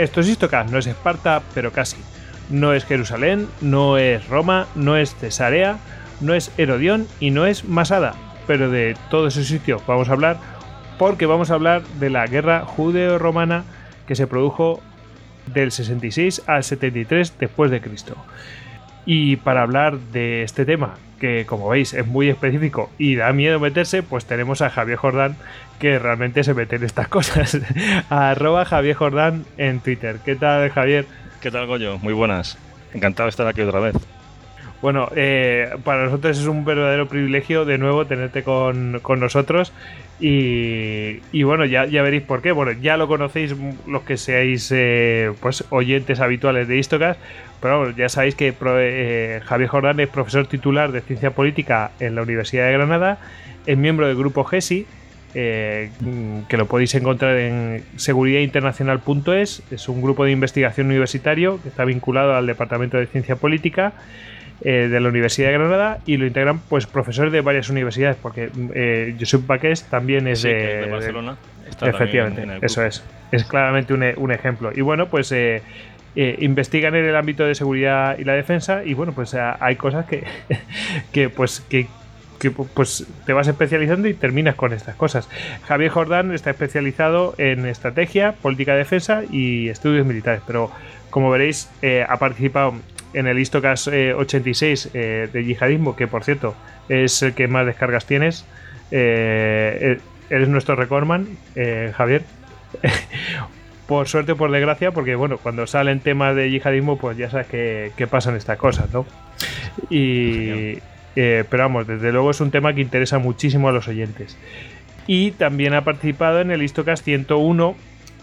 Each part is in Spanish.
Esto es Istocas, no es Esparta, pero casi. No es Jerusalén, no es Roma, no es Cesarea, no es Herodión y no es Masada. Pero de todos esos sitios vamos a hablar porque vamos a hablar de la guerra judeo-romana que se produjo del 66 al 73 después de Cristo. Y para hablar de este tema, que como veis es muy específico y da miedo meterse, pues tenemos a Javier Jordán, que realmente se mete en estas cosas. Arroba Javier Jordán en Twitter. ¿Qué tal, Javier? ¿Qué tal, Goyo? Muy buenas. Encantado de estar aquí otra vez. Bueno, eh, para nosotros es un verdadero privilegio de nuevo tenerte con, nosotros. Y, bueno, ya, ya, veréis por qué. Bueno, ya lo conocéis los que seáis eh, pues oyentes habituales de Istocas, pero ya sabéis que eh, Javier Jordán es profesor titular de Ciencia Política en la Universidad de Granada, es miembro del grupo GESI, que lo podéis encontrar en seguridadinternacional.es, es un grupo de investigación universitario que está vinculado al Departamento de Ciencia Política eh, de la Universidad de Granada y lo integran pues profesores de varias universidades, porque eh, Josep Baqués también es, de, Barcelona. efectivamente, eso es. Es claramente un, ejemplo. Y bueno, pues eh, eh, investigan en el ámbito de seguridad y la defensa y bueno, pues hay cosas que, que pues que, pues te vas especializando y terminas con estas cosas. Javier Jordán está especializado en estrategia, política de defensa y estudios militares, pero como veréis ha participado en el Istocas 86 eh, eh, de yihadismo, que por cierto es el que más descargas tienes. Eh, eres nuestro recordman, Javier. por suerte o por desgracia, porque bueno, cuando salen temas de yihadismo, pues ya sabes que, pasan estas cosas, ¿no? Y, pero vamos, desde luego es un tema que interesa muchísimo a los oyentes. Y también ha participado en el Istocas 101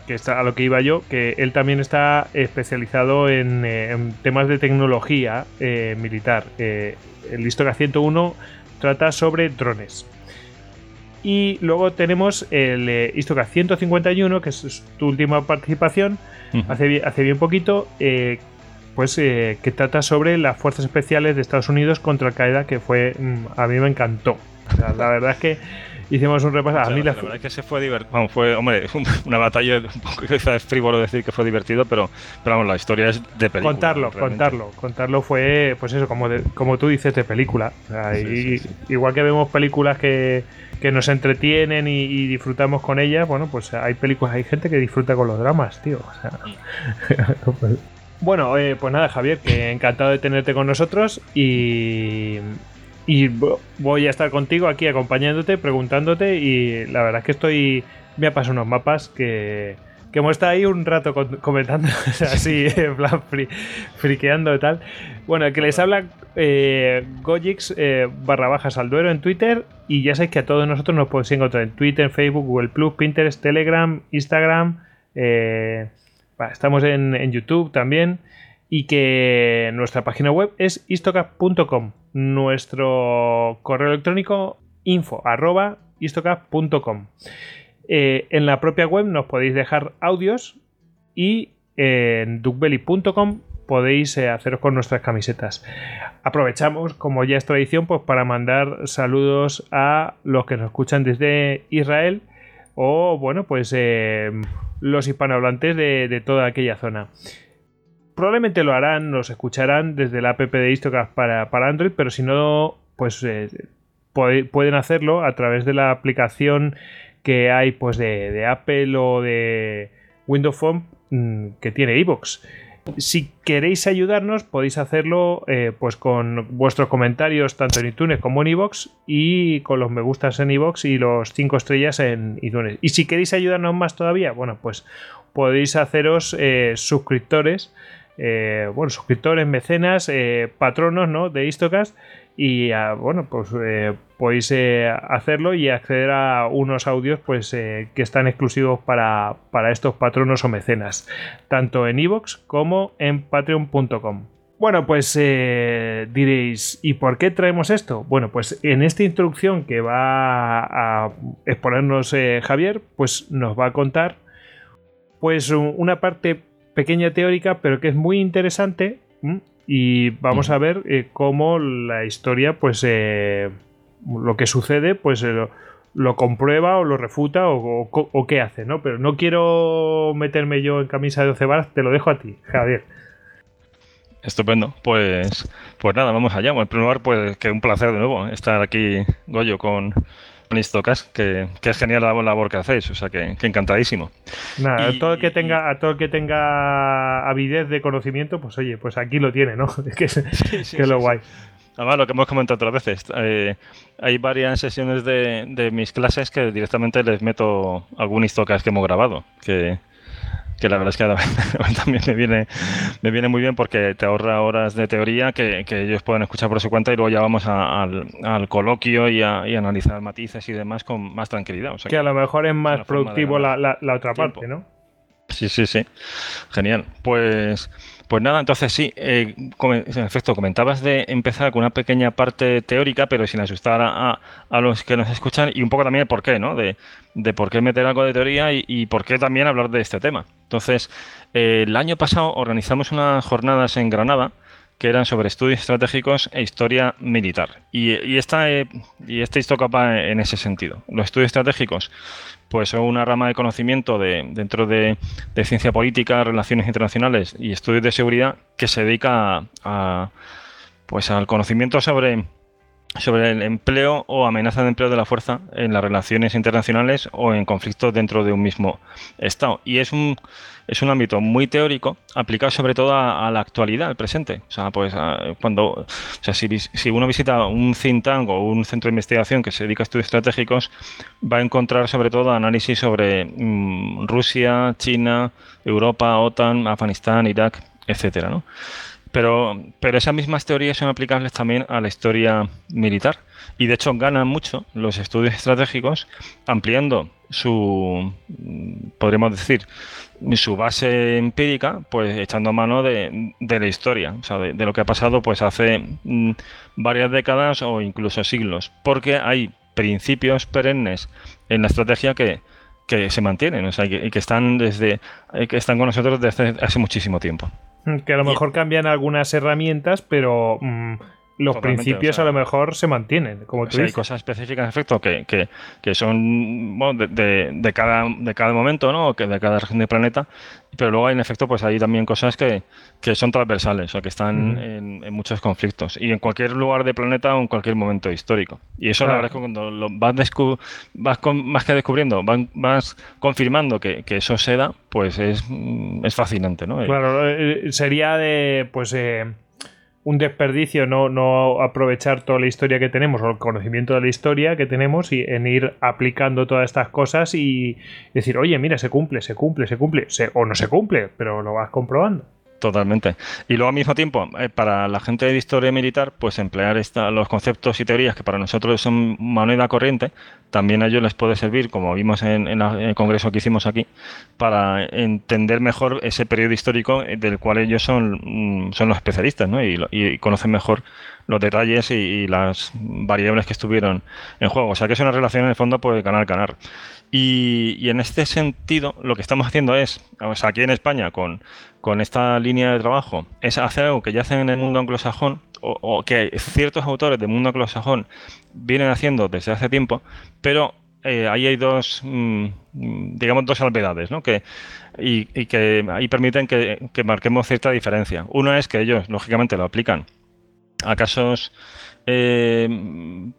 que está a lo que iba yo, que él también está especializado en, eh, temas de tecnología eh, militar. Eh, el Historia 101 trata sobre drones. Y luego tenemos el eh, 151, que es tu última participación, hace, hace, bien poquito, pues que trata sobre las fuerzas especiales de Estados Unidos contra Al Qaeda, que fue mm, a mí me encantó. la verdad es que hicimos un repaso. a mí la, verdad es que se fue divertido. fue, hombre, una batalla un poco quizás frívolo decir que fue divertido, pero, pero vamos, la historia es de película. Contarlo, contarlo. Contarlo fue, pues eso, como, como tú dices, de película. Igual que vemos películas que, que nos entretienen y, disfrutamos con ellas, bueno, pues hay películas, hay gente que disfruta con los dramas, tío. bueno, eh, pues nada, Javier, que encantado de tenerte con nosotros y, y voy a estar contigo aquí acompañándote, preguntándote y la verdad es que estoy... Me ha pasado unos mapas que, que hemos estado ahí un rato comentando, así, en friqueando y tal. Bueno, que les habla eh, Gojix eh, barra bajas al duero en Twitter y ya sabéis que a todos nosotros nos podéis encontrar en Twitter, Facebook, Google Plus, Pinterest, Telegram, Instagram. Eh, estamos en YouTube también y que nuestra página web es istocap.com. Nuestro correo electrónico info eh, en la propia web nos podéis dejar audios y en duckbelly.com podéis eh, haceros con nuestras camisetas. Aprovechamos, como ya es tradición, pues para mandar saludos a los que nos escuchan desde Israel o, bueno, pues eh, los hispanohablantes de toda aquella zona probablemente lo harán, nos escucharán desde la app de Istocast para, para Android, pero si no, pues eh, pueden hacerlo a través de la aplicación que hay pues de, Apple o de Windows Phone mm, que tiene iVoox. si queréis ayudarnos, podéis hacerlo eh, pues con vuestros comentarios tanto en iTunes como en iVoox y con los me gustas en iVoox y los 5 estrellas en iTunes. Y si queréis ayudarnos más todavía, bueno, pues podéis haceros eh, suscriptores, eh, bueno, suscriptores, mecenas, patronos, ¿no? De Istocast y ah, bueno pues eh, podéis eh, hacerlo y acceder a unos audios pues eh, que están exclusivos para, estos patronos o mecenas tanto en iVoox como en patreon.com bueno, pues diréis, ¿y por qué traemos esto? Bueno, pues en esta introducción que va a exponernos Javier, pues nos va a contar pues una parte pequeña teórica, pero que es muy interesante y vamos a ver eh, cómo la historia, pues eh, lo que sucede, pues eh, lo, comprueba o lo refuta o, qué hace, ¿no? Pero no quiero meterme yo en camisa de 12 varas, te lo dejo a ti, Javier. Estupendo, pues, pues nada, vamos allá. en primer lugar, pues que un placer de nuevo estar aquí, Goyo, con, que, que, es genial la labor que hacéis, o sea que, encantadísimo. Nada, a todo el que tenga, a todo el que tenga avidez de conocimiento, pues oye, pues aquí lo tiene, ¿no? que, es lo guay. Además, lo que hemos comentado otras veces, eh, hay varias sesiones de, de, mis clases que directamente les meto algún histocast que hemos grabado, que, que la verdad es que también me viene, me viene muy bien porque te ahorra horas de teoría que, ellos pueden escuchar por su cuenta y luego ya vamos al, coloquio y a, analizar matices y demás con más tranquilidad. que, a lo mejor es más productivo la, la, otra parte, ¿no? Sí, sí, sí. Genial. Pues pues nada, entonces sí, eh, en efecto, comentabas de empezar con una pequeña parte teórica, pero sin asustar a, los que nos escuchan y un poco también el por qué, ¿no? De, por qué meter algo de teoría y, por qué también hablar de este tema. Entonces, eh, el año pasado organizamos unas jornadas en Granada que eran sobre estudios estratégicos e historia militar. Y, esta, eh, y este en ese sentido. Los estudios estratégicos pues son una rama de conocimiento de, dentro de, ciencia política, relaciones internacionales y estudios de seguridad que se dedica a, pues al conocimiento sobre sobre el empleo o amenaza de empleo de la fuerza en las relaciones internacionales o en conflictos dentro de un mismo Estado. Y es un, es un ámbito muy teórico aplicado sobre todo a, la actualidad, al presente. O sea, pues cuando, o sea, si, si, uno visita un think tank o un centro de investigación que se dedica a estudios estratégicos, va a encontrar sobre todo análisis sobre mm, Rusia, China, Europa, OTAN, Afganistán, Irak, etcétera, ¿no? Pero, pero esas mismas teorías son aplicables también a la historia militar. Y de hecho ganan mucho los estudios estratégicos ampliando su, podríamos decir, su base empírica, pues echando mano de, la historia, o sea, de, lo que ha pasado pues hace mm, varias décadas o incluso siglos, porque hay principios perennes en la estrategia que, que se mantienen, o sea, que, están desde que están con nosotros desde hace muchísimo tiempo. Que a lo mejor cambian algunas herramientas, pero mm, los principios a lo mejor se mantienen, como tú Hay cosas específicas, en efecto, que, que, que son de, de, cada, de cada momento, ¿no? Que de cada región del planeta, pero luego hay, en efecto, pues hay también cosas que, que son transversales, o que están en, muchos conflictos, y en cualquier lugar del planeta o en cualquier momento histórico. Y eso, la verdad es que cuando lo vas, vas más que descubriendo, vas, confirmando que, que, eso se da, pues es, es fascinante, ¿no? Claro, eh, sería de, pues... Eh un desperdicio no, no aprovechar toda la historia que tenemos o el conocimiento de la historia que tenemos y en ir aplicando todas estas cosas y decir, oye, mira, se cumple, se cumple, se cumple, o no se cumple, pero lo vas comprobando. Totalmente. Y luego al mismo tiempo, eh, para la gente de historia militar, pues emplear esta, los conceptos y teorías que para nosotros son moneda corriente, también a ellos les puede servir, como vimos en, el congreso que hicimos aquí, para entender mejor ese periodo histórico del cual ellos son, mm, son los especialistas ¿no? y, conocen mejor los detalles y, las variables que estuvieron en juego. O sea que es una relación en el fondo pues ganar-ganar. Y, en este sentido, lo que estamos haciendo es, aquí en España, con, esta línea de trabajo, es hacer algo que ya hacen en el mundo anglosajón, o, que ciertos autores del mundo anglosajón vienen haciendo desde hace tiempo, pero eh, ahí hay dos, mm, digamos, dos salvedades, ¿no? Que, y, que ahí permiten que, que marquemos cierta diferencia. Uno es que ellos, lógicamente, lo aplican a casos eh,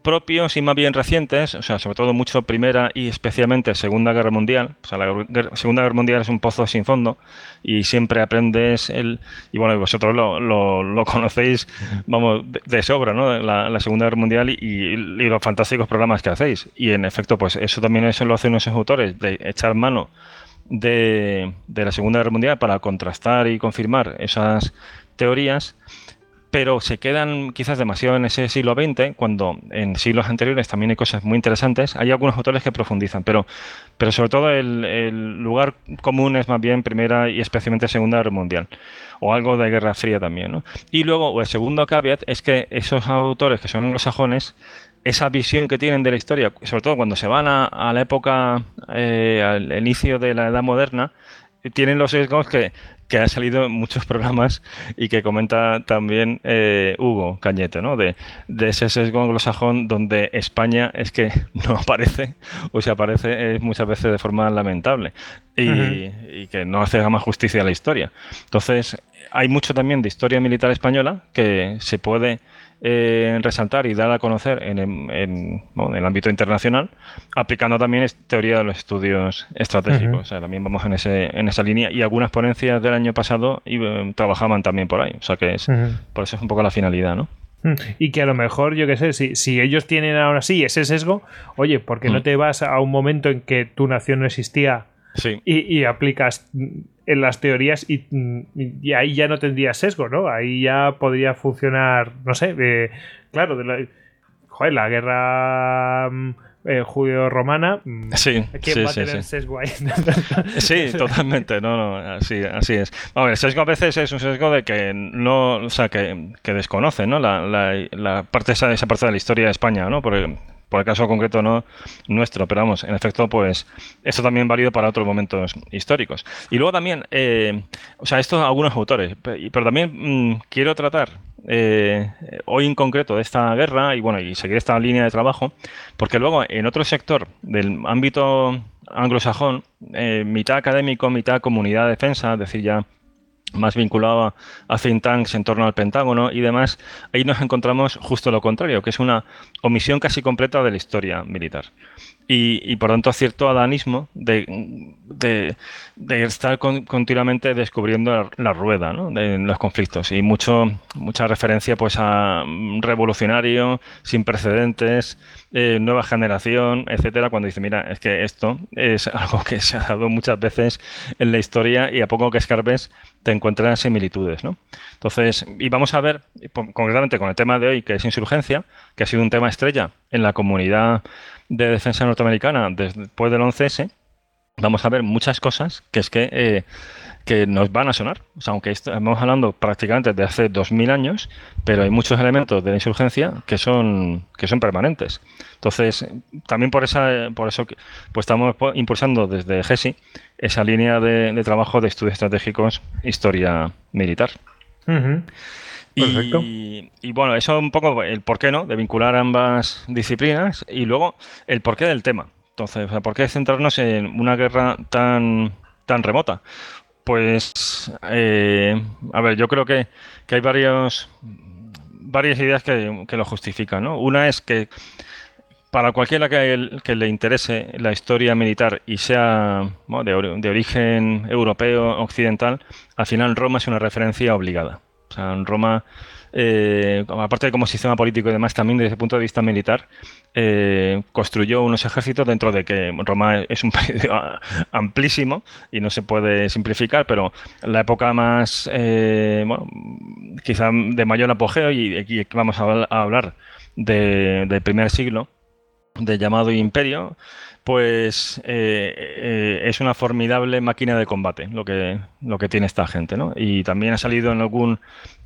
propios y más bien recientes, o sea, sobre todo mucho Primera y especialmente Segunda Guerra Mundial. O sea, la Segunda Guerra Mundial es un pozo sin fondo y siempre aprendes el... Y bueno, vosotros lo, lo, conocéis, vamos, de, sobra, ¿no? La, Segunda Guerra Mundial y, los fantásticos programas que hacéis. Y en efecto, pues eso también eso lo hacen nuestros autores, de echar mano de, de la Segunda Guerra Mundial para contrastar y confirmar esas teorías pero se quedan quizás demasiado en ese siglo XX, cuando en siglos anteriores también hay cosas muy interesantes. Hay algunos autores que profundizan, pero, pero sobre todo el, lugar común es más bien Primera y especialmente Segunda Guerra Mundial, o algo de Guerra Fría también. ¿no? Y luego, el segundo caveat es que esos autores que son anglosajones, esa visión que tienen de la historia, sobre todo cuando se van a, la época, eh, al inicio de la Edad Moderna, tienen los sesgos que que ha salido en muchos programas y que comenta también eh, Hugo Cañete, ¿no? De, ese sesgo anglosajón donde España es que no aparece o se aparece eh, muchas veces de forma lamentable y, que no hace más justicia a la historia. Entonces, hay mucho también de historia militar española que se puede eh, resaltar y dar a conocer en, el ámbito internacional, aplicando también teoría de los estudios estratégicos. O sea, también vamos en, ese, en esa línea y algunas ponencias del año pasado y, eh, trabajaban también por ahí. O sea, que es, por eso es un poco la finalidad, ¿no? Y que a lo mejor, yo qué sé, si, si, ellos tienen ahora sí ese sesgo, oye, ¿por qué no te vas a un momento en que tu nación no existía y, aplicas en las teorías y, ahí ya no tendría sesgo, ¿no? Ahí ya podría funcionar, no sé, eh, claro, de la, joder, la guerra mm, eh, judeo-romana. Mm, sí, ¿Quién va a tener sesgo ahí? sí, totalmente, no, no, así, así es. el sesgo a veces es un sesgo de que no, o sea, que, que desconoce, ¿no? La, la, parte esa, esa parte de la historia de España, ¿no? Porque por el caso concreto no nuestro, pero vamos, en efecto, pues esto también válido para otros momentos históricos. Y luego también, eh, o sea, esto algunos autores, pero también mm, quiero tratar eh, hoy en concreto de esta guerra y bueno, y seguir esta línea de trabajo, porque luego en otro sector del ámbito anglosajón, eh, mitad académico, mitad comunidad de defensa, es decir, ya más vinculado a think tanks en torno al Pentágono y demás, ahí nos encontramos justo lo contrario, que es una omisión casi completa de la historia militar y, por tanto cierto adanismo de, de, estar continuamente descubriendo la, rueda ¿no? de los conflictos y mucho mucha referencia pues a revolucionario sin precedentes eh, nueva generación etcétera cuando dice mira es que esto es algo que se ha dado muchas veces en la historia y a poco que escarbes te encuentras similitudes ¿no? entonces y vamos a ver concretamente con el tema de hoy que es insurgencia que ha sido un tema estrella en la comunidad de defensa norteamericana después del 11S, vamos a ver muchas cosas que es que, eh, que nos van a sonar. O sea, aunque estamos hablando prácticamente de hace 2000 años, pero hay muchos elementos de la insurgencia que son, que son permanentes. Entonces, también por, esa, por eso pues estamos impulsando desde GESI esa línea de, trabajo de estudios estratégicos, historia militar. Y, bueno, eso es un poco el porqué, ¿no? De vincular ambas disciplinas y luego el porqué del tema. Entonces, ¿por qué centrarnos en una guerra tan, tan remota? Pues, eh, a ver, yo creo que, hay varios, varias ideas que, lo justifican, ¿no? Una es que para cualquiera que, que, le interese la historia militar y sea de, de, origen europeo, occidental, al final Roma es una referencia obligada. O sea, Roma, eh, aparte de como sistema político y demás, también desde el punto de vista militar, eh, construyó unos ejércitos dentro de que Roma es un país amplísimo y no se puede simplificar, pero la época más, eh, quizá de mayor apogeo, y aquí vamos a hablar del primer siglo, del llamado imperio, pues eh, eh, es una formidable máquina de combate lo que, lo que tiene esta gente, ¿no? Y también ha salido en algún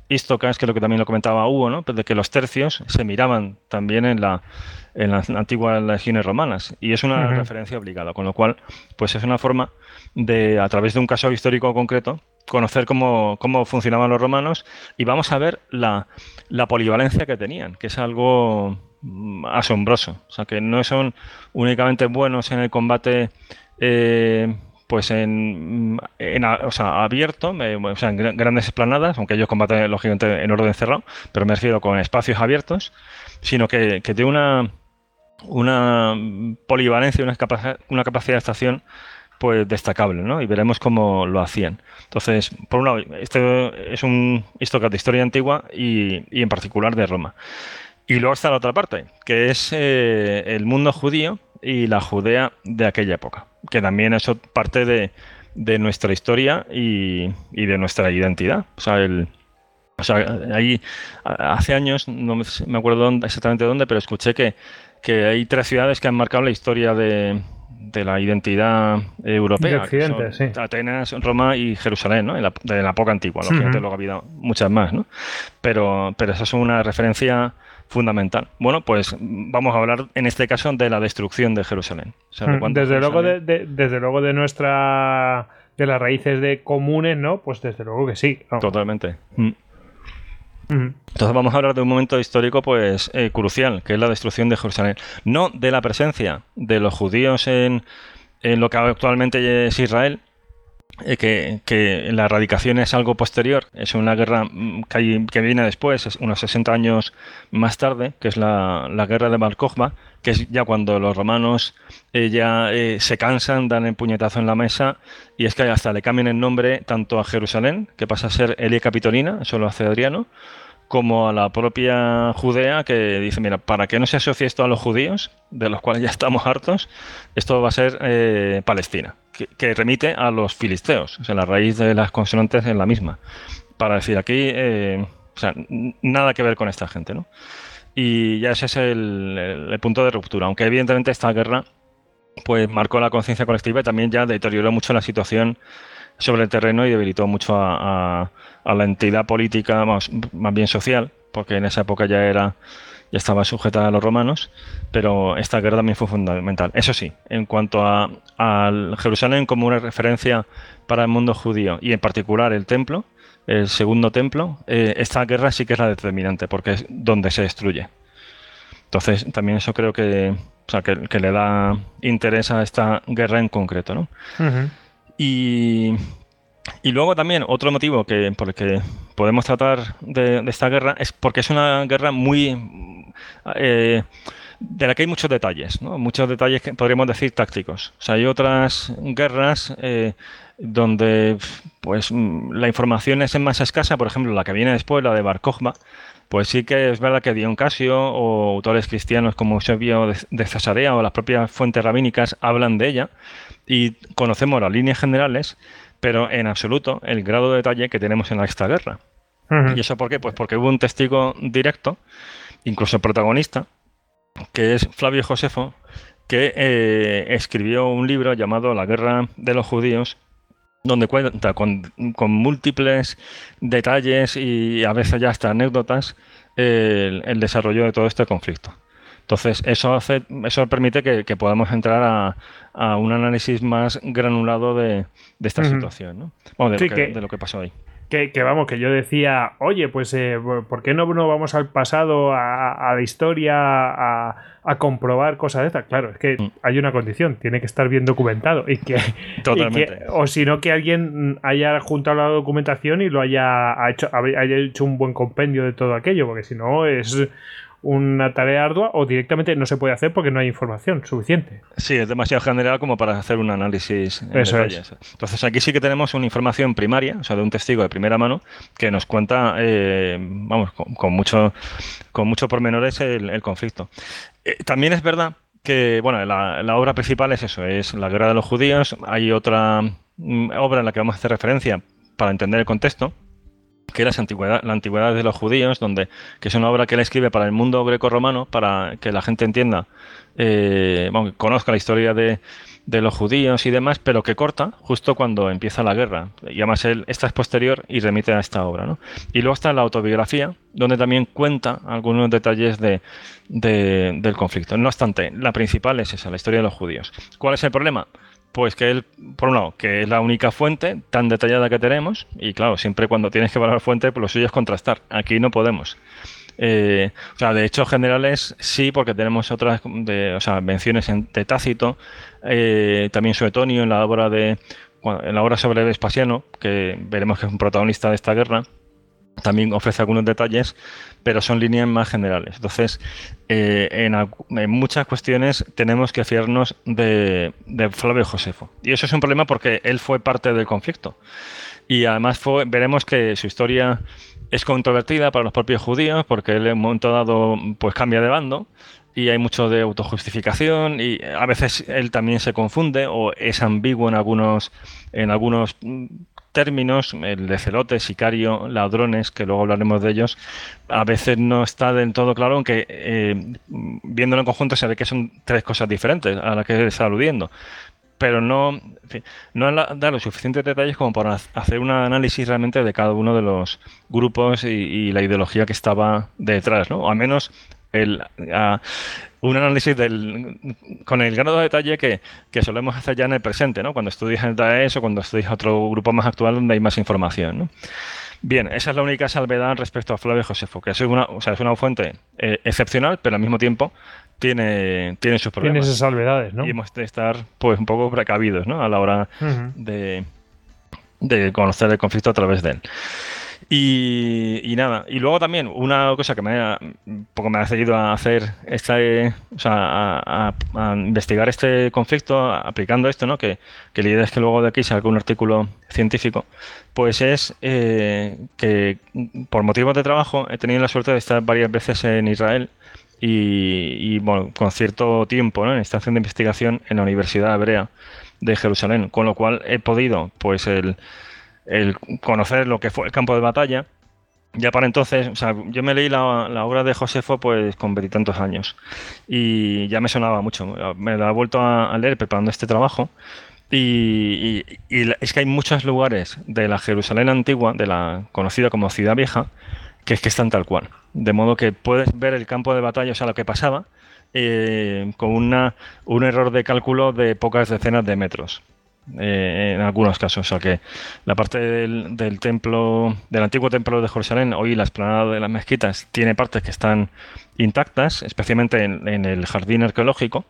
histocast, que es lo que también lo comentaba Hugo, ¿no? Pues de que los tercios se miraban también en, la, en las antiguas legiones romanas. Y es una referencia obligada, con lo cual, pues es una forma de, a través de un caso histórico concreto, conocer cómo, cómo funcionaban los romanos y vamos a ver la, la polivalencia que tenían, que es algo asombroso. O sea, que no son únicamente buenos en el combate, eh, pues en, o sea, abierto, o sea, en grandes esplanadas, aunque ellos combaten lógicamente en orden cerrado, pero me refiero con espacios abiertos, sino que, que tiene una, una polivalencia, una, una capacidad de estación pues destacable, ¿no? Y veremos cómo lo hacían. Entonces, por un lado, este es un histocast de historia antigua y, y, en particular de Roma. Y luego está la otra parte, que es eh, el mundo judío y la Judea de aquella época, que también es parte de, nuestra historia y, de nuestra identidad. O sea, el, o sea, ahí hace años, no me acuerdo exactamente dónde, pero escuché que, que hay tres ciudades que han marcado la historia de, de la identidad europea. Atenas, Roma y Jerusalén, ¿no? de la época antigua. Lógicamente luego ha habido muchas más, ¿no? Pero, pero esa es una referencia fundamental. Bueno, pues vamos a hablar en este caso de la destrucción de Jerusalén. desde, Luego de, desde luego de nuestra de las raíces de comunes, ¿no? Pues desde luego que sí. Totalmente. Mm. Entonces vamos a hablar de un momento histórico pues eh, crucial, que es la destrucción de Jerusalén. No de la presencia de los judíos en, en lo que actualmente es Israel, eh, que, la erradicación es algo posterior, es una guerra mm, que, viene después, es unos 60 años más tarde, que es la, guerra de Bar que es ya cuando los romanos eh, ya se cansan, dan el puñetazo en la mesa, y es que hasta le cambian el nombre tanto a Jerusalén, que pasa a ser Elia Capitolina, eso lo hace Adriano, como a la propia Judea que dice, mira, para que no se asocie esto a los judíos, de los cuales ya estamos hartos, esto va a ser eh, Palestina, que, remite a los filisteos, o sea, la raíz de las consonantes es la misma, para decir aquí, eh, o sea, nada que ver con esta gente, ¿no? Y ya ese es el, punto de ruptura, aunque evidentemente esta guerra pues marcó la conciencia colectiva y también ya deterioró mucho la situación sobre el terreno y debilitó mucho a, la entidad política, más, más, bien social, porque en esa época ya era ya estaba sujeta a los romanos, pero esta guerra también fue fundamental. Eso sí, en cuanto a, Jerusalén como una referencia para el mundo judío y en particular el templo, el segundo templo, eh, esta guerra sí que es la determinante, porque es donde se destruye. Entonces, también eso creo que, que, le da interés a esta guerra en concreto. ¿no? Y, luego también otro motivo que, por el que podemos tratar de, esta guerra es porque es una guerra muy... Eh, de la que hay muchos detalles, muchos detalles que podríamos decir tácticos. O sea, hay otras guerras eh, donde pues la información es más escasa, por ejemplo, la que viene después, la de Bar pues sí que es verdad que Dion Casio o autores cristianos como Eusebio de, de Cesarea o las propias fuentes rabínicas hablan de ella, y conocemos las líneas generales, pero en absoluto el grado de detalle que tenemos en esta guerra. ¿Y eso por qué? Pues porque hubo un testigo directo, incluso protagonista, que es Flavio Josefo, que eh, escribió un libro llamado La guerra de los judíos, donde cuenta con, múltiples detalles y a veces ya hasta anécdotas el desarrollo de todo este conflicto. Entonces, eso hace, eso permite que, podamos entrar a, un análisis más granulado de, esta situación, ¿no? Bueno, de, lo que, pasó ahí. Que, vamos, que yo decía, oye, pues eh, ¿por qué no, no, vamos al pasado, a, la historia, a, comprobar cosas de estas? Claro, es que mm. hay una condición, tiene que estar bien documentado y que, Totalmente. o si no que alguien haya juntado la documentación y lo haya hecho, haya hecho un buen compendio de todo aquello, porque si no es una tarea ardua o directamente no se puede hacer porque no hay información suficiente. Sí, es demasiado general como para hacer un análisis. En Eso es. Entonces aquí sí que tenemos una información primaria, o sea, de un testigo de primera mano que nos cuenta, eh, vamos, con, mucho, con mucho pormenores el, conflicto. Eh, también es verdad que, bueno, la, la, obra principal es eso, es la guerra de los judíos. Hay otra mm, obra en la que vamos a hacer referencia para entender el contexto, que era la antigüedad de los judíos, donde, que es una obra que él escribe para el mundo greco-romano, para que la gente entienda, eh, conozca la historia de, los judíos y demás, pero que corta justo cuando empieza la guerra. Y además él, esta es posterior y remite a esta obra. ¿no? Y luego está la autobiografía, donde también cuenta algunos detalles de, del conflicto. No obstante, la principal es esa, la historia de los judíos. ¿Cuál es el problema? Pues que él, por un lado, que es la única fuente tan detallada que tenemos, y claro, siempre cuando tienes que evaluar fuente, pues lo suyo es contrastar. Aquí no podemos. Eh, o sea, de hecho, generales sí, porque tenemos otras de, o sea, menciones de Tácito, eh, también Suetonio en la obra de, en la obra sobre Vespasiano, que veremos que es un protagonista de esta guerra, también ofrece algunos detalles, pero son líneas más generales. Entonces, eh, en, muchas cuestiones tenemos que fiarnos de, Flavio Josefo. Y eso es un problema porque él fue parte del conflicto. Y además veremos que su historia es controvertida para los propios judíos porque él en un momento dado pues cambia de bando y hay mucho de autojustificación y a veces él también se confunde o es ambiguo en algunos en algunos términos, el de celote, sicario, ladrones, que luego hablaremos de ellos, a veces no está del todo claro, aunque eh, viéndolo en conjunto se ve que son tres cosas diferentes a las que está aludiendo. Pero no, no da los suficientes detalles como para hacer un análisis realmente de cada uno de los grupos y, la ideología que estaba detrás, ¿no? O al menos el, un análisis del, con el grado de detalle que, solemos hacer ya en el presente, ¿no? cuando estudias el DAES o cuando estudias otro grupo más actual donde hay más información. Bien, esa es la única salvedad respecto a Flavio Josefo, que es una, o sea, es una fuente eh, excepcional, pero al mismo tiempo tiene, tiene sus problemas. Tiene esas salvedades, ¿no? Y hemos de estar pues un poco precavidos ¿no? a la hora de, de conocer el conflicto a través de él. Y, nada, y luego también una cosa que me ha, poco me ha seguido a hacer esta, o sea, a, investigar este conflicto aplicando esto, ¿no? Que, que la idea es que luego de aquí salga un artículo científico, pues es eh, que por motivos de trabajo he tenido la suerte de estar varias veces en Israel y, bueno, con cierto tiempo ¿no? en estación de investigación en la Universidad Hebrea de Jerusalén, con lo cual he podido, pues el el conocer lo que fue el campo de batalla. Ya para entonces, yo me leí la, obra de Josefo pues con veintitantos años y ya me sonaba mucho. Me la he vuelto a, leer preparando este trabajo y, es que hay muchos lugares de la Jerusalén antigua, de la conocida como Ciudad Vieja, que es que están tal cual. De modo que puedes ver el campo de batalla, o sea, lo que pasaba, eh, con una, un error de cálculo de pocas decenas de metros. Eh, en algunos casos. O sea que la parte del, templo, del antiguo templo de Jerusalén, hoy la explanada de las mezquitas, tiene partes que están intactas, especialmente en, el jardín arqueológico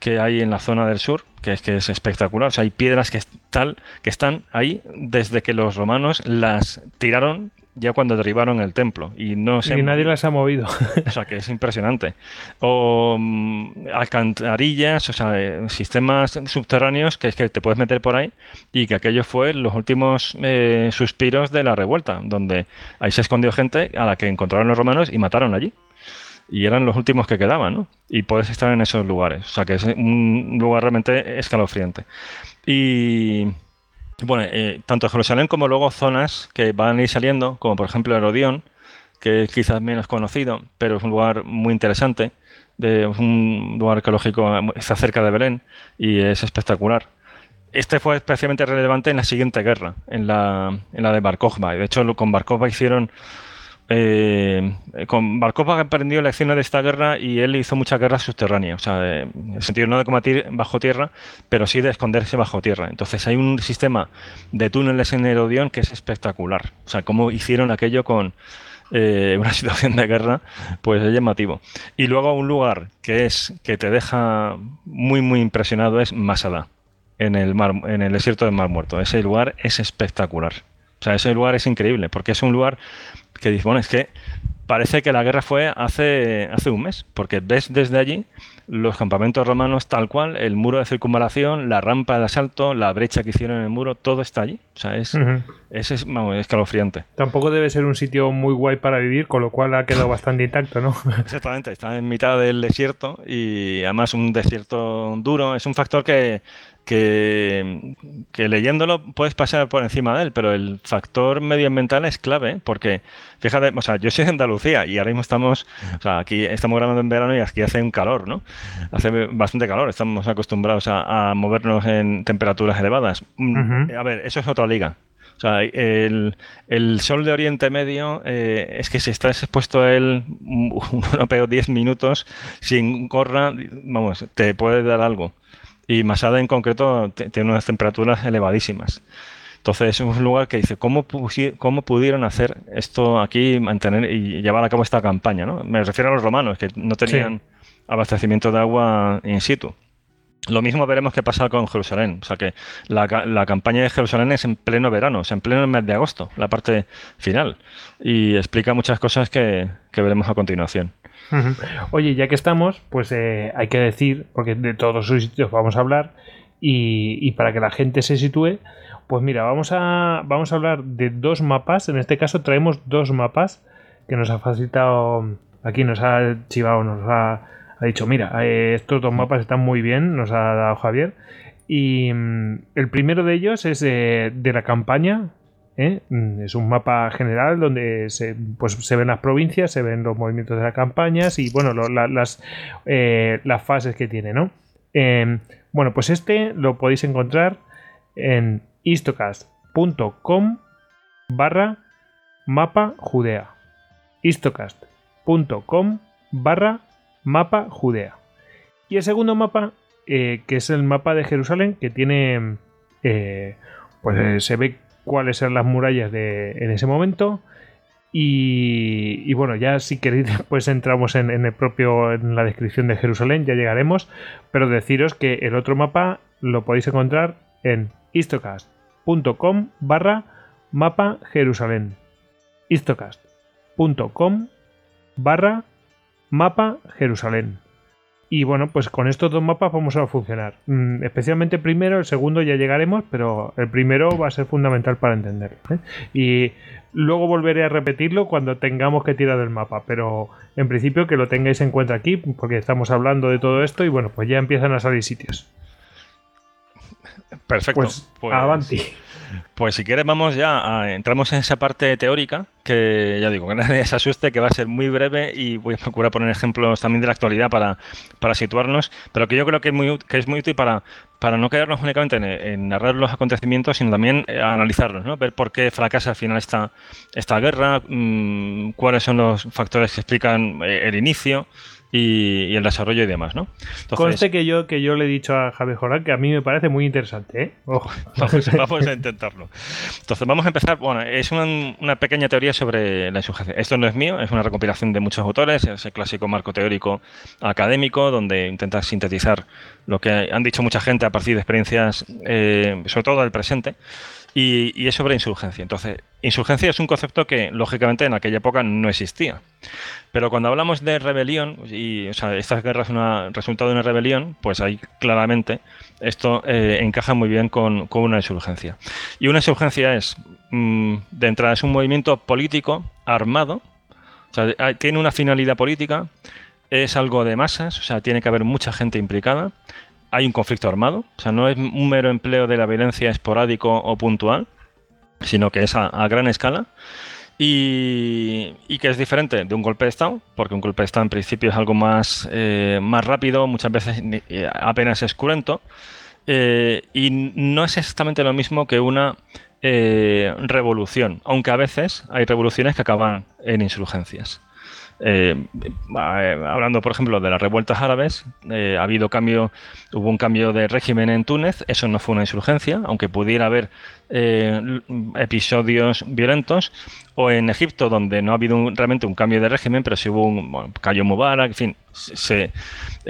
que hay en la zona del sur, que es que es espectacular. O sea, hay piedras que, tal, que están ahí desde que los romanos las tiraron ya cuando derribaron el templo y no se nadie las ha movido. O sea, que es impresionante. O mm, alcantarillas, o sea, eh, sistemas subterráneos que es que te puedes meter por ahí y que aquello fue los últimos eh, suspiros de la revuelta, donde ahí se escondió gente a la que encontraron los romanos y mataron allí. Y eran los últimos que quedaban, ¿no? Y puedes estar en esos lugares. O sea, que es un lugar realmente escalofriante. Y bueno, eh, tanto Jerusalén como luego zonas que van a ir saliendo, como por ejemplo Herodión, que es quizás menos conocido, pero es un lugar muy interesante, de un lugar arqueológico, está cerca de Belén y es espectacular. Este fue especialmente relevante en la siguiente guerra, en la, en la de Bar Y de hecho, con Bar hicieron eh, con Barkov aprendió lecciones de esta guerra y él hizo muchas guerras subterráneas, o sea, en el sentido no de combatir bajo tierra, pero sí de esconderse bajo tierra. Entonces hay un sistema de túneles en Herodión que es espectacular, o sea, cómo hicieron aquello con eh, una situación de guerra, pues es llamativo. Y luego un lugar que es que te deja muy muy impresionado es Masada, en el mar, en el desierto del Mar Muerto. Ese lugar es espectacular. O sea, ese lugar es increíble, porque es un lugar que dice, bueno, es que parece que la guerra fue hace, hace un mes, porque ves desde allí los campamentos romanos tal cual, el muro de circunvalación, la rampa de asalto, la brecha que hicieron en el muro, todo está allí. O sea, es, es, escalofriante. Tampoco debe ser un sitio muy guay para vivir, con lo cual ha quedado bastante intacto, ¿no? Exactamente, está en mitad del desierto y además un desierto duro. Es un factor que que, leyéndolo puedes pasar por encima de él, pero el factor medioambiental es clave, porque fíjate, o sea, yo soy de Andalucía y ahora mismo estamos, o sea, aquí estamos grabando en verano y aquí hace un calor, ¿no? Hace bastante calor, estamos acostumbrados a, movernos en temperaturas elevadas. Mm, a ver, eso es otra liga. O sea, el, sol de Oriente Medio eh, es que si estás expuesto a él uno peor 10 minutos sin corra, vamos, te puede dar algo. Y Masada en concreto tiene unas temperaturas elevadísimas. Entonces es un lugar que dice, ¿cómo, cómo pudieron hacer esto aquí, mantener y llevar a cabo esta campaña? ¿no? Me refiero a los romanos, que no tenían abastecimiento de agua in situ. Lo mismo veremos que pasa con Jerusalén. O sea que la, la, campaña de Jerusalén es en pleno verano, es en pleno mes de agosto, la parte final. Y explica muchas cosas que, veremos a continuación. Oye, ya que estamos, pues eh, hay que decir, porque de todos los sitios vamos a hablar, y, para que la gente se sitúe, pues mira, vamos a, vamos a hablar de dos mapas. En este caso traemos dos mapas que nos ha facilitado, aquí nos ha chivado, nos ha ha dicho, mira, eh, estos dos mapas están muy bien, nos ha dado Javier. Y mm, el primero de ellos es de, la campaña. ¿Eh? Mm, es un mapa general donde se, pues, se ven las provincias, se ven los movimientos de las campañas y bueno, las, eh, las fases que tiene, ¿no? Em, bueno, pues este lo podéis encontrar en istocast.com barra mapa judea. istocast.com barra mapa Judea. Y el segundo mapa, eh, que es el mapa de Jerusalén, que tiene, pues se ve cuáles eran las murallas de, en ese momento. Y, bueno, ya si queréis, pues entramos en, el propio, en la descripción de Jerusalén, ya llegaremos. Pero deciros que el otro mapa lo podéis encontrar en istocast.com barra mapa Jerusalén. istocast.com barra mapa Jerusalén. Y bueno, pues con estos dos mapas vamos a funcionar. Mm, especialmente primero, el segundo ya llegaremos, pero el primero va a ser fundamental para entenderlo. ¿eh? Y luego volveré a repetirlo cuando tengamos que tirar del mapa, pero en principio que lo tengáis en cuenta aquí, porque estamos hablando de todo esto y bueno, pues ya empiezan a salir sitios. Perfecto. Pues, pues avanti. Pues si quieres vamos ya a, entramos en esa parte teórica que ya digo que nadie se asuste que va a ser muy breve y voy a procurar poner ejemplos también de la actualidad para, para situarnos, pero que yo creo que es muy, que es muy útil para, para no quedarnos únicamente en, narrar los acontecimientos, sino también eh, analizarlos, ¿no? ver por qué fracasa al final esta, esta guerra, mm, cuáles son los factores que explican eh, el inicio y, el desarrollo y demás, ¿no? Entonces, Conste que yo, que yo le he dicho a Javier Jorán que a mí me parece muy interesante, ¿eh? Vamos, a intentarlo. Entonces, vamos a empezar. Bueno, es una, pequeña teoría sobre la insurgencia. Esto no es mío, es una recopilación de muchos autores, es el clásico marco teórico académico, donde intenta sintetizar lo que han dicho mucha gente a partir de experiencias, eh, sobre todo del presente. Y, es sobre insurgencia. Entonces, insurgencia es un concepto que, lógicamente, en aquella época no existía. Pero cuando hablamos de rebelión, y o sea, esta guerra es un resultado de una rebelión, pues ahí claramente esto eh, encaja muy bien con, una insurgencia. Y una insurgencia es, mm, de entrada, es un movimiento político armado, o sea, tiene una finalidad política, es algo de masas, o sea, tiene que haber mucha gente implicada, hay un conflicto armado, o sea, no es un mero empleo de la violencia esporádico o puntual, sino que es a, gran escala. Y, que es diferente de un golpe de Estado, porque un golpe de Estado en principio es algo más, eh, más rápido, muchas veces eh, apenas es cruento, eh, y no es exactamente lo mismo que una revolución, aunque a veces hay revoluciones que acaban en insurgencias. Eh, eh, hablando, por ejemplo, de las revueltas árabes, eh, ha habido cambio, hubo un cambio de régimen en Túnez, eso no fue una insurgencia, aunque pudiera haber episodios violentos, o en Egipto, donde no ha habido realmente un cambio de régimen, pero sí hubo un cayó Mubarak, en fin,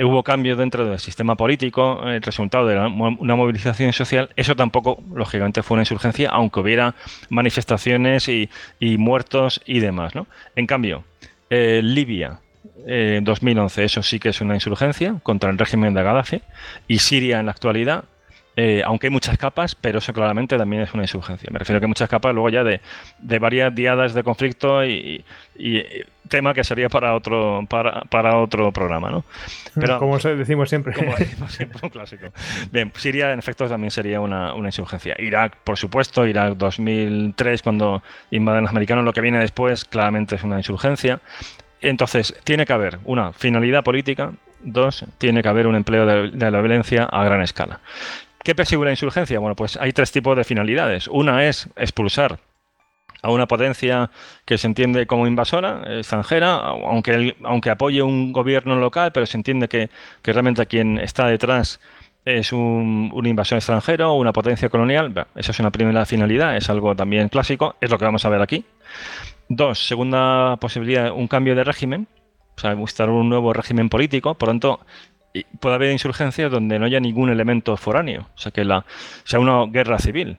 hubo cambio dentro del sistema político, el resultado de una movilización social, eso tampoco, lógicamente, fue una insurgencia, aunque hubiera manifestaciones y, y muertos y demás, ¿no? En cambio, eh, Libia, eh, 2011, eso sí que es una insurgencia contra el régimen de Gaddafi. Y Siria en la actualidad, eh, aunque hay muchas capas, pero eso claramente también es una insurgencia. Me refiero a que hay muchas capas luego ya de, varias diadas de conflicto y, tema que sería para otro para, otro programa, ¿no? Pero, como decimos siempre. Como decimos siempre, un clásico. Bien, Siria en efecto también sería una, una, insurgencia. Irak, por supuesto, Irak 2003 cuando invaden los americanos, lo que viene después claramente es una insurgencia. Entonces, tiene que haber una finalidad política, dos, tiene que haber un empleo de, de la violencia a gran escala. ¿Qué persigue la insurgencia? Bueno, pues hay tres tipos de finalidades. Una es expulsar a una potencia que se entiende como invasora, extranjera, aunque, aunque apoye un gobierno local, pero se entiende que, realmente quien está detrás es un, un, invasor extranjero o una potencia colonial. esa es una primera finalidad, es algo también clásico, es lo que vamos a ver aquí. Dos, segunda posibilidad, un cambio de régimen, o sea, buscar un nuevo régimen político. Por tanto, puede haber insurgencias donde no haya ningún elemento foráneo, o sea, que la, sea una guerra civil.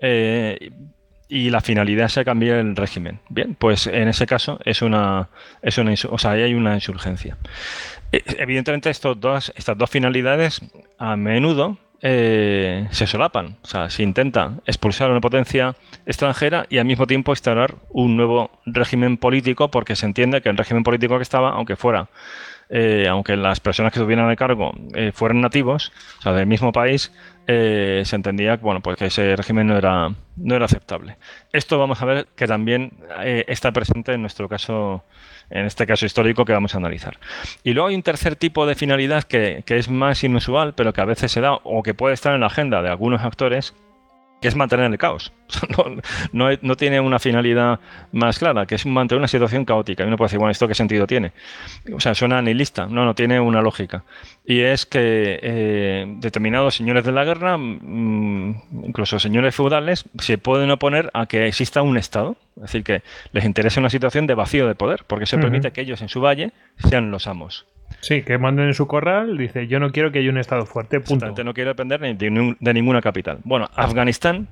Eh, y la finalidad sea cambiar el régimen. Bien, pues en ese caso es una, es una o sea, hay una insurgencia. Eh, evidentemente estos dos, estas dos finalidades a menudo eh, se solapan. O sea, se intenta expulsar una potencia extranjera y al mismo tiempo instaurar un nuevo régimen político porque se entiende que el régimen político que estaba, aunque fuera eh, aunque las personas que estuvieran a cargo eh, fueran nativos, o sea, del mismo país, eh, se entendía bueno, pues que ese régimen no era, no era aceptable. Esto vamos a ver que también está presente en nuestro caso, en este caso histórico que vamos a analizar. Y luego hay un tercer tipo de finalidad que, que es más inusual, pero que a veces se da o que puede estar en la agenda de algunos actores, que es mantener el caos. No, no, tiene una finalidad más clara, que es mantener una situación caótica. Y uno puede decir, bueno, ¿esto qué sentido tiene? O sea, suena nihilista. No, no tiene una lógica. Y es que eh, determinados señores de la guerra, mm, incluso señores feudales, se pueden oponer a que exista un Estado. Es decir, que les interesa una situación de vacío de poder, porque se permite que ellos en su valle sean los amos. Sí, que manden en su corral, dice, yo no quiero que haya un Estado fuerte, punto. No quiero depender de, ninguna capital. Bueno, Afganistán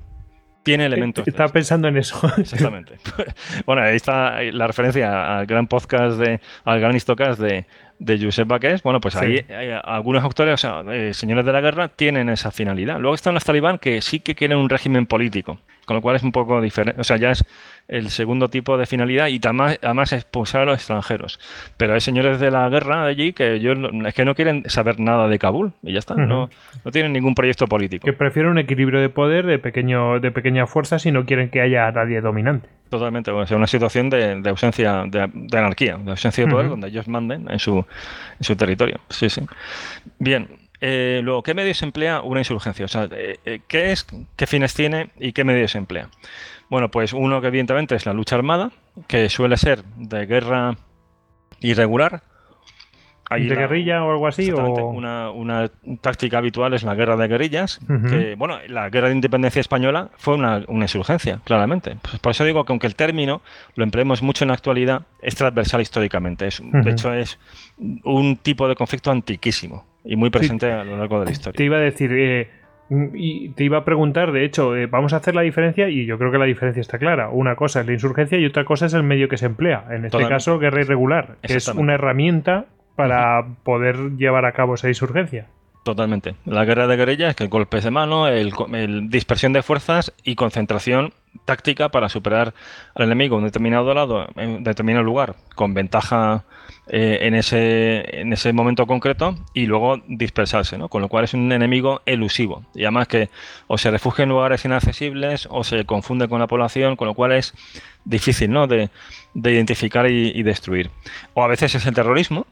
tiene elementos. Estaba pensando en eso. Exactamente. bueno, ahí está la referencia al gran podcast de, al gran histocast de, de Josep Baqués. Bueno, pues ahí algunos autores, o sea, eh, señores de la guerra, tienen esa finalidad. Luego están los talibán que sí que quieren un régimen político. Con lo cual es un poco diferente, o sea, ya es el segundo tipo de finalidad y además, además expulsar a los extranjeros. Pero hay señores de la guerra allí que yo, es que no quieren saber nada de Kabul y ya está, no, no tienen ningún proyecto político. Que prefieren un equilibrio de poder de, pequeño, de pequeña fuerza si no quieren que haya nadie dominante. Totalmente, o sea, una situación de, ausencia, de, anarquía, de ausencia de poder donde ellos manden en su, en su territorio. Sí, sí. Bien, eh, luego, ¿qué medios emplea una insurgencia? O sea, eh, eh, ¿qué es, qué fines tiene y qué medios emplea? Bueno, pues uno que evidentemente es la lucha armada, que suele ser de guerra irregular. ¿De guerrilla o algo así? Una, táctica habitual es la guerra de guerrillas. bueno, la guerra de independencia española fue una, insurgencia, claramente. Pues por eso digo que aunque el término lo empleemos mucho en la actualidad, es transversal históricamente. Es, De hecho, es un tipo de conflicto antiquísimo y muy presente a lo largo de la historia. Te iba a decir, eh, y te iba a preguntar, de hecho, eh, vamos a hacer la diferencia y yo creo que la diferencia está clara. Una cosa es la insurgencia y otra cosa es el medio que se emplea. En este caso, guerra irregular, que es una herramienta para poder llevar a cabo esa insurgencia. Totalmente. La guerra de guerrillas es que el golpe de mano, el, dispersión de fuerzas y concentración táctica para superar al enemigo en un determinado lado, en determinado lugar, con ventaja eh, en, ese, en ese momento concreto y luego dispersarse, ¿no? Con lo cual es un enemigo elusivo. Y además que o se refugia en lugares inaccesibles o se confunde con la población, con lo cual es difícil, ¿no? De, identificar y destruir. O a veces es el terrorismo,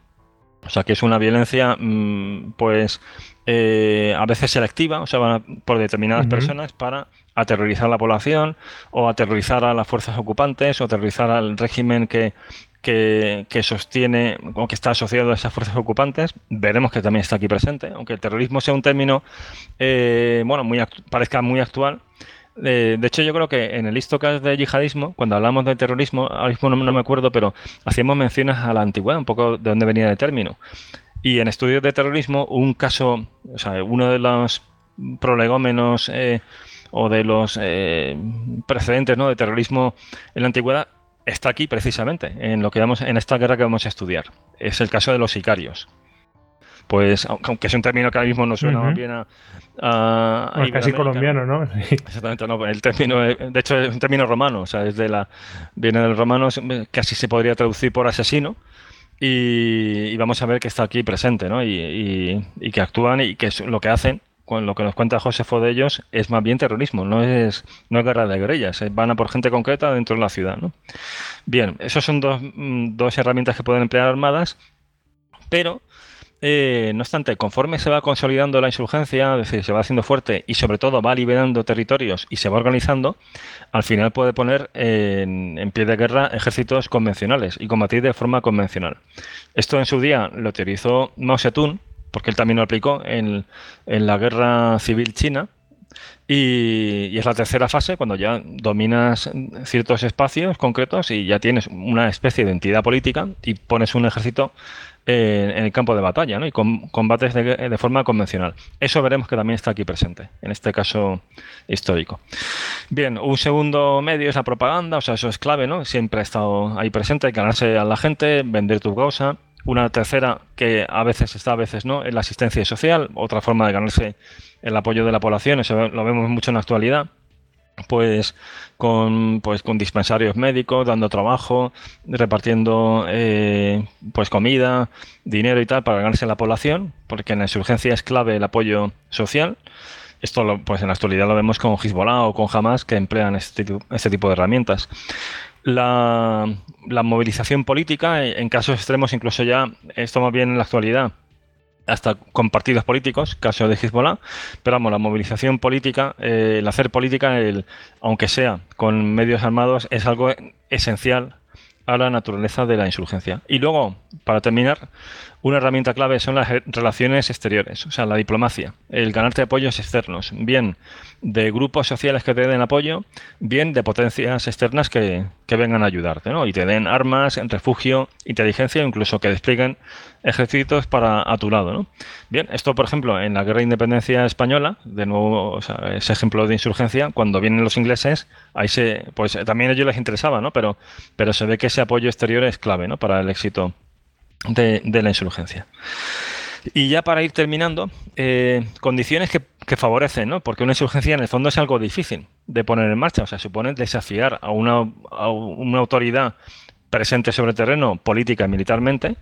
o sea, que es una violencia, mm, pues, eh, a veces selectiva, o sea, por determinadas personas para aterrorizar a la población o aterrorizar a las fuerzas ocupantes o aterrorizar al régimen que, que, sostiene o que está asociado a esas fuerzas ocupantes. Veremos que también está aquí presente, aunque el terrorismo sea un término, eh, bueno, muy parezca muy actual de hecho, yo creo que en el histocast de yihadismo, cuando hablamos de terrorismo, ahora mismo no, me acuerdo, pero hacíamos menciones a la antigüedad, un poco de dónde venía el término. Y en estudios de terrorismo, un caso, o sea, uno de los prolegómenos eh, o de los eh, precedentes ¿no? de terrorismo en la antigüedad está aquí precisamente, en lo que vamos, en esta guerra que vamos a estudiar. Es el caso de los sicarios pues aunque es un término que ahora mismo no suena bien a, casi colombiano, ¿no? Exactamente, no, el término, de hecho es un término romano, o sea, desde la viene del romano, casi se podría traducir por asesino. Y, vamos a ver que está aquí presente, ¿no? Y, que actúan y que lo que hacen, con lo que nos cuenta Josefo de ellos, es más bien terrorismo, no es, no es guerra de guerrillas, van a por gente concreta dentro de la ciudad, ¿no? Bien, esas son dos, mm, dos herramientas que pueden emplear armadas, pero eh, no obstante, conforme se va consolidando la insurgencia, es decir, se va haciendo fuerte y sobre todo va liberando territorios y se va organizando, al final puede poner en, pie de guerra ejércitos convencionales y combatir de forma convencional. Esto en su día lo teorizó Mao Zedong, porque él también lo aplicó en, la guerra civil china, Y, es la tercera fase cuando ya dominas ciertos espacios concretos y ya tienes una especie de entidad política y pones un ejército en, el campo de batalla ¿no? y combates de, forma convencional. Eso veremos que también está aquí presente, en este caso histórico. Bien, un segundo medio es la propaganda, o sea, eso es clave, ¿no? Siempre ha estado ahí presente, ganarse a la gente, vender tu causa. Una tercera, que a veces está, a veces no, es la asistencia social, otra forma de ganarse el apoyo de la población, eso lo vemos mucho en la actualidad pues con, pues con dispensarios médicos, dando trabajo, repartiendo eh, pues comida, dinero y tal para ganarse la población, porque en la insurgencia es clave el apoyo social. Esto pues en la actualidad lo vemos con Hezbollah o con Hamas que emplean este, este tipo de herramientas. La, movilización política, en casos extremos, incluso ya esto más bien en la actualidad, hasta con partidos políticos, caso de Hezbollah, pero vamos, la movilización política, eh, el hacer política, aunque sea con medios armados, es algo esencial a la naturaleza de la insurgencia. Y luego, para terminar, una herramienta clave son las relaciones exteriores, o sea, la diplomacia, el ganarte apoyos externos, bien de grupos sociales que te den apoyo, bien de potencias externas que, vengan a ayudarte, ¿no? Y te den armas, refugio, inteligencia, incluso que desplieguen ejércitos para a tu lado, ¿no? Bien, esto, por ejemplo, en la guerra de independencia española, de nuevo, ese ejemplo de insurgencia, cuando vienen los ingleses, ahí se, pues también a ellos les interesaba, ¿no? Pero, pero se ve que ese apoyo exterior es clave, ¿no? Para el éxito de, la insurgencia. Y ya para ir terminando, eh, condiciones que, favorecen, ¿no? Porque una insurgencia en el fondo es algo difícil de poner en marcha, o sea, supone desafiar a una, a una autoridad presente sobre terreno política y militarmente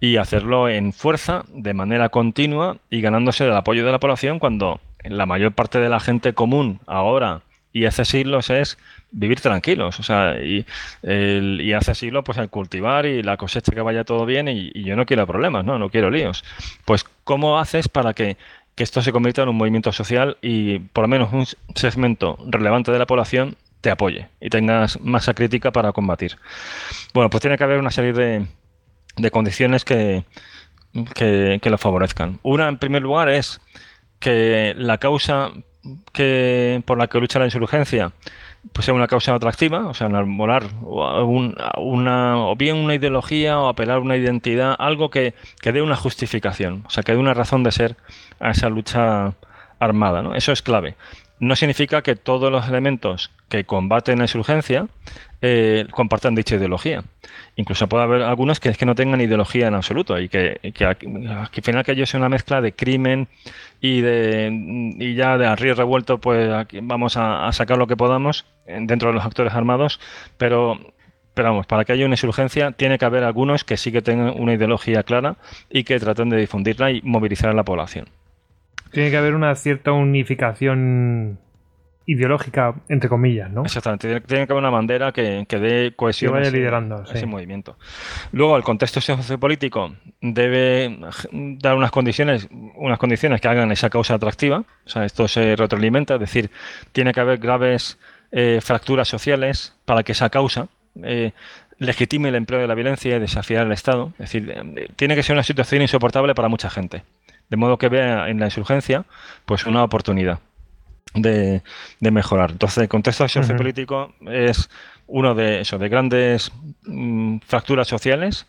y hacerlo en fuerza, de manera continua y ganándose el apoyo de la población cuando la mayor parte de la gente común ahora y hace siglos es vivir tranquilos, o sea, y, y hace siglo pues el cultivar y la cosecha que vaya todo bien y, yo no quiero problemas, ¿no? No quiero líos. Pues, ¿cómo haces para que, esto se convierta en un movimiento social y por lo menos un segmento relevante de la población te apoye y tengas masa crítica para combatir? Bueno, pues tiene que haber una serie de, de condiciones que, que, que lo favorezcan. Una, en primer lugar, es que la causa que por la que lucha la insurgencia pues sea una causa atractiva, o sea, enarbolar una, o bien una ideología o apelar a una identidad, algo que, que, dé una justificación, o sea, que dé una razón de ser a esa lucha armada, ¿no? Eso es clave. No significa que todos los elementos que combaten la insurgencia eh, compartan dicha ideología. Incluso puede haber algunos que es no tengan ideología en absoluto y que, que, al final que ello sea una mezcla de crimen y de y ya de arriba revuelto, pues aquí vamos a, sacar lo que podamos dentro de los actores armados, pero pero vamos, para que haya una insurgencia tiene que haber algunos que sí que tengan una ideología clara y que traten de difundirla y movilizar a la población. Tiene que haber una cierta unificación ideológica, entre comillas, ¿no? Exactamente, tiene, que haber una bandera que, dé cohesión a liderando, ese, movimiento. Luego, el contexto sociopolítico debe dar unas condiciones, unas condiciones que hagan esa causa atractiva, o sea, esto se retroalimenta, es decir, tiene que haber graves eh, fracturas sociales para que esa causa eh, legitime el empleo de la violencia y desafiar al Estado. Es decir, eh, tiene que ser una situación insoportable para mucha gente, de modo que vea en la insurgencia pues una oportunidad de, mejorar. Entonces, el contexto sociopolítico es uno de eso, de grandes mm, fracturas sociales,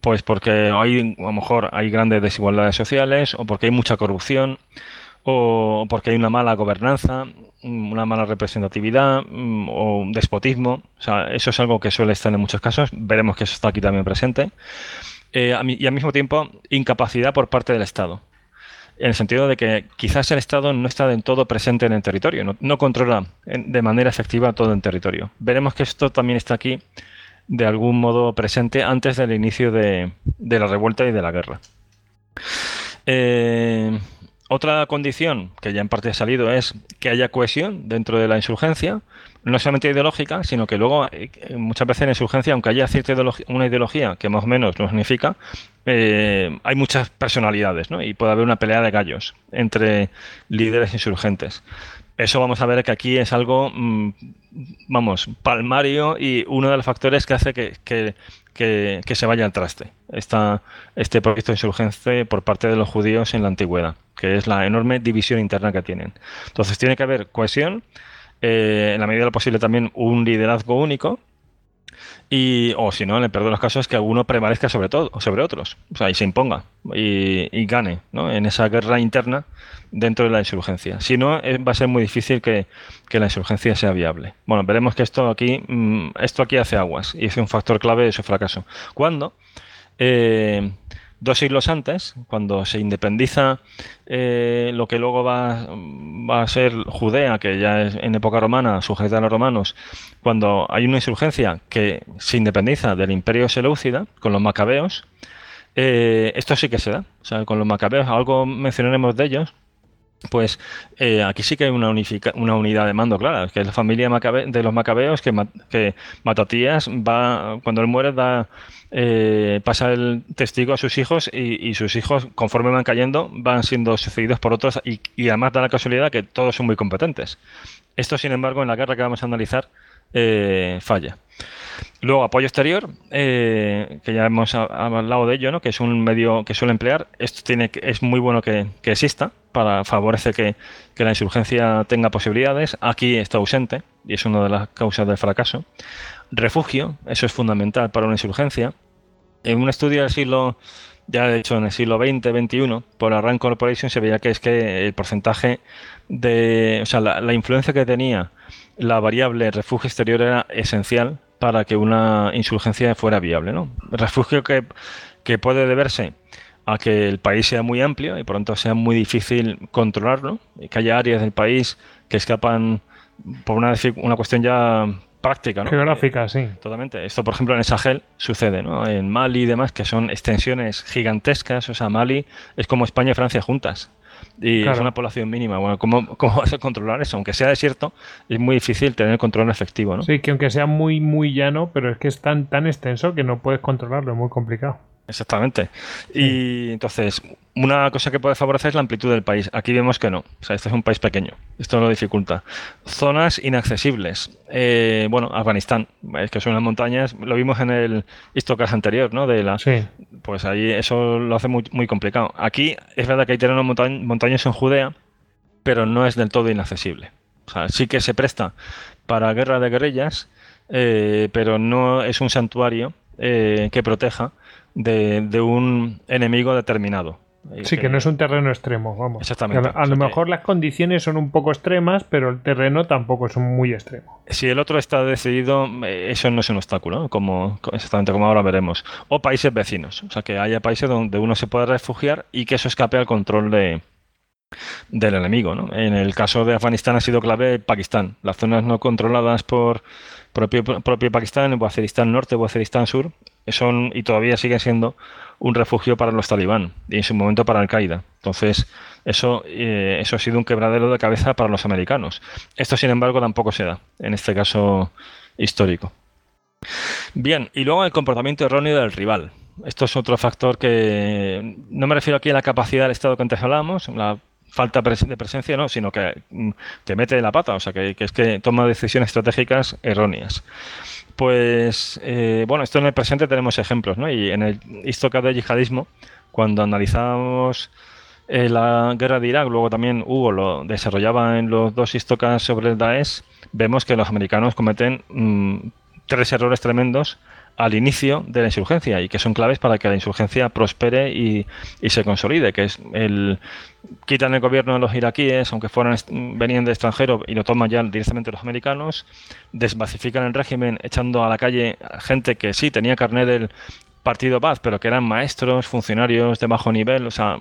pues porque hay, a lo mejor hay grandes desigualdades sociales, o porque hay mucha corrupción, o porque hay una mala gobernanza, mm, una mala representatividad, mm, o un despotismo. O sea, eso es algo que suele estar en muchos casos. Veremos que eso está aquí también presente. Eh, y al mismo tiempo, incapacidad por parte del Estado en el sentido de que quizás el Estado no está del todo presente en el territorio, no, controla de manera efectiva todo el territorio. Veremos que esto también está aquí de algún modo presente antes del inicio de, la revuelta y de la guerra. Eh, otra condición que ya en parte ha salido es que haya cohesión dentro de la insurgencia, no solamente ideológica, sino que luego eh, muchas veces en insurgencia, aunque haya cierta una ideología que más o menos no significa, eh, hay muchas personalidades ¿no? y puede haber una pelea de gallos entre líderes insurgentes. Eso vamos a ver que aquí es algo, mm, vamos, palmario y uno de los factores que hace que, que, se vaya al traste esta, este proyecto de insurgencia por parte de los judíos en la antigüedad, que es la enorme división interna que tienen. Entonces tiene que haber cohesión, eh, en la medida de lo posible también un liderazgo único, y, o si no, en el peor de los casos, que uno prevalezca sobre todo, sobre otros, o sea, y se imponga y, gane ¿no? en esa guerra interna dentro de la insurgencia. Si no, eh, va a ser muy difícil que, la insurgencia sea viable. Bueno, veremos que esto aquí, mm, esto aquí hace aguas y es un factor clave de su fracaso. ¿Cuándo? Eh, dos siglos antes, cuando se independiza eh, lo que luego va, a ser Judea, que ya es en época romana, sujeta a los romanos, cuando hay una insurgencia que se independiza del imperio seleucida con los macabeos, eh, esto sí que se da. O sea, con los macabeos, algo mencionaremos de ellos, pues eh, aquí sí que hay una, unidad de mando clara, que es la familia de los macabeos que, que, Matatías va, cuando él muere, da, eh, pasa el testigo a sus hijos y, sus hijos, conforme van cayendo, van siendo sucedidos por otros y, y, además da la casualidad que todos son muy competentes. Esto, sin embargo, en la guerra que vamos a analizar, eh, falla. Luego, apoyo exterior, eh, que ya hemos hablado de ello, ¿no? que es un medio que suele emplear. Esto tiene, es muy bueno que, exista para favorecer que, la insurgencia tenga posibilidades. Aquí está ausente y es una de las causas del fracaso. Refugio, eso es fundamental para una insurgencia. En un estudio del siglo, ya de hecho en el siglo XX, XXI, por la Corporation se veía que es que el porcentaje de, o sea, la influencia que tenía la variable refugio exterior era esencial para que una insurgencia fuera viable. ¿no? Refugio que, puede deberse a que el país sea muy amplio y por lo tanto sea muy difícil controlarlo, y que haya áreas del país que escapan por una, una cuestión ya práctica. ¿no? Geográfica, sí. Totalmente. Esto, por ejemplo, en el Sahel sucede, ¿no? En Mali y demás, que son extensiones gigantescas. O sea, Mali es como España y Francia juntas y es una población mínima. Bueno, ¿cómo, ¿cómo, vas a controlar eso? Aunque sea desierto, es muy difícil tener control efectivo, ¿no? Sí, que aunque sea muy, muy llano, pero es que es tan, tan extenso que no puedes controlarlo, es muy complicado. Exactamente. Y entonces, una cosa que puede favorecer es la amplitud del país. Aquí vemos que no. O sea, este es un país pequeño. Esto lo dificulta. Zonas inaccesibles. Eh, bueno, Afganistán. Es que son unas montañas. Lo vimos en el Istocas anterior, ¿no? De la, sí. Pues ahí eso lo hace muy, muy complicado. Aquí es verdad que hay terrenos montañas en Judea, pero no es del todo inaccesible. O sea, sí que se presta para guerra de guerrillas, eh, pero no es un santuario eh, que proteja de, un enemigo determinado. Sí, que, no es un terreno extremo, vamos. Exactamente. A, lo mejor las condiciones son un poco extremas, pero el terreno tampoco es muy extremo. Si el otro está decidido, eh, eso no es un obstáculo, como exactamente como ahora veremos. O países vecinos, o sea, que haya países donde uno se pueda refugiar y que eso escape al control de, del enemigo. ¿no? En el caso de Afganistán ha sido clave Pakistán. Las zonas no controladas por propio, propio Pakistán, Waziristán Norte, Waziristán Sur, son y todavía siguen siendo un refugio para los talibán y en su momento para Al-Qaeda. Entonces, eso, eh, eso ha sido un quebradero de cabeza para los americanos. Esto, sin embargo, tampoco se da, en este caso histórico. Bien, y luego el comportamiento erróneo del rival. Esto es otro factor que no me refiero aquí a la capacidad del Estado que antes hablábamos, la falta de presencia, no, sino que mm, te mete la pata, o sea, que, es que toma decisiones estratégicas erróneas. Pues eh, bueno, esto en el presente tenemos ejemplos, ¿no? Y en el Istocas de yihadismo, cuando analizamos eh, la guerra de Irak, luego también Hugo lo desarrollaba en los dos Istocas sobre el Daesh, vemos que los americanos cometen mm, tres errores tremendos al inicio de la insurgencia y que son claves para que la insurgencia prospere y, se consolide, que es el quitan el gobierno de los iraquíes, aunque fueran venían de extranjero y lo toman ya directamente los americanos, desbacifican el régimen echando a la calle gente que sí tenía carnet del partido paz, pero que eran maestros, funcionarios de bajo nivel, o sea,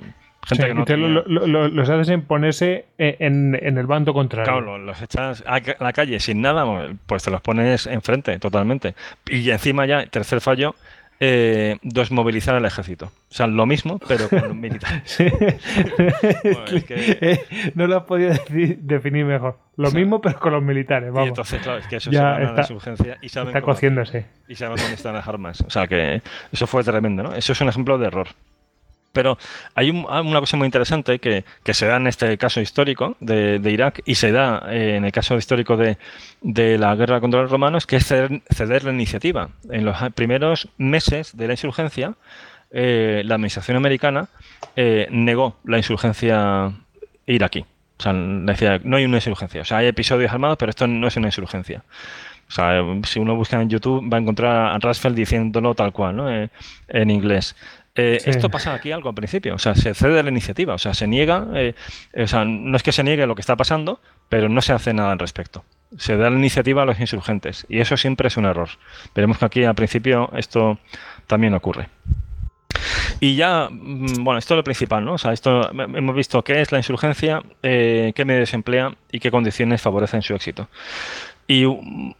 los haces en ponerse en, el bando contrario. Claro, los echas a la calle sin nada, pues te los pones enfrente totalmente. Y encima ya, tercer fallo, eh, desmovilizar al ejército. O sea, lo mismo, pero con un militar. Eh, no lo has podido definir mejor. Lo mismo, pero con los militares. Vamos. Y entonces, claro, es que eso ya se está, la urgencia y saben está cociéndose. Y saben dónde están las armas. O sea, que eso fue tremendo, ¿no? Eso es un ejemplo de error. Pero hay una cosa muy interesante que, se da en este caso histórico de, Irak y se da eh, en el caso histórico de, la guerra contra los romanos, que es ceder, la iniciativa. En los primeros meses de la insurgencia, eh, la administración americana eh, negó la insurgencia iraquí. O sea, decía, no hay una insurgencia. O sea, hay episodios armados, pero esto no es una insurgencia. O sea, si uno busca en YouTube va a encontrar a Rasfeld diciéndolo tal cual, ¿no? en inglés. Eh, esto pasa aquí algo al principio, o sea, se cede la iniciativa, o sea, se niega, eh, o sea, no es que se niegue lo que está pasando, pero no se hace nada al respecto. Se da la iniciativa a los insurgentes y eso siempre es un error. Veremos que aquí al principio esto también ocurre. Y ya, mm, bueno, esto es lo principal, ¿no? O sea, esto hemos visto qué es la insurgencia, eh, qué medios emplea y qué condiciones favorecen su éxito. Y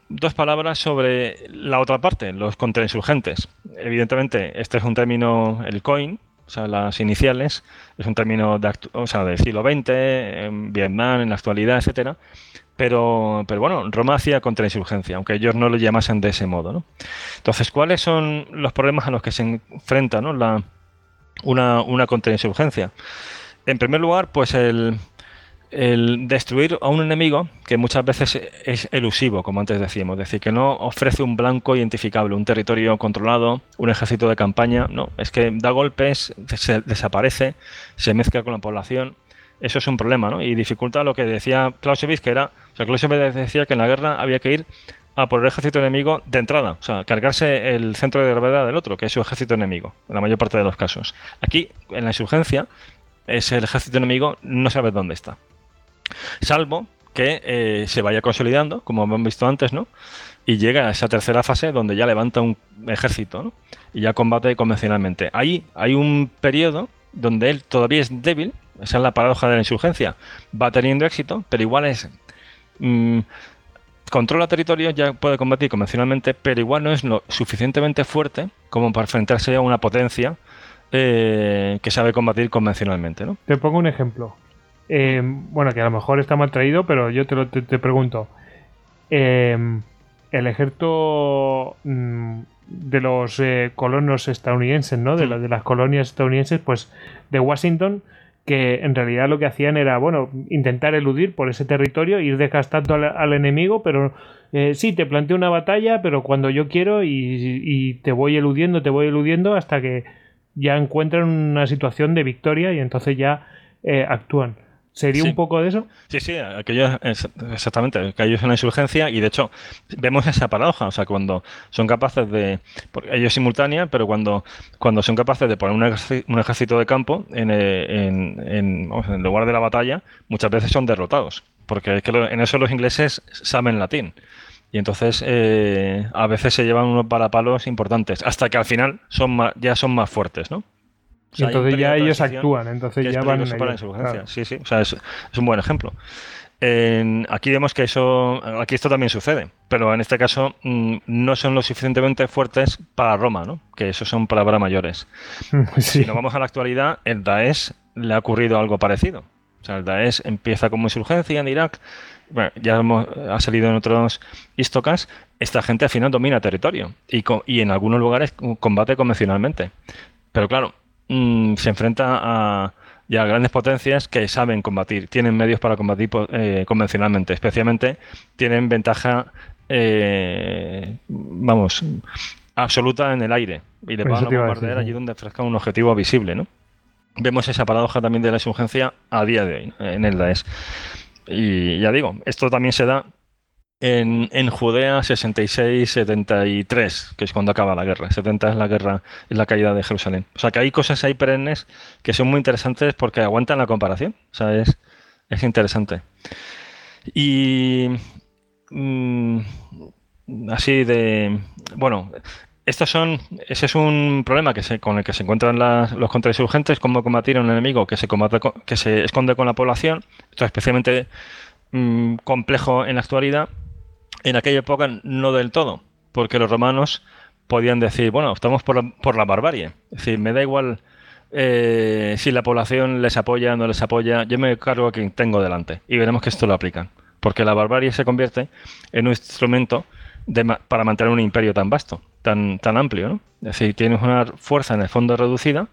dos palabras sobre la otra parte, los contrainsurgentes. Evidentemente, este es un término, el coin, o sea, las iniciales, es un término de o sea, del siglo XX, en Vietnam, en la actualidad, etcétera. Pero, pero bueno, Roma hacía contrainsurgencia, aunque ellos no lo llamasen de ese modo. Entonces, ¿cuáles son los problemas a los que se enfrenta ¿no? la, una, una contrainsurgencia? En primer lugar, pues el, el destruir a un enemigo que muchas veces es elusivo, como antes decíamos, es decir, que no ofrece un blanco identificable, un territorio controlado, un ejército de campaña, no, es que da golpes, se desaparece, se mezcla con la población, eso es un problema, ¿no? Y dificulta lo que decía Clausewitz, que era, o sea, Clausewitz decía que en la guerra había que ir a por el ejército enemigo de entrada, o sea, cargarse el centro de gravedad del otro, que es su ejército enemigo, en la mayor parte de los casos. Aquí, en la insurgencia, es el ejército enemigo no sabe dónde está. Salvo que eh, se vaya consolidando, como hemos visto antes, ¿no? Y llega a esa tercera fase donde ya levanta un ejército. Y ya combate convencionalmente. Ahí hay un periodo donde él todavía es débil, esa es la paradoja de la insurgencia, va teniendo éxito, pero igual es... Mm, controla territorio, ya puede combatir convencionalmente, pero igual no es lo suficientemente fuerte como para enfrentarse a una potencia eh, que sabe combatir convencionalmente. ¿no? Te pongo un ejemplo. Eh, bueno, que a lo mejor está mal traído, pero yo te, lo, te, pregunto. Eh, el ejército mm, de los eh, colonos estadounidenses, ¿no? De, de, las colonias estadounidenses, pues de Washington, que en realidad lo que hacían era, bueno, intentar eludir por ese territorio, ir desgastando al, enemigo, pero sí, te planteo una batalla, pero cuando yo quiero y, y, te voy eludiendo, te voy eludiendo hasta que ya encuentran una situación de victoria y entonces ya actúan. ¿Sería un poco de eso? Sí, sí, aquello, exactamente, que ellos es una insurgencia y de hecho vemos esa paradoja, o sea, cuando son capaces de, porque ellos simultánea, pero cuando, cuando son capaces de poner un ejército, de campo en, en, en, lugar de la batalla, muchas veces son derrotados, porque es que en eso los ingleses saben latín. Y entonces eh, a veces se llevan unos parapalos importantes, hasta que al final son ya son más fuertes, ¿no? Y entonces ya ellos actúan, entonces ya van en Sí, sí, o sea, es, un buen ejemplo. aquí vemos que eso, aquí esto también sucede, pero en este caso mm, no son lo suficientemente fuertes para Roma, ¿no? que eso son palabras mayores. Si nos vamos a la actualidad, el Daesh le ha ocurrido algo parecido. O sea, el Daesh empieza como insurgencia en Irak, bueno, ya hemos, ha salido en otros histocas, esta gente al final domina territorio y, y en algunos lugares combate convencionalmente. Pero claro, Mm, se enfrenta a ya grandes potencias que saben combatir, tienen medios para combatir eh, convencionalmente, especialmente tienen ventaja, eh, vamos, absoluta en el aire y le van a bombardear allí donde ofrezca un objetivo visible, ¿no? Vemos esa paradoja también de la insurgencia a día de hoy en el Daesh. Y ya digo, esto también se da en, Judea 66-73, que es cuando acaba la guerra. 70 es la guerra, es la caída de Jerusalén. O sea que hay cosas ahí perennes que son muy interesantes porque aguantan la comparación. O sea, es, es interesante. Y mm, así de... Bueno, estos son, ese es un problema que se, con el que se encuentran los contrainsurgentes, cómo combatir a un enemigo que se, combate, que se esconde con la población. Esto es especialmente mm, complejo en la actualidad en aquella época no del todo, porque los romanos podían decir, bueno, estamos por la, por la barbarie. Es decir, me da igual eh, si la población les apoya o no les apoya, yo me cargo a quien tengo delante. Y veremos que esto lo aplican. Porque la barbarie se convierte en un instrumento para mantener un imperio tan vasto. tan, tan amplio, ¿no? Es decir, tienes una fuerza en el fondo reducida,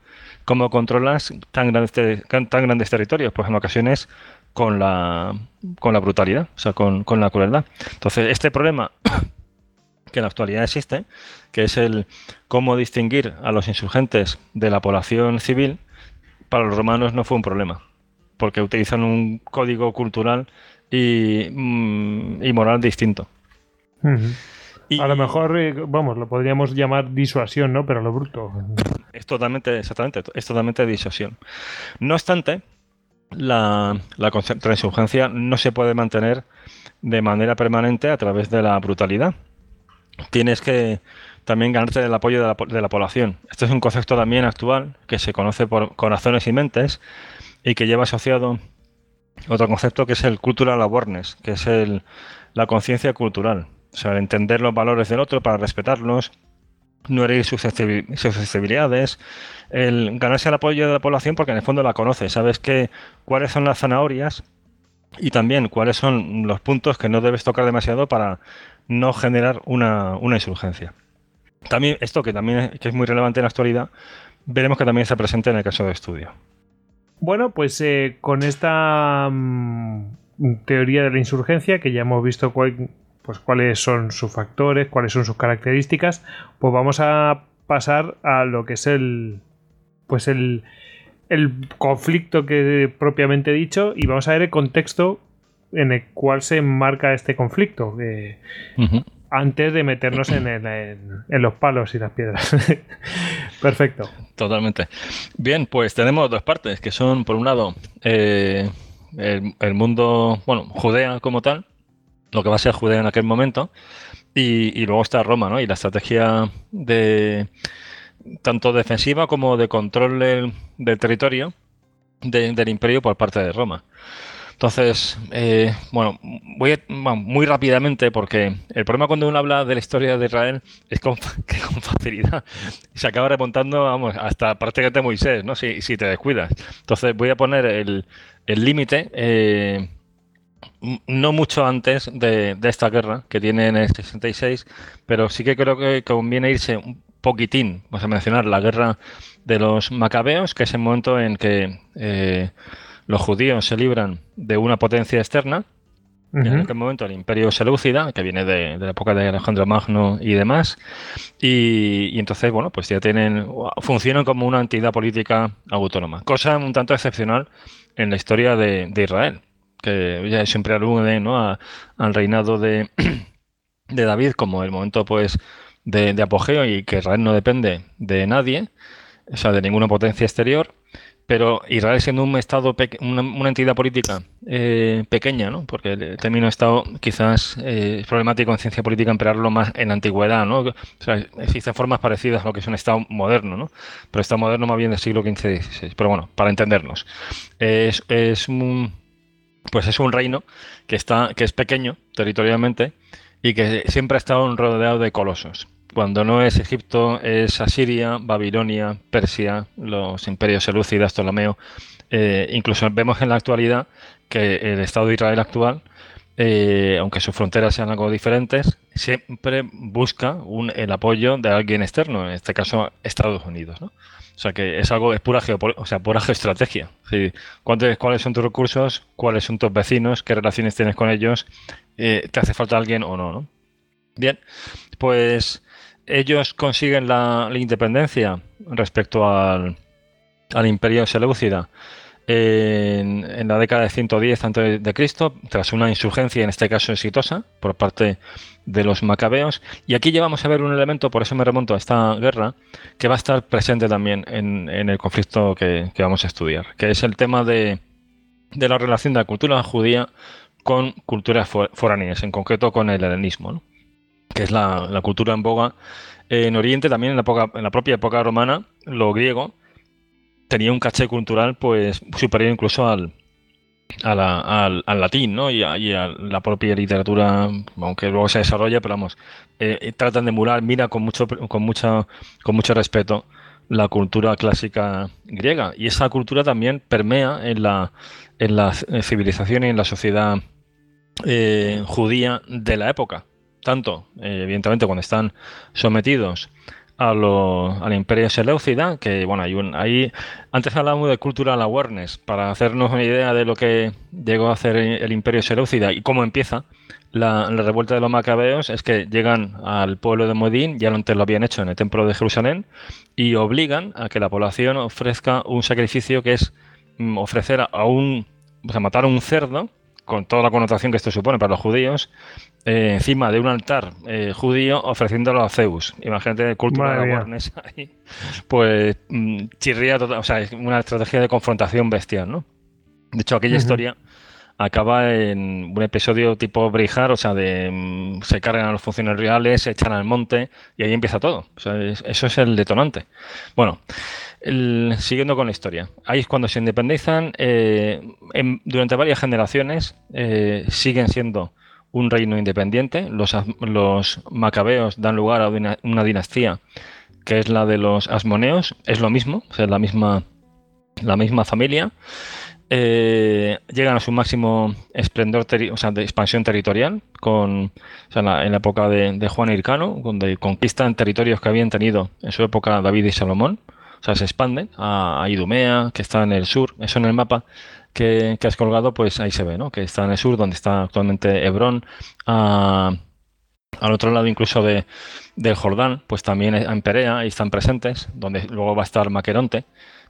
¿cómo controlas tan grandes, tan grandes territorios? Pues en ocasiones con la, con la brutalidad, o sea, con, con la crueldad. Entonces, este problema que en la actualidad existe, que es el cómo distinguir a los insurgentes de la población civil, para los romanos no fue un problema, porque utilizan un código cultural y, mm, moral distinto. a lo mejor, eh, vamos, lo podríamos llamar disuasión, ¿no? Pero lo bruto. Es totalmente, exactamente, es totalmente disuasión. No obstante, la, la no se puede mantener de manera permanente a través de la brutalidad. Tienes que también ganarte el apoyo de la, de la población. Este es un concepto también actual que se conoce por corazones y mentes y que lleva asociado otro concepto que es el cultural awareness, que es el, la conciencia cultural. O sea, entender los valores del otro para respetarlos, no herir susceptibilidades, el ganarse el apoyo de la población porque en el fondo la conoces, sabes que cuáles son las zanahorias y también cuáles son los puntos que no debes tocar demasiado para no generar una, insurgencia. También esto que también es, que es muy relevante en la actualidad, veremos que también está presente en el caso de estudio. Bueno, pues eh, con esta mm, teoría de la insurgencia, que ya hemos visto pues cuáles son sus factores, cuáles son sus características, pues vamos a pasar a lo que es el pues el, el conflicto que propiamente dicho y vamos a ver el contexto en el cual se enmarca este conflicto antes de meternos en, en, los palos y las piedras. Perfecto. Totalmente. Bien, pues tenemos dos partes que son, por un lado, eh, el, el, mundo, bueno, Judea como tal, lo que va a ser Judea en aquel momento, y, luego está Roma, ¿no? Y la estrategia de tanto defensiva como de control del, territorio del imperio por parte de Roma. Entonces, eh, bueno, voy muy rápidamente porque el problema cuando uno habla de la historia de Israel es que con facilidad se acaba remontando, vamos, hasta prácticamente Moisés, ¿no? Si, si te descuidas. Entonces voy a poner el límite eh, no mucho antes de, esta guerra que tiene en el 66, pero sí que creo que conviene irse poquitín, vamos a mencionar la guerra de los macabeos, que es el momento en que eh, los judíos se libran de una potencia externa. En aquel momento el imperio seleucida, que viene de, la época de Alejandro Magno y demás, y, entonces, bueno, pues ya tienen, funcionan como una entidad política autónoma, cosa un tanto excepcional en la historia de Israel que ya siempre alude ¿no? al reinado de, de, David como el momento pues de, apogeo y que Israel no depende de nadie, o sea, de ninguna potencia exterior, pero Israel siendo un estado, una, entidad política eh, pequeña, ¿no? porque el término estado quizás eh, es problemático en ciencia política emplearlo más en la antigüedad, ¿no? O sea, existen formas parecidas a lo que es un estado moderno, ¿no? pero estado moderno más bien del siglo XV y XVI, pero bueno, para entendernos. Es, es un pues es un reino que, está, que es pequeño territorialmente y que siempre ha estado rodeado de colosos. Cuando no es Egipto, es Asiria, Babilonia, Persia, los imperios selúcidas, Ptolomeo. Eh, incluso vemos en la actualidad que el Estado de Israel actual, eh, aunque sus fronteras sean algo diferentes, siempre busca el apoyo de alguien externo, en este caso Estados Unidos. ¿no? O sea que es algo, es pura o sea, pura geoestrategia. ¿Cuáles son tus recursos? ¿Cuáles son tus vecinos? ¿Qué relaciones tienes con ellos? Eh, ¿Te hace falta alguien o no, no? Bien, pues ellos consiguen la, independencia respecto al, imperio seleucida en, la década de 110 a.C., tras una insurgencia, en este caso exitosa, por parte de los macabeos. Y aquí llevamos a ver un elemento, por eso me remonto a esta guerra, que va a estar presente también en, el conflicto que, vamos a estudiar, que es el tema de, la relación de la cultura judía con culturas foráneas, en concreto con el helenismo, que es la, cultura en boga en Oriente, también en la, en la propia época romana, lo griego, tenía un caché cultural pues superior incluso al, al, latín, ¿no? Y a, la propia literatura, aunque luego se desarrolla, pero vamos, eh, eh, tratan de murar, mira con mucho, con mucha, con mucho respeto la cultura clásica griega. Y esa cultura también permea en la, en la civilización y en la sociedad eh, judía de la época. Tanto, eh, evidentemente, cuando están sometidos a al imperio Seleucida, que bueno, hay un, ahí, antes hablábamos de cultural awareness, para hacernos una idea de lo que llegó a hacer el imperio Seleucida y cómo empieza la, revuelta de los macabeos, es que llegan al pueblo de Modín, ya antes lo habían hecho en el templo de Jerusalén, y obligan a que la población ofrezca un sacrificio que es mm, ofrecer a un, o sea, matar a un cerdo, con toda la connotación que esto supone para los judíos, eh, encima de un altar eh, judío ofreciéndolo a Zeus. Imagínate cultura de awareness ahí. Pues mm, chirría, total, o sea, es una estrategia de confrontación bestial, ¿no? De hecho, aquella historia acaba en un episodio tipo Brijar, o sea, de mm, se cargan a los funcionarios reales, se echan al monte y ahí empieza todo. O sea, eso es el detonante. Bueno, siguiendo con la historia. Ahí es cuando se independizan. Eh, durante varias generaciones siguen siendo un reino independiente. Los, los macabeos dan lugar a una, dinastía que es la de los asmoneos. Es lo mismo, es la misma, la misma familia. Eh, llegan a su máximo esplendor, de expansión territorial, con, en, la, época de, Juan Hircano, donde conquistan territorios que habían tenido en su época David y Salomón. O sea, se expanden a Idumea, que está en el sur, eso en el mapa que, has colgado, pues ahí se ve, ¿no? Que está en el sur, donde está actualmente Hebrón. al otro lado incluso de, del Jordán, pues también en Perea, ahí están presentes, donde luego va a estar Maqueronte,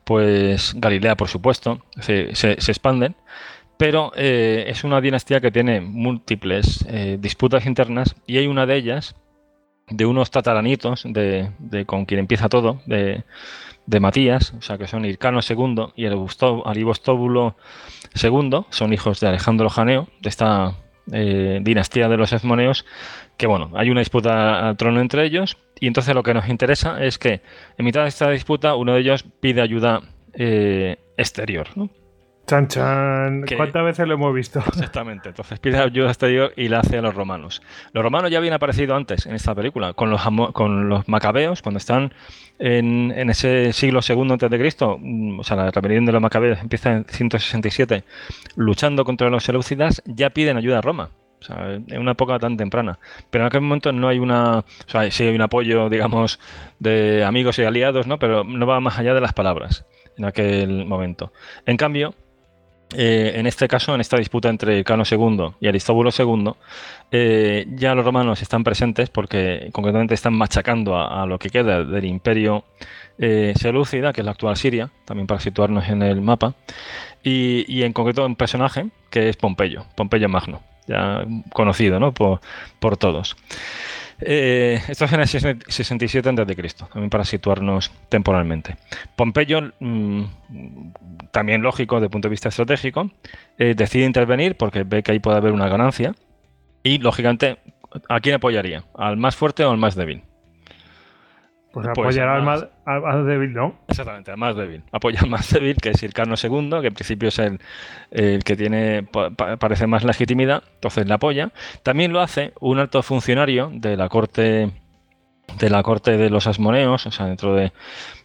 pues Galilea, por supuesto, se, se, expanden, pero eh, es una dinastía que tiene múltiples eh, disputas internas y hay una de ellas, de unos tataranitos, de, de con quien empieza todo, de, de Matías, o sea que son Ircano II y el Aribostóbulo II, son hijos de Alejandro Janeo, de esta eh, dinastía de los Esmoneos, que bueno, hay una disputa al trono entre ellos, y entonces lo que nos interesa es que en mitad de esta disputa uno de ellos pide ayuda eh, exterior, ¿no? Chan, chan. ¿Cuántas veces lo hemos visto? Exactamente. Entonces pide ayuda exterior y la hace a los romanos. Los romanos ya habían aparecido antes en esta película, con los, con los macabeos, cuando están en, ese siglo segundo antes de Cristo, mm, o sea, la rebelión de los macabeos empieza en 167, luchando contra los seleucidas, ya piden ayuda a Roma. O sea, en una época tan temprana. Pero en aquel momento no hay una. O sea, sí hay un apoyo, digamos, de amigos y aliados, ¿no? Pero no va más allá de las palabras en aquel momento. En cambio, eh, en este caso, en esta disputa entre Cano II y Aristóbulo II, eh, ya los romanos están presentes porque concretamente están machacando a, lo que queda del imperio eh, que es la actual Siria, también para situarnos en el mapa, y, en concreto un personaje que es Pompeyo, Pompeyo Magno, ya conocido ¿no? por todos. Eh, esto es en el 67 a.C., también para situarnos temporalmente. Pompeyo, mm, también lógico desde el punto de vista estratégico, eh, decide intervenir porque ve que ahí puede haber una ganancia y, lógicamente, ¿a quién apoyaría? ¿Al más fuerte o al más débil? Pues, pues apoyar al más, débil, ¿no? Exactamente, al más débil. Apoya al más débil, que es Ircano II, que en principio es el, que tiene, parece más legitimidad, entonces le apoya. También lo hace un alto funcionario de la corte de la corte de los asmoneos, o sea, dentro de,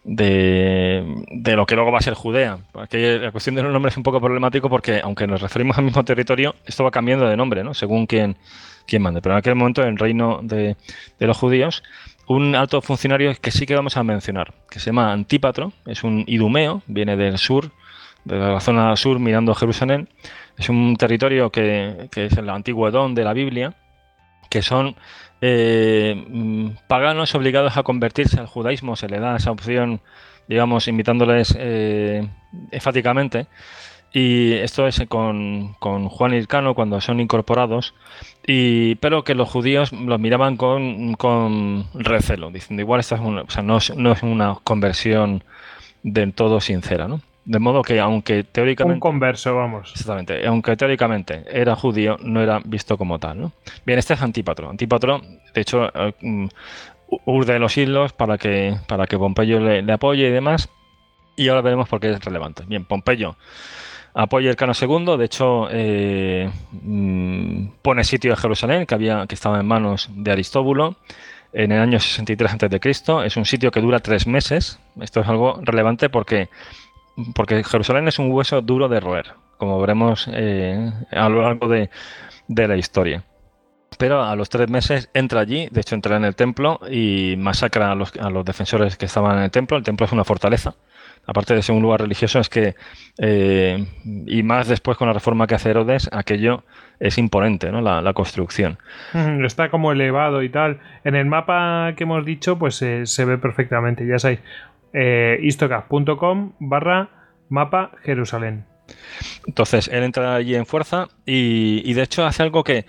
de, lo que luego va a ser Judea. Aquí la cuestión de los nombres es un poco problemático porque, aunque nos referimos al mismo territorio, esto va cambiando de nombre, ¿no? Según quién, quién mande. Pero en aquel momento, el reino de, de los judíos, un alto funcionario que sí que vamos a mencionar, que se llama Antípatro, es un idumeo, viene del sur, de la zona sur mirando Jerusalén. Es un territorio que, es el antiguo Edón de la Biblia, que son eh, paganos obligados a convertirse al judaísmo, se le da esa opción, digamos, invitándoles eh, enfáticamente. Y esto es con, con Juan Hircano cuando son incorporados y, pero que los judíos los miraban con, con recelo, diciendo igual esta es una, o sea, no, es, no es una conversión del todo sincera, ¿no? De modo que aunque teóricamente... Un converso, vamos. Exactamente. Aunque teóricamente era judío, no era visto como tal, ¿no? Bien, este es Antípatro. Antípatro, de hecho, eh, urde los hilos para que, para que Pompeyo le, le apoye y demás. Y ahora veremos por qué es relevante. Bien, Pompeyo apoya el Cano II, de hecho eh, mm, pone sitio de Jerusalén, que, había, que estaba en manos de Aristóbulo en el año 63 a.C. Es un sitio que dura tres meses. Esto es algo relevante porque, porque Jerusalén es un hueso duro de roer, como veremos eh, a lo largo de, la historia. pero a los tres meses entra allí, de hecho entra en el templo y masacra a los, a los defensores que estaban en el templo. El templo es una fortaleza, aparte de ser un lugar religioso, es que, eh, y más después con la reforma que hace Herodes, aquello es imponente, ¿no? La, construcción. Está como elevado y tal. En el mapa que hemos dicho, pues eh, se ve perfectamente, ya sabéis, eh, istocap.com barra mapa Jerusalén. Entonces, él entra allí en fuerza y, de hecho hace algo que,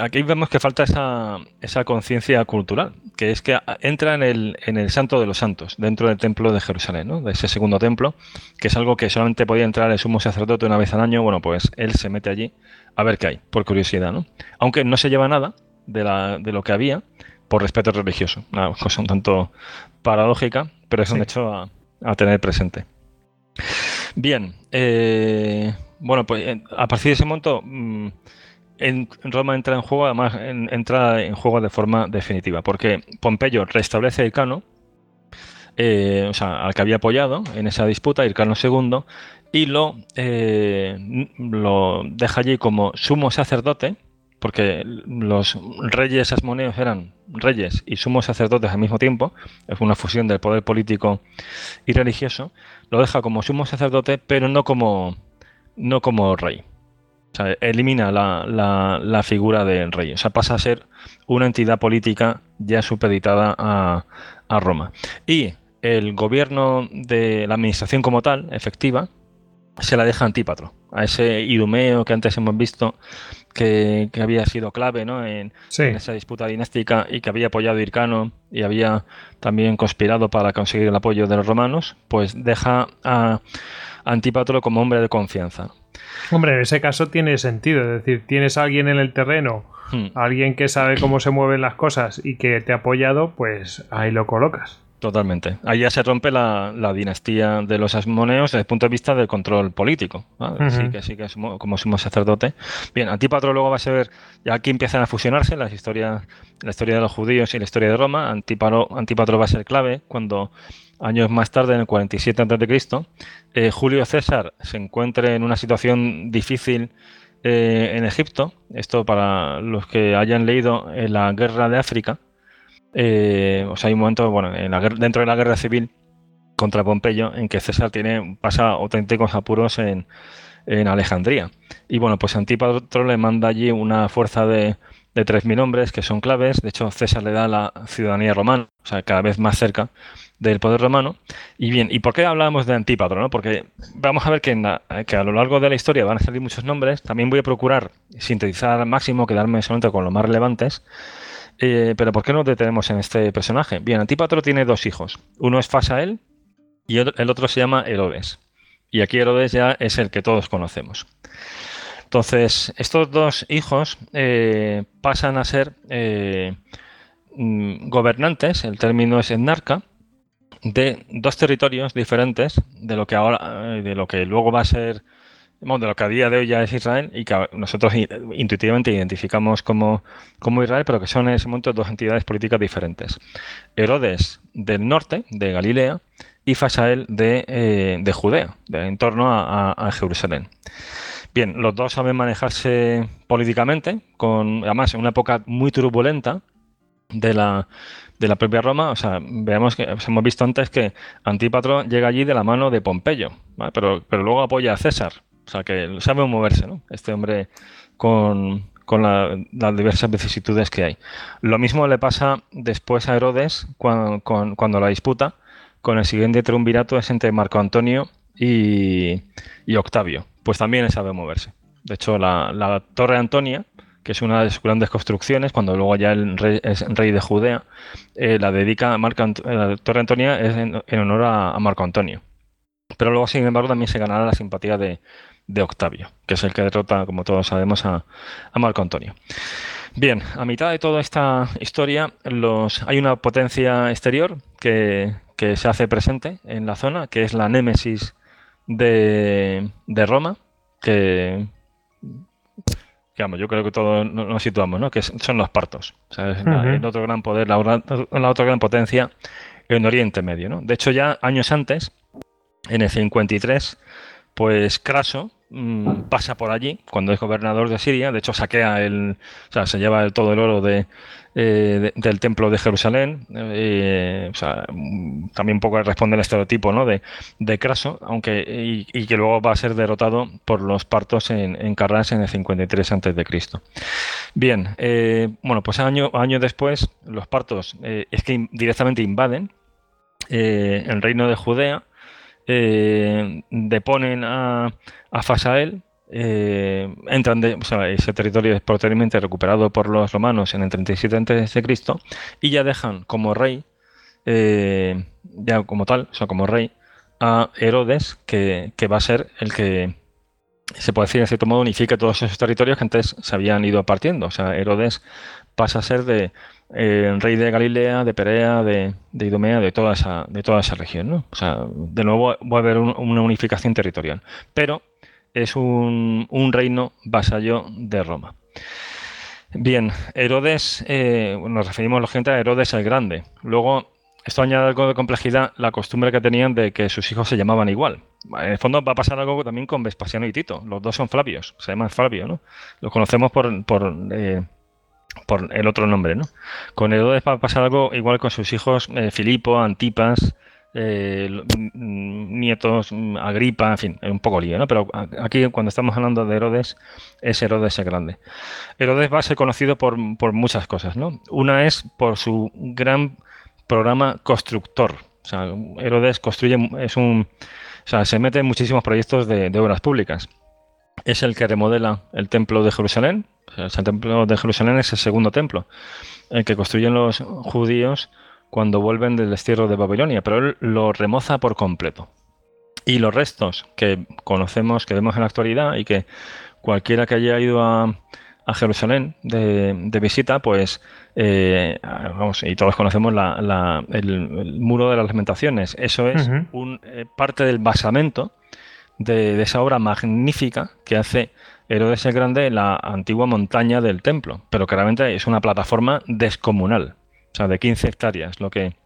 aquí vemos que falta esa, esa conciencia cultural, que es que entra en el, en el Santo de los Santos, dentro del templo de Jerusalén, ¿no? de ese segundo templo, que es algo que solamente podía entrar el sumo sacerdote una vez al año. Bueno, pues él se mete allí a ver qué hay, por curiosidad. ¿no? Aunque no se lleva nada de, la, de lo que había por respeto religioso, una cosa un tanto paradójica, pero es un hecho a, a tener presente. Bien, eh, bueno, pues eh, a partir de ese momento mm, en Roma entra en juego, además entra en juego de forma definitiva, porque Pompeyo restablece el cano, eh, o sea, al que había apoyado en esa disputa, Ircano II, y lo, lo deja allí como sumo sacerdote, porque los reyes asmoneos eran reyes y sumos sacerdotes al mismo tiempo, es una fusión del poder político y religioso, lo deja como sumo sacerdote, pero no como, no como rey. O sea, elimina la, figura del rey. O sea, pasa a ser una entidad política ya supeditada a, a Roma. Y el gobierno de la administración como tal, efectiva, se la deja Antípatro, a ese Idumeo que antes hemos visto que, había sido clave ¿no? en, esa disputa dinástica y que había apoyado a Hircano y había también conspirado para conseguir el apoyo de los romanos, pues deja a Antípatro como hombre de confianza. Hombre, en ese caso tiene sentido, es decir, tienes a alguien en el terreno, hmm. alguien que sabe cómo se mueven las cosas y que te ha apoyado, pues ahí lo colocas. Totalmente. Ahí ya se rompe la, dinastía de los asmoneos desde el punto de vista del control político. Sí, que sí, que como somos sacerdote. Bien, Antípatro luego va a ser, ya aquí empiezan a fusionarse las historias, la historia de los judíos y la historia de Roma. Antípatro, Antípatro va a ser clave cuando años más tarde, en el 47 a.C., eh, Julio César se encuentre en una situación difícil eh, en Egipto. Esto para los que hayan leído en la Guerra de África eh, o sea, hay un momento, bueno, dentro de la guerra civil contra Pompeyo en que César tiene, pasa auténticos apuros en, Alejandría. Y bueno, pues Antípatro le manda allí una fuerza de, de 3.000 hombres que son claves. De hecho, César le da la ciudadanía romana, o sea, cada vez más cerca del poder romano. Y bien, ¿y por qué hablamos de Antípatro? No? Porque vamos a ver que, a lo largo de la historia van a salir muchos nombres. También voy a procurar sintetizar al máximo, quedarme solamente con los más relevantes. Eh, pero ¿por qué nos detenemos en este personaje? Bien, Antípatro tiene dos hijos. Uno es Fasael y el otro se llama Herodes. Y aquí Herodes ya es el que todos conocemos. Entonces, estos dos hijos eh, pasan a ser eh, mm, gobernantes, el término es enarca, de dos territorios diferentes de lo que ahora, de lo que luego va a ser de lo que a día de hoy ya es Israel y que nosotros intuitivamente identificamos como, como Israel, pero que son en ese momento dos entidades políticas diferentes. Herodes del norte, de Galilea, y Fasael de, eh, de Judea, de, en torno a, Jerusalén. Bien, los dos saben manejarse políticamente, con además en una época muy turbulenta de la, de la propia Roma. O sea, veamos que hemos visto antes que Antípatro llega allí de la mano de Pompeyo, pero, pero luego apoya a César. O sea, que sabe moverse, ¿no? Este hombre con, las diversas vicisitudes que hay. Lo mismo le pasa después a Herodes cuando, la disputa con el siguiente triunvirato es entre Marco Antonio y, Octavio. Pues también sabe moverse. De hecho, la, Torre Antonia, que es una de sus grandes construcciones, cuando luego ya el rey es rey de Judea, eh, la dedica a Marco la Torre Antonia es en, honor a, Marco Antonio. Pero luego, sin embargo, también se ganará la simpatía de, de Octavio, que es el que derrota, como todos sabemos, a, Marco Antonio. Bien, a mitad de toda esta historia los, hay una potencia exterior que, se hace presente en la zona, que es la némesis de, Roma, que, yo creo que todos nos situamos, ¿no? que son los partos. el otro gran poder, la, la, otra gran potencia en Oriente Medio. ¿no? De hecho, ya años antes, en el 53, pues Craso, mm, pasa por allí cuando es gobernador de Siria. De hecho, saquea el. O sea, se lleva todo el oro de, eh, del templo de Jerusalén. Eh, también un poco responde al estereotipo ¿no? de, de Craso, aunque, y, que luego va a ser derrotado por los partos en, en Carras en el 53 a.C. Bien, eh, bueno, pues año después, los partos es que directamente invaden el reino de Judea. deponen a, a Fasael, eh, entran de, ese territorio es posteriormente recuperado por los romanos en el 37 a.C. y ya dejan como rey, eh, ya como tal, o sea, como rey, a Herodes, que, va a ser el que se puede decir en cierto modo unifica todos esos territorios que antes se habían ido partiendo. O sea, Herodes pasa a ser de eh, rey de Galilea, de Perea, de, Idumea, de toda esa, de toda esa región. O sea, de nuevo va a haber una unificación territorial. Pero es un, reino vasallo de Roma. Bien, Herodes, eh, nos referimos lógicamente a Herodes el Grande. Luego, esto añade algo de complejidad, la costumbre que tenían de que sus hijos se llamaban igual. En el fondo va a pasar algo también con Vespasiano y Tito. Los dos son Flavios, se llaman Flavio, ¿no? Los conocemos por, por, eh, por el otro nombre, ¿no? Con Herodes va a pasar algo igual con sus hijos eh, Filipo, Antipas, eh, nietos, Agripa, en fin, un poco lío, ¿no? Pero aquí cuando estamos hablando de Herodes, es Herodes el Grande. Herodes va a ser conocido por, muchas cosas, ¿no? Una es por su gran programa constructor. Herodes construye, es un, o sea, se mete en muchísimos proyectos de, obras públicas. Es el que remodela el templo de Jerusalén. El templo de Jerusalén es el segundo templo, el que construyen los judíos cuando vuelven del destierro de Babilonia, pero él lo remoza por completo. Y los restos que conocemos, que vemos en la actualidad y que cualquiera que haya ido a, Jerusalén de, visita, pues eh, vamos, y todos conocemos el, muro de las lamentaciones. Eso es un, eh, parte del basamento de, de, esa obra magnífica que hace Herodes el Grande en la antigua montaña del templo, pero claramente es una plataforma descomunal. O sea, de 15 hectáreas, lo que,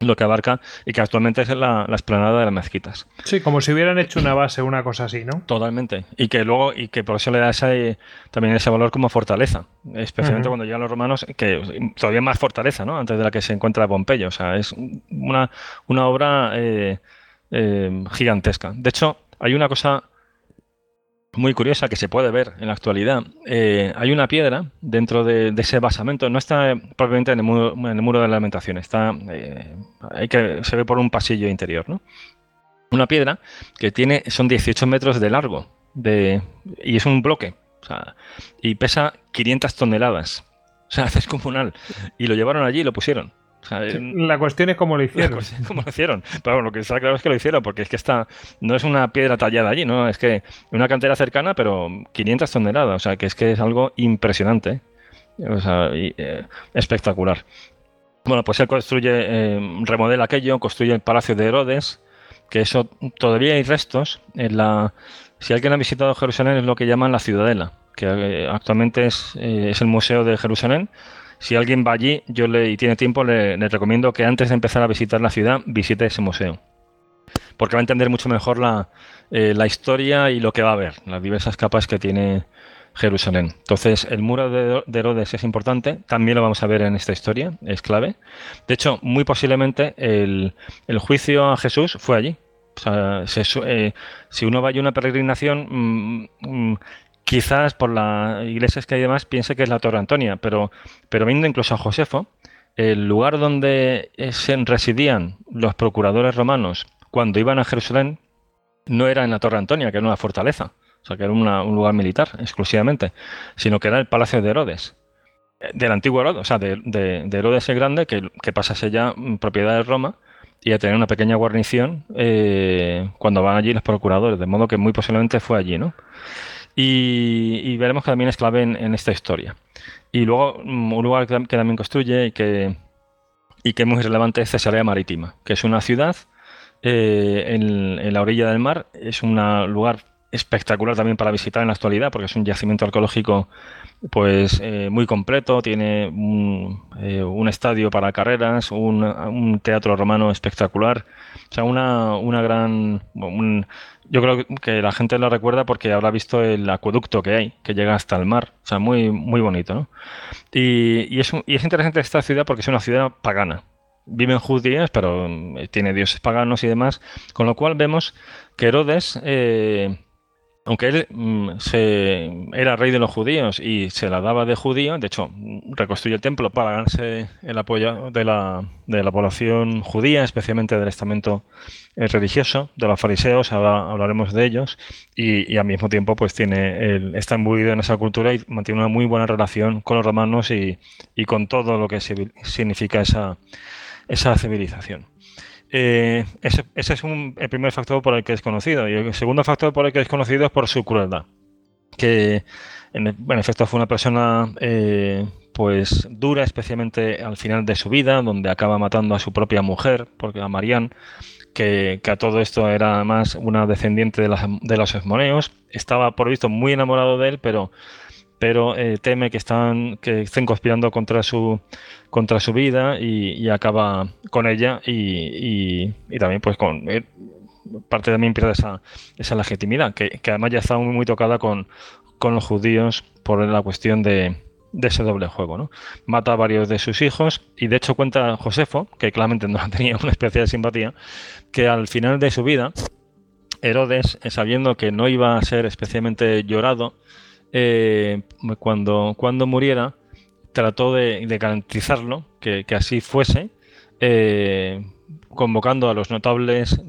lo que abarca y que actualmente es la, la esplanada de las mezquitas. Sí, como si hubieran hecho una base, una cosa así, ¿no? Totalmente. Y que luego, y que por eso le da ese, también ese valor como fortaleza. Especialmente cuando llegan los romanos, que todavía más fortaleza, ¿no? Antes de la que se encuentra Pompeyo. O sea, es una, una obra eh, eh, gigantesca. De hecho, hay una cosa muy curiosa que se puede ver en la actualidad. Eh, hay una piedra dentro de, ese basamento, no está propiamente en el muro, en el muro de la alimentación, está, eh, hay que, se ve por un pasillo interior, ¿no? Una piedra que tiene, son 18 metros de largo de, y es un bloque, y pesa 500 toneladas. O sea, es comunal. Y lo llevaron allí y lo pusieron la cuestión es cómo lo hicieron. cómo lo hicieron. Pero bueno, lo que está claro es que lo hicieron, porque es que está, no es una piedra tallada allí, ¿no? Es que una cantera cercana, pero 500 toneladas. O sea, que es que es algo impresionante. O sea, eh, espectacular. Bueno, pues él construye, eh, remodela aquello, construye el Palacio de Herodes, que eso todavía hay restos. En la, si alguien ha visitado Jerusalén es lo que llaman la Ciudadela, que eh, actualmente es, es el Museo de Jerusalén si alguien va allí yo le, y tiene tiempo, le, recomiendo que antes de empezar a visitar la ciudad visite ese museo. Porque va a entender mucho mejor la, eh, historia y lo que va a ver, las diversas capas que tiene Jerusalén. Entonces, el muro de, Herodes es importante, también lo vamos a ver en esta historia, es clave. De hecho, muy posiblemente el, juicio a Jesús fue allí. O sea, eh, si uno va a una peregrinación, mm, mm, quizás por las iglesias que hay demás piense que es la Torre Antonia, pero, pero viendo incluso a Josefo, el lugar donde se residían los procuradores romanos cuando iban a Jerusalén no era en la Torre Antonia, que era una fortaleza, o sea, que era un lugar militar exclusivamente, sino que era el Palacio de Herodes, del antiguo Herodes, o sea, de, Herodes el Grande, que, que pasase ya propiedad de Roma y a tener una pequeña guarnición eh, cuando van allí los procuradores, de modo que muy posiblemente fue allí, ¿no? Y, veremos que también es clave en, esta historia. Y luego un lugar que, también construye y que, y que es muy relevante es Cesarea Marítima, que es una ciudad eh, en, la orilla del mar, es un lugar espectacular también para visitar en la actualidad, porque es un yacimiento arqueológico pues eh, muy completo, tiene un, eh, estadio para carreras, un, teatro romano espectacular, o sea, una, una gran... yo creo que la gente lo recuerda porque habrá visto el acueducto que hay, que llega hasta el mar, o sea, muy, muy bonito, ¿no? Y, y, es, y es interesante esta ciudad porque es una ciudad pagana, viven judías, pero eh, tiene dioses paganos y demás, con lo cual vemos que Herodes aunque él mm, se, era rey de los judíos y se la daba de judío, de hecho, reconstruye el templo para ganarse el apoyo de la, de la población judía, especialmente del estamento eh, religioso, de los fariseos, ahora hablaremos de ellos, y, al mismo tiempo pues tiene el, está imbuido en esa cultura y mantiene una muy buena relación con los romanos y, y con todo lo que significa esa, esa civilización. Eh, ese, es el primer factor por el que es conocido. Y el segundo factor por el que es conocido es por su crueldad. Que en, efecto fue una persona eh, pues dura, especialmente al final de su vida, donde acaba matando a su propia mujer, porque a Marianne, que, a todo esto era además una descendiente de, de los esmoneos, estaba por visto muy enamorado de él, pero pero eh, teme que están que estén conspirando contra su contra su vida y, acaba con ella y, también pues con eh, parte también pierde esa, esa legitimidad que, además ya está muy, tocada con, con, los judíos por la cuestión de, ese doble juego ¿no? mata a varios de sus hijos y de hecho cuenta Josefo que claramente no tenía una especial simpatía que al final de su vida Herodes sabiendo que no iba a ser especialmente llorado eh, cuando, cuando muriera, trató de, garantizarlo, que, así fuese, eh, convocando a los notables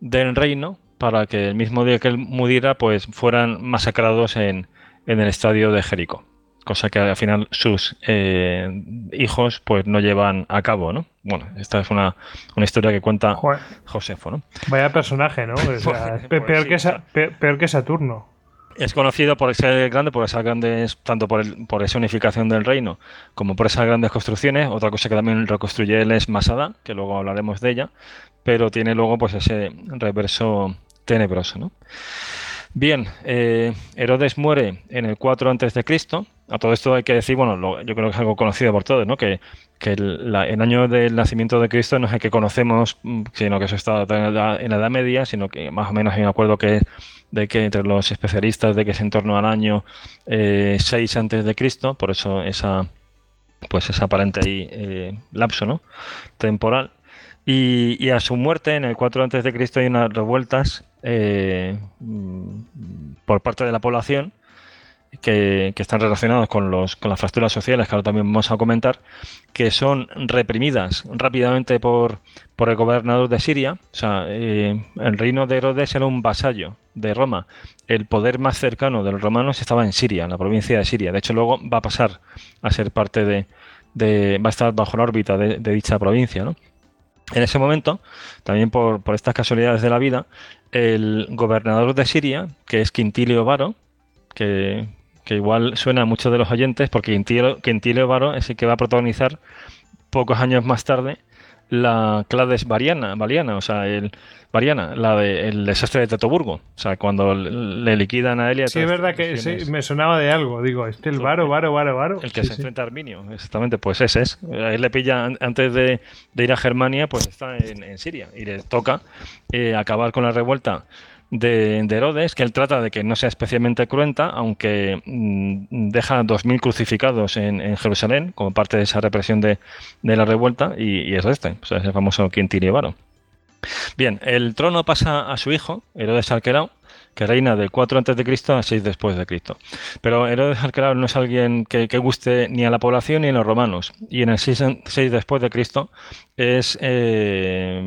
del reino para que el mismo día que él muriera, pues fueran masacrados en, el estadio de Jericó. Cosa que al final sus eh, hijos pues no llevan a cabo, ¿no? Bueno, esta es una, historia que cuenta Josefo, ¿no? Vaya personaje, ¿no? Pues, peor, que peor que Saturno. Es conocido por ser grande, por esas grandes, tanto por, por esa unificación del reino como por esas grandes construcciones. Otra cosa que también reconstruye él es Masada, que luego hablaremos de ella, pero tiene luego pues ese reverso tenebroso. ¿no? Bien, eh, Herodes muere en el 4 a.C. A todo esto hay que decir, bueno, yo creo que es algo conocido por todos, ¿no? Que, el, año del nacimiento de Cristo no es el que conocemos, mm, sino que eso está en la, Edad Media, sino que más o menos hay un acuerdo que de que entre los especialistas de que es en torno al año 6 eh, antes de Cristo, por eso esa pues esa aparente eh, lapso ¿no? temporal. Y, a su muerte, en el 4 antes de Cristo, hay unas revueltas eh, por parte de la población que, están relacionadas con, los, con las fracturas sociales, que ahora también vamos a comentar, que son reprimidas rápidamente por, por el gobernador de Siria. O sea, eh, el reino de Herodes era un vasallo de Roma. El poder más cercano de los romanos estaba en Siria, en la provincia de Siria. De hecho, luego va a pasar a ser parte de, de va a estar bajo la órbita de, dicha provincia, ¿no? En ese momento, también por, por, estas casualidades de la vida, el gobernador de Siria, que es Quintilio Varo, que que igual suena a muchos de los oyentes, porque Quintilio, Varo es el que va a protagonizar pocos años más tarde la Clades Variana, Variana, o sea, el Variana, la de, el desastre de Tetoburgo, o sea, cuando le liquidan a Elia. Sí, es verdad que me sonaba de algo, digo, este el Varo, Varo, Varo, Varo. El que se enfrenta a Arminio, exactamente, pues ese es. Él le pilla antes de, ir a Germania, pues está en, Siria y le toca eh, acabar con la revuelta de, Herodes, que él trata de que no sea especialmente cruenta, aunque mm, deja 2.000 crucificados en, Jerusalén como parte de esa represión de, la revuelta, y, es este, es el famoso Quintilio Varo. Bien, el trono pasa a su hijo, Herodes Arquerao, que reina del 4 a.C. a 6 después de Cristo. Pero Herodes Arquerao no es alguien que, guste ni a la población ni a los romanos. Y en el 6, después de Cristo es eh,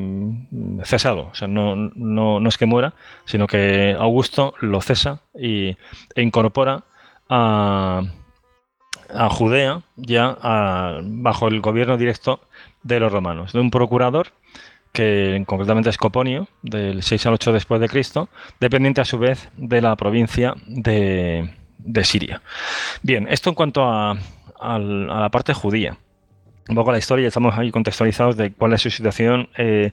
cesado. O sea, no, no, es que muera, sino que Augusto lo cesa y, e incorpora a, a Judea ya bajo el gobierno directo de los romanos, de un procurador que concretamente es Coponio, del 6 al 8 después de Cristo, dependiente a su vez de la provincia de, Siria. Bien, esto en cuanto a, la parte judía. Un poco la historia, estamos ahí contextualizados de cuál es su situación eh,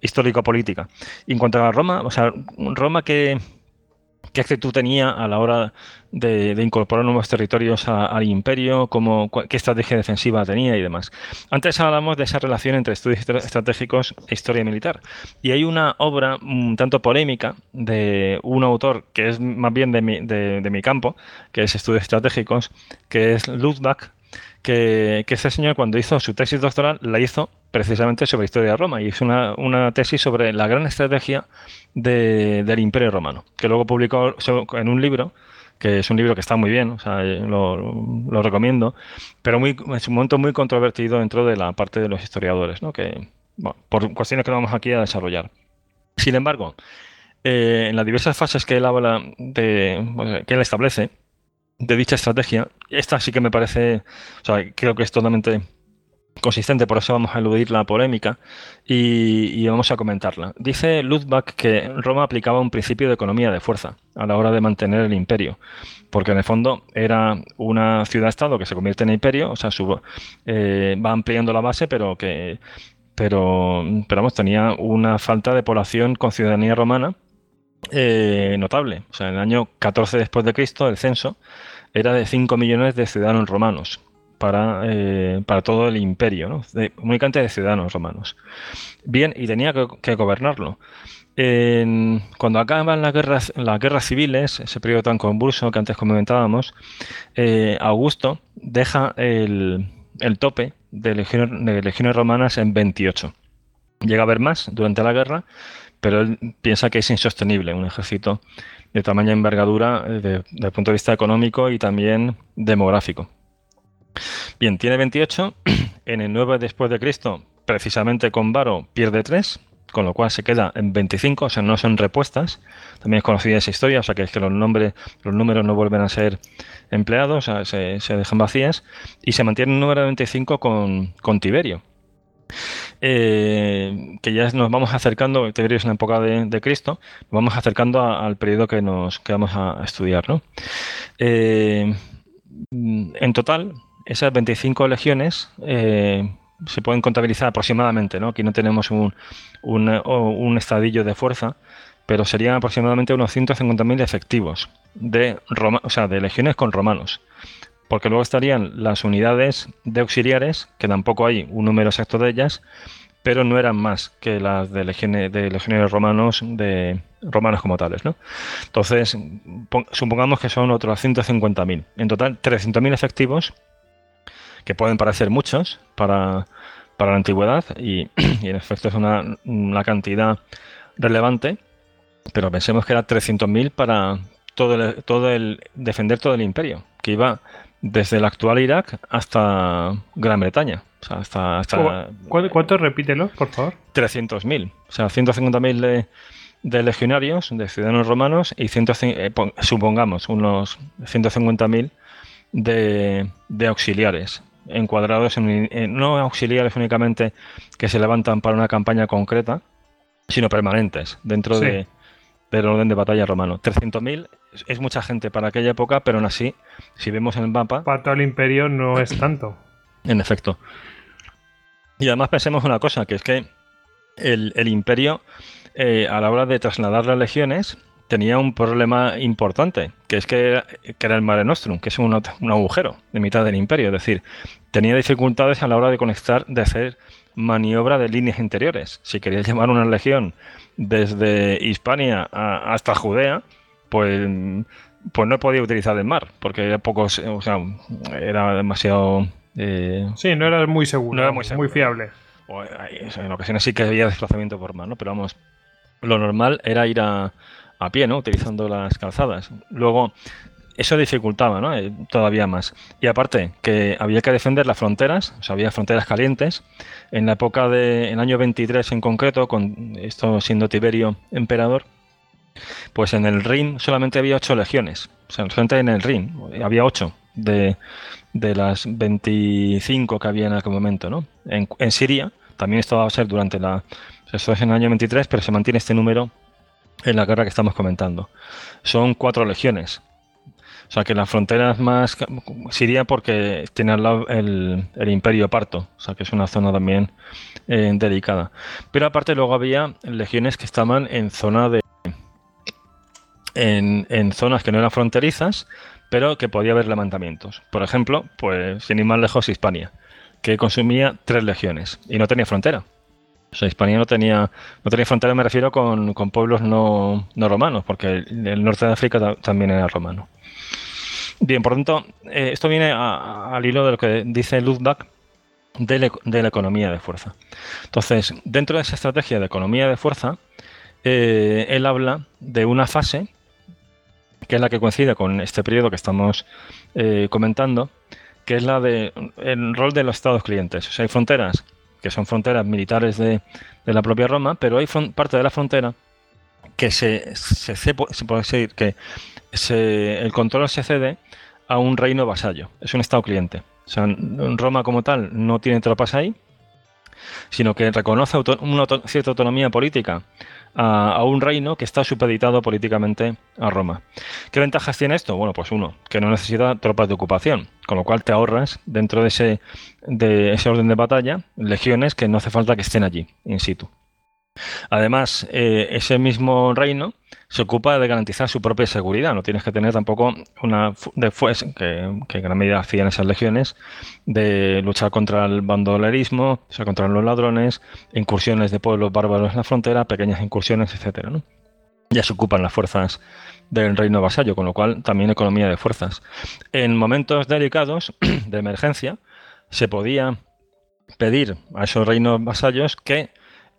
histórico-política. En cuanto a Roma, o sea, Roma que, qué actitud tenía a la hora de, incorporar nuevos territorios al imperio, cómo, qué estrategia defensiva tenía y demás. Antes hablamos de esa relación entre estudios estratégicos e historia militar. Y hay una obra un tanto polémica de un autor que es más bien de mi, de, mi campo, que es estudios estratégicos, que es Ludwig que, que este señor cuando hizo su tesis doctoral la hizo precisamente sobre historia de Roma y hizo una, una tesis sobre la gran estrategia del Imperio Romano, que luego publicó en un libro que es un libro que está muy bien, o sea, lo, lo, recomiendo, pero muy, es un momento muy controvertido dentro de la parte de los historiadores, ¿no? que, por cuestiones que no vamos aquí a desarrollar. Sin embargo, eh, en las diversas fases que él habla de, que él establece de dicha estrategia, esta sí que me parece, o sea, creo que es totalmente consistente, por eso vamos a eludir la polémica y, vamos a comentarla. Dice Ludwig que Roma aplicaba un principio de economía de fuerza a la hora de mantener el imperio, porque en el fondo era una ciudad-estado que se convierte en imperio, o sea, eh, va ampliando la base, pero que pero, pero vamos, tenía una falta de población con ciudadanía romana eh, notable. O sea, en el año 14 después de Cristo, el censo era de 5 millones de ciudadanos romanos para, eh, para todo el imperio, ¿no? de, únicamente de ciudadanos romanos. Bien, y tenía que, gobernarlo. cuando acaban las guerras, las guerras civiles, ese periodo tan convulso que antes comentábamos, eh, Augusto deja el, tope de legiones, de romanas en 28. Llega a haber más durante la guerra, pero él piensa que es insostenible un ejército de tamaño envergadura eh, desde el punto de vista económico y también demográfico. Bien, tiene 28. En el 9 después de Cristo, precisamente con Varo, pierde 3, con lo cual se queda en 25, o sea, no son repuestas. También es conocida esa historia, o sea, que es que los, nombres, los números no vuelven a ser empleados, o sea, se, dejan vacías. Y se mantiene el número de 25 con, con Tiberio. Eh, que ya nos vamos acercando, Tiberio es en la época de, Cristo, nos vamos acercando al periodo que nos que vamos a, estudiar. ¿no? Eh, en total, esas 25 legiones eh, se pueden contabilizar aproximadamente, ¿no? Aquí no tenemos un, un, estadillo de fuerza, pero serían aproximadamente unos 150.000 efectivos de, o sea, de legiones con romanos. Porque luego estarían las unidades de auxiliares, que tampoco hay un número exacto de ellas, pero no eran más que las de legiones, de legionarios romanos, de romanos como tales, ¿no? Entonces, supongamos que son otros 150.000. En total, 300.000 efectivos que pueden parecer muchos para, la antigüedad y, en efecto es una, cantidad relevante, pero pensemos que era 300.000 para todo el, todo el defender todo el imperio, que iba desde el actual Irak hasta Gran Bretaña. O hasta, hasta ¿Cuánto? Repítelo, por favor. 300.000. O sea, 150.000 de, de, legionarios, de ciudadanos romanos, y eh, supongamos unos 150.000 de, de auxiliares encuadrados en, no auxiliares únicamente que se levantan para una campaña concreta, sino permanentes dentro de, del orden de batalla romano. 300.000 es mucha gente para aquella época, pero aún así, si vemos en el mapa... Para todo el imperio no es tanto. En efecto. Y además pensemos una cosa, que es que el, imperio, eh, a la hora de trasladar las legiones, tenía un problema importante, que es que, era el Mare Nostrum, que es un, agujero de mitad del imperio. Es decir, tenía dificultades a la hora de conectar, de hacer maniobra de líneas interiores. Si querías llevar una legión desde Hispania hasta Judea, pues, pues no podía utilizar el mar, porque era pocos, o sea, era demasiado... Eh, sí, no era muy seguro, no era muy, muy fiable. en ocasiones sí que había desplazamiento por mar, ¿no? Pero vamos, lo normal era ir a, a pie, ¿no? Utilizando las calzadas. Luego, eso dificultaba, ¿no? Eh, todavía más. Y aparte, que había que defender las fronteras, o sea, había fronteras calientes. En la época del año 23 en concreto, con esto siendo Tiberio emperador, pues en el Rin solamente había ocho legiones. O sea, solamente en el Rin había ocho de, las 25 que había en aquel momento, ¿no? En, en Siria, también esto va a ser durante la... Esto es en el año 23, pero se mantiene este número en la guerra que estamos comentando. Son cuatro legiones. O sea que las fronteras más Siria porque tiene al lado el, Imperio Parto, o sea que es una zona también eh, delicada. Pero aparte luego había legiones que estaban en zona de en, zonas que no eran fronterizas, pero que podía haber levantamientos. Por ejemplo, pues sin ir más lejos, Hispania, que consumía tres legiones y no tenía frontera. O sea, Hispania no tenía, no tenía frontera, me refiero con, pueblos no, romanos, porque el, norte de África también era romano. Bien, por tanto, eh, esto viene al hilo de lo que dice Luthbach de, la economía de fuerza. Entonces, dentro de esa estrategia de economía de fuerza, eh, él habla de una fase que es la que coincide con este periodo que estamos eh, comentando, que es la de el rol de los estados clientes. O sea, hay fronteras que son fronteras militares de, la propia Roma, pero hay parte de la frontera que se, se, puede decir que el control se cede a un reino vasallo, es un estado cliente. Roma como tal no tiene tropas ahí, sino que reconoce una cierta autonomía política a, un reino que está supeditado políticamente a Roma. ¿Qué ventajas tiene esto? Bueno, pues uno, que no necesita tropas de ocupación, con lo cual te ahorras dentro de ese, de ese orden de batalla legiones que no hace falta que estén allí, in situ. Además, eh, ese mismo reino se ocupa de garantizar su propia seguridad. No tienes que tener tampoco una que, que, en gran medida hacían esas legiones, de luchar contra el bandolerismo, o sea, contra los ladrones, incursiones de pueblos bárbaros en la frontera, pequeñas incursiones, etcétera. Ya se ocupan las fuerzas del reino vasallo, con lo cual también economía de fuerzas. En momentos delicados de emergencia, se podía pedir a esos reinos vasallos que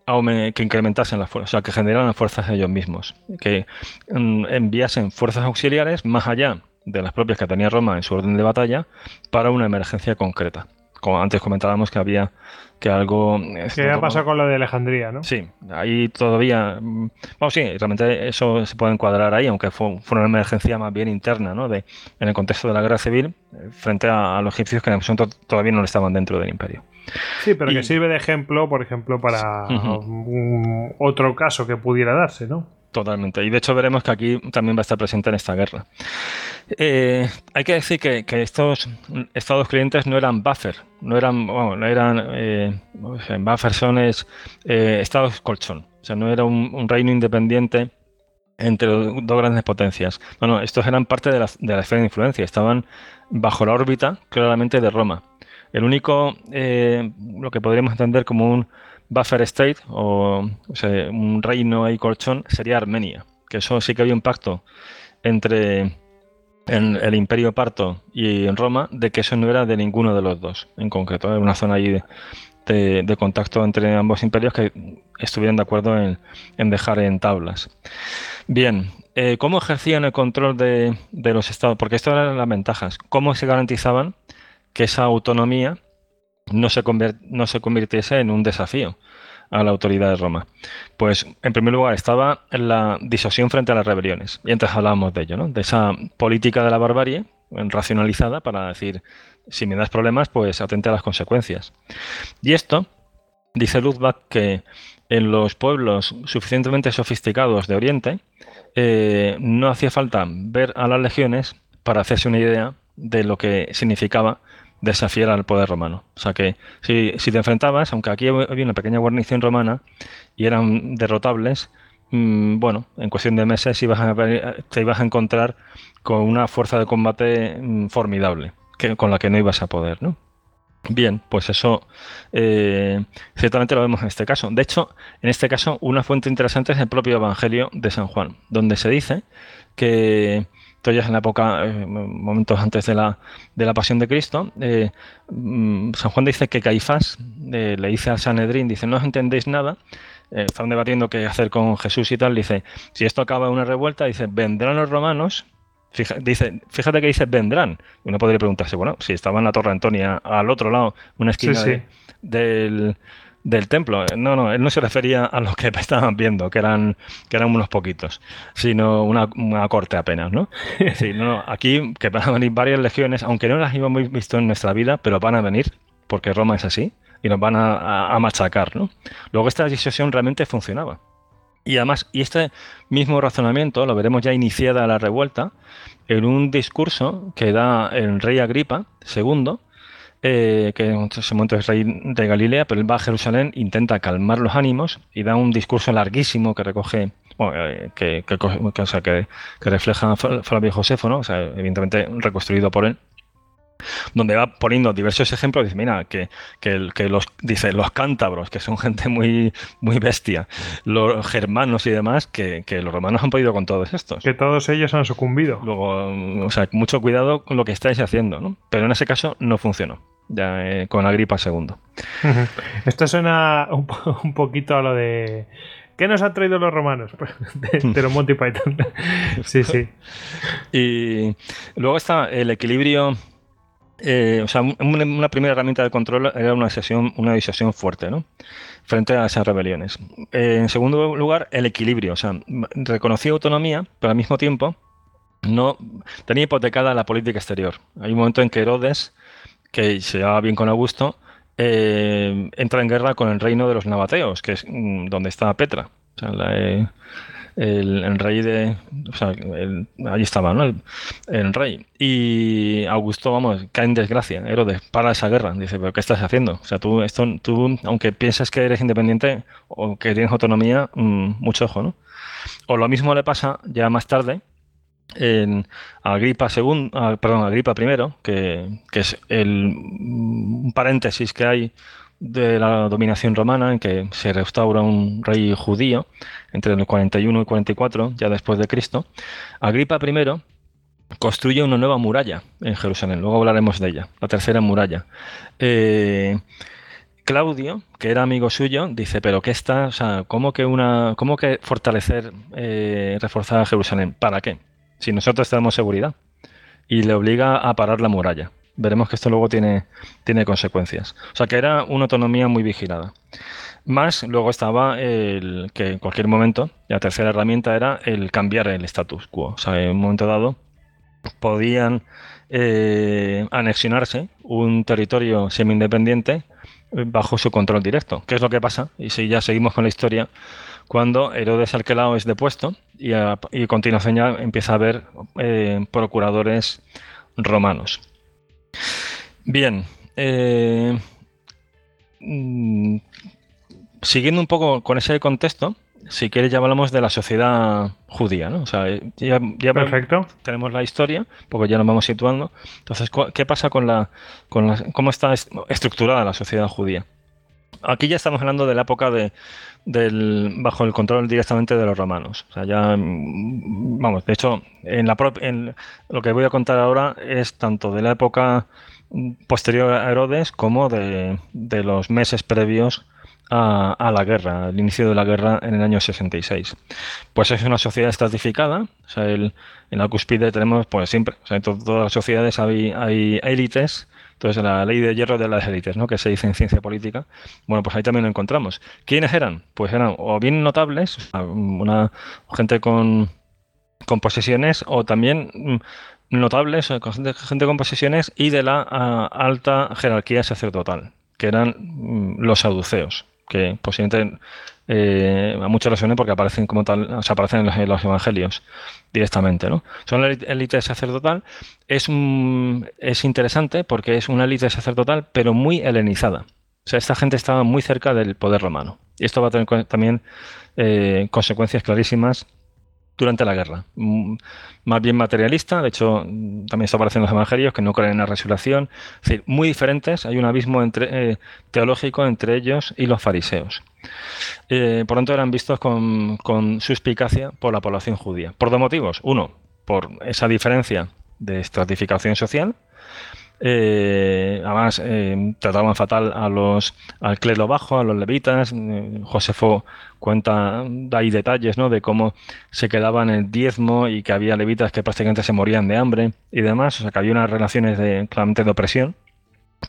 que incrementasen las fuerzas, o sea, que generaran fuerzas ellos mismos, que mm, enviasen fuerzas auxiliares más allá de las propias que tenía Roma en su orden de batalla para una emergencia concreta. Como antes comentábamos que había que algo... ¿Qué ha pasado con lo de Alejandría, no? Sí, ahí todavía... Mm, vamos, sí, realmente eso se puede encuadrar ahí, aunque fue, una emergencia más bien interna, ¿no? De, en el contexto de la guerra civil, eh, frente a, los egipcios que en el momento todavía no estaban dentro del imperio. Sí, pero que sirve de ejemplo, por ejemplo, para otro caso que pudiera darse, ¿no? Totalmente. Y de hecho veremos que aquí también va a estar presente en esta guerra. Eh, hay que decir que, estos estados clientes no eran buffer, no eran, bueno, no eran eh, buffer son eh, estados colchón. O sea, no era un, reino independiente entre dos grandes potencias. Bueno, estos eran parte de la, de la esfera de influencia, estaban bajo la órbita claramente de Roma. El único, eh, lo que podríamos entender como un buffer state o, un reino y colchón sería Armenia, que eso sí que había un pacto entre el imperio parto y en Roma de que eso no era de ninguno de los dos en concreto, era una zona ahí de, contacto entre ambos imperios que estuvieran de acuerdo en, dejar en tablas. Bien, eh, ¿cómo ejercían el control de, de los estados? Porque esto eran las ventajas. ¿Cómo se garantizaban que esa autonomía no se, no se convirtiese en un desafío a la autoridad de Roma. Pues, en primer lugar, estaba la disuasión frente a las rebeliones. Y antes hablábamos de ello, ¿no? De esa política de la barbarie racionalizada para decir, si me das problemas, pues atente a las consecuencias. Y esto, dice Luthbach, que en los pueblos suficientemente sofisticados de Oriente, eh, no hacía falta ver a las legiones para hacerse una idea de lo que significaba desafiar al poder romano. O sea que si, te enfrentabas, aunque aquí había una pequeña guarnición romana y eran derrotables, mm, bueno, en cuestión de meses ibas a, te ibas a encontrar con una fuerza de combate mm, formidable, que, con la que no ibas a poder, ¿no? Bien, pues eso eh, ciertamente lo vemos en este caso. De hecho, en este caso, una fuente interesante es el propio Evangelio de San Juan, donde se dice que esto ya es en la época, eh, momentos antes de la, de la pasión de Cristo, eh, mm, San Juan dice que Caifás eh, le dice a Sanedrín, dice, no os entendéis nada, están debatiendo qué hacer con Jesús y tal, dice, si esto acaba en una revuelta, dice, vendrán los romanos, dice, fíjate que dice vendrán, uno podría preguntarse, bueno, si estaba en la Torre Antonia, al otro lado, una esquina del del templo. No, no, él no se refería a los que estaban viendo, que eran, que eran unos poquitos, sino una, corte apenas, ¿no? Sí, no, aquí que van a venir varias legiones, aunque no las hemos visto en nuestra vida, pero van a venir, porque Roma es así, y nos van a, machacar, ¿no? Luego esta disuasión realmente funcionaba. Y además, y este mismo razonamiento lo veremos ya iniciada la revuelta en un discurso que da el rey Agripa II, eh, que en ese momento es rey de Galilea, pero él va a Jerusalén, intenta calmar los ánimos y da un discurso larguísimo que recoge eh, que, que, que, que, refleja Flavio Josefo, ¿no? O sea, evidentemente reconstruido por él donde va poniendo diversos ejemplos, dice, mira, que, que, los, dice, los cántabros, que son gente muy, muy bestia, los germanos y demás, que, los romanos han podido con todos estos. Que todos ellos han sucumbido. Luego, o sea, mucho cuidado con lo que estáis haciendo, ¿no? Pero en ese caso no funcionó, ya eh, con Agripa II. Esto suena un, un poquito a lo de... ¿Qué nos han traído los romanos? de, los Monty Python. sí, sí. Y luego está el equilibrio eh, o sea, una, primera herramienta de control era una decisión, una fuerte, ¿no? Frente a esas rebeliones. Eh, en segundo lugar, el equilibrio. O sea, reconocía autonomía, pero al mismo tiempo no tenía hipotecada la política exterior. Hay un momento en que Herodes, que se llevaba bien con Augusto, eh, entra en guerra con el reino de los nabateos, que es mm, donde estaba Petra. La, el, rey de. O allí estaba, ¿no? El, rey. Y Augusto, vamos, cae en desgracia. Herodes, para esa guerra. Dice, ¿pero qué estás haciendo? O sea, tú, esto, tú aunque piensas que eres independiente o que tienes autonomía, mm, mucho ojo, ¿no? O lo mismo le pasa ya más tarde en Agripa II, Agripa I, que, que es el, un paréntesis que hay de la dominación romana, en que se restaura un rey judío entre el 41 y 44, ya después de Cristo, Agripa I construye una nueva muralla en Jerusalén. Luego hablaremos de ella, la tercera muralla. Eh, Claudio, que era amigo suyo, dice, pero ¿qué está? O sea, ¿cómo que una, cómo que fortalecer, eh, reforzar a Jerusalén? ¿Para qué? Si nosotros tenemos seguridad. Y le obliga a parar la muralla veremos que esto luego tiene, tiene consecuencias. O sea que era una autonomía muy vigilada. Más luego estaba el que en cualquier momento, la tercera herramienta era el cambiar el status quo. O sea, en un momento dado podían eh, anexionarse un territorio semi-independiente bajo su control directo. ¿Qué es lo que pasa? Y si ya seguimos con la historia, cuando Herodes Arquelao es depuesto y a, continuación ya empieza a haber eh, procuradores romanos. Bien. Eh, mm, siguiendo un poco con ese contexto, si quieres ya hablamos de la sociedad judía, ¿no? O sea, ya, Perfecto. tenemos la historia, porque ya nos vamos situando. Entonces, ¿qué pasa con la, con la cómo está estructurada la sociedad judía? Aquí ya estamos hablando de la época de, del, bajo el control directamente de los romanos. O sea, ya, mm, vamos, de hecho, en, la en lo que voy a contar ahora es tanto de la época posterior a Herodes como de, los meses previos a, la guerra, al inicio de la guerra en el año 66. Pues es una sociedad estratificada, o sea, en la cúspide tenemos, pues siempre, o sea, en todas las sociedades hay, hay élites entonces, la ley de hierro de las élites, ¿no? que se dice en ciencia política, bueno, pues ahí también lo encontramos. ¿Quiénes eran? Pues eran o bien notables, una gente con, con posesiones, o también mm, notables, gente con posesiones y de la alta jerarquía sacerdotal, que eran mm, los saduceos, que posiblemente eh, a muchos les suene porque aparecen como tal, o sea, aparecen en los, evangelios directamente, ¿no? Son la élite sacerdotal. Es, es interesante porque es una élite sacerdotal, pero muy helenizada. O sea, esta gente estaba muy cerca del poder romano. Y esto va a tener también eh, consecuencias clarísimas durante la guerra. Mm, más bien materialista, de hecho, también está apareciendo en los evangelios que no creen en la resurrección. Es decir, muy diferentes, hay un abismo entre, eh, teológico entre ellos y los fariseos. Eh, por lo tanto, eran vistos con, con suspicacia por la población judía. Por dos motivos. Uno, por esa diferencia de estratificación social eh, además, eh, trataban fatal a los, al clero bajo, a los levitas. Eh, Josefo cuenta, da ahí detalles ¿no? de cómo se quedaban el diezmo y que había levitas que prácticamente se morían de hambre y demás. O sea, que había unas relaciones de, claramente de opresión.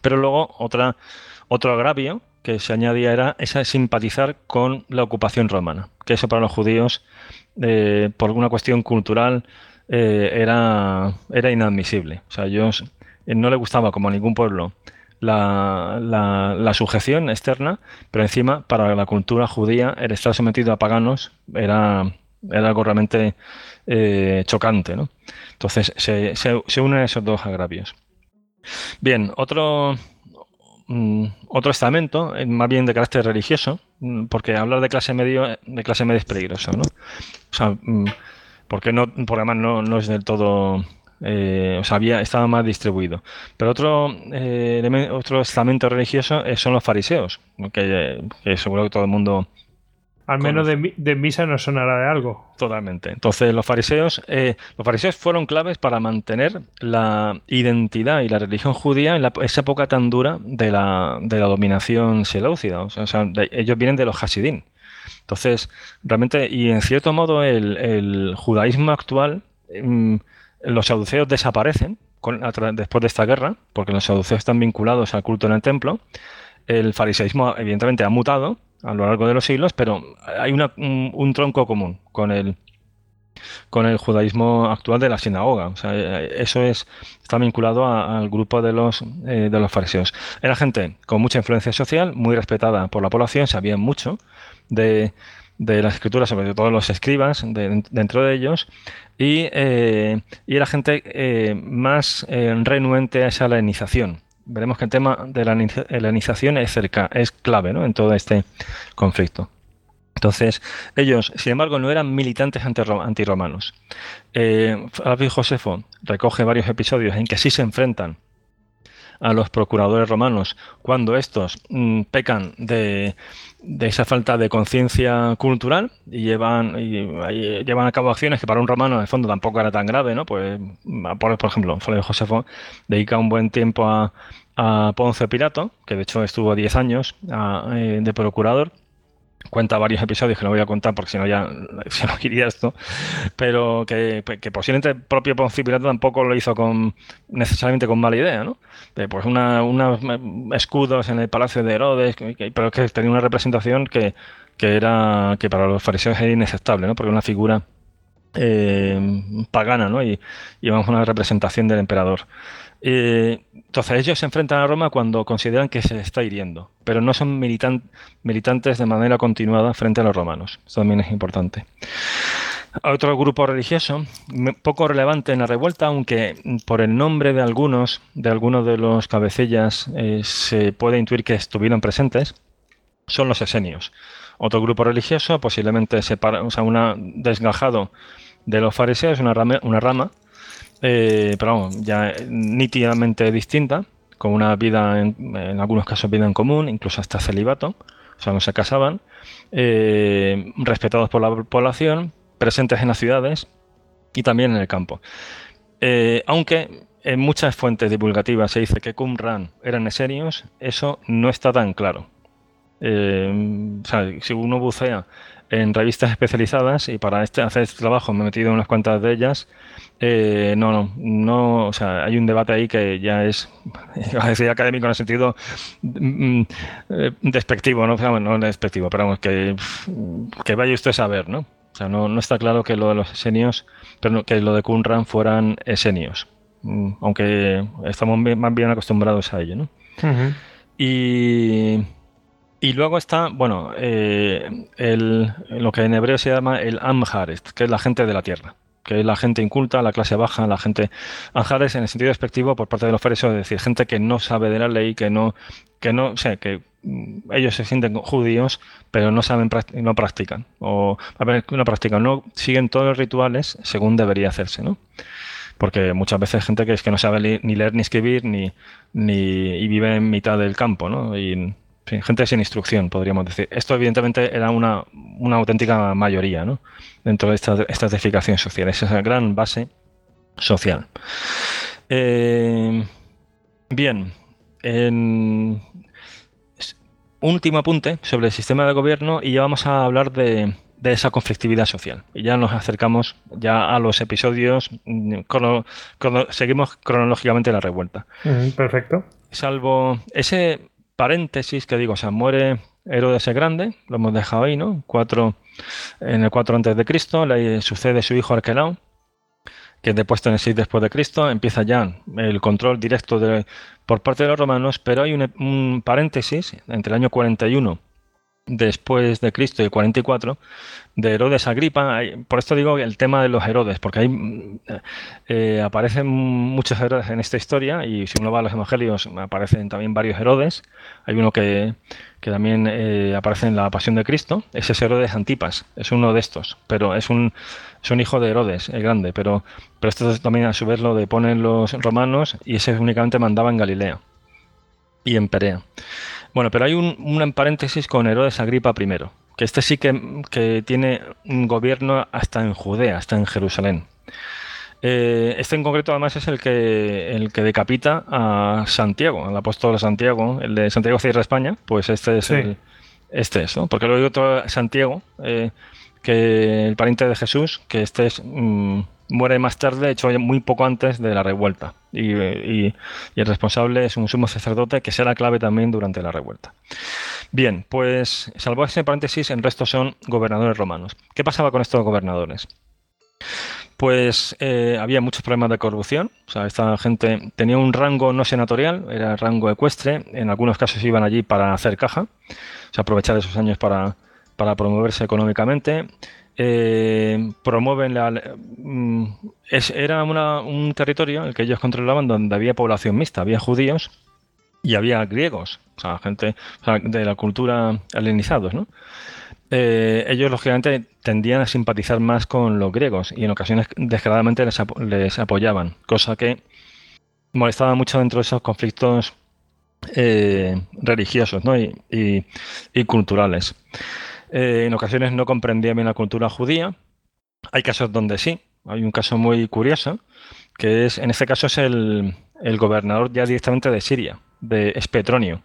Pero luego, otra, otro agravio que se añadía era esa simpatizar con la ocupación romana. Que eso para los judíos, por una cuestión cultural, era, era inadmisible. O sea, ellos eh, no le gustaba, como a ningún pueblo, la, la, sujeción externa, pero encima, para la cultura judía, el estar sometido a paganos era, era algo realmente eh, chocante. ¿no? Entonces, se, se, unen esos dos agravios. Bien, otro, mm, otro estamento, eh, más bien de carácter religioso, mm, porque hablar de clase medio de clase media es peligroso, ¿no? O sea, mm, porque no, por además no, no es del todo eh, o sea, había, estaba más distribuido. Pero otro, eh, otro estamento religioso eh, son los fariseos, que, seguro que todo el mundo... Al menos de, misa nos sonará de algo. Totalmente. Entonces los fariseos, los fariseos fueron claves para mantener la identidad y la religión judía en esa época tan dura de la, de la dominación seleucida. O sea, ellos vienen de los Hasidim. Entonces, realmente, y en cierto modo, el, el judaísmo actual mm, los saduceos desaparecen después de esta guerra, porque los saduceos están vinculados al culto en el templo. El fariseísmo, evidentemente, ha mutado a lo largo de los siglos, pero hay un, tronco común con el, con el judaísmo actual de la sinagoga. Sea, eso es, está vinculado al grupo de los, eh, de los fariseos. Era gente con mucha influencia social, muy respetada por la población, sabían mucho de, de las escrituras, sobre todo los escribas dentro de ellos, y, eh, y era gente eh, más eh, renuente a esa helenización. Veremos que el tema de la helenización es, cerca, es clave ¿no? en todo este conflicto. Entonces, ellos, sin embargo, no eran militantes antirromanos. Eh, Josefo recoge varios episodios en que sí se enfrentan a los procuradores romanos cuando estos mm, pecan de, de, esa falta de conciencia cultural y llevan, y, llevan a cabo acciones que para un romano en el fondo tampoco era tan grave, ¿no? Pues, por, por ejemplo, Flavio Josefo dedica un buen tiempo a, a Ponce Pilato, que de hecho estuvo 10 años eh, de procurador, cuenta varios episodios que no voy a contar porque si no ya se nos iría esto, pero que, que posiblemente el propio Poncio Pilato tampoco lo hizo con necesariamente con mala idea, ¿no? pues unos escudos en el palacio de Herodes, pero que tenía una representación que, que era que para los fariseos era inaceptable, ¿no? Porque una figura eh, pagana, ¿no? Y, y a una representación del emperador. Eh, entonces ellos se enfrentan a Roma cuando consideran que se está hiriendo, pero no son militantes de manera continuada frente a los romanos. Eso también es importante. Otro grupo religioso, poco relevante en la revuelta, aunque por el nombre de algunos, de algunos de los cabecillas, eh, se puede intuir que estuvieron presentes, son los esenios. Otro grupo religioso, posiblemente separa, o sea, una desgajado de los fariseos, una una rama eh, pero vamos, ya nítidamente distinta, con una vida, en, algunos casos vida en común, incluso hasta celibato, o sea, no se casaban, eh, respetados por la población, presentes en las ciudades y también en el campo. Eh, aunque en muchas fuentes divulgativas se dice que Qumran eran esenios, eso no está tan claro. o sea, si uno bucea en revistas especializadas y para este, hacer este trabajo me he metido en unas cuantas de ellas, eh, no, no, no, o sea, hay un debate ahí que ya es, a decir académico en el sentido mm, eh, despectivo, ¿no? no despectivo, pero vamos, que, que vaya usted a saber, ¿no? O sea, no, no está claro que lo de los esenios, pero que lo de Kunran fueran esenios, mm, aunque estamos más bien acostumbrados a ello, ¿no? Y y luego está, bueno, eh, el, lo que en hebreo se llama el Amharest, que es la gente de la tierra que es la gente inculta, la clase baja, la gente anjares en el sentido despectivo por parte de los fariseos, es decir, gente que no sabe de la ley, que no, que no, o que mm, ellos se sienten judíos, pero no saben, no practican, o no practican, no siguen todos los rituales según debería hacerse, ¿no? Porque muchas veces hay gente que es que no sabe ni leer ni escribir, ni, ni y vive en mitad del campo, ¿no? Gente sin instrucción, podríamos decir. Esto evidentemente era una, auténtica mayoría ¿no? dentro de esta estratificación social. Esa es la gran base social. Eh, bien, en, último apunte sobre el sistema de gobierno y ya vamos a hablar de, esa conflictividad social. Y ya nos acercamos ya a los episodios, mm, seguimos cronológicamente la revuelta. perfecto. Salvo ese paréntesis que digo, o sea, muere Herodes el Grande, lo hemos dejado ahí, ¿no? Cuatro, en el 4 antes de Cristo, le sucede su hijo Arquelao, que es depuesto en el 6 después de Cristo, empieza ya el control directo por parte de los romanos, pero hay un, paréntesis entre el año 41 después de Cristo, y 44, de Herodes Agripa. Por esto digo el tema de los Herodes, porque eh, aparecen muchos Herodes en esta historia y si uno va a los Evangelios aparecen también varios Herodes. Hay uno que, también eh, aparece en la Pasión de Cristo. Ese es Herodes Antipas, es uno de estos, pero es un, es un hijo de Herodes, el grande. Pero, pero esto también a su vez lo deponen los romanos y ese únicamente mandaba en Galilea y en Perea. Bueno, pero hay un, un paréntesis con Herodes Agripa I, que este sí que, tiene un gobierno hasta en Judea, hasta en Jerusalén. Eh, este en concreto además es el que, el que decapita a Santiago, al apóstol Santiago, el de Santiago Cierra España, pues este es el, este es, ¿no? Porque luego hay otro Santiago, eh, que el pariente de Jesús, que este es mm, muere más tarde, hecho muy poco antes de la revuelta. Y, el responsable es un sumo sacerdote que será clave también durante la revuelta. Bien, pues salvo ese paréntesis, el resto son gobernadores romanos. ¿Qué pasaba con estos gobernadores? Pues eh, había muchos problemas de corrupción. O sea, esta gente tenía un rango no senatorial, era rango ecuestre. En algunos casos iban allí para hacer caja, o sea, aprovechar esos años para, para promoverse económicamente eh, promueven la... Mm, era un territorio el que ellos controlaban donde había población mixta, había judíos y había griegos, o sea, gente de la cultura helenizados, ¿no? Eh, ellos lógicamente tendían a simpatizar más con los griegos y en ocasiones descaradamente les, apoyaban, cosa que molestaba mucho dentro de esos conflictos eh, religiosos ¿no? y culturales. Eh, en ocasiones no comprendía bien la cultura judía. Hay casos donde sí. Hay un caso muy curioso, que es, en este caso es el, gobernador ya directamente de Siria, de Espetronio.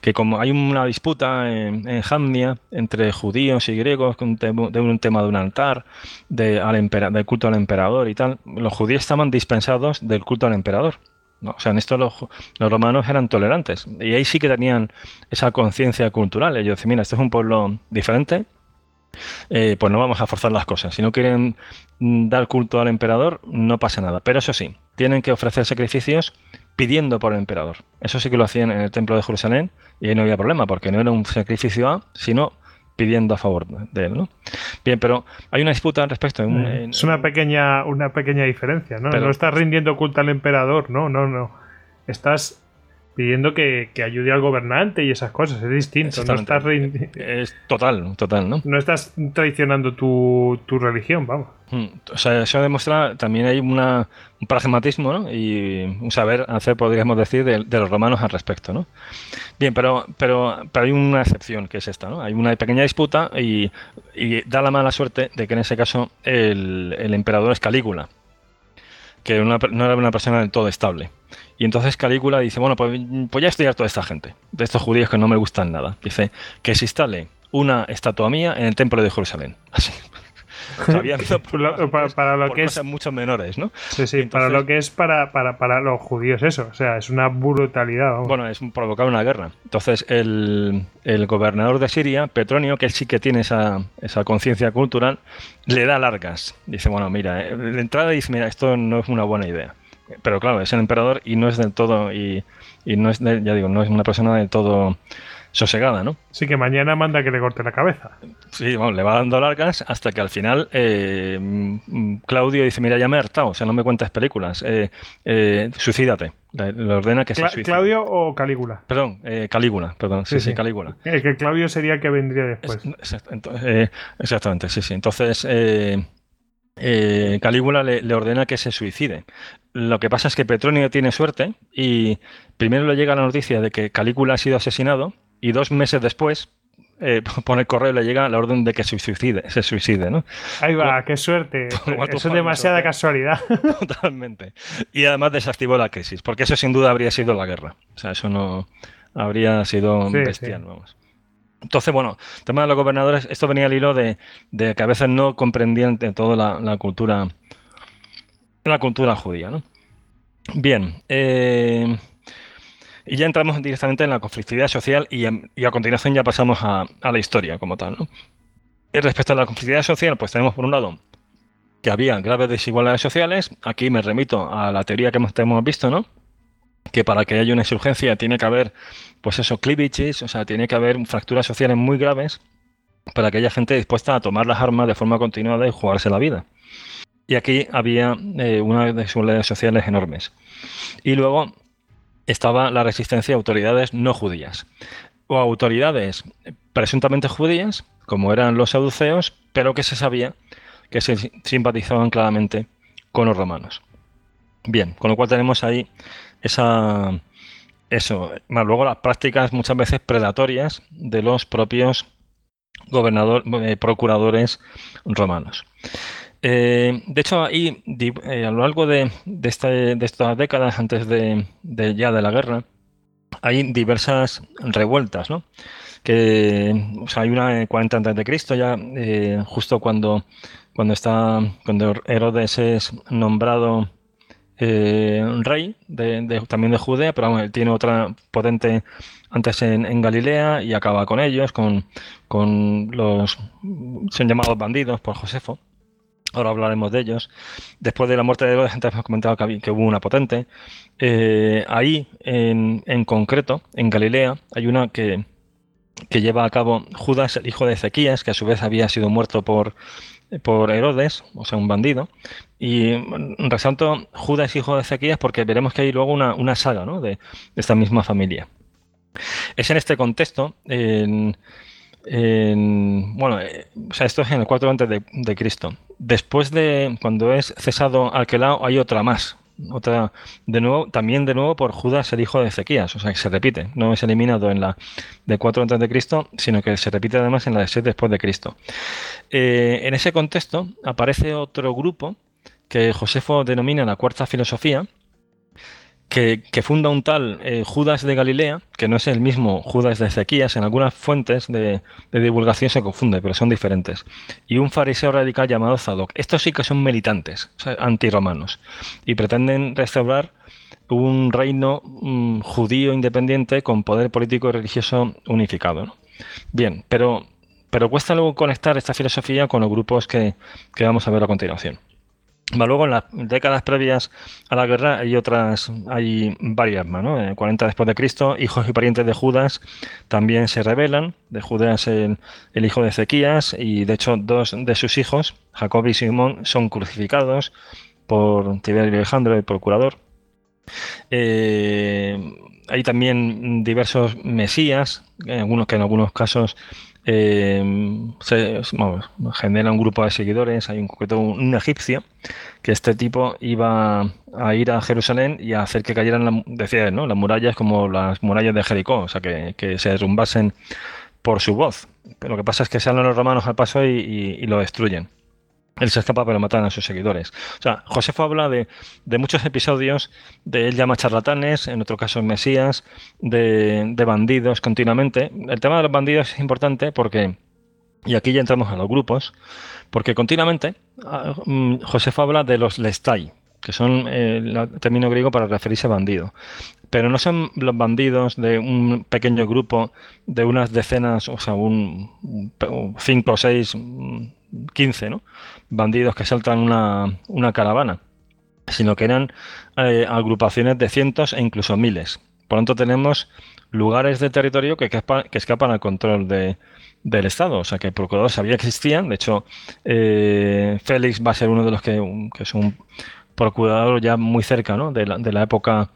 Que como hay una disputa en, en Jamnia entre judíos y griegos de un tema de un altar, de, al del culto al emperador y tal, los judíos estaban dispensados del culto al emperador. O sea, en esto los, romanos eran tolerantes y ahí sí que tenían esa conciencia cultural. Ellos decían, mira, este es un pueblo diferente, eh, pues no vamos a forzar las cosas. Si no quieren mm, dar culto al emperador, no pasa nada. Pero eso sí, tienen que ofrecer sacrificios pidiendo por el emperador. Eso sí que lo hacían en el templo de Jerusalén y ahí no había problema, porque no era un sacrificio a, sino pidiendo a favor de él, ¿no? Bien, pero hay una disputa al respecto. Eh, es una pequeña, una pequeña diferencia, ¿no? no estás rindiendo culto al emperador, no, no, no. Estás pidiendo que, ayude al gobernante y esas cosas. Es distinto. No estás es total, total, ¿no? No estás traicionando tu, religión, vamos. Hmm, o sea, eso demuestra también hay una, un pragmatismo ¿no? y un saber hacer, podríamos decir, de, los romanos al respecto. ¿no? Bien, pero, pero, pero hay una excepción que es esta. ¿no? Hay una pequeña disputa y, da la mala suerte de que en ese caso el, el emperador es Calígula, que no era una persona del todo estable. Y entonces Calígula dice, bueno, pues, pues ya estoy harto de esta gente, de estos judíos que no me gustan nada. Dice, que se instale una estatua mía en el templo de Jerusalén. Así. había para, lo que es mucho menores, ¿no? Sí, sí, para lo que es para, para, los judíos eso, o sea, es una brutalidad. Bueno, es provocar una guerra. Entonces, el, gobernador de Siria, Petronio, que él sí que tiene esa, esa conciencia cultural, le da largas. Dice, bueno, mira, eh, de entrada dice, mira, esto no es una buena idea pero claro, es el emperador y no es del todo, y, no es, ya digo, no es una persona del todo sosegada, ¿no? Sí, que mañana manda que le corte la cabeza. Sí, bueno, le va dando largas hasta que al final eh, Claudio dice, mira, ya me he hartado, o sea, no me cuentas películas, eh, eh, suicídate. Le, ordena que se suicide. ¿Claudio o Calígula? Perdón, Calígula, perdón, sí, sí, Calígula. que Claudio sería el que vendría después. exactamente, sí, sí. Entonces, Calígula le, ordena que se suicide. Lo que pasa es que Petronio tiene suerte y primero le llega la noticia de que Calígula ha sido asesinado y dos meses después eh, por el correo le llega la orden de que se suicide, se suicide, ¿no? Ahí va, qué suerte. Eso es demasiada casualidad. Totalmente. Y además desactivó la crisis, porque eso sin duda habría sido la guerra. O sea, eso no habría sido bestial, vamos. Entonces, bueno, el tema de los gobernadores, esto venía al hilo de, que a veces no comprendían de toda la cultura la cultura judía. ¿no? Bien, eh, y ya entramos directamente en la conflictividad social y, a continuación ya pasamos a, la historia como tal. ¿no? Y respecto a la conflictividad social, pues tenemos por un lado que había graves desigualdades sociales. Aquí me remito a la teoría que hemos, hemos visto, ¿no? que para que haya una insurgencia tiene que haber, pues eso, cleavages, o sea, tiene que haber fracturas sociales muy graves para que haya gente dispuesta a tomar las armas de forma continuada y jugarse la vida. Y aquí había eh, una desigualdades sociales enormes. Y luego estaba la resistencia a autoridades no judías o autoridades presuntamente judías, como eran los saduceos, pero que se sabía que se simpatizaban claramente con los romanos. Bien, con lo cual tenemos ahí esa eso, más luego las prácticas muchas veces predatorias de los propios gobernadores, eh, procuradores romanos. Eh, de hecho, ahí, eh, a lo largo de, de, estas décadas, antes de, ya de la guerra, hay diversas revueltas, ¿no? Que hay una en 40 antes de Cristo, ya eh, justo cuando, cuando está, cuando Herodes es nombrado rey de, también de Judea, pero él tiene otra potente antes en, Galilea y acaba con ellos, con, con los son llamados bandidos por Josefo. Ahora hablaremos de ellos. Después de la muerte de Herodes, antes hemos comentado que, hubo una potente. Eh, ahí, en, concreto, en Galilea, hay una que, lleva a cabo Judas, el hijo de Ezequías, que a su vez había sido muerto por, por Herodes, o sea, un bandido. Y resalto Judas, hijo de Ezequías, porque veremos que hay luego una, saga ¿no? de, de, esta misma familia. Es en este contexto, en bueno, eh, o sea, esto es en el 4 antes de, Cristo. Después de cuando es cesado Alquelao, hay otra más. Otra, de nuevo, también de nuevo por Judas, el hijo de Ezequías. O sea, que se repite. No es eliminado en la de 4 antes de Cristo, sino que se repite además en la de 6 después de Cristo. Eh, en ese contexto aparece otro grupo que Josefo denomina la cuarta filosofía, que, funda un tal eh, Judas de Galilea, que no es el mismo Judas de Ezequías, en algunas fuentes de, divulgación se confunde, pero son diferentes, y un fariseo radical llamado Zadok. Estos sí que son militantes, antiromanos, y pretenden restaurar un reino mm, judío independiente con poder político y religioso unificado. Bien, pero, pero cuesta luego conectar esta filosofía con los grupos que vamos a ver a continuación. Luego, en las décadas previas a la guerra hay otras, hay varias más, ¿no? En 40 después de Cristo, hijos y parientes de Judas también se rebelan. De Judas el, hijo de Ezequías y de hecho dos de sus hijos, Jacob y Simón, son crucificados por Tiberio Alejandro, el procurador. Eh, hay también diversos mesías, algunos que en algunos casos eh, se, genera un grupo de seguidores, hay un, un egipcio, que este tipo iba a ir a Jerusalén y a hacer que cayeran, decía, ¿no? las murallas como las murallas de Jericó, o sea, que, se derrumbasen por su voz. Pero lo que pasa es que salen los romanos al paso y lo destruyen. Él se escapa pero matan a sus seguidores. O sea, Josefo habla de, muchos episodios, de él llama charlatanes, en otro caso Mesías, de, bandidos continuamente. El tema de los bandidos es importante porque, y aquí ya entramos a los grupos, porque continuamente ah, mm, Josefo habla de los lestai, que son eh, el término griego para referirse a bandido. Pero no son los bandidos de un pequeño grupo de unas decenas, o sea, un, cinco o seis 15 ¿no? Bandidos que saltan una, una caravana, sino que eran eh, agrupaciones de cientos e incluso miles. Por lo tanto, tenemos lugares de territorio que, que escapan al control de, del Estado. O sea, que el procurador sabía que existían. De hecho, eh, Félix va a ser uno de los que, que es un procurador ya muy cerca ¿no? de, la, de la época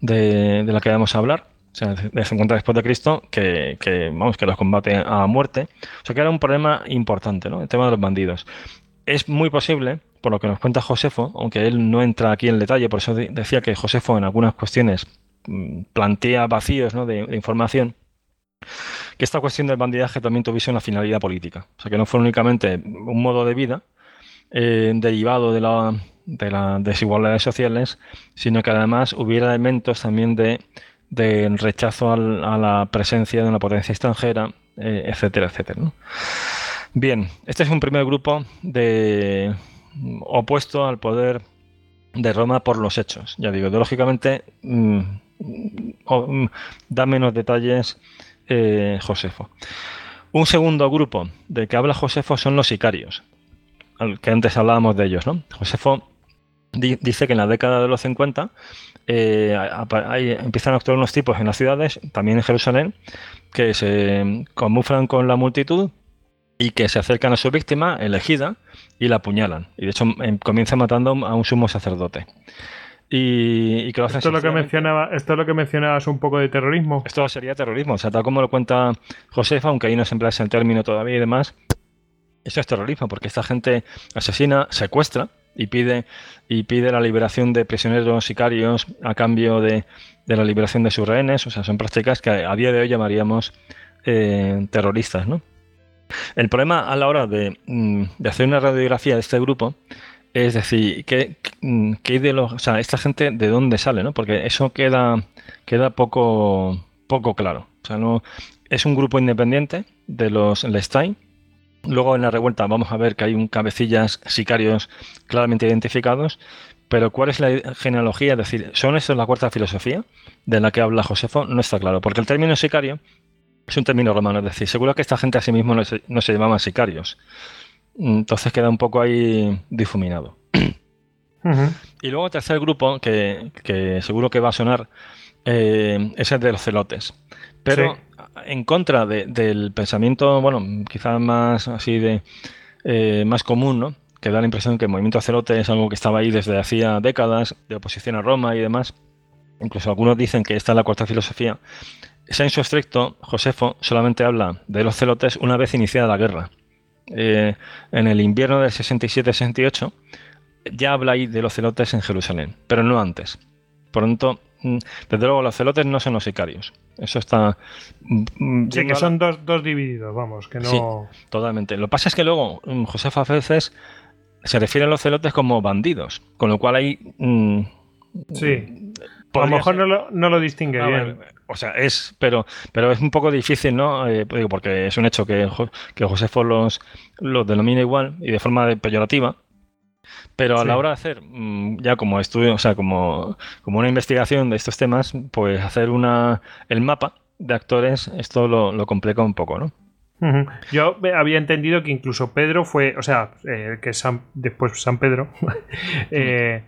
de, de la que vamos a hablar o sea, de 50 después de Cristo, que, vamos, que los combate a muerte. O sea, que era un problema importante, ¿no? El tema de los bandidos. Es muy posible, por lo que nos cuenta Josefo, aunque él no entra aquí en detalle, por eso decía que Josefo en algunas cuestiones mm, plantea vacíos de, información, que esta cuestión del bandidaje también tuviese una finalidad política. O sea, que no fue únicamente un modo de vida eh, derivado de, la, de las desigualdades sociales, sino que además hubiera elementos también de de rechazo a la presencia de una potencia extranjera, eh, etcétera, etcétera. Bien, este es un primer grupo de opuesto al poder de Roma por los hechos. Ya digo, ideológicamente mm, mm, da menos detalles eh, Josefo. Un segundo grupo del que habla Josefo son los sicarios, que antes hablábamos de ellos. ¿no? Josefo dice que en la década de los 50 eh, empiezan a actuar unos tipos en las ciudades, también en Jerusalén, que se camuflan con la multitud y que se acercan a su víctima elegida y la apuñalan. Y de hecho em, comienza matando a un sumo sacerdote. Y, que esto, es lo que mencionaba, esto es lo que mencionabas un poco de terrorismo. Esto sería terrorismo, o sea, tal como lo cuenta Josefa, aunque ahí no se emplea ese término todavía y demás, eso es terrorismo, porque esta gente asesina, secuestra y pide, y pide la liberación de prisioneros sicarios a cambio de, la liberación de sus rehenes. O sea, son prácticas que a día de hoy llamaríamos eh, terroristas, ¿no? El problema a la hora de, mm, de, hacer una radiografía de este grupo es decir, ¿qué, qué de los, o sea, esta gente de dónde sale, ¿no? Porque eso queda, queda poco, poco claro. O sea, no, es un grupo independiente de los Lestein, Luego en la revuelta vamos a ver que hay un cabecillas sicarios claramente identificados, pero ¿cuál es la genealogía? Es decir, ¿son estos la cuarta filosofía de la que habla Josefo? No está claro, porque el término sicario es un término romano, es decir, seguro que esta gente a sí mismo no se, no llamaban sicarios. Entonces queda un poco ahí difuminado. Y luego el tercer grupo, que, seguro que va a sonar, eh, es el de los celotes. Pero en contra del pensamiento, bueno, quizás más así de eh, más común, ¿no? Que da la impresión que el movimiento celote es algo que estaba ahí desde hacía décadas, de oposición a Roma y demás. Incluso algunos dicen que esta es la cuarta filosofía. Su estricto, Josefo solamente habla de los celotes una vez iniciada la guerra. Eh, en el invierno del 67-68 ya habla ahí de los celotes en Jerusalén, pero no antes. Por lo tanto, mm, desde luego los celotes no son los sicarios. Eso está. Mm, sí, que son dos, divididos, vamos, que no. totalmente. Lo que pasa es que luego mm, Josefa a veces se refiere a los celotes como bandidos, con lo cual. Mm, sí. A lo mejor no lo, no lo, distingue bien. O sea, es, pero, pero es un poco difícil, ¿no? Eh, porque es un hecho que, que Josefo los, los denomina igual y de forma peyorativa. Pero a la hora de hacer, mm, ya como estudio, o sea, como, como una investigación de estos temas, pues hacer una el mapa de actores, esto lo, complica un poco, ¿no? Yo había entendido que incluso Pedro fue, o sea, eh, que San, después San Pedro, eh,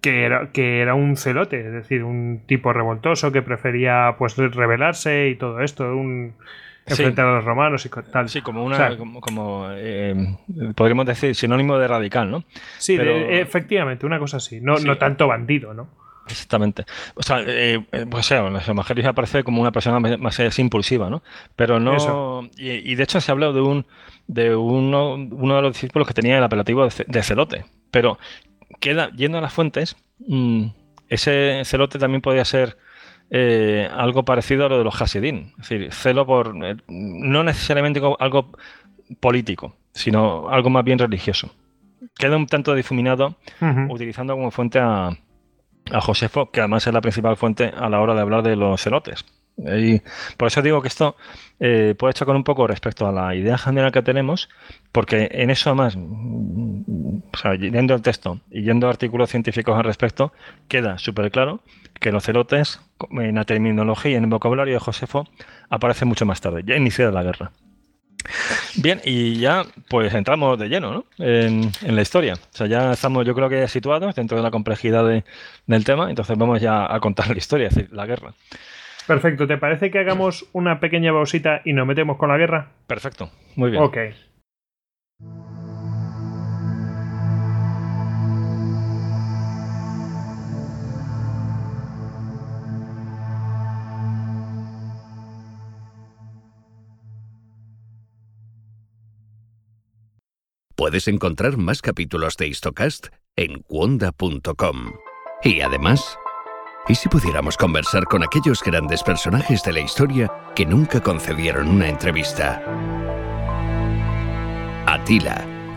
que, era, que era un celote, es decir, un tipo revoltoso que prefería pues rebelarse y todo esto, un, enfrentar a los romanos y tal. Sí, como una, como, eh, podríamos decir, sinónimo de radical, ¿no? Sí, efectivamente, una cosa así, no, no tanto bandido, ¿no? Exactamente. O sea, eh, eh pues sea, los evangelios aparece como una persona más, impulsiva, ¿no? Pero no. Y, de hecho se ha hablado de un de uno, uno de los discípulos que tenía el apelativo de, celote. Pero queda, yendo a las fuentes, mm, ese celote también podría ser eh, algo parecido a lo de los Hasidín. Es decir, celo por. Eh, no necesariamente algo político, sino algo más bien religioso. Queda un tanto difuminado utilizando como fuente a, a Josefo, que además es la principal fuente a la hora de hablar de los celotes. Por eso digo que esto eh, puede chocar un poco respecto a la idea general que tenemos, porque en eso además, o sea, yendo al texto y yendo a artículos científicos al respecto, queda súper claro que los celotes, en la terminología y en el vocabulario de Josefo, aparecen mucho más tarde, ya iniciada la guerra. Bien, y ya pues entramos de lleno ¿no? en, la historia. O sea, ya estamos yo creo que situados dentro de la complejidad del tema, entonces vamos ya a contar la historia, es decir, la guerra. Perfecto, ¿te parece que hagamos una pequeña pausita y nos metemos con la guerra? Perfecto, muy bien. Ok. Puedes encontrar más capítulos de Histocast en cuonda.com. Y además, ¿y si pudiéramos conversar con aquellos grandes personajes de la historia que nunca concedieron una entrevista? Atila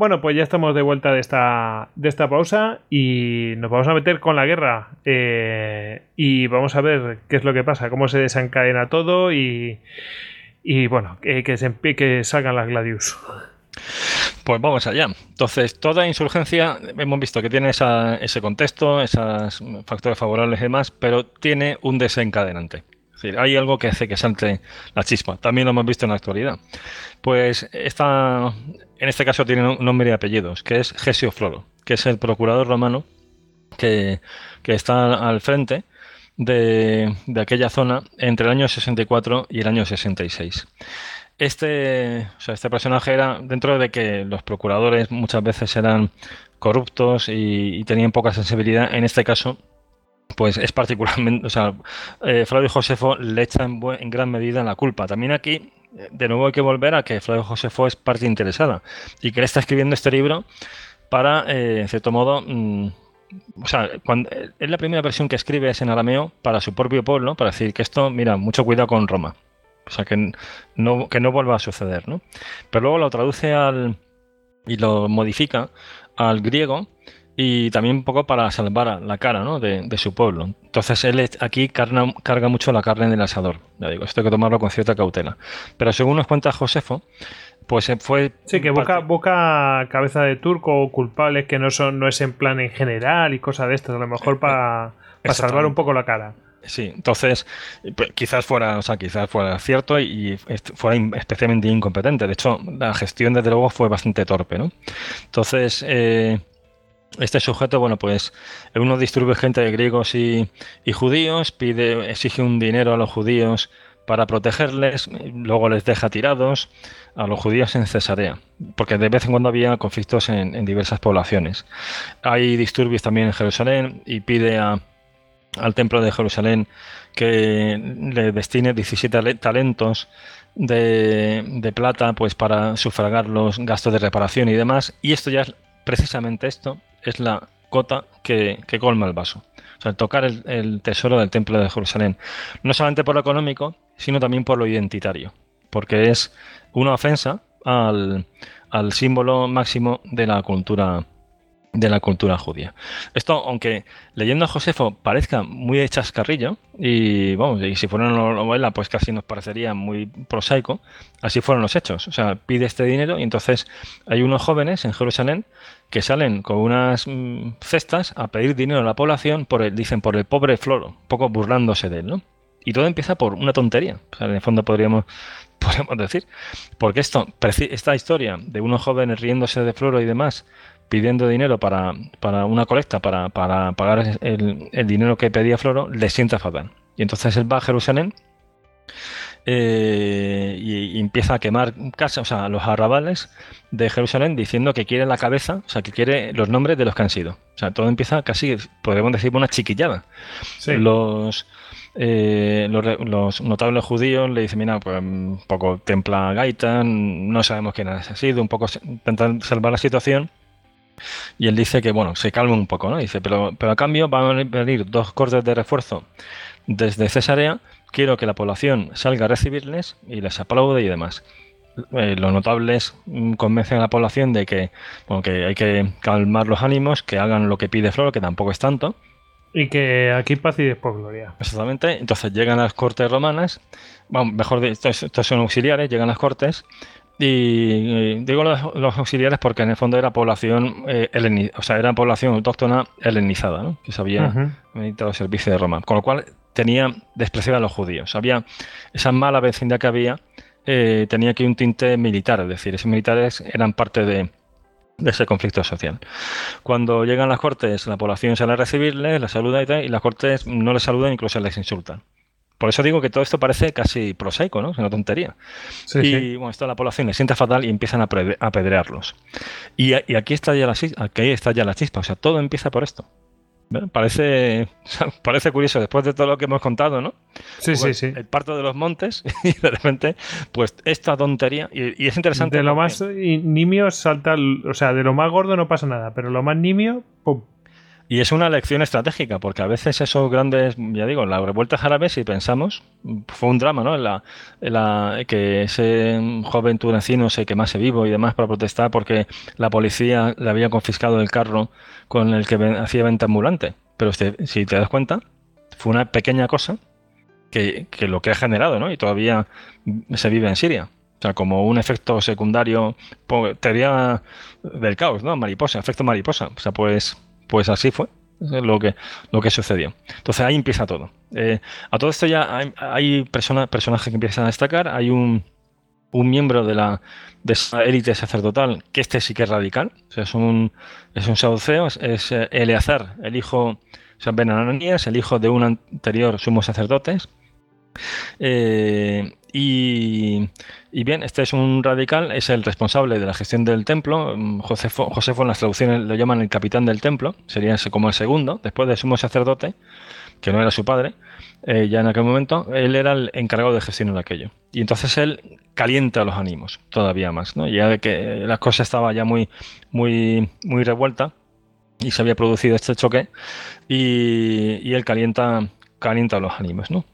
Bueno, pues ya estamos de vuelta de esta, de esta pausa y nos vamos a meter con la guerra. Eh, y vamos a ver qué es lo que pasa, cómo se desencadena todo y, y bueno, que, se, que salgan las Gladius. Pues vamos allá. Entonces, toda insurgencia, hemos visto que tiene ese contexto, esos factores favorables y demás, pero tiene un desencadenante. Es decir, hay algo que hace que salte la chispa. También lo hemos visto en la actualidad. Pues esta, en este caso tiene nombre y apellidos, que es Gesio Floro, que es el procurador romano que, está al frente de, aquella zona entre el año 64 y el año 66. Este, este personaje era, dentro de que los procuradores muchas veces eran corruptos y, tenían poca sensibilidad, en este caso pues es particularmente, o sea, eh, Flavio Josefo le echa en, en, gran medida la culpa. También aquí, de nuevo hay que volver a que Flavio Josefo es parte interesada y que él está escribiendo este libro para, eh, en cierto modo, mm, o sea, cuando, es la primera versión que escribe es en arameo para su propio pueblo, para decir que esto, mira, mucho cuidado con Roma. O sea, que no, que no vuelva a suceder, ¿no? Pero luego lo traduce al y lo modifica al griego y también un poco para salvar la cara ¿no? de, su pueblo. Entonces él aquí carga, carga mucho la carne del asador. Ya digo, esto hay que tomarlo con cierta cautela. Pero según nos cuenta Josefo, pues fue... Sí, que busca, busca cabeza de turco o culpables que no, son, no es en plan en general y cosas de estas, a lo mejor para, salvar un poco la cara. Sí, entonces pues, quizás fuera, o sea, quizás fuera cierto y, fuera especialmente incompetente. De hecho, la gestión desde luego fue bastante torpe, ¿no? Entonces, eh, este sujeto, bueno, pues unos disturbios gente de griegos y, judíos, pide, exige un dinero a los judíos para protegerles, luego les deja tirados a los judíos en Cesarea, porque de vez en cuando había conflictos en, diversas poblaciones. Hay disturbios también en Jerusalén y pide al templo de Jerusalén que le destine 17 talentos de, de, plata pues para sufragar los gastos de reparación y demás. Y esto ya es precisamente esto es la cota que, colma el vaso. O sea, tocar el, tesoro del templo de Jerusalén. No solamente por lo económico, sino también por lo identitario. Porque es una ofensa al, al símbolo máximo de la cultura de la cultura judía. Esto, aunque leyendo a Josefo parezca muy chascarrillo, y vamos, y si fuera una novela, pues casi nos parecería muy prosaico, así fueron los hechos. O sea, pide este dinero y entonces hay unos jóvenes en Jerusalén que salen con unas mm, cestas a pedir dinero a la población, por el, dicen, por el pobre Floro, un poco burlándose de él, ¿no? Y todo empieza por una tontería. En el fondo podríamos, podríamos decir. Porque esto, esta historia de unos jóvenes riéndose de Floro y demás, pidiendo dinero para, una colecta, para, pagar el, dinero que pedía Floro, le sienta fatal. Y entonces él va a Jerusalén eh, y, empieza a quemar casas, o sea, los arrabales de Jerusalén diciendo que quiere la cabeza, o sea, que quiere los nombres de los que han sido. O sea, todo empieza casi, podemos decir, una chiquillada. Los, eh, los, notables judíos le dicen, mira, pues un poco templa gaita, no sabemos quién ha sido, un poco intentan salvar la situación y él dice que, bueno, se calme un poco, ¿no? Dice, pero, pero a cambio van a venir dos cortes de refuerzo desde Cesarea. Quiero que la población salga a recibirles y les aplaude y demás. Eh, los notables mm, convencen a la población de que, bueno, que hay que calmar los ánimos, que hagan lo que pide Floro, que tampoco es tanto. Y que aquí paz y después gloria. Exactamente. Entonces llegan las cortes romanas, bueno, mejor, estos, estos son auxiliares, llegan las cortes y digo los, auxiliares porque en el fondo era población eh, o sea, era población autóctona helenizada, ¿no? que sabía había servicio de Roma. Con lo cual tenía despreciaba a los judíos. Había esa mala vecindad que había, eh, tenía aquí un tinte militar, es decir, esos militares eran parte de, ese conflicto social. Cuando llegan las cortes, la población sale a recibirles, les saluda y tal, y las cortes no les saludan, incluso les insultan. Por eso digo que todo esto parece casi prosaico, ¿no? Es una tontería. y bueno, esto la población le sienta fatal y empiezan a apedrearlos. Y, aquí, está ya la, aquí está ya la chispa, o sea, todo empieza por esto. Parece, parece curioso después de todo lo que hemos contado, ¿no? Sí, sí, sí. El parto de los montes y de repente, pues esta tontería, y, es interesante. De lo más nimio salta, o sea, de lo más gordo no pasa nada, pero lo más nimio, ¡pum! Y es una lección estratégica, porque a veces esos grandes, ya digo, las revueltas árabes, si pensamos, fue un drama, ¿no? la, la, que ese joven tunecino se quemase vivo y demás para protestar porque la policía le había confiscado el carro con el que hacía venta ambulante. Pero si te das cuenta, fue una pequeña cosa que, que, lo que ha generado, ¿no? Y todavía se vive en Siria. O sea, como un efecto secundario, teoría del caos, ¿no? Mariposa, efecto mariposa. O sea, pues pues así fue lo que, lo que sucedió. Entonces ahí empieza todo. Eh, a todo esto ya hay, personajes que empiezan a destacar. Hay un, miembro de la de esa élite sacerdotal que este sí que es radical. Es un, es un saduceo, es, eh, Eleazar, el hijo, o sea, Ben el hijo de un anterior sumo sacerdote. Eh, y, bien, este es un radical, es el responsable de la gestión del templo. Mm, Josefo, Josefo en las traducciones lo llaman el capitán del templo, sería como el segundo, después del sumo sacerdote, que no era su padre, eh, ya en aquel momento, él era el encargado de gestionar aquello. Y entonces él calienta los ánimos todavía más, ¿no? Ya que la cosa estaba ya muy, muy, muy revuelta y se había producido este choque y, y él calienta, calienta los ánimos, ¿no?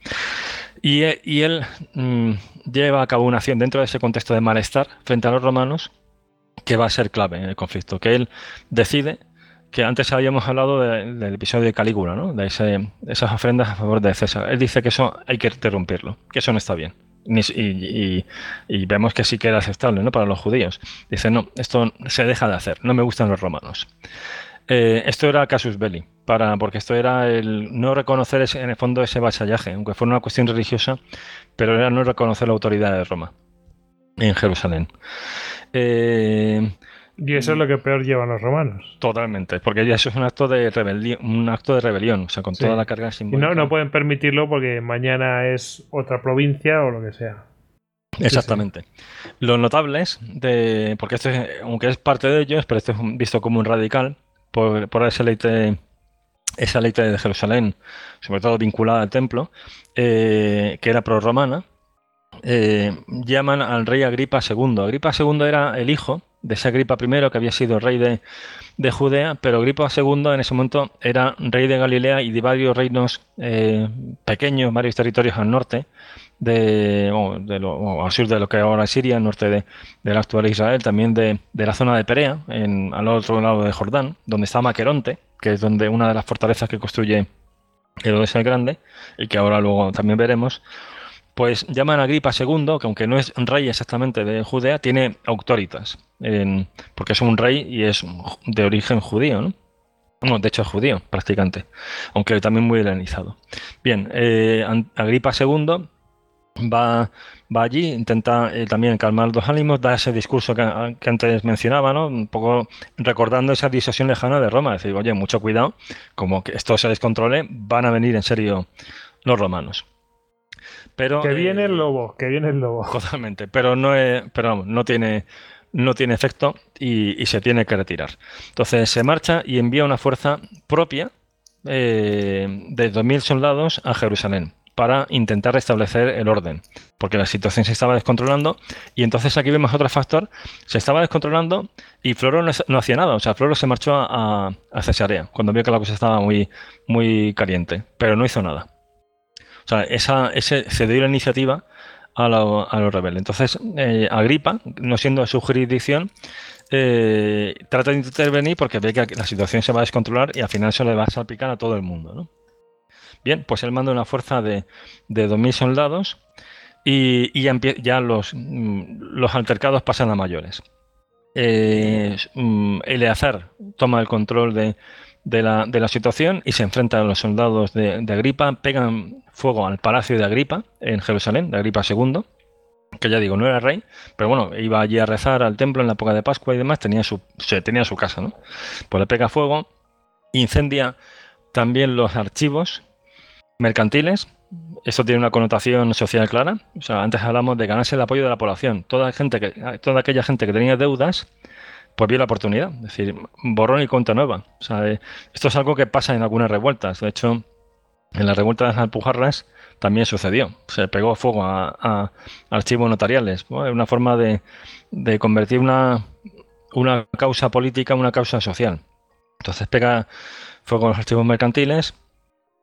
Y, él mm, lleva a cabo una acción dentro de ese contexto de malestar frente a los romanos que va a ser clave en el conflicto, que él decide que antes habíamos hablado del episodio de Calígula, ¿no? de esas ofrendas a favor de César. Él dice que eso hay que interrumpirlo, que eso no está bien. Y, vemos que sí que era aceptable ¿no? para los judíos. Dice, no, esto se deja de hacer, no me gustan los romanos. Eh, esto era casus belli, para, porque esto era el no reconocer en el fondo ese vasallaje, aunque fuera una cuestión religiosa, pero era no reconocer la autoridad de Roma en Jerusalén. Eh, y eso es lo que peor llevan los romanos. Totalmente, porque ya eso es un acto de rebelión, un acto de rebelión, o sea, con toda la carga simbólica. Y no, no pueden permitirlo porque mañana es otra provincia o lo que sea. Exactamente. Los notables de, porque esto es, aunque es parte de ellos, pero esto es visto como un radical, por, esa ley esa ley de Jerusalén, sobre todo vinculada al templo, eh, que era pro-romana, eh, llaman al rey Agripa II. Agripa II era el hijo de ese Agripa I, que había sido rey de, Judea, pero Agripa II en ese momento era rey de Galilea y de varios reinos eh, pequeños, varios territorios al norte, de, al sur de lo que ahora es Siria, al norte de, la actual Israel, también de, la zona de Perea, en, al otro lado de Jordán, donde está Maqueronte, que es donde una de las fortalezas que construye Herodes el Grande, y que ahora luego también veremos, pues llaman a Gripa II, que aunque no es rey exactamente de Judea, tiene autoritas, porque es un rey y es de origen judío, ¿no? de hecho es judío, prácticamente, aunque también muy helenizado. Bien, eh, Agripa II va, va allí, intenta eh, también calmar los ánimos, da ese discurso que, antes mencionaba, ¿no? Un poco recordando esa disuasión lejana de Roma, decir, oye, mucho cuidado, como que esto se descontrole, van a venir en serio los romanos. Pero, que viene el eh, lobo, que viene el lobo. Totalmente, pero no es, pero no tiene no tiene efecto y, se tiene que retirar. Entonces se marcha y envía una fuerza propia eh, de 2.000 soldados a Jerusalén para intentar restablecer el orden, porque la situación se estaba descontrolando y entonces aquí vemos otro factor, se estaba descontrolando y Floro no, hacía nada, o sea, Floro se marchó a, Cesarea cuando vio que la cosa estaba muy, muy caliente, pero no hizo nada. O sea, ese, se dio la iniciativa a, los rebeldes. Entonces, eh, Agripa, no siendo su jurisdicción, eh, trata de intervenir porque ve que la situación se va a descontrolar y al final se le va a salpicar a todo el mundo, ¿no? Bien, pues él manda una fuerza de, de 2.000 soldados y, ya, los, mm, los, altercados pasan a mayores. Eh, mm, Eleazar toma el control de, la, situación y se enfrenta a los soldados de, Agripa, pegan fuego al palacio de Agripa en Jerusalén, de Agripa II, que ya digo, no era rey, pero bueno, iba allí a rezar al templo en la época de Pascua y demás, tenía su, tenía su casa, ¿no? Pues le pega fuego, incendia también los archivos mercantiles esto tiene una connotación social clara. O sea, antes hablamos de ganarse el apoyo de la población. Toda, gente que, toda aquella gente que tenía deudas, pues vio la oportunidad. Es decir, borrón y cuenta nueva. O sea, eh, esto es algo que pasa en algunas revueltas. De hecho, en la revuelta de las Alpujarras también sucedió. Se pegó fuego a, archivos notariales. Es una forma de, convertir una, una causa política en una causa social. Entonces pega fuego a los archivos mercantiles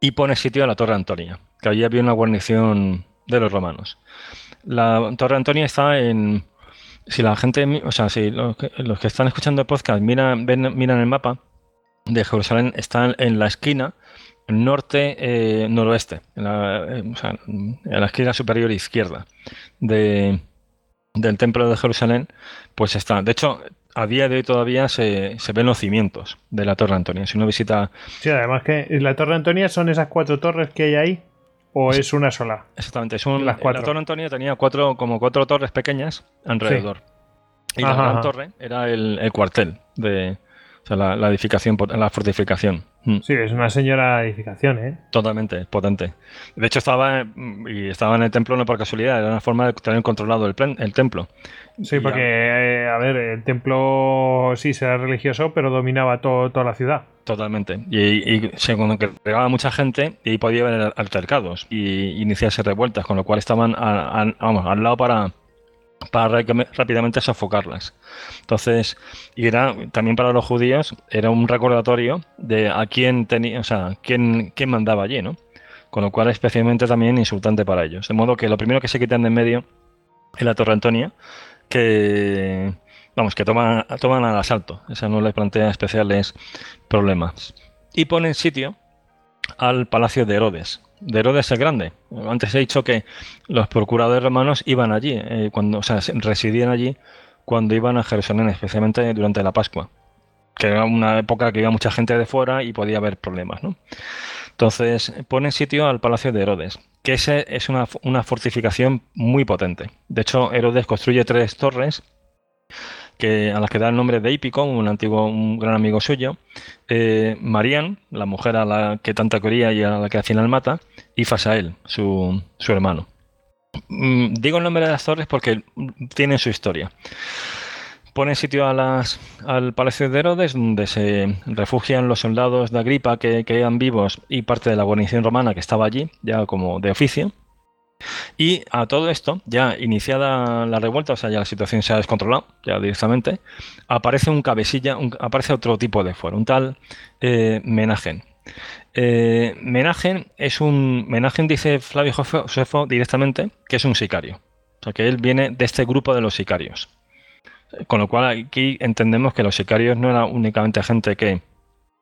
y pone sitio a la Torre Antonia, que allí había una guarnición de los romanos. La Torre Antonia está en... Si la gente, o sea, si los que, están escuchando el podcast miran, miran el mapa de Jerusalén, está en la esquina norte-noroeste, eh, en, eh, en, la esquina superior izquierda de, del templo de Jerusalén, pues está. De hecho, a día de hoy todavía se, ven los cimientos de la Torre Antonia. Si uno visita. Sí, además que la Torre Antonia son esas cuatro torres que hay ahí. ¿O es una sola? Exactamente, La Torre Antonia tenía cuatro, como cuatro torres pequeñas alrededor. Y la gran torre era el, cuartel de, la, edificación, la fortificación. Mm. Sí, es una señora edificación, ¿eh? Totalmente, potente. De hecho, estaba, y estaba en el templo no por casualidad, era una forma de tener controlado el, el templo. Sí, porque, eh, a ver, el templo sí era religioso, pero dominaba toda la ciudad. Totalmente. Y, y según que llegaba mucha gente, y ahí podía haber altercados y iniciarse revueltas, con lo cual estaban vamos, al lado para, para rápidamente sofocarlas. Entonces, y era también para los judíos, era un recordatorio de a quién tenía, o sea, quién, quién mandaba allí, ¿no? Con lo cual, especialmente también insultante para ellos. De modo que lo primero que se quitan de en medio es la Torre Antonia, que vamos, que toman, toman al asalto. Esa no les plantea especiales problemas. Y ponen sitio al palacio de Herodes, de Herodes el Grande. Antes he dicho que los procuradores romanos iban allí, eh, cuando, o sea, residían allí cuando iban a Jerusalén, especialmente durante la Pascua, que era una época que iba mucha gente de fuera y podía haber problemas. ¿no? Entonces ponen sitio al palacio de Herodes, que ese es una, una fortificación muy potente. De hecho, Herodes construye tres torres a las que da el nombre de Hípico, un antiguo, un gran amigo suyo, eh, Marian, la mujer a la que tanta quería y a la que al final mata, y Fasael, su, su hermano. Mm, digo el nombre de las torres porque tienen su historia. Pone sitio a las, al Palacio de Herodes, donde se refugian los soldados de Agripa que quedan vivos y parte de la guarnición romana que estaba allí, ya como de oficio. Y a todo esto, ya iniciada la revuelta, o sea, ya la situación se ha descontrolado, ya directamente, aparece un cabecilla, aparece otro tipo de fuero, un tal eh, Menagen. Eh, Menagen es un. Menagen dice Flavio Josefo directamente que es un sicario. O sea, que él viene de este grupo de los sicarios. Con lo cual aquí entendemos que los sicarios no eran únicamente gente que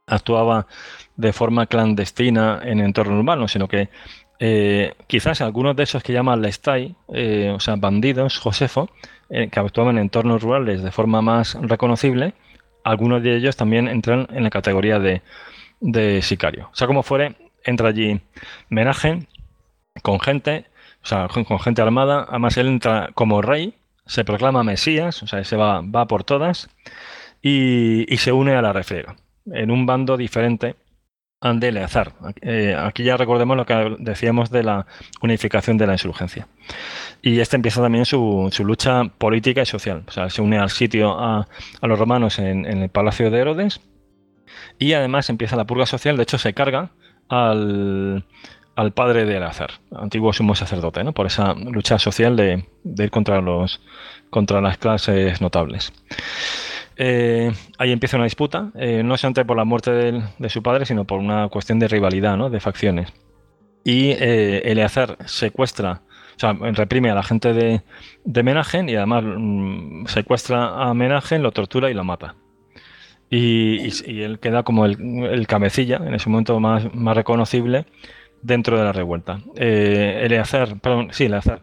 actuaba de forma clandestina en entorno urbano, sino que eh, quizás algunos de esos que llaman Lestai, eh, o sea, bandidos, Josefo, eh, que actuaban en entornos rurales de forma más reconocible, algunos de ellos también entran en la categoría de, sicario. O sea, como fuere, entra allí Menaje con gente, o sea, con gente armada, además él entra como rey, se proclama Mesías, o sea, se va, va por todas, y, y se une a la refriega, en un bando diferente de Eleazar. Eh, aquí ya recordemos lo que decíamos de la unificación de la insurgencia. Y este empieza también su, lucha política y social. O sea, se une al sitio a, los romanos en, el palacio de Herodes y además empieza la purga social. De hecho, se carga al, padre de Eleazar, antiguo sumo sacerdote, ¿no? por esa lucha social de, de ir contra, los, contra las clases notables. Eh, ahí empieza una disputa, eh, no solamente por la muerte de, su padre, sino por una cuestión de rivalidad, ¿no? de facciones. Y eh, Eleazar secuestra, o sea, reprime a la gente de, de Menagen y además mm, secuestra a Menagen, lo tortura y lo mata. Y, él queda como el, cabecilla, en ese momento más, más reconocible, dentro de la revuelta. Eleazar, perdón, sí, Eleazar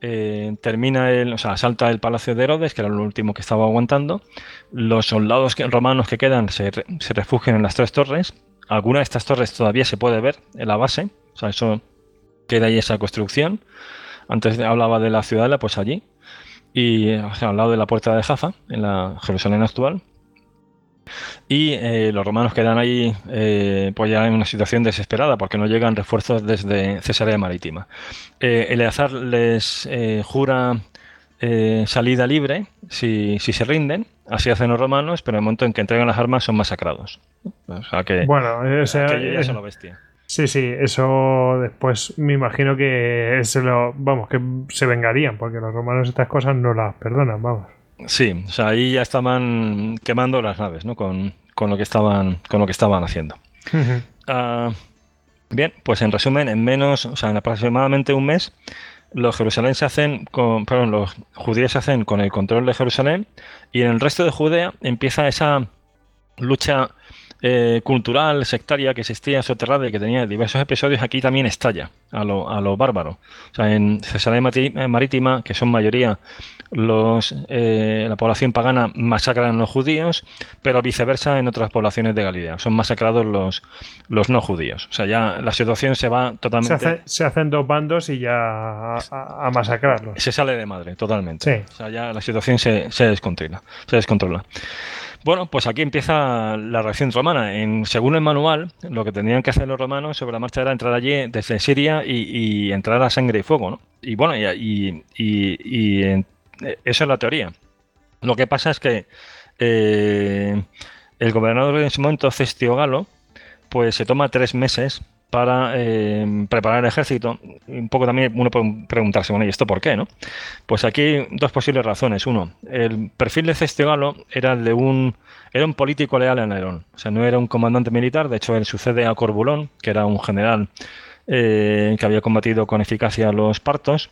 eh, termina el, o sea, asalta el palacio de Herodes, que era lo último que estaba aguantando. Los soldados romanos que quedan se, refugian en las tres torres. Alguna de estas torres todavía se puede ver en la base, o sea, eso queda ahí esa construcción. Antes hablaba de la ciudadela, pues allí. Y al lado de la puerta de Jaffa, en la Jerusalén actual. Y eh, los romanos quedan ahí eh, pues ya en una situación desesperada porque no llegan refuerzos desde Cesarea Marítima. Eh, Eleazar les jura salida libre si, si, se rinden, así hacen los romanos, pero en el momento en que entregan las armas son masacrados. O sea que, bueno, ese, es una bestia. Sí, sí, eso después me imagino que se lo, vamos, que se vengarían, porque los romanos estas cosas no las perdonan, vamos. Sí, o sea, ahí ya estaban quemando las naves, ¿no? Con, lo que estaban, con lo que estaban haciendo. Ah, bien, pues en resumen, en menos, o sea, en aproximadamente un mes, los Jerusalén se hacen con, perdón, los judíos se hacen con el control de Jerusalén y en el resto de Judea empieza esa lucha eh, cultural, sectaria que existía soterrada y que tenía diversos episodios, aquí también estalla a lo, a lo bárbaro. O sea, en Cesarea Marítima, que son mayoría los, eh, la población pagana, masacran a los judíos, pero viceversa en otras poblaciones de Galilea. Son masacrados los, los no judíos. O sea, ya la situación se va totalmente. Se, hacen dos bandos y ya a, masacrarlos. Se sale de madre, totalmente. O sea, ya la situación se, se descontrola. Se descontrola. Bueno, pues aquí empieza la reacción romana. En, según el manual, lo que tenían que hacer los romanos sobre la marcha era entrar allí desde Siria y, entrar a sangre y fuego, ¿no? Y bueno, y, y, esa es la teoría. Lo que pasa es que eh, el gobernador de ese momento, Cestio Galo, pues se toma tres meses para eh, preparar el ejército. Un poco también uno puede preguntarse, bueno, ¿y esto por qué? no? Pues aquí dos posibles razones. Uno, el perfil de Cestiogalo era el de un, era un político leal a Nerón. O sea, no era un comandante militar, de hecho él sucede a Corbulón, que era un general eh, que había combatido con eficacia los partos.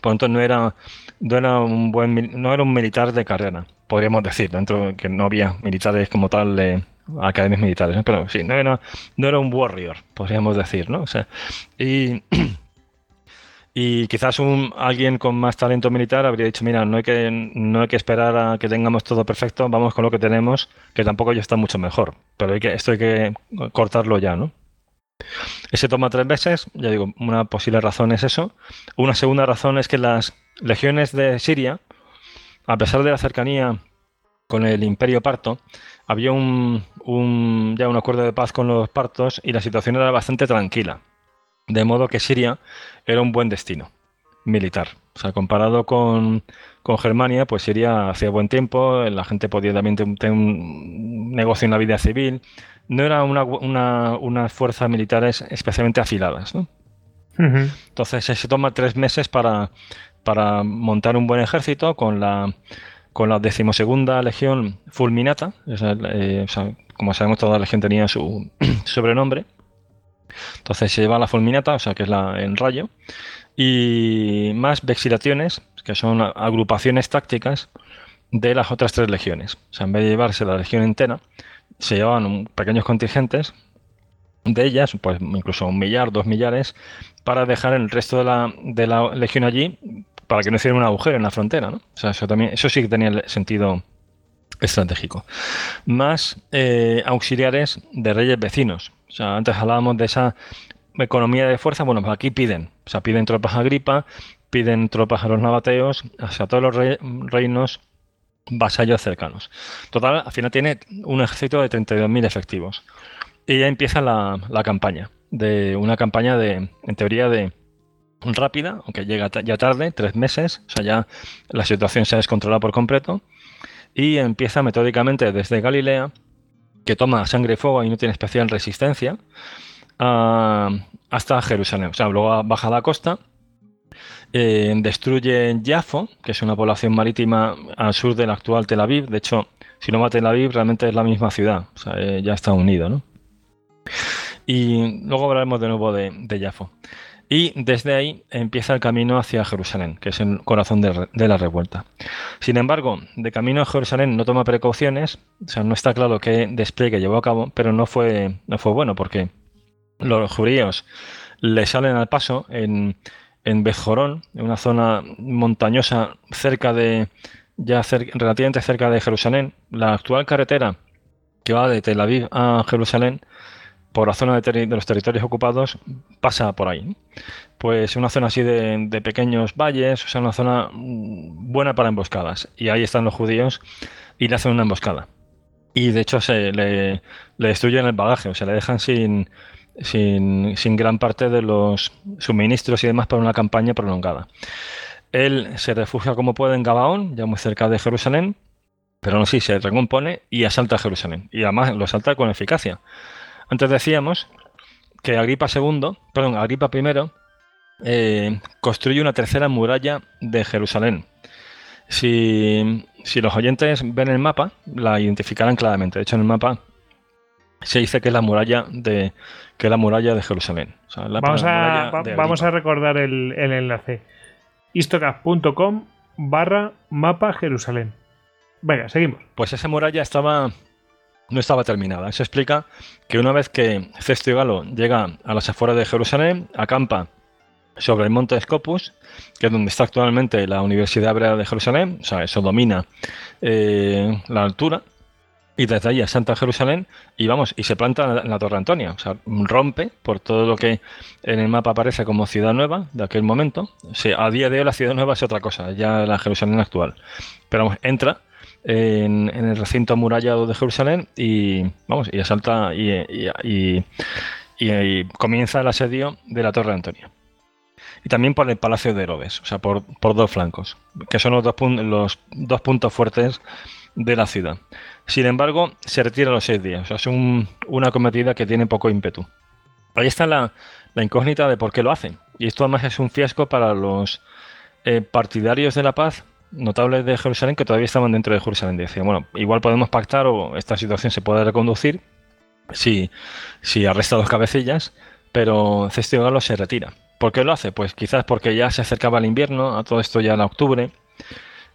Por lo tanto, no era, no era un buen no era un militar de carrera, podríamos decir, dentro de que no había militares como tal de, academias militares, pero sí, no era, no era un warrior, podríamos decir, ¿no? O sea, y, y quizás un, alguien con más talento militar habría dicho, mira, no hay, que, no hay que esperar a que tengamos todo perfecto, vamos con lo que tenemos, que tampoco ya está mucho mejor, pero hay que, esto hay que cortarlo ya, ¿no? Ese toma tres veces, ya digo, una posible razón es eso. Una segunda razón es que las legiones de Siria, a pesar de la cercanía con el Imperio Parto, había un, ya un acuerdo de paz con los partos y la situación era bastante tranquila. De modo que Siria era un buen destino militar. O sea, comparado con, con Germania, pues Siria hacía buen tiempo, la gente podía también tener un negocio en la vida civil. No eran una, una, unas fuerzas militares especialmente afiladas. Entonces se toma tres meses para, para montar un buen ejército con la con la decimosegunda legión fulminata, eh, como sabemos toda la legión tenía su sobrenombre, entonces se lleva la fulminata, o sea que es la en rayo, y más vexilaciones, que son agrupaciones tácticas de las otras tres legiones. O sea, en vez de llevarse la legión entera, se llevaban pequeños contingentes de ellas, pues incluso un millar, dos millares, para dejar el resto de la, de la legión allí para que no hiciera un agujero en la frontera, ¿no? O sea, eso, también, eso sí que tenía sentido estratégico. Más eh, auxiliares de reyes vecinos. O sea, antes hablábamos de esa economía de fuerza. Bueno, pues aquí piden. O sea, piden tropas a Agripa, piden tropas a los nabateos, o sea, a todos los reinos vasallos cercanos. Total, al final tiene un ejército de 32.000 efectivos. Y ya empieza la, la campaña. De una campaña de, en teoría, de rápida, aunque llega ya tarde, tres meses, o sea, ya la situación se ha descontrolado por completo, y empieza metódicamente desde Galilea, que toma sangre y fuego y no tiene especial resistencia, hasta Jerusalén. O sea, luego baja la costa, eh, destruye Jafo, que es una población marítima al sur del actual Tel Aviv. De hecho, si no va a Tel Aviv, realmente es la misma ciudad, eh, ya está unido, ¿no? Y luego hablaremos de nuevo de, de Jafo. Y desde ahí empieza el camino hacia Jerusalén, que es el corazón de, la revuelta. Sin embargo, de camino a Jerusalén no toma precauciones, o sea, no está claro qué despliegue llevó a cabo, pero no fue, no fue bueno porque los judíos le salen al paso en, en Bejorón, en una zona montañosa cerca de, ya relativamente cerca de Jerusalén. La actual carretera que va de Tel Aviv a Jerusalén por la zona de, los territorios ocupados pasa por ahí. Pues una zona así de, pequeños valles, o sea, una zona mm, buena para emboscadas. Y ahí están los judíos y le hacen una emboscada. y de hecho se le, destruyen el bagaje, o sea, le dejan sin, sin, sin, gran parte de los suministros y demás para una campaña prolongada. Él se refugia como puede en Gabaón, ya muy cerca de Jerusalén, pero no sí, se recompone y asalta a Jerusalén. Y además lo asalta con eficacia. Antes decíamos que Agripa II, perdón, Agripa I eh, construye una tercera muralla de Jerusalén. Si, los oyentes ven el mapa, la identificarán claramente. De hecho, en el mapa se dice que es la muralla de, que la muralla de Jerusalén. vamos, a, vamos a recordar el, enlace. istocap.com barra mapa Jerusalén. Venga, seguimos. Pues esa muralla estaba no estaba terminada. Eso explica que una vez que Cestio Galo llega a las afueras de Jerusalén, acampa sobre el monte Scopus, que es donde está actualmente la Universidad Hebrea de Jerusalén, o sea, eso domina eh, la altura, y desde ahí a Santa Jerusalén, y vamos, y se planta en la Torre Antonia, o sea, rompe por todo lo que en el mapa aparece como ciudad nueva de aquel momento. O a día de hoy la ciudad nueva es otra cosa, ya la Jerusalén actual. Pero vamos, entra en, el recinto amurallado de Jerusalén y vamos, y asalta y, y comienza el asedio de la Torre Antonia y también por el Palacio de Herodes, o sea, por, dos flancos, que son los dos, los dos puntos fuertes de la ciudad. Sin embargo, se retira a los seis días, o sea, es una cometida que tiene poco ímpetu. Ahí está la, incógnita de por qué lo hacen. Y esto además es un fiasco para los eh, partidarios de la paz notables de Jerusalén que todavía estaban dentro de Jerusalén. Decían, bueno, igual podemos pactar o esta situación se puede reconducir si, si arresta dos cabecillas, pero Cestio Galo se retira. ¿Por qué lo hace? Pues quizás porque ya se acercaba el invierno, a todo esto ya en octubre,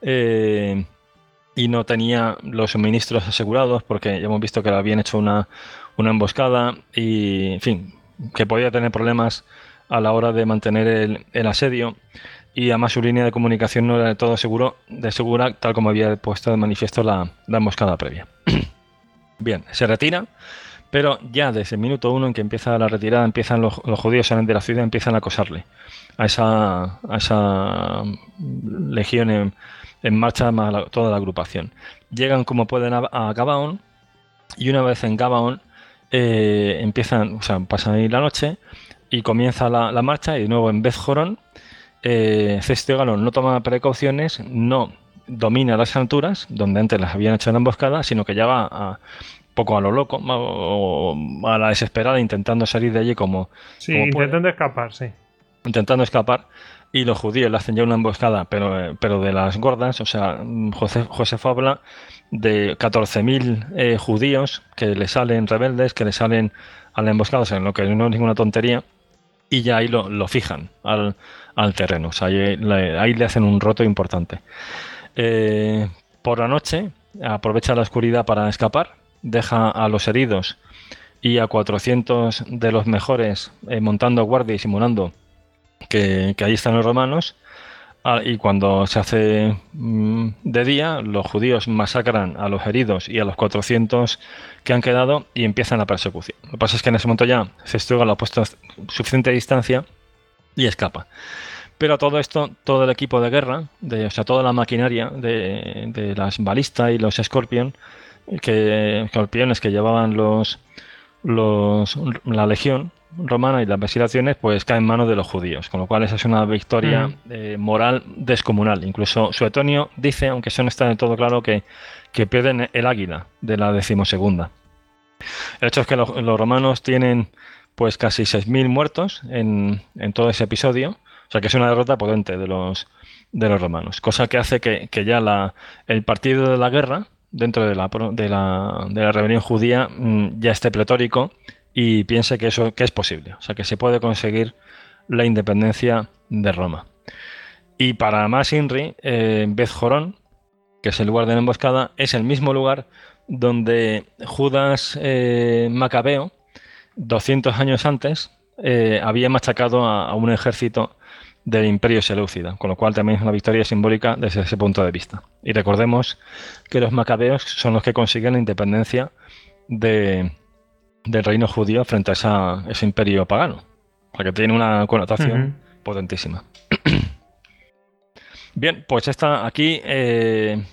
eh, y no tenía los suministros asegurados, porque ya hemos visto que le habían hecho una, emboscada y, en fin, que podía tener problemas a la hora de mantener el, asedio y además su línea de comunicación no era de todo seguro, de segura, tal como había puesto de manifiesto la, la emboscada previa. Bien, se retira pero ya desde el minuto uno en que empieza la retirada, empiezan los, judíos de la ciudad, empiezan a acosarle a esa, a esa legión en, marcha más toda la agrupación. Llegan como pueden a, Gabaón y una vez en Gabaón eh, empiezan, o sea, pasan ahí la noche y comienza la, marcha y de nuevo en Beth Jorón eh, Galón no toma precauciones, no domina las alturas, donde antes las habían hecho en emboscada, sino que ya va a, poco a lo loco o a la desesperada intentando salir de allí como... Sí, intentando escapar, sí. Intentando escapar y los judíos le hacen ya una emboscada, pero, pero de las gordas, o sea, José, José habla de 14.000 eh, judíos que le salen rebeldes, que le salen a la emboscada, o sea, en lo que no es ninguna tontería, y ya ahí lo, fijan al, terreno, o sea, ahí le, hacen un roto importante. Eh, por la noche aprovecha la oscuridad para escapar, deja a los heridos y a 400 de los mejores eh, montando guardia y simulando que, ahí están los romanos. Ah, y cuando se hace mm, de día, los judíos masacran a los heridos y a los 400 que han quedado y empiezan la persecución. Lo que pasa es que en ese momento ya Cestuga lo ha puesto a suficiente distancia y escapa. Pero todo esto, todo el equipo de guerra, de, o sea, toda la maquinaria de, de las balistas y los Scorpion, que escorpiones que llevaban los, los la legión romana y las vacilaciones pues caen en manos de los judíos, con lo cual esa es una victoria mm. eh, moral descomunal. Incluso Suetonio dice, aunque eso no está del todo claro, que, que pierden el águila de la decimosegunda. El hecho es que los, romanos tienen pues casi 6.000 muertos en, en, todo ese episodio, o sea que es una derrota potente de los, de los romanos, cosa que hace que, que ya la, el partido de la guerra dentro de la, de la, de la rebelión judía mm, ya esté pletórico y piense que eso que es posible, o sea, que se puede conseguir la independencia de Roma. Y para más Inri, eh, Beth Jorón, que es el lugar de la emboscada, es el mismo lugar donde Judas eh, Macabeo, 200 años antes, eh, había machacado a, un ejército del imperio seleucida, con lo cual también es una victoria simbólica desde ese punto de vista. Y recordemos que los macabeos son los que consiguen la independencia de, del reino judío frente a ese imperio pagano, porque tiene una connotación potentísima. Bien, pues esta aquí eh,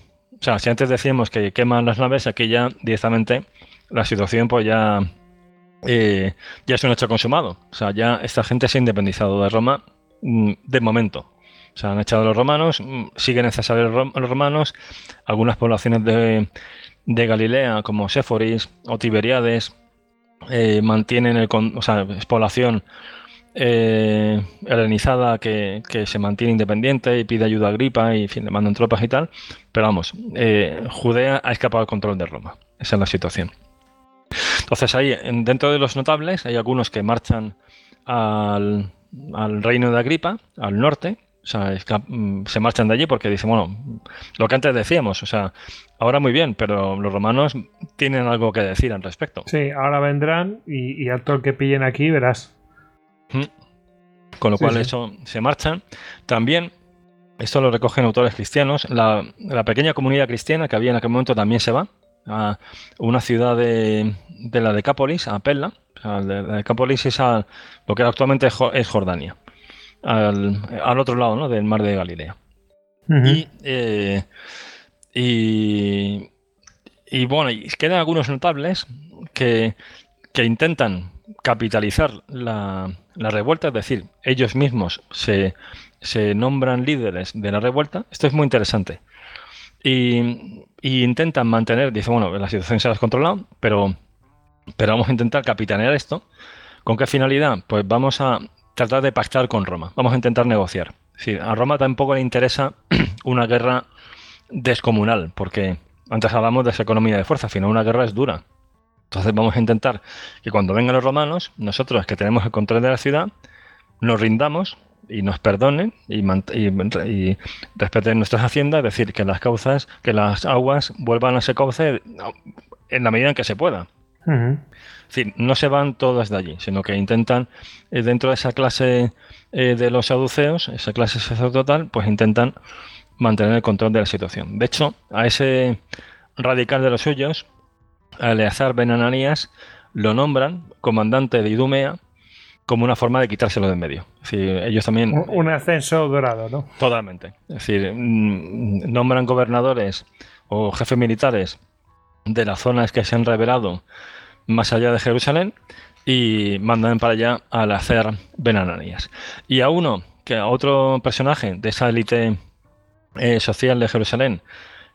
sea, si antes decíamos que queman las naves, aquí ya directamente la situación pues ya, eh, ya es un hecho consumado. O sea, ya esta gente se ha independizado de Roma mm, de momento. O sea, han echado a los romanos, mm, siguen necesarios los romanos, algunas poblaciones de, de Galilea, como Séforis o Tiberiades, eh, mantienen el, o sea, es población eh, helenizada que, se mantiene independiente y pide ayuda a Agripa y fin, le mandan tropas y tal. Pero vamos, eh, Judea ha escapado al control de Roma. Esa es la situación. Entonces ahí, dentro de los notables, hay algunos que marchan al, al reino de Agripa, al norte, o sea, mm, se marchan de allí porque dicen, bueno, lo que antes decíamos, o sea, ahora muy bien, pero los romanos tienen algo que decir al respecto. Sí, ahora vendrán y, y al todo el que pillen aquí verás. Con lo cual eso se marchan. También, esto lo recogen autores cristianos, la, pequeña comunidad cristiana que había en aquel momento también se va a una ciudad de, la Decápolis, a Pella. O sea, la Decápolis es lo que actualmente es Jordania al, otro lado del mar de Galilea. Eh, y, y, bueno, quedan algunos notables que, intentan capitalizar la, revuelta, es decir, ellos mismos se, nombran líderes de la revuelta. Esto es muy interesante. Y, intentan mantener, dice, bueno, la situación se ha descontrolado, pero, pero vamos a intentar capitanear esto. ¿Con qué finalidad? Pues vamos a tratar de pactar con Roma. Vamos a intentar negociar. a Roma tampoco le interesa una guerra descomunal, porque antes hablamos de esa economía de fuerza, al final una guerra es dura. Entonces vamos a intentar que cuando vengan los romanos, nosotros que tenemos el control de la ciudad, nos rindamos y nos perdonen y, respeten nuestras haciendas, es decir, que las causas, que las aguas vuelvan a ese cauce en la medida en que se pueda. Es decir, no se van todas de allí, sino que intentan, eh, dentro de esa clase eh, de los saduceos, esa clase sacerdotal, pues intentan mantener el control de la situación. De hecho, a ese radical de los suyos, a Eleazar Ben lo nombran comandante de Idumea como una forma de quitárselo de en medio. Es decir, ellos también... Un ascenso dorado, ¿no? Totalmente. Es decir, mm, nombran gobernadores o jefes militares de las zonas que se han revelado más allá de Jerusalén y mandan para allá al hacer Benananías. Y a uno, que a otro personaje de esa élite eh, social de Jerusalén,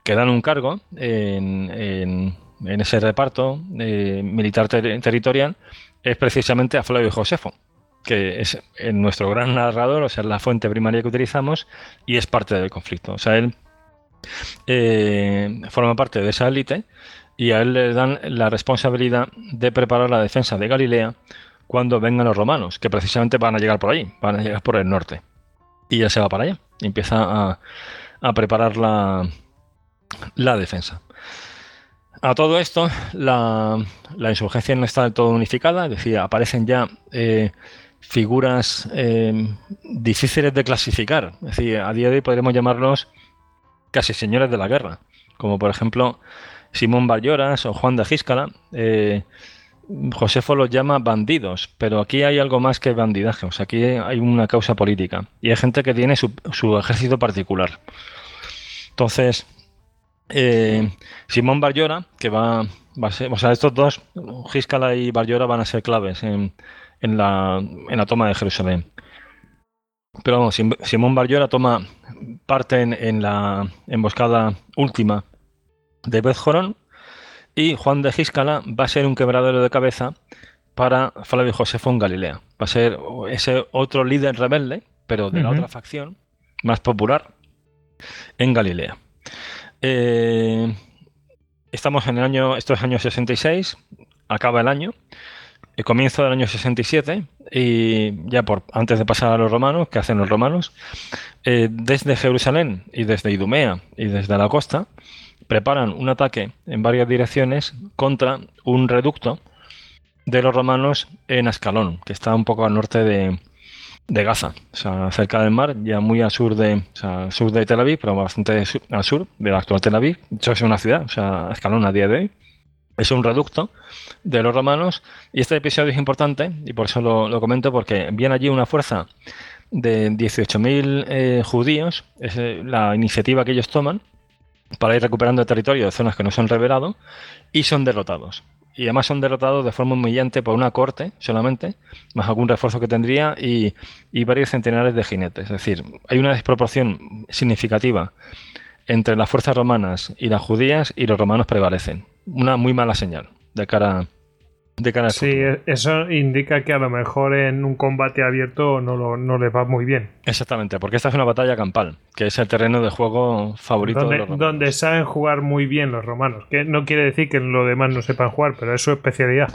que dan un cargo en, ese reparto eh, militar territorial, es precisamente a Flavio Josefo, que es nuestro gran narrador, o sea, la fuente primaria que utilizamos y es parte del conflicto. O sea, él eh, forma parte de esa élite y a él le dan la responsabilidad de preparar la defensa de Galilea cuando vengan los romanos, que precisamente van a llegar por ahí, van a llegar por el norte. Y ya se va para allá y empieza a, preparar la, defensa. A todo esto, la, insurgencia no está del todo unificada, es decir, aparecen ya eh, figuras eh, difíciles de clasificar. Es decir, a día de hoy podríamos llamarlos casi señores de la guerra, como por ejemplo Simón Bayoras o Juan de Giscala, eh, Josefo los llama bandidos, pero aquí hay algo más que bandidaje, o sea, aquí hay una causa política y hay gente que tiene su, ejército particular. Entonces, eh, Simón Barllora, que va, a ser, o sea, estos dos, Giscala y Barllora, van a ser claves en, la, toma de Jerusalén. Pero vamos, Simón Barllora toma parte en, en la emboscada última de Bezjorón y Juan de Giscala va a ser un quebradero de cabeza para Flavio Josefo en Galilea. Va a ser ese otro líder rebelde, pero de la otra facción, más popular, en Galilea. Eh, estamos en el año, esto es año 66, acaba el año, el comienzo del año 67, y ya por antes de pasar a los romanos, ¿qué hacen los romanos? Eh, desde Jerusalén y desde Idumea y desde la costa, preparan un ataque en varias direcciones contra un reducto de los romanos en Ascalón, que está un poco al norte de, Gaza, o sea, cerca del mar, ya muy al sur de, sur de Tel Aviv, pero bastante al sur de la actual Tel Aviv. De hecho, es una ciudad, o sea, Ascalón a día de hoy. Es un reducto de los romanos y este episodio es importante y por eso lo, comento porque viene allí una fuerza de 18.000 eh, judíos, es eh, la iniciativa que ellos toman para ir recuperando territorio de zonas que no se han revelado y son derrotados. Y además son derrotados de forma humillante por una corte solamente, más algún refuerzo que tendría y, y varios centenares de jinetes. Es decir, hay una desproporción significativa entre las fuerzas romanas y las judías y los romanos prevalecen. Una muy mala señal de cara, de cara Sí, eso indica que a lo mejor en un combate abierto no, lo, no les va muy bien. Exactamente, porque esta es una batalla campal, que es el terreno de juego favorito donde, de los romanos. donde saben jugar muy bien los romanos. Que no quiere decir que lo demás no sepan jugar, pero es su especialidad.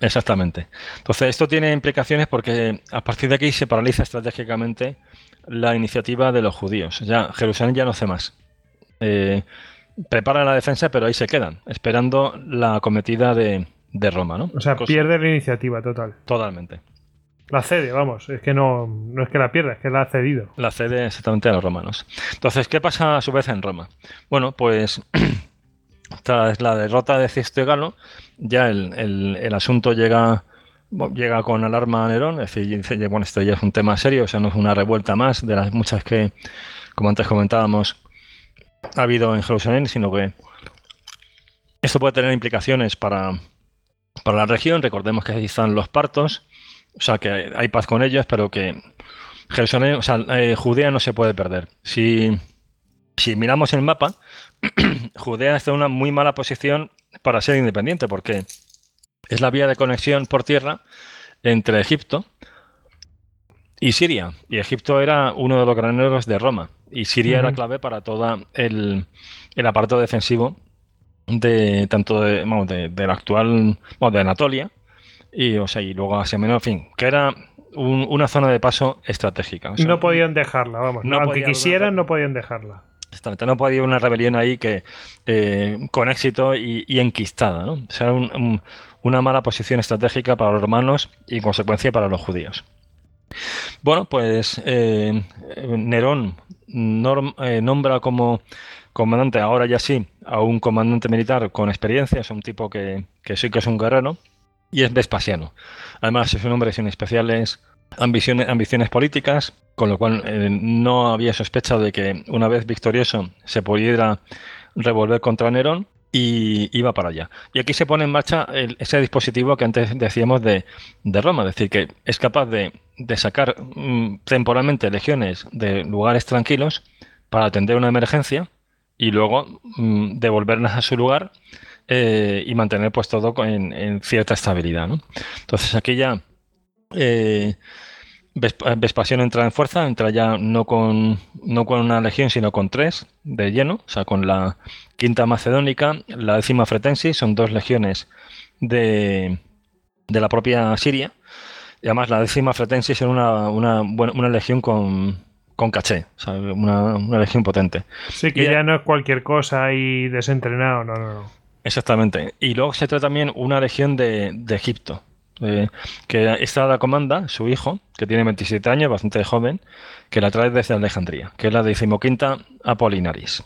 Exactamente. Entonces, esto tiene implicaciones porque a partir de aquí se paraliza estratégicamente la iniciativa de los judíos. Ya Jerusalén ya no hace más. Eh, preparan la defensa, pero ahí se quedan, esperando la acometida de, de Roma, ¿no? O sea, Cosa- pierde la iniciativa total. Totalmente. La cede, vamos. Es que no, no es que la pierda, es que la ha cedido. La cede exactamente a los romanos. Entonces, ¿qué pasa a su vez en Roma? Bueno, pues tras la derrota de Cisto y Galo, ya el, el- el asunto llega, llega con alarma a Nerón, es decir, dice, bueno, esto ya es un tema serio, o sea, no es una revuelta más de las muchas que, como antes comentábamos, ha habido en Jerusalén, sino que esto puede tener implicaciones para, para la región. Recordemos que ahí están los partos, o sea, que hay paz con ellos, pero que Jerusalén, o sea, eh, Judea no se puede perder. Si, si miramos el mapa, Judea está en una muy mala posición para ser independiente, porque es la vía de conexión por tierra entre Egipto y Siria. Y Egipto era uno de los graneros de Roma. Y Siria era clave para todo el, el aparato defensivo de tanto de, de, de la actual, bueno, de Anatolia y, o sea, y luego Asia Menor, en fin, que era un- una zona de paso estratégica. O sea, no podían dejarla, vamos. no Aunque quisieran, no podían dejarla. Exactamente, no podía haber una rebelión ahí que eh, con éxito y, y enquistada, ¿no? O sea, un- un- una mala posición estratégica para los romanos y en consecuencia para los judíos. Bueno, pues eh, Nerón norm- eh, nombra como comandante, ahora ya sí, a un comandante militar con experiencia, es un tipo que, que sí que es un guerrero, y es Vespasiano. Además, es un hombre sin especiales ambiciones, ambiciones políticas, con lo cual eh, no había sospecha de que una vez victorioso se pudiera revolver contra Nerón y iba para allá. Y aquí se pone en marcha ese dispositivo que antes decíamos de, de Roma, es decir, que es capaz de, de sacar mm, temporalmente legiones de lugares tranquilos para atender una emergencia y luego mm, devolverlas a su lugar eh, y mantener pues todo en, cierta estabilidad. ¿no? Entonces aquí ya eh, Vesp- Vespasiano entra en fuerza, entra ya no con, no con una legión, sino con tres de lleno, o sea, con la quinta macedónica, la décima fretensis, son dos legiones de, de la propia Siria, y además la décima fretensis era una, una, una legión con, con caché, o sea, una, una legión potente. Sí, que Y- ya no es cualquier cosa y desentrenado, no, no, no. Exactamente. Y luego se trae también una legión de, de Egipto, eh, que esta la comanda su hijo, que tiene 27 años, bastante joven, que la trae desde Alejandría, que es la decimoquinta Apolinaris.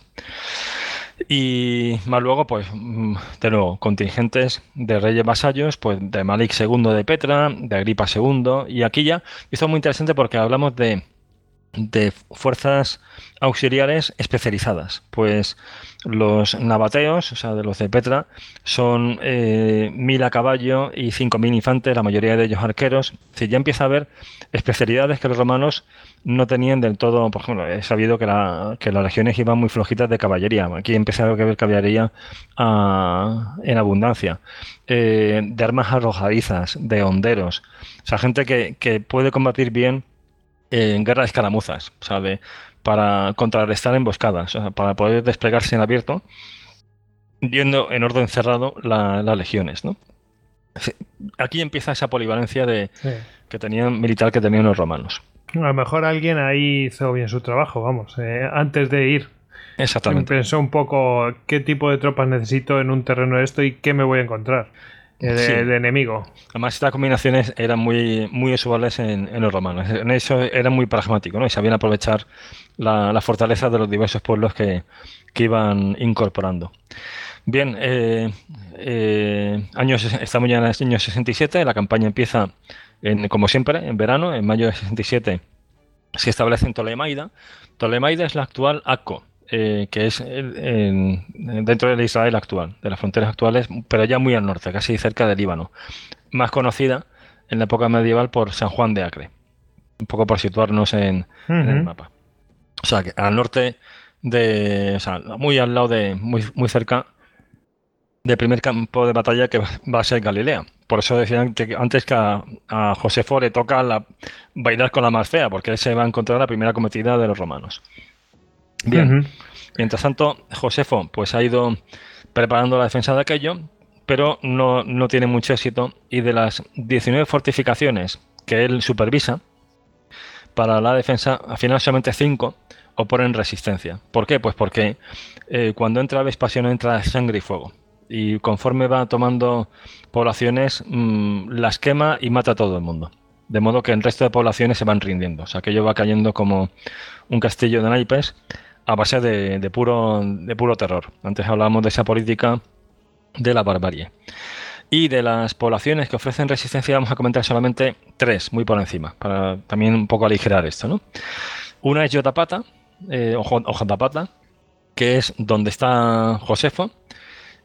Y más luego, pues, mm, de nuevo, contingentes de reyes vasallos, pues de Malik II de Petra, de Agripa II, y aquí ya, esto es muy interesante porque hablamos de, de fuerzas auxiliares especializadas. Pues los nabateos, o sea, de los de Petra, son eh, mil a caballo y cinco mil infantes, la mayoría de ellos arqueros. Decir, ya empieza a haber especialidades que los romanos no tenían del todo. Por ejemplo, he sabido que, la- las legiones iban muy flojitas de caballería. Aquí empieza a ver caballería ah, en abundancia. Eh, de armas arrojadizas, de honderos. O sea, gente que puede combatir bien en guerra de escaramuzas, o sea, de- para contrarrestar emboscadas, o sea, para poder desplegarse en abierto, viendo en orden cerrado la- las legiones, ¿no? Aquí empieza esa polivalencia de, Sí. que tenían militar que tenían los romanos. A lo mejor alguien ahí hizo bien su trabajo, vamos, eh, antes de ir. Exactamente. Pensó un poco qué tipo de tropas necesito en un terreno de esto y qué me voy a encontrar de, Sí. de enemigo. Además, estas combinaciones eran muy, muy usuales en, en los romanos. En eso era muy pragmático, ¿no? Y sabían aprovechar la, la fortaleza de los diversos pueblos que, que iban incorporando. Bien, eh, eh, años, estamos ya en el año 67, la campaña empieza, en- como siempre, en verano, en mayo de 67 se establece en Tolemaida. Tolemaida es la actual Acco, eh, que es dentro de Israel actual, de las fronteras actuales, pero ya muy al norte, casi cerca del Líbano. Más conocida en la época medieval por San Juan de Acre. Un poco por situarnos en, el mapa. O sea, que al norte de. O sea, muy al lado de. Muy, muy cerca del primer campo de batalla que va a ser Galilea. Por eso decían que antes que a, Josefo le toca la, bailar con la más fea, porque él se va a encontrar la primera cometida de los romanos. Bien. Mientras tanto, Josefo pues ha ido preparando la defensa de aquello, pero no, no tiene mucho éxito. Y de las 19 fortificaciones que él supervisa para la defensa, al final solamente 5 oponen resistencia. ¿Por qué? Pues porque eh, cuando entra Vespasiano entra sangre y fuego. Y conforme va tomando poblaciones, mm, las quema y mata a todo el mundo. De modo que el resto de poblaciones se van rindiendo. O sea, aquello va cayendo como un castillo de naipes a base de, puro, terror. Antes hablábamos de esa política de la barbarie. Y de las poblaciones que ofrecen resistencia vamos a comentar solamente tres, muy por encima, para también un poco aligerar esto. Una es Yotapata, eh, o, Jotapata, que es donde está Josefo.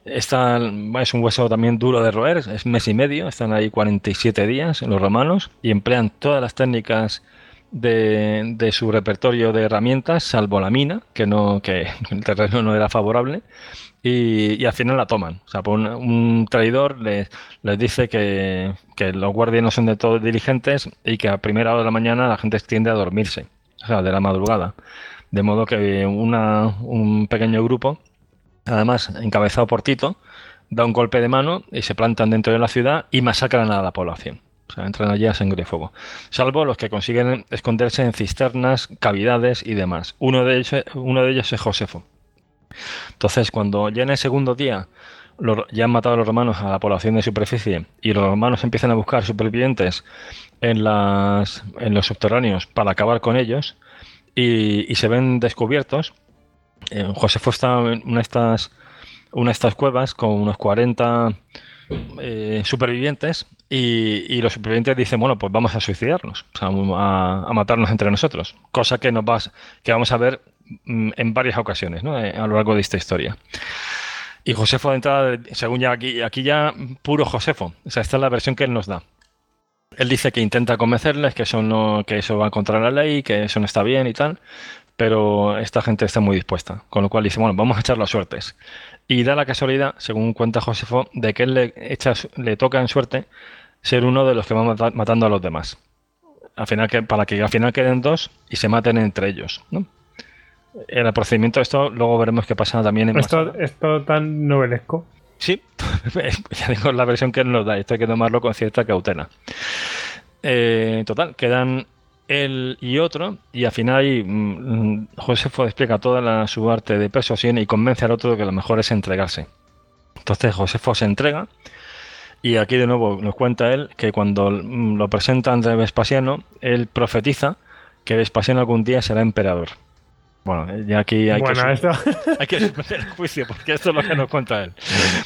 Es un hueso también duro de roer, es mes y medio, están ahí 47 días los romanos y emplean todas las técnicas de, su repertorio de herramientas, salvo la mina, que no que el terreno no era favorable, y, al final la toman. O sea, un, traidor les, dice que, los guardias no son de todo diligentes y que a primera hora de la mañana la gente tiende a dormirse, o sea, de la madrugada. De modo que un pequeño grupo, además encabezado por Tito, da un golpe de mano y se plantan dentro de la ciudad y masacran a la población. O sea, entran allí a sangre y fuego. Salvo los que consiguen esconderse en cisternas, cavidades y demás. Uno de ellos, uno de ellos es Josefo. Entonces, cuando ya en el segundo día ya han matado a los romanos a la población de superficie y los romanos empiezan a buscar supervivientes en, las, en los subterráneos para acabar con ellos y, se ven descubiertos, eh, Josefo está en una de estas, una de estas cuevas con unos 40 eh, supervivientes y, los supervivientes dicen, bueno, pues vamos a suicidarnos, a, matarnos entre nosotros, cosa que, nos que vamos a ver mm, en varias ocasiones eh, a lo largo de esta historia. Y Josefo de entrada, según ya aquí, aquí ya puro Josefo, o sea, esta es la versión que él nos da. Él dice que intenta convencerles que eso no, que eso va contra la ley, que eso no está bien y tal, pero esta gente está muy dispuesta. Con lo cual dice, bueno, vamos a echar las suertes. Y da la casualidad, según cuenta Josefo, de que él le, echa, le toca en suerte ser uno de los que va matando a los demás. Al final que, para que al final queden dos y se maten entre ellos. ¿no? El procedimiento de esto, luego veremos qué pasa también en Esto, esto tan novelesco. Sí, ya digo la versión que nos da. Esto hay que tomarlo con cierta cautela. Eh, total, quedan él y otro, y al final mm, Josefo explica toda su arte de persuasión y convence al otro de que lo mejor es entregarse. Entonces Josefo se entrega, y aquí de nuevo nos cuenta él que cuando mm, lo presenta ante Vespasiano, él profetiza que Vespasiano algún día será emperador. Bueno, ya aquí hay, que, esto... hay que el juicio, porque esto es lo que nos cuenta él.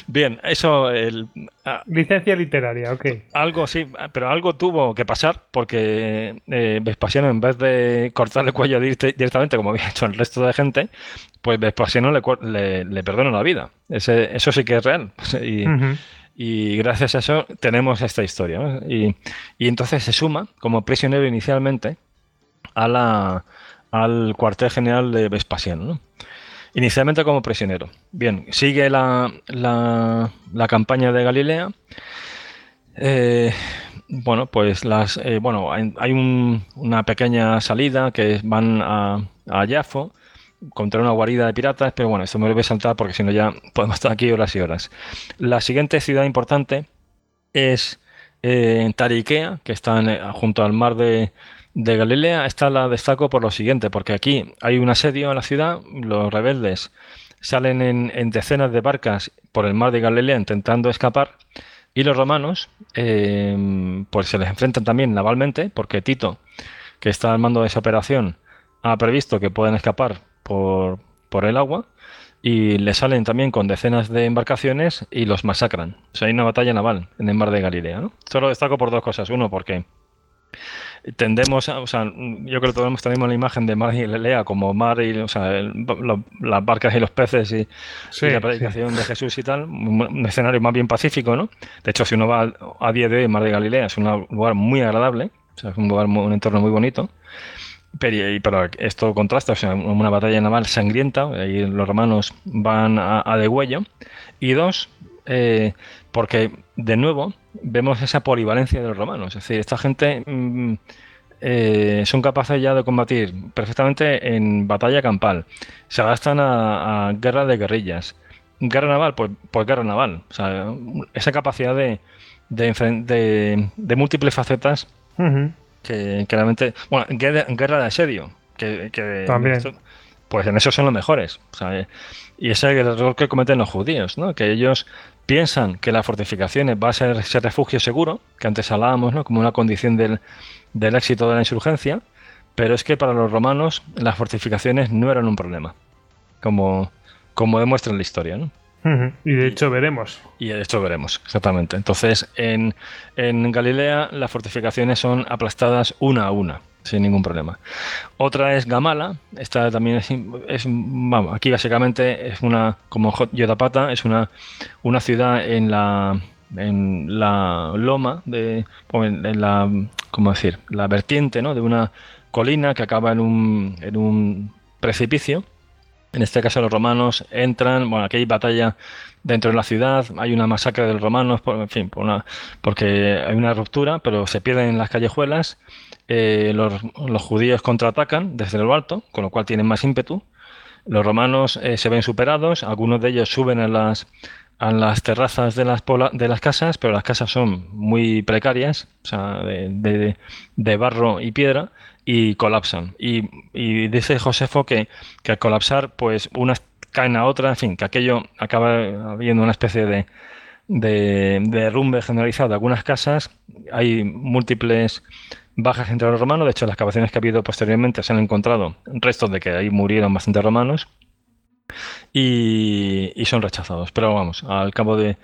Bien, eso. El, ah, Licencia literaria, ok. Algo sí, pero algo tuvo que pasar, porque eh, Vespasiano, en vez de cortarle el cuello directamente, como había hecho el resto de gente, pues Vespasiano le, le, perdona la vida. Ese, eso sí que es real. Y, gracias a eso tenemos esta historia. Y, y entonces se suma como prisionero inicialmente a la al cuartel general de Vespasiano, inicialmente como prisionero. Bien, sigue la, la, campaña de Galilea. Eh, bueno, pues las, eh, bueno, hay una pequeña salida que van a, a Jafo contra una guarida de piratas, pero bueno, esto me lo voy a saltar porque si no ya podemos estar aquí horas y horas. La siguiente ciudad importante es eh, Tariquea, que está junto al mar de, Galilea, esta la destaco por lo siguiente, porque aquí hay un asedio en la ciudad, los rebeldes salen en, decenas de barcas por el mar de Galilea intentando escapar, y los romanos eh, pues se les enfrentan también navalmente, porque Tito, que está al mando de esa operación, ha previsto que pueden escapar por, por el agua, y le salen también con decenas de embarcaciones y los masacran. O sea, hay una batalla naval en el mar de Galilea. ¿no? Solo destaco por dos cosas. Uno, porque tendemos a, o sea, yo creo que todos tenemos la imagen de Mar y Galilea como mar y, o sea, las barcas y los peces y, la predicación de Jesús y tal, un, escenario más bien pacífico, ¿no? De hecho, si uno va a, día de hoy, Mar de Galilea es un lugar muy agradable, o sea, es un lugar, un entorno muy bonito. Pero, esto contrasta, o sea, una batalla naval sangrienta, ahí los romanos van a, a degüello. Y dos, eh, porque de nuevo vemos esa polivalencia de los romanos. Es decir, esta gente mm, eh, son capaces ya de combatir perfectamente en batalla campal. Se gastan a, guerra de guerrillas. Guerra naval, pues, pues guerra naval. O sea, esa capacidad de, múltiples facetas que, realmente. Bueno, guerra, de asedio. Que, También. pues en eso son los mejores. y ese es el error que cometen los judíos, ¿no? Que ellos piensan que las fortificaciones va a ser ese refugio seguro, que antes hablábamos, ¿no? como una condición del, éxito de la insurgencia, pero es que para los romanos las fortificaciones no eran un problema, como, como demuestra la historia. ¿no? Y de hecho veremos. Y de hecho veremos, exactamente. Entonces, en, en Galilea las fortificaciones son aplastadas una a una sin ningún problema. Otra es Gamala, esta también es, vamos, aquí básicamente es una, como Yodapata, es una, una ciudad en la, en la loma, de, en, la, ¿cómo decir? La vertiente ¿no? de una colina que acaba en un, en un precipicio. En este caso los romanos entran, bueno, aquí hay batalla dentro de la ciudad, hay una masacre de los romanos, en fin, por porque hay una ruptura, pero se pierden en las callejuelas eh, los, judíos contraatacan desde lo alto, con lo cual tienen más ímpetu. Los romanos eh, se ven superados, algunos de ellos suben a las, terrazas de las, de las casas, pero las casas son muy precarias, o sea, de, barro y piedra, y colapsan. Y, y dice Josefo que, que, al colapsar, pues unas caen a otras, en fin, que aquello acaba habiendo una especie de, de, derrumbe generalizado de algunas casas. Hay múltiples bajas entre los romanos. De hecho, en las excavaciones que ha habido posteriormente se han encontrado restos de que ahí murieron bastantes romanos y, son rechazados. Pero vamos, al cabo de,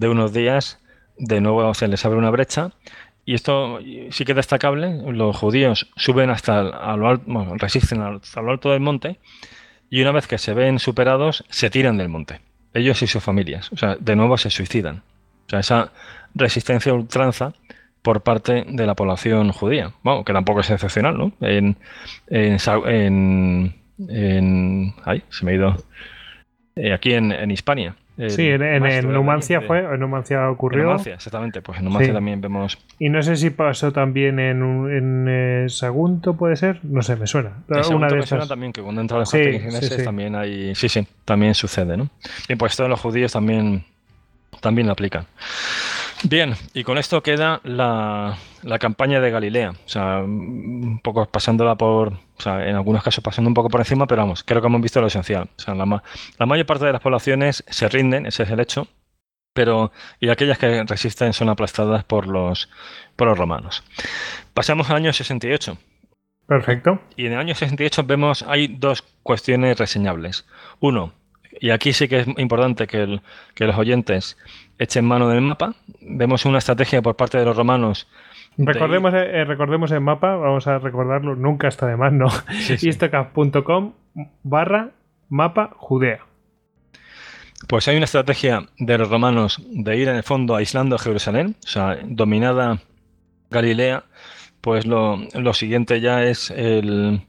unos días, de nuevo se les abre una brecha. Y esto sí que es destacable. Los judíos suben hasta bueno, resisten hasta lo alto del monte y una vez que se ven superados, se tiran del monte. Ellos y sus familias. O sea, de nuevo se suicidan. O sea, esa resistencia ultranza por parte de la población judía. Bueno, que tampoco es excepcional, ¿no? En, en, en, ay, se me ha ido. Eh, aquí en, en Hispania. Sí, en, Numancia fue, en Numancia ocurrió. En Numancia, exactamente, pues en Numancia también vemos. Y no sé si pasó también en, en eh, Sagunto, puede ser, no sé, me suena. En Una de me suena también que cuando entran los sí, sí, también hay, sí, sí, también sucede, ¿no? Y pues todos los judíos también, también lo aplican. Bien, y con esto queda la, campaña de Galilea. O sea, un poco pasándola por, o sea, en algunos casos pasando un poco por encima, pero vamos, creo que hemos visto lo esencial. O sea, la, la mayor parte de las poblaciones se rinden, ese es el hecho, pero y aquellas que resisten son aplastadas por los, por los romanos. Pasamos al año 68. Perfecto. Y en el año 68 vemos, hay dos cuestiones reseñables. Uno, y aquí sí que es importante que, que los oyentes echen mano del mapa. Vemos una estrategia por parte de los romanos Recordemos, eh, recordemos el mapa, vamos a recordarlo, nunca está de más, ¿no? Sí, barra mapa Judea. Pues hay una estrategia de los romanos de ir en el fondo aislando a Jerusalén, o sea, dominada Galilea, pues lo, lo siguiente ya es el,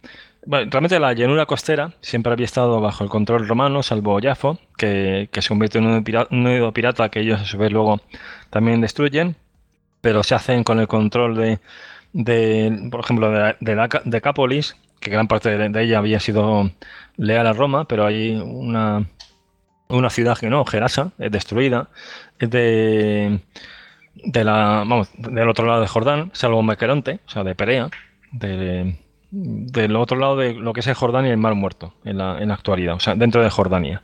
bueno, realmente la llanura costera siempre había estado bajo el control romano, salvo Jafo, que, se convierte en un nudo pirata, que ellos a su vez luego también destruyen, pero se hacen con el control de, por ejemplo, de, de, Cápolis, que gran parte de, ella había sido leal a Roma, pero hay una, una ciudad que no, Gerasa, es destruida, es de, de la, vamos, del otro lado de Jordán, salvo Mequeronte, o sea, de Perea, de del otro lado de lo que es el Jordania y el Mar Muerto en la, en la actualidad, o sea, dentro de Jordania.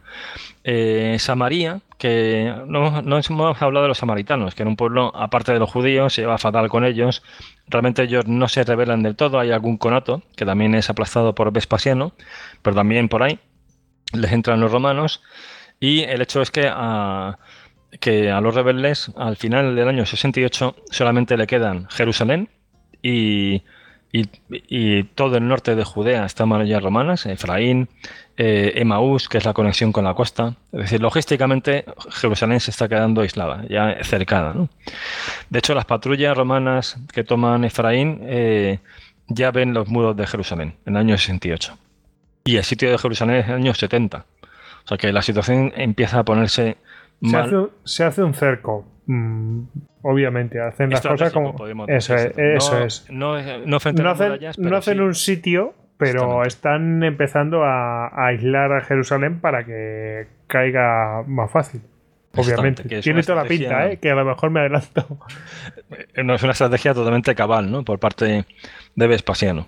Eh, Samaria, que no, no, hemos hablado de los samaritanos, que en un pueblo, aparte de los judíos, se lleva fatal con ellos. Realmente ellos no se rebelan del todo, hay algún conato que también es aplastado por Vespasiano, pero también por ahí les entran los romanos. Y el hecho es que a, que a los rebeldes, al final del año 68, solamente le quedan Jerusalén y y, todo el norte de Judea está en murallas romanas, Efraín, eh, Emaús, que es la conexión con la costa. Es decir, logísticamente Jerusalén se está quedando aislada, ya cercana. De hecho, las patrullas romanas que toman Efraín eh, ya ven los muros de Jerusalén en el año 68. Y el sitio de Jerusalén es en el año 70. O sea que la situación empieza a ponerse mal. Se hace, un cerco. Mm, obviamente, hacen las cosas como. Eso es. Eso es. No, hacen, un sitio, pero están empezando a, aislar a Jerusalén para que caiga más fácil. Obviamente. Tiene toda la pinta, ¿eh? que a lo mejor me adelanto. No es una estrategia totalmente cabal, ¿no? Por parte de Vespasiano.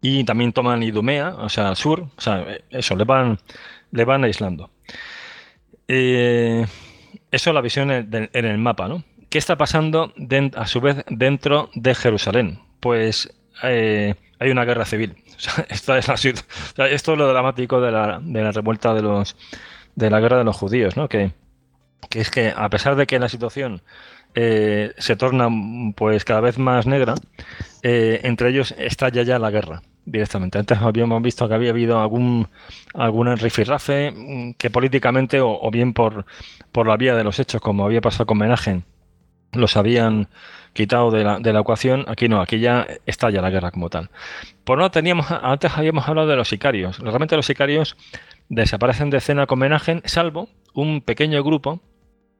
Y también toman Idumea, o sea, al sur, o sea, eso, le van, le van aislando. Eh, eso es la visión en, el mapa, ¿no? ¿Qué está pasando a su vez dentro de Jerusalén? Pues eh, hay una guerra civil. esto, es esto es lo dramático de la, de la, revuelta de los de la guerra de los judíos, ¿no? Que, es que a pesar de que la situación eh, se torna pues cada vez más negra, eh, entre ellos estalla ya la guerra directamente. Antes habíamos visto que había habido algún algún rifirrafe mm, que políticamente o, bien por, por la vía de los hechos, como había pasado con Menagen, los habían quitado de la, de la ecuación. Aquí no, aquí ya estalla la guerra como tal. Por no teníamos, antes habíamos hablado de los sicarios. Realmente los sicarios desaparecen de escena con Menagen, salvo un pequeño grupo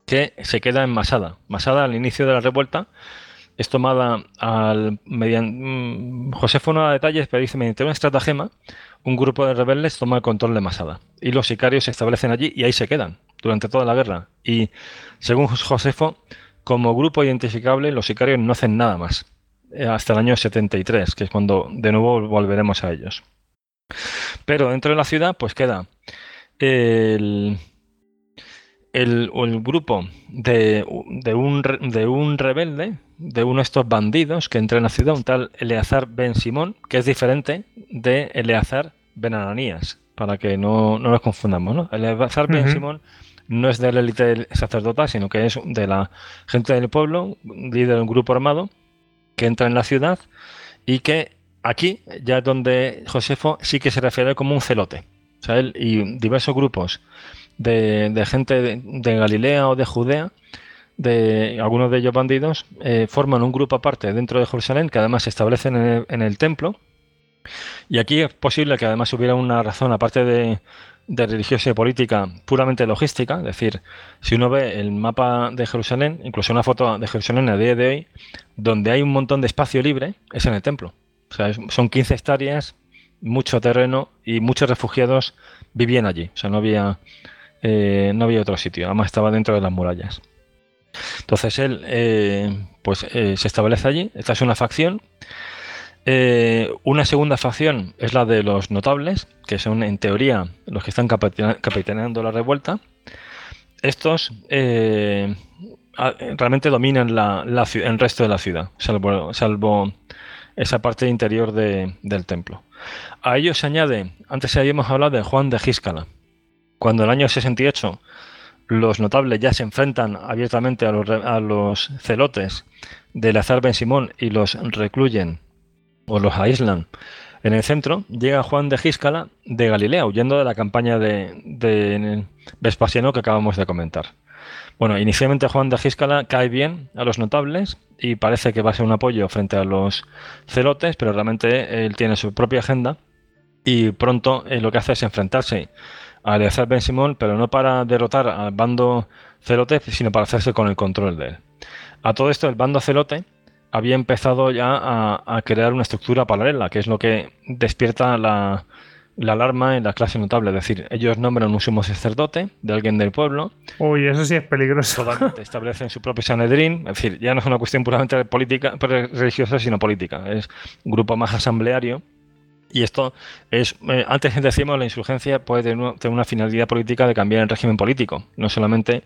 que se queda en Masada. Masada al inicio de la revuelta es tomada al mediante mm, Josefo no da detalles, pero dice mediante una estratagema, un grupo de rebeldes toma el control de Masada y los sicarios se establecen allí y ahí se quedan durante toda la guerra. Y según Josefo, como grupo identificable, los sicarios no hacen nada más eh, hasta el año 73, que es cuando de nuevo volveremos a ellos. Pero dentro de la ciudad, pues queda el, el, grupo de, un, de un rebelde, de uno de estos bandidos que entra en la ciudad, un tal Eleazar Ben Simón, que es diferente de Eleazar Ben Ananías, para que no, nos confundamos. ¿no? Eleazar Ben Simón no es de la élite sacerdota, sino que es de la gente del pueblo, líder de un grupo armado, que entra en la ciudad y que aquí ya es donde Josefo sí que se refiere como un celote. O sea, él y diversos grupos de, gente de, Galilea o de Judea, de algunos de ellos bandidos, eh, forman un grupo aparte dentro de Jerusalén que además se establecen en el, templo. Y aquí es posible que además hubiera una razón, aparte de, de religiosa y política, puramente logística. Es decir, si uno ve el mapa de Jerusalén, incluso una foto de Jerusalén a día de hoy, donde hay un montón de espacio libre, es en el templo. Son 15 hectáreas, mucho terreno y muchos refugiados vivían allí. O sea, no había eh, no había otro sitio, además estaba dentro de las murallas. Entonces él eh, pues eh, se establece allí, esta es una facción. una segunda facción es la de los notables, que son en teoría los que están capitaneando la revuelta. Estos realmente dominan el resto de la ciudad, salvo, esa parte interior del templo. A ellos se añade, antes habíamos hablado de Juan de Gíscala, cuando en el año 68 los notables ya se enfrentan abiertamente a los, a los celotes de Lazar Ben Simón y los recluyen o los aíslan en el centro, llega Juan de Gíscala de Galilea, huyendo de la campaña de, de Vespasiano que acabamos de comentar. Bueno, inicialmente Juan de Gíscala cae bien a los notables y parece que va a ser un apoyo frente a los celotes, pero realmente él tiene su propia agenda y pronto eh, lo que hace es enfrentarse a Eleazar Ben Simón, pero no para derrotar al bando celote, sino para hacerse con el control de él. A todo esto, el bando celote había empezado ya a, crear una estructura paralela, que es lo que despierta la, alarma en la clase notable. Es decir, ellos nombran un sumo sacerdote de alguien del pueblo. Uy, eso sí es peligroso. establecen su propio Sanedrín. Es decir, ya no es una cuestión puramente política, religiosa, sino política. Es un grupo más asambleario y esto es, eh, antes decíamos, la insurgencia puede tener una, finalidad política de cambiar el régimen político, no solamente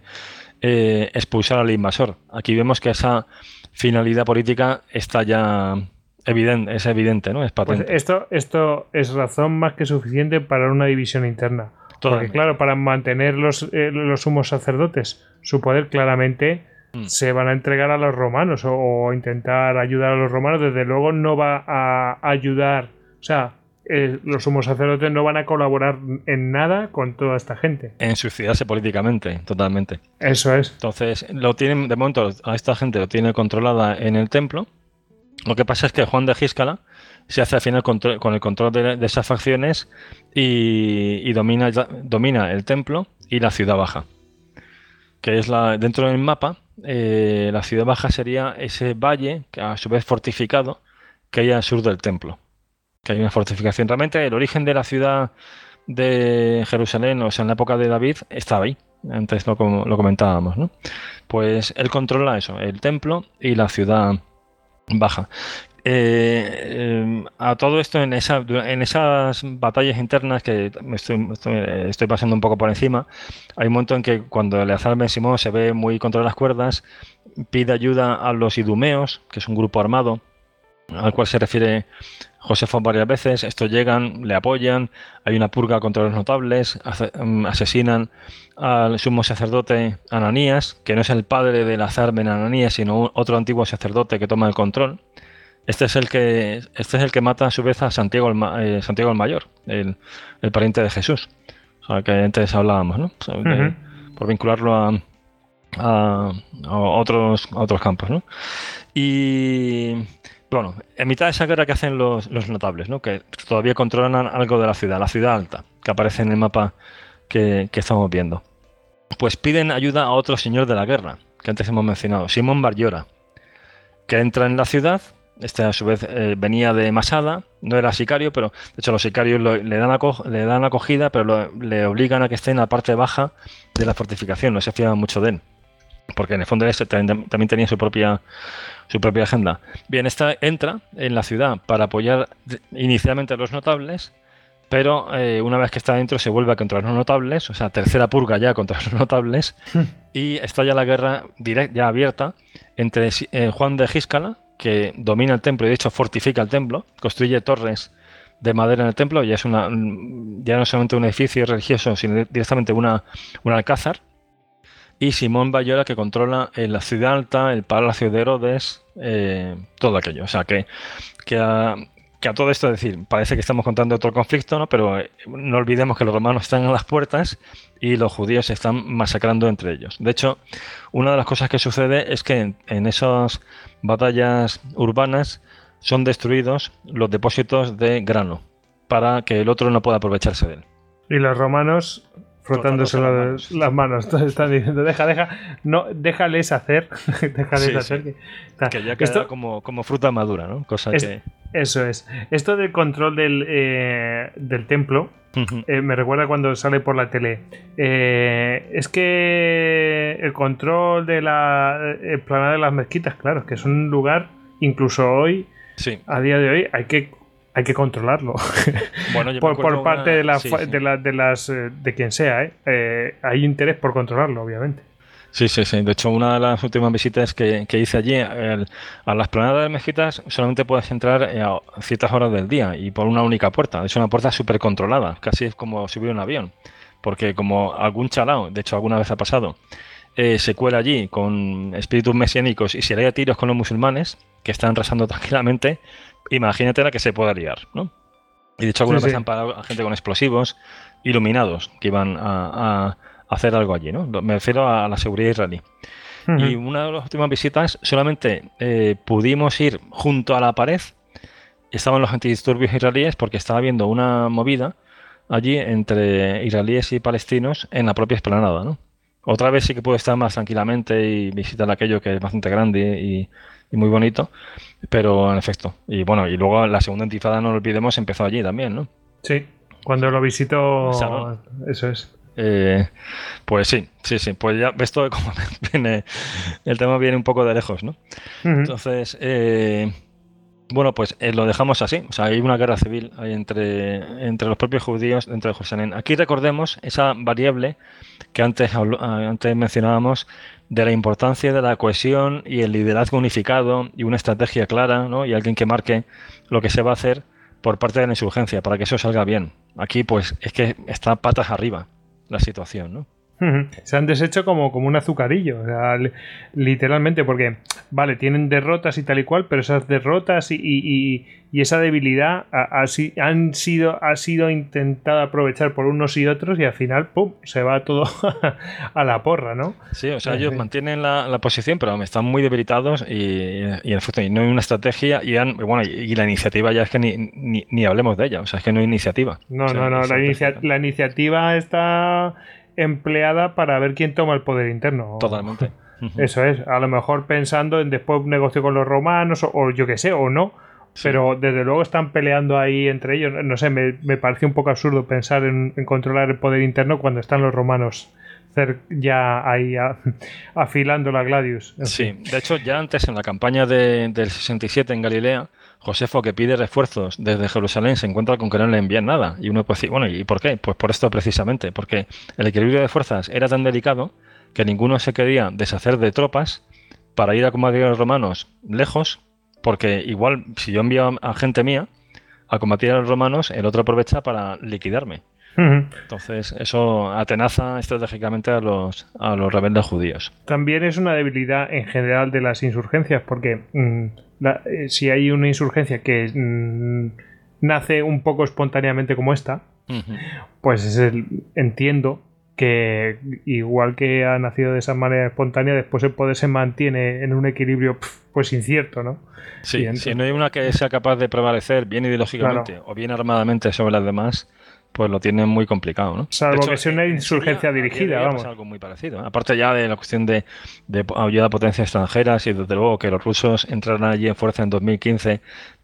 eh, expulsar al invasor. Aquí vemos que esa finalidad política está ya evidente, es evidente, ¿no? Es pues patente. esto, esto es razón más que suficiente para una división interna. Porque claro, para mantener los, eh, los sumos sacerdotes su poder claramente mm. se van a entregar a los romanos o, intentar ayudar a los romanos. Desde luego no va a ayudar, o sea, eh, los sumos sacerdotes no van a colaborar en nada con toda esta gente. En suicidarse políticamente, totalmente. Eso es. Entonces, lo tienen, de momento, a esta gente lo tiene controlada en el templo. Lo que pasa es que Juan de Gíscala se hace al final con el control de, esas facciones y, domina, domina el templo y la ciudad baja. Que es la. Dentro del mapa, eh, la ciudad baja sería ese valle, que a su vez fortificado, que hay al sur del templo que hay una fortificación. Realmente el origen de la ciudad de Jerusalén, o sea, en la época de David, estaba ahí. Antes lo, lo comentábamos, ¿no? Pues él controla eso, el templo y la ciudad baja. Eh, eh, a todo esto en, esa, en esas batallas internas que me estoy, pasando un poco por encima, hay un momento en que cuando Eleazar Ben Simón se ve muy contra las cuerdas, pide ayuda a los idumeos, que es un grupo armado, al cual se refiere Josefo varias veces. Estos llegan, le apoyan, hay una purga contra los notables, mm, asesinan al sumo sacerdote Ananías, que no es el padre del azar Ben Ananías, sino otro antiguo sacerdote que toma el control. Este es el que, este es el que mata a su vez a Santiago el, eh, Santiago el Mayor, el, pariente de Jesús. O sea, que antes hablábamos, ¿no? por vincularlo a, a, otros, a otros campos, ¿no? Y bueno, en mitad de esa guerra que hacen los, notables, ¿no? que todavía controlan algo de la ciudad, la ciudad alta, que aparece en el mapa que, estamos viendo, pues piden ayuda a otro señor de la guerra, que antes hemos mencionado, Simón Barllora, que entra en la ciudad, este a su vez eh, venía de Masada, no era sicario, pero de hecho los sicarios le, dan le dan acogida, pero le obligan a que esté en la parte baja de la fortificación, no se fiaban mucho de él porque en el fondo este también tenía su propia su propia agenda. Bien, esta entra en la ciudad para apoyar inicialmente a los notables, pero eh, una vez que está dentro se vuelve a contra los notables, o sea, tercera purga ya contra los notables, y estalla la guerra directa, ya abierta entre eh, Juan de Gíscala, que domina el templo y de hecho fortifica el templo, construye torres de madera en el templo, ya es una ya no solamente un edificio religioso, sino directamente una, un alcázar, y Simón Bayora que controla en la ciudad alta, el palacio de Herodes, eh, todo aquello. O sea que, que, a, todo esto, es decir, parece que estamos contando otro conflicto, ¿no? pero eh, no olvidemos que los romanos están a las puertas y los judíos se están masacrando entre ellos. De hecho, una de las cosas que sucede es que en, esas batallas urbanas son destruidos los depósitos de grano para que el otro no pueda aprovecharse de él. Y los romanos frotándose las, manos. Todos están diciendo, deja, deja, no, déjales hacer. déjales hacer. Que, ya queda Esto, como, como fruta madura, ¿no? Cosa que. Eso es. Esto del control del, eh, del templo. Eh, me recuerda cuando sale por la tele. Eh, es que el control de la planada de las mezquitas, claro, que es un lugar, incluso hoy, a día de hoy, hay que hay que controlarlo. por, parte de, de, las eh, de quien sea, ¿eh? ¿eh? hay interés por controlarlo, obviamente. Sí, sí, sí. De hecho, una de las últimas visitas que, hice allí, a las planadas de mezquitas, solamente puedes entrar eh, a ciertas horas del día y por una única puerta. Es una puerta súper controlada, casi es como subir un avión. Porque como algún chalao, de hecho alguna vez ha pasado, se cuela allí con espíritus mesiánicos y se le da tiros con los musulmanes, que están rezando tranquilamente, imagínate la que se pueda liar, ¿no? Y de hecho algunas veces han parado a gente con explosivos iluminados que iban a, hacer algo allí, ¿no? Me refiero a la seguridad israelí. Y una de las últimas visitas solamente eh, pudimos ir junto a la pared. Estaban los antidisturbios israelíes porque estaba viendo una movida allí entre israelíes y palestinos en la propia esplanada, ¿no? Otra vez sí que puedo estar más tranquilamente y visitar aquello que es bastante grande y, y muy bonito, pero en efecto. Y bueno, y luego la segunda intifada, no lo olvidemos, empezó allí también, ¿no? Sí, cuando lo visito, eso es. Eh, pues sí, sí, sí, pues ya ves todo como viene, el tema viene un poco de lejos, ¿no? Entonces, eh, bueno, pues eh, lo dejamos así. O sea, hay una guerra civil entre, entre los propios judíos dentro de Jerusalén. Aquí recordemos esa variable que antes, antes mencionábamos de la importancia de la cohesión y el liderazgo unificado y una estrategia clara, ¿no? Y alguien que marque lo que se va a hacer por parte de la insurgencia para que eso salga bien. Aquí, pues, es que está patas arriba la situación, ¿no? Se han deshecho como, como un azucarillo, literalmente, porque, vale, tienen derrotas y tal y cual, pero esas derrotas y, esa debilidad ha, han sido, ha sido intentada aprovechar por unos y otros y al final, ¡pum!, se va todo a la porra, ¿no? Sí, o sea, ellos mantienen la, posición, pero están muy debilitados y, y efecto no hay una estrategia y, bueno, y, la iniciativa ya es que ni, ni, hablemos de ella, o sea, es que no hay iniciativa. No, no, no, la, la iniciativa está empleada para ver quién toma el poder interno. Totalmente. Eso es, a lo mejor pensando en después negocio con los romanos o, yo qué sé, o no. Pero desde luego están peleando ahí entre ellos. No sé, me, me parece un poco absurdo pensar en, controlar el poder interno cuando están los romanos ya ahí afilando la Gladius. Sí, de hecho ya antes en la campaña del 67 en Galilea, Josefo, que pide refuerzos desde Jerusalén, se encuentra con que no le envían nada. Y uno puede decir, bueno, ¿y por qué? Pues por esto precisamente, porque el equilibrio de fuerzas era tan delicado que ninguno se quería deshacer de tropas para ir a combatir a los romanos lejos, porque igual si yo envío a gente mía a combatir a los romanos, el otro aprovecha para liquidarme. Entonces, eso atenaza estratégicamente a los, a los rebeldes judíos. También es una debilidad en general de las insurgencias, porque mm, eh, si hay una insurgencia que mm, nace un poco espontáneamente como esta, pues es el, entiendo que igual que ha nacido de esa manera espontánea, después el poder se mantiene en un equilibrio pues incierto, ¿no? Sí, si no hay una que sea capaz de prevalecer bien ideológicamente o bien armadamente sobre las demás, pues lo tienen muy complicado, ¿no? Salvo que sea una insurgencia dirigida, vamos. algo muy parecido. Aparte ya de la cuestión de, ayuda a potencias extranjeras y desde luego que los rusos entraran allí en fuerza en 2015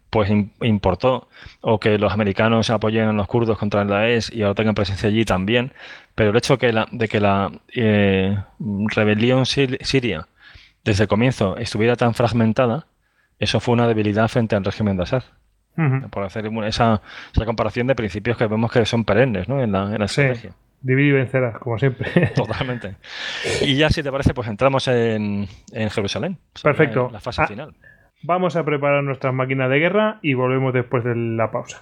pues importó, o que los americanos apoyen a los kurdos contra el Daesh y ahora tengan presencia allí también, pero el hecho que la, de que la eh, rebelión siria desde el comienzo estuviera tan fragmentada, eso fue una debilidad frente al régimen de Assad por hacer esa, esa, comparación de principios que vemos que son perennes ¿no? en la, en la estrategia. Dividir y vencerás, como siempre. Totalmente. Y ya, si te parece, pues entramos en, en Jerusalén. Perfecto. la fase ah, final. Vamos a preparar nuestras máquinas de guerra y volvemos después de la pausa.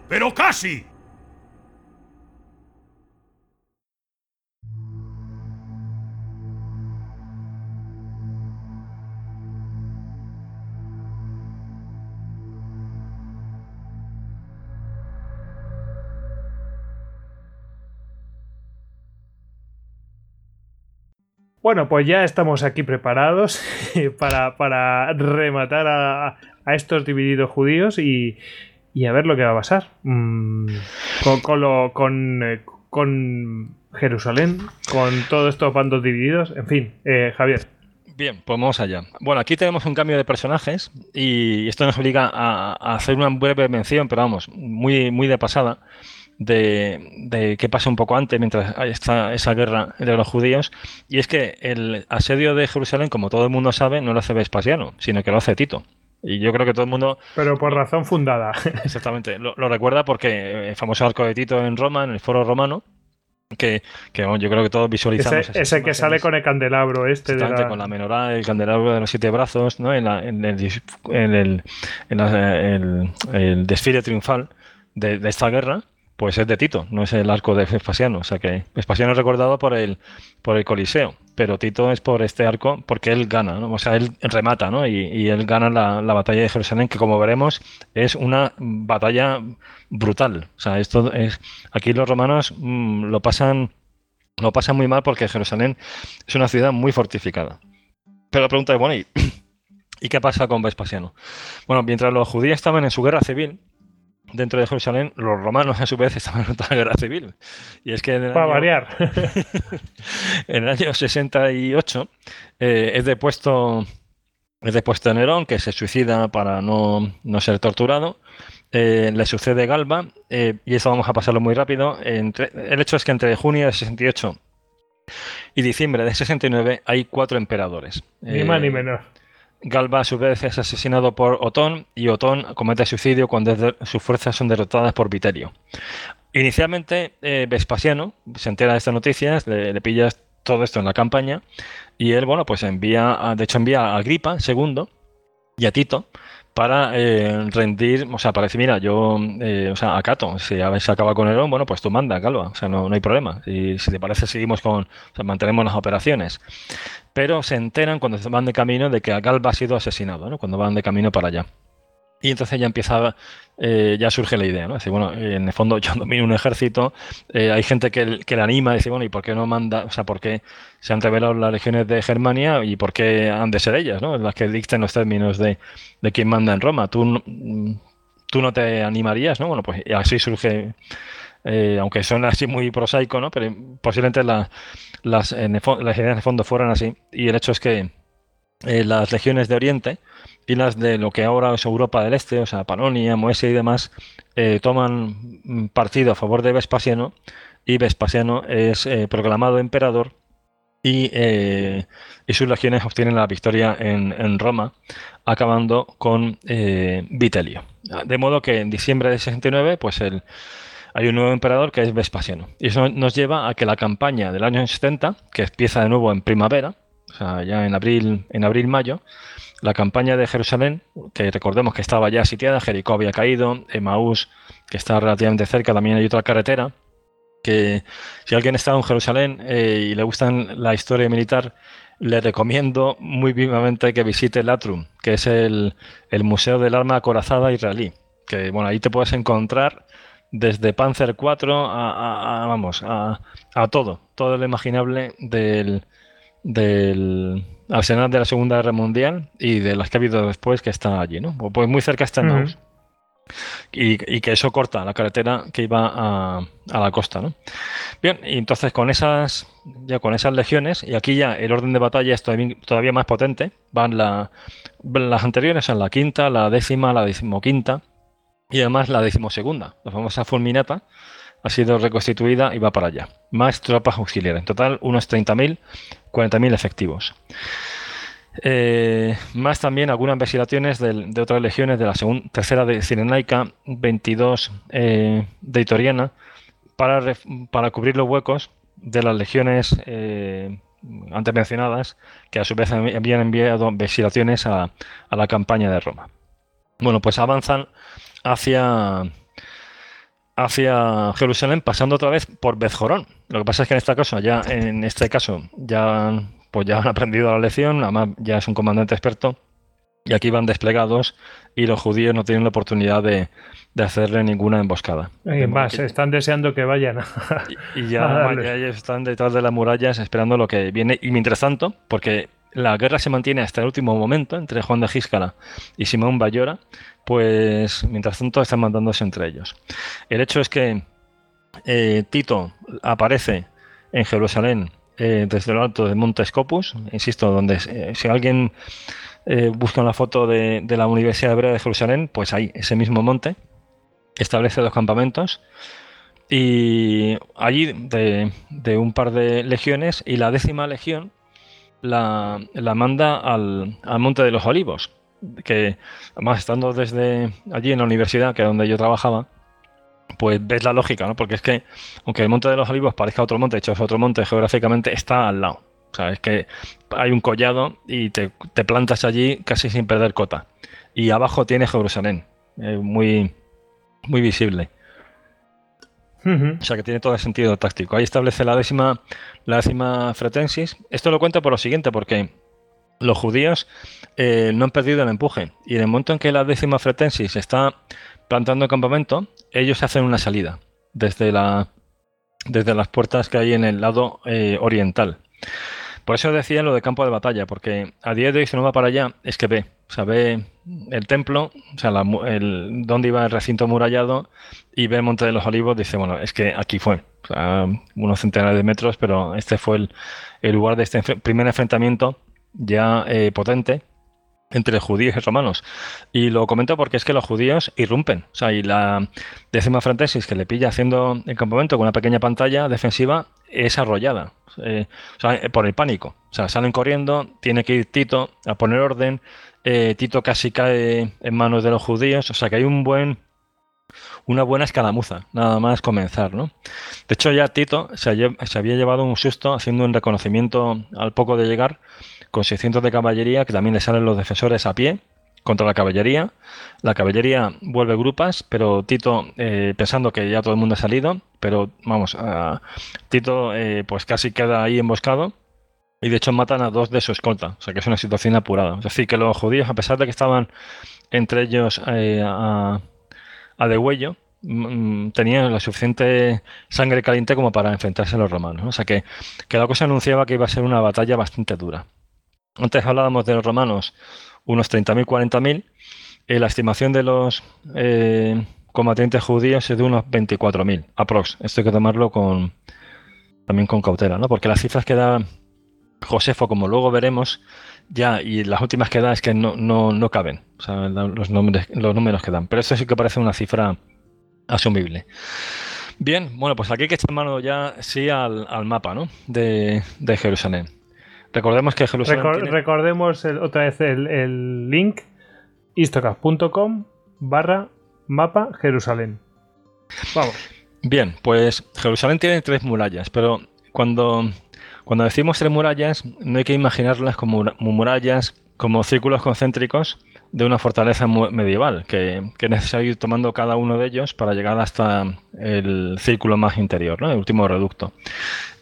pero casi. Bueno, pues ya estamos aquí preparados para, rematar a, estos divididos judíos y, y a ver lo que va a pasar. Mm, con, eh, con, Jerusalén, con todos estos bandos divididos, en fin, eh, Javier. Bien, pues vamos allá. Bueno, aquí tenemos un cambio de personajes y esto nos obliga a, hacer una breve mención, pero vamos, muy, muy de pasada, de, qué pasa un poco antes, mientras está esa guerra entre los judíos. Y es que el asedio de Jerusalén, como todo el mundo sabe, no lo hace Vespasiano, sino que lo hace Tito. Y yo creo que todo el mundo. Pero por razón fundada. Exactamente. Lo, recuerda porque el famoso arco de Tito en Roma, en el foro romano, que, yo creo que todos visualizamos. Ese, que sale con el candelabro este. De con la menorá, el candelabro de los siete brazos, ¿no? En, en, el, en, el, el, desfile triunfal de, de, esta guerra pues es de Tito, no es el arco de Vespasiano. O sea que Vespasiano es recordado por el, por el Coliseo, pero Tito es por este arco porque él gana, ¿no? o sea, él remata, ¿no? Y, él gana la, batalla de Jerusalén, que como veremos es una batalla brutal. O sea, esto es. Aquí los romanos mm, lo pasan. Lo pasan muy mal porque Jerusalén es una ciudad muy fortificada. Pero la pregunta es, bueno, ¿y, qué pasa con Vespasiano? Bueno, mientras los judíos estaban en su guerra civil, dentro de Jerusalén, los romanos a su vez estaban en otra guerra civil. Y es que en el Para año, variar. en el año 68 eh, es depuesto es depuesto Nerón, que se suicida para no, no ser torturado. Eh, le sucede Galba, eh, y esto vamos a pasarlo muy rápido. Entre- el hecho es que entre junio de 68 y diciembre de 69 hay cuatro emperadores. Ni Eh, más ni menos. Galba a su vez es asesinado por Otón y Otón comete suicidio cuando sus fuerzas son derrotadas por Viterio. Inicialmente eh, Vespasiano se entera de estas noticias, le, le todo esto en la campaña y él, bueno, pues envía, de hecho envía a Agripa II y a Tito para eh, rendir, o sea, para decir, mira, yo, eh, o sea, acato, si se acaba con Nerón, bueno, pues tú manda, Galba, o sea, no, no hay problema. Y si te parece, seguimos con, o sea, mantenemos las operaciones. Pero se enteran cuando van de camino de que Galba ha sido asesinado, ¿no? Cuando van de camino para allá. Y entonces ya empieza, eh, ya surge la idea, ¿no? Es decir, bueno, en el fondo yo domino un ejército, eh, hay gente que, que le anima, dice, bueno, ¿y por qué no manda, o sea, por qué se han revelado las legiones de Germania y por qué han de ser ellas, ¿no? Las que dicten los términos de, de quién manda en Roma. Tú, tú no te animarías, ¿no? Bueno, pues así surge, eh, aunque suena así muy prosaico, ¿no? Pero posiblemente la- las, en el las ideas de fondo fueran así. Y el hecho es que eh, las legiones de Oriente y las de lo que ahora es Europa del Este, o sea, Panonia, Moesia y demás, eh, toman partido a favor de Vespasiano y Vespasiano es eh, proclamado emperador y, eh, y sus legiones obtienen la victoria en, en Roma, acabando con Vitelio. De modo que en diciembre de 69, pues el, hay un nuevo emperador que es Vespasiano. Y eso nos lleva a que la campaña del año 70, que empieza de nuevo en primavera, o sea, ya en abril, en abril-mayo, la campaña de Jerusalén, que recordemos que estaba ya sitiada, Jericó había caído, Emaús, que está relativamente cerca, también hay otra carretera, que si alguien está en Jerusalén eh, y le gustan la historia militar, le recomiendo muy vivamente que visite el Atrum, que es el, el Museo del Arma Acorazada israelí. Que bueno, ahí te puedes encontrar desde Panzer IV a, a- vamos, a, a todo, todo lo imaginable del, del arsenal de la Segunda Guerra Mundial y de las que ha habido después que está allí, ¿no? Pues muy cerca está Ujú. Emaús. Y, y que eso corta la carretera que iba a, a la costa, ¿no? Bien, y entonces con esas ya con esas legiones, y aquí ya el orden de batalla es todavía, todavía más potente, van la- las anteriores son la quinta, la décima, la decimoquinta y además la decimosegunda, la famosa fulminata, ha sido reconstituida y va para allá. Más tropas auxiliares, en total unos 30.000, 40.000 efectivos. Eh, más también algunas vacilaciones de, otras legiones de la segunda, tercera de Cirenaica, 22 eh, de Itoriana, para, para cubrir los huecos de las legiones eh, antes mencionadas, que a su vez habían enviado vacilaciones a la campaña de Roma. Bueno, pues avanzan hacia, hacia Jerusalén, pasando otra vez por Bezjorón. Lo que pasa es que en este caso, ya en este caso, ya, pues ya han aprendido la lección, además ya es un comandante experto, y aquí van desplegados y los judíos no tienen la oportunidad de, de hacerle ninguna emboscada. Y más, que- están deseando que vayan a, y ya, ya ellos están detrás de las murallas esperando lo que viene. Y mientras tanto, porque la guerra se mantiene hasta el último momento entre Juan de Gíscala y Simón Bayora, pues mientras tanto están mandándose entre ellos. El hecho es que eh, Tito aparece en Jerusalén eh, desde lo alto del Monte Scopus, insisto, donde eh, si alguien busca una foto de, la Universidad Hebrea de Jerusalén, pues ahí, ese mismo monte, establece dos campamentos. Y allí de, de un par de legiones y la décima legión la, la manda al, al Monte de los Olivos, que además estando desde allí en la universidad, que es donde yo trabajaba, pues ves la lógica, ¿no? Porque es que, aunque el Monte de los Olivos parezca otro monte, de hecho es otro monte geográficamente, está al lado. O sea, es que hay un collado y te, te plantas allí casi sin perder cota. Y abajo tiene Jerusalén, eh, muy, muy visible. O sea que tiene todo el sentido táctico. Ahí establece la décima, la décima fretensis. Esto lo cuento por lo siguiente, porque los judíos eh, no han perdido el empuje. Y en el momento en que la décima fretensis está plantando el campamento, ellos hacen una salida desde, la, desde las puertas que hay en el lado eh, oriental. Por eso decía lo de campo de batalla, porque a día de hoy si no va para allá es que ve, o sea, ve el templo, o sea, el, dónde iba el recinto murallado y ve el Monte de los Olivos, dice, bueno, es que aquí fue, o sea, unos centenares de metros, pero este fue el lugar de este primer enfrentamiento ya eh, potente entre judíos y romanos. Y lo comento porque es que los judíos irrumpen. O sea, y la décima frantesis que le pilla haciendo el campamento con una pequeña pantalla defensiva es arrollada. Eh, o sea, por el pánico. O sea, salen corriendo, tiene que ir Tito a poner orden. Eh, Tito casi cae en manos de los judíos. O sea, que hay un buen una buena escalamuza, nada más comenzar, ¿no? De hecho, ya Tito se, se había llevado un susto haciendo un reconocimiento al poco de llegar con 600 de caballería, que también le salen los defensores a pie contra la caballería. La caballería vuelve grupas, pero Tito, eh, pensando que ya todo el mundo ha salido, pero vamos, Tito eh, pues casi queda ahí emboscado. Y de hecho matan a dos de su escolta, o sea que es una situación apurada. Es decir, que los judíos, a pesar de que estaban entre ellos eh, a, a degüello, mm, tenían la suficiente sangre caliente como para enfrentarse a los romanos. O sea que, que la cosa anunciaba que iba a ser una batalla bastante dura. Antes hablábamos de los romanos, unos 30.000, 40.000. Eh, la estimación de los eh, combatientes judíos es de unos 24.000, aprox. Esto hay que tomarlo con, también con cautela, ¿no? Porque las cifras que da Josefo, como luego veremos, ya, y las últimas que da es que no, no, no caben, o sea, los, nombres, los números que dan. Pero esto sí que parece una cifra asumible. Bien, bueno, pues aquí hay que echar mano ya sí al, mapa, ¿no? De Jerusalén. Recordemos que Jerusalén. Recordemos otra vez el, link istocast.com barra mapa Jerusalén. Vamos. Bien, pues Jerusalén tiene tres murallas, pero cuando, cuando decimos tres murallas, no hay que imaginarlas como murallas, como círculos concéntricos de una fortaleza medieval, que, que, es ir tomando cada uno de ellos para llegar hasta el círculo más interior, ¿no? el último reducto.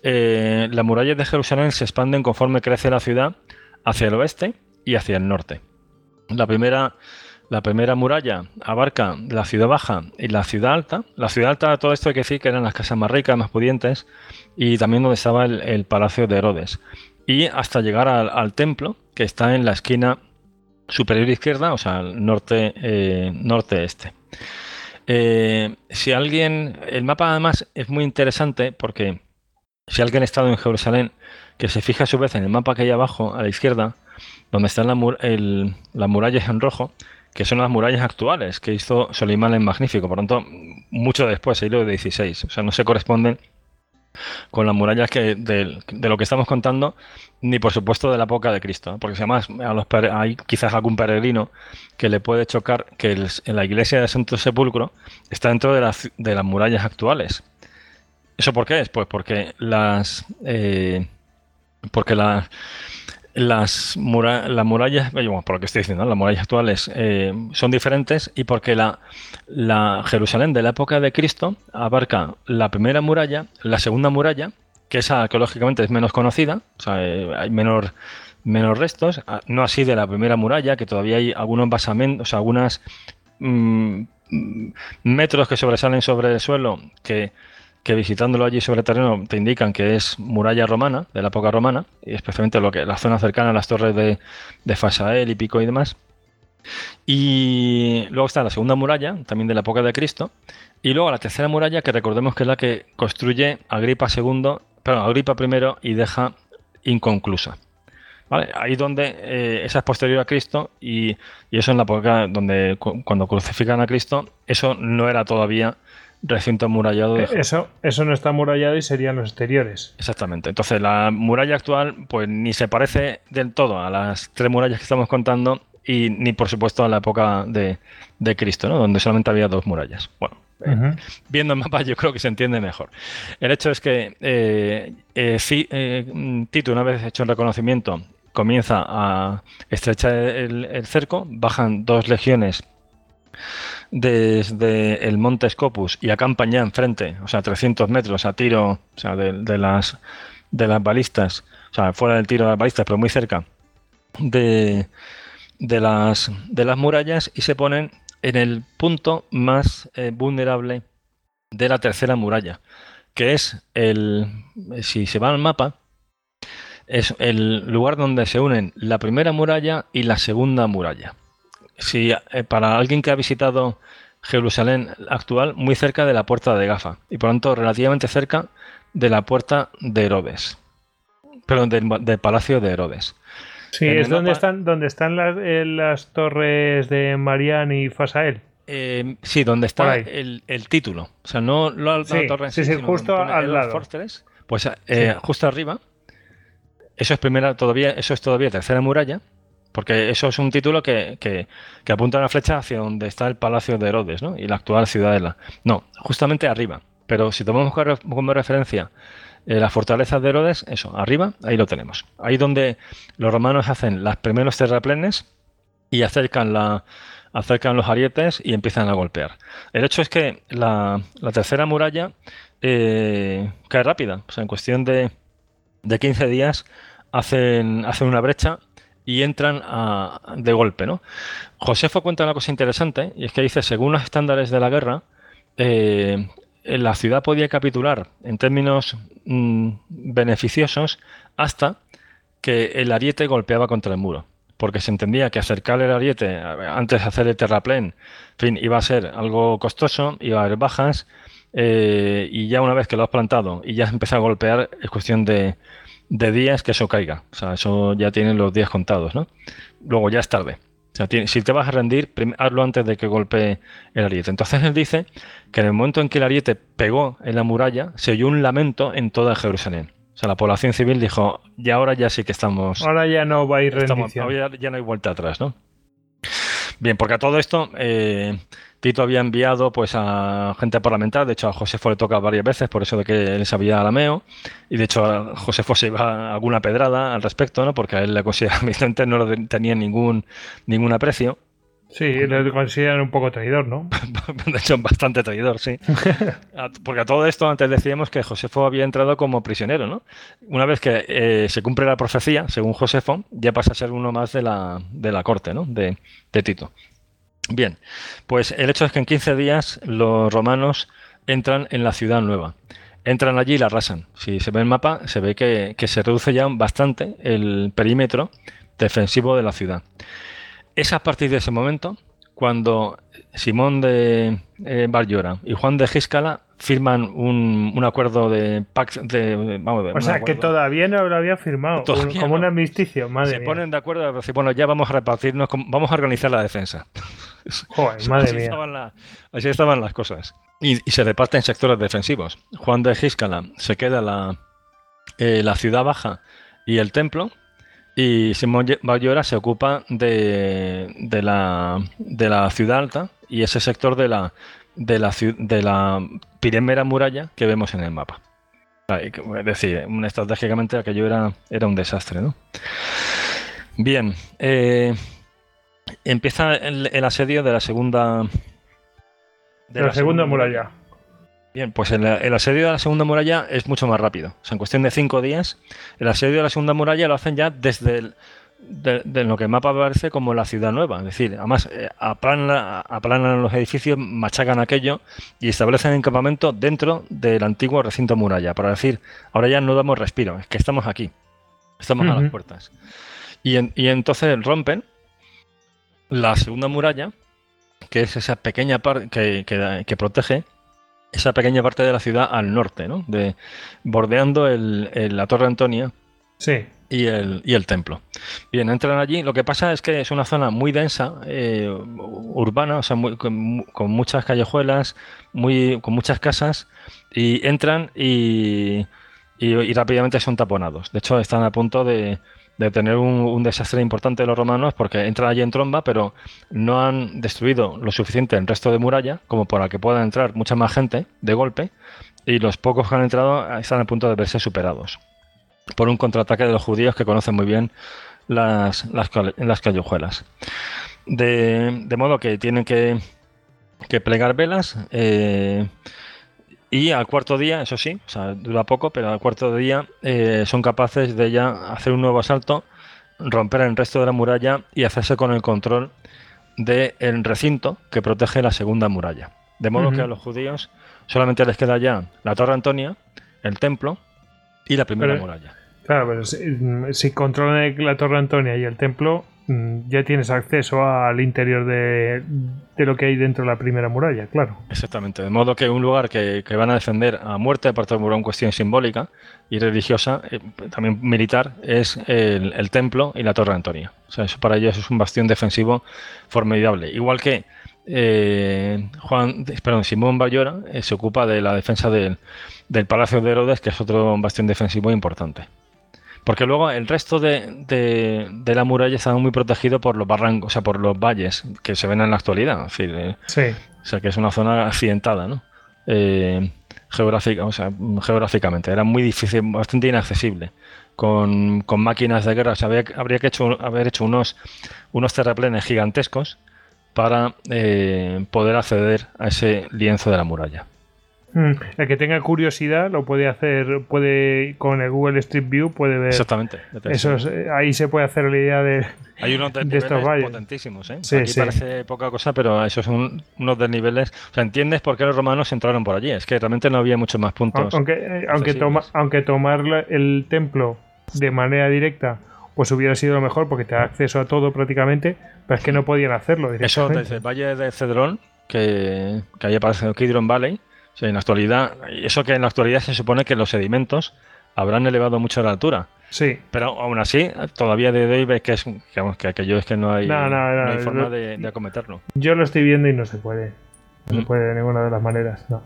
Eh, las murallas de Jerusalén se expanden conforme crece la ciudad hacia el oeste y hacia el norte. La primera, la primera muralla abarca la ciudad baja y la ciudad alta. La ciudad alta, todo esto hay que decir que eran las casas más ricas, más pudientes, y también donde estaba el, palacio de Herodes. Y hasta llegar al, templo, que está en la esquina superior izquierda, o sea, norte, eh, norte-este. Eh, si alguien. El mapa, además, es muy interesante porque si alguien ha estado en Jerusalén, que se fija a su vez en el mapa que hay abajo, a la izquierda, donde están las murallas en rojo, que son las murallas actuales que hizo Solimán en Magnífico, por tanto, mucho después, siglo XVI. O sea, no se corresponden con las murallas que de, lo que estamos contando, ni por supuesto de la época de Cristo, porque además a los, hay quizás algún peregrino que le puede chocar que en la iglesia de Santo Sepulcro está dentro de las, de las murallas actuales. ¿Eso por qué es? Pues porque las. Eh, porque las las, murallas, por lo que estoy diciendo, las murallas actuales eh, son diferentes y porque la, la, Jerusalén de la época de Cristo abarca la primera muralla, la segunda muralla, que esa arqueológicamente es menos conocida, o sea, eh, hay menor, menos restos, ah, no así de la primera muralla, que todavía hay algunos basamentos, o sea, algunas mm, metros que sobresalen sobre el suelo que que visitándolo allí sobre terreno te indican que es muralla romana, de la época romana, y especialmente lo que la zona cercana a las torres de, de Fasael y Pico y demás. Y luego está la segunda muralla, también de la época de Cristo, y luego la tercera muralla, que recordemos que es la que construye Agripa II, perdón, Agripa I y deja inconclusa. ¿Vale? Ahí donde eh, esa es posterior a Cristo y, y, eso en la época donde cuando crucifican a Cristo, eso no era todavía recinto amurallado. Eh, eso, eso no está amurallado y serían los exteriores. Exactamente. Entonces la muralla actual pues ni se parece del todo a las tres murallas que estamos contando y ni por supuesto a la época de, Cristo, ¿no? donde solamente había dos murallas. Bueno, eh, viendo el mapa yo creo que se entiende mejor. El hecho es que eh, Tito, una vez hecho el reconocimiento, comienza a estrechar el cerco, bajan dos legiones desde el Monte Scopus y acampan enfrente, o sea, 300 metros a tiro o sea, de, las, de las balistas, o sea, fuera del tiro de las balistas, pero muy cerca de, de, las, de las murallas y se ponen en el punto más eh, vulnerable de la tercera muralla, que es el, si se va al mapa, es el lugar donde se unen la primera muralla y la segunda muralla. Si, eh, para alguien que ha visitado Jerusalén actual, muy cerca de la puerta de Gafa y por lo tanto relativamente cerca de la puerta de Herodes, perdón, del, palacio de Herodes. Sí, es donde están, donde están las, eh, las torres de Marián y Fasael. Eh, sí, donde está el, título. O sea, no la, torre sí, sí, justo al lado. pues eh, justo arriba. Eso es primera todavía, eso es todavía tercera muralla. Porque eso es un título que, que, apunta una flecha hacia donde está el palacio de Herodes, ¿no? Y la actual ciudadela. No, justamente arriba. Pero si tomamos como referencia eh, la fortaleza de Herodes, eso, arriba, ahí lo tenemos. Ahí donde los romanos hacen las primeros terraplenes y acercan la, acercan los arietes y empiezan a golpear. El hecho es que la, tercera muralla eh, cae rápida. O sea, en cuestión de, de 15 días hacen, hacen una brecha y entran de golpe. ¿no? Josefo cuenta una cosa interesante y es que dice, según los estándares de la guerra, eh, la ciudad podía capitular en términos mm, beneficiosos hasta que el ariete golpeaba contra el muro porque se entendía que acercar el ariete antes de hacer el terraplén, fin, iba a ser algo costoso, iba a haber bajas, eh, y ya una vez que lo has plantado y ya has a golpear, es cuestión de, días que eso caiga. O sea, eso ya tienen los días contados, ¿no? Luego ya es tarde. O sea, si te vas a rendir, hazlo antes de que golpee el ariete. Entonces él dice que en el momento en que el ariete pegó en la muralla, se oyó un lamento en toda Jerusalén. O sea, la población civil dijo, y ahora ya sí que estamos... Ahora ya no va a ir rendición. Ahora ya no hay vuelta atrás, ¿no? Bien, porque a todo esto eh, Tito había enviado pues a gente parlamentar, de hecho a Josefo le toca varias veces por eso de que él sabía arameo y de hecho a Josefo se iba alguna pedrada al respecto, ¿no? Porque a él le considera no tenía ningún ningún aprecio. Sí, lo consideran un poco traidor, ¿no? de hecho, bastante traidor, sí. Porque a todo esto antes decíamos que Josefo había entrado como prisionero, ¿no? Una vez que eh, se cumple la profecía, según Josefo, ya pasa a ser uno más de la, de la corte, ¿no? De, de Tito. Bien, pues el hecho es que en 15 días los romanos entran en la ciudad nueva. Entran allí y la arrasan. Si se ve el mapa, se ve que, que se reduce ya bastante el perímetro defensivo de la ciudad. Es a partir de ese momento cuando Simón de eh, y Juan de Giscala firman un, acuerdo de pacto de, o sea que todavía no lo había firmado como un armisticio madre se ponen de acuerdo bueno ya vamos a repartirnos vamos a organizar la defensa Joder, madre así mía. estaban así estaban las cosas. Y, se reparten sectores defensivos. Juan de Giscala se queda la, eh, la ciudad baja y el templo y Simón Bayora se ocupa de, de, la, de la ciudad alta y ese sector de la, de la, de la primera muralla que vemos en el mapa. Es decir, estratégicamente aquello era, era un desastre. ¿no? Bien, eh, empieza el, asedio de la segunda... De, la, segunda muralla. Bien, pues el, asedio de la segunda muralla es mucho más rápido. O sea, en cuestión de cinco días, el asedio de la segunda muralla lo hacen ya desde el, de, lo que el mapa parece como la ciudad nueva. Es decir, además eh, aplanan, los edificios, machacan aquello y establecen encampamento dentro del antiguo recinto muralla. Para decir, ahora ya no damos respiro, es que estamos aquí. Estamos a las puertas. Y, y entonces rompen la segunda muralla, que es esa pequeña parte que, que, que protege esa pequeña parte de la ciudad al norte, ¿no? De, bordeando el, la Torre Antonia sí. y, el, y el templo. Bien, entran allí. Lo que pasa es que es una zona muy densa, eh, urbana, o sea, con, muchas callejuelas, muy, con muchas casas, y entran y, y rápidamente son taponados. De hecho, están a punto de, de tener un, desastre importante de los romanos porque entran allí en tromba, pero no han destruido lo suficiente el resto de muralla como para que pueda entrar mucha más gente de golpe y los pocos que han entrado están a punto de verse superados por un contraataque de los judíos que conocen muy bien las, las, las callejuelas. De, modo que tienen que, que plegar velas. Eh, y al cuarto día, eso sí, o sea, dura poco, pero al cuarto día eh, son capaces de ya hacer un nuevo asalto, romper el resto de la muralla y hacerse con el control del recinto que protege la segunda muralla. De modo que a los judíos solamente les queda ya la Torre Antonia, el templo y la primera muralla. Claro, pero si, controlan la Torre Antonia y el templo, ya tienes acceso al interior de, lo que hay dentro de la primera muralla, claro. Exactamente, de modo que un lugar que, van a defender a muerte, aparte de una cuestión simbólica y religiosa, eh, también militar, es el, templo y la Torre Antonia. O sea, eso para ellos es un bastión defensivo formidable. Igual que eh, Juan, perdón, Simón Bayora eh, se ocupa de la defensa del, del Palacio de Herodes, que es otro bastión defensivo importante. Porque luego el resto de, la muralla está muy protegido por los barrancos, o sea, por los valles que se ven en la actualidad. Eh, sí. O sea, que es una zona accidentada, ¿no? Eh, geográfica, o sea, geográficamente. Era muy difícil, bastante inaccesible. Con, máquinas de guerra. O sea, habría que hecho, haber hecho unos, unos terraplenes gigantescos para eh, poder acceder a ese lienzo de la muralla. Mm, el que tenga curiosidad lo puede hacer, puede con el Google Street View puede ver. Exactamente. Eh, ahí se puede hacer la idea de. Hay unos desniveles potentísimos, ¿eh? Aquí parece poca cosa, pero esos son unos desniveles. O sea, entiendes por qué los romanos entraron por allí. Es que realmente no había muchos más puntos. Aunque, eh, aunque, toma, aunque tomar el templo de manera directa pues hubiera sido lo mejor porque te da acceso a todo prácticamente, pero es que no podían hacerlo. Eso desde el Valle de Cedrón, que, que ahí aparece Kidron Valley, en la actualidad, eso que en la actualidad se supone que los sedimentos habrán elevado mucho la altura. Sí. Pero aún así, todavía de hoy ves que es que aquello es que no hay, forma de, acometerlo. Yo lo estoy viendo y no se puede. No se mm. puede de ninguna de las maneras, no.